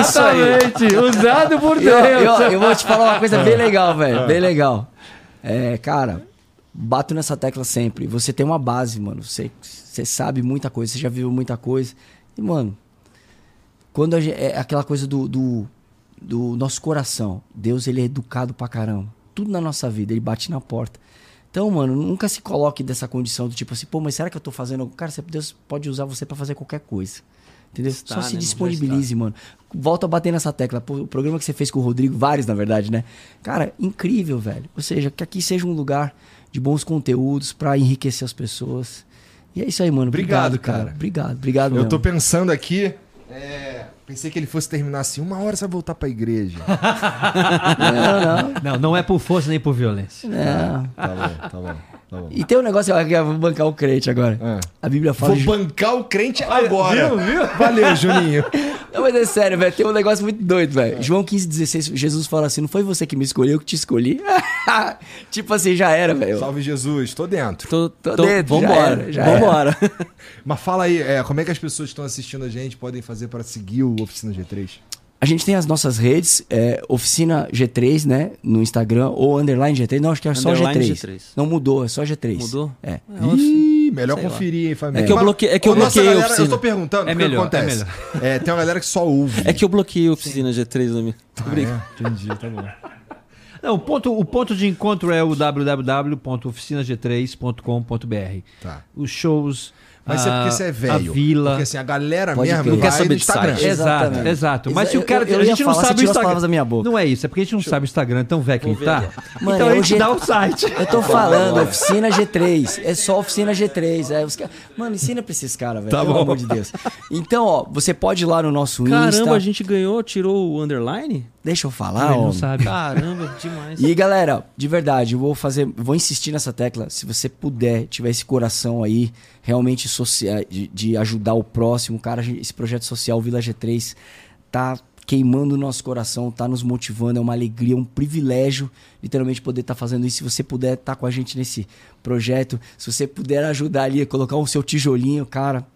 Isso aí. Exatamente. Usado por Eu, Deus. eu, eu vou te falar uma coisa bem legal, velho. Bem legal. É, cara, bato nessa tecla sempre. Você tem uma base, mano. Você, você sabe muita coisa, você já viu muita coisa. E, mano, quando a gente, é aquela coisa do, do, do nosso coração. Deus, ele é educado pra caramba. Tudo na nossa vida, ele bate na porta. Então, mano, nunca se coloque dessa condição do tipo assim, pô, mas será que eu tô fazendo. Cara, você- Deus pode usar você pra fazer qualquer coisa. Entendeu? Está, Só né, se? Já disponibilize, mano. Volta a bater nessa tecla. Pô, o programa que você fez com o Rodrigo, vários, na verdade, né? Cara, incrível, velho. Ou seja, que aqui seja um lugar de bons conteúdos pra enriquecer as pessoas. E é isso aí, mano. Obrigado, Obrigado, cara. cara. Obrigado, obrigado. Eu mesmo. tô pensando aqui. é, pensei que ele fosse terminar assim. Uma hora você vai voltar pra igreja. Não, não. Não, não é por força nem por violência. não. Tá bom, tá bom. Tá. E tem um negócio, que eu vou bancar o crente agora. Ah. A Bíblia fala. Vou de- bancar o crente agora. Valeu, Juninho. Não, mas é sério, velho. Tem um negócio muito doido, velho. João 15, 16, Jesus fala assim: não foi você que me escolheu, eu que te escolhi. tipo assim, já era, velho. Salve Jesus, tô dentro. Tô, Tô tô- dentro, já vambora. era, já vambora. Mas fala aí, é, como é que as pessoas que estão assistindo a gente podem fazer pra seguir o Oficina G3? A gente tem as nossas redes, é, Oficina G3, né? No Instagram, ou Underline G3. Não, acho que é só Underline G3. G3. Não mudou, é só G3. Mudou? É. Ih, melhor Sei lá. conferir, hein, família. É que eu bloqueei- é que eu bloqueei a galera, Eu oficina. tô perguntando, É o que melhor, acontece? é É, tem uma galera que só ouve. É que eu bloqueei a oficina G3 da minha. Tô Ah, brincando. é? Entendi, tá bom. Não, o ponto, o ponto de encontro é o www.oficinag3.com.br. Tá. Os shows. Mas é porque você é velho. A vila. Porque assim, a galera Pode mesmo vai Quer saber de Instagram. site. Exato, Exatamente. exato. Mas se Exa- o cara. eu- eu a gente não falar, sabe o Instagram. palavras da minha boca. Não é isso, é porque a gente não sabe o Instagram tão velho que gente tá. Mano, então é a o gente G- dá o site. Eu tô falando, oficina G3. É só oficina G3. É, os Mano, ensina pra esses caras, velho. Tá pelo bom. amor de Deus. Então, ó, você pode ir lá no nosso Insta. Caramba, a gente ganhou, tirou o underline? Deixa eu falar, Ele ó. não sabe. Caramba, demais. E galera, de verdade, eu vou fazer, vou insistir nessa tecla. Se você puder, tiver esse coração aí, realmente social, de, ajudar o próximo, cara, esse projeto social Vila G3 tá queimando o nosso coração, tá nos motivando, é uma alegria, um privilégio, literalmente poder estar fazendo isso. Se você puder estar com a gente nesse projeto, se você puder ajudar ali, colocar o seu tijolinho, cara,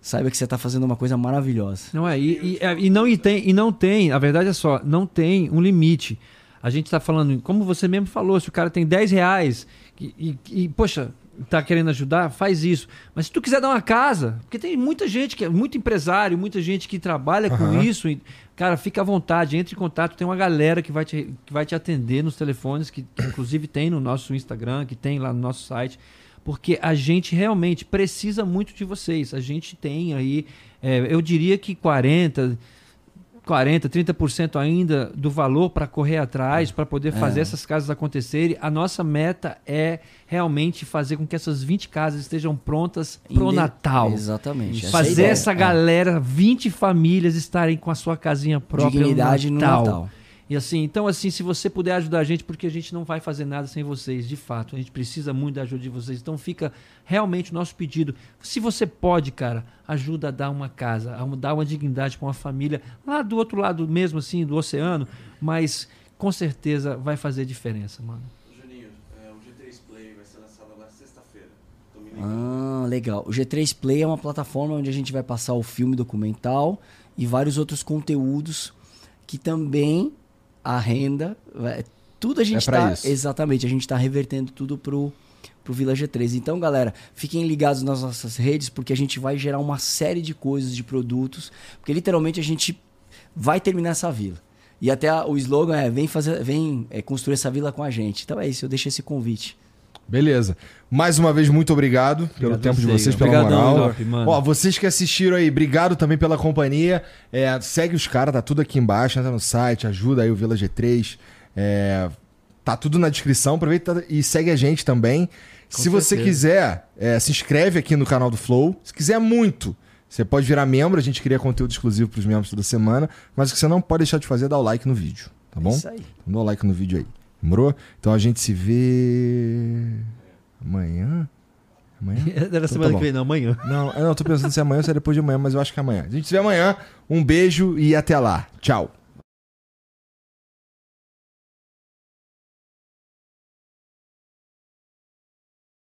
saiba que você tá fazendo uma coisa maravilhosa. Não é, e, e, é, e não e tem, e não tem, a verdade é só, não tem um limite. A gente está falando, como você mesmo falou, se o cara tem 10 reais e, e, e, poxa, tá querendo ajudar, faz isso. Mas se tu quiser dar uma casa, porque tem muita gente que é muito empresário, muita gente que trabalha com isso, cara, fica à vontade, entre em contato, tem uma galera que vai te, que vai te atender nos telefones, que, que inclusive tem no nosso Instagram, que tem lá no nosso site, porque a gente realmente precisa muito de vocês. A gente tem aí, é, eu diria que 40 40, 30% ainda do valor para correr atrás, para poder fazer É. essas casas acontecerem. A nossa meta é realmente fazer com que essas 20 casas estejam prontas pro Inde- Natal. Exatamente. essa é Fazer essa É. galera, 20 famílias estarem com a sua casinha própria Dignidade no no Natal. E assim, então assim, se você puder ajudar a gente, porque a gente não vai fazer nada sem vocês, de fato. A gente precisa muito da ajuda de vocês. Então fica realmente o nosso pedido. Se você pode, cara, ajuda a dar uma casa, a dar uma dignidade para uma família lá do outro lado mesmo assim, do oceano, mas com certeza vai fazer diferença, mano. Juninho, é, o G3 Play vai ser lançado agora sexta-feira. Ah, legal. O G3 Play é uma plataforma onde a gente vai passar o filme documental e vários outros conteúdos que também a renda, tudo a gente É pra tá isso. exatamente, a gente tá revertendo tudo pro pro Vila G3. Então, galera, fiquem ligados nas nossas redes porque a gente vai gerar uma série de coisas, de produtos, porque literalmente a gente vai terminar essa vila. E até o slogan é vem fazer, vem é, construir essa vila com a gente. Então é isso, eu deixo esse convite. Beleza. Mais uma vez, muito obrigado pelo Obrigado tempo a de vocês, pela moral. Mano. Ó, vocês que assistiram aí, obrigado também pela companhia. É, segue os caras, tá tudo aqui embaixo, entra no site, ajuda aí o Vila G3. É, tá tudo na descrição, aproveita e segue a gente também. se você certeza. quiser, é, se inscreve aqui no canal do Flow. Se quiser muito, você pode virar membro, a gente cria conteúdo exclusivo pros membros toda semana. Mas o que você não pode deixar de fazer é dar o like no vídeo, tá bom? É isso aí. Dá o like no vídeo aí. Demorou? Então a gente se vê amanhã? Amanhã? Era tá semana bom. que vem, não, amanhã. Não, eu não tô pensando se é amanhã ou se é depois de amanhã, mas eu acho que é amanhã. A gente se vê amanhã. Um beijo e até lá. Tchau.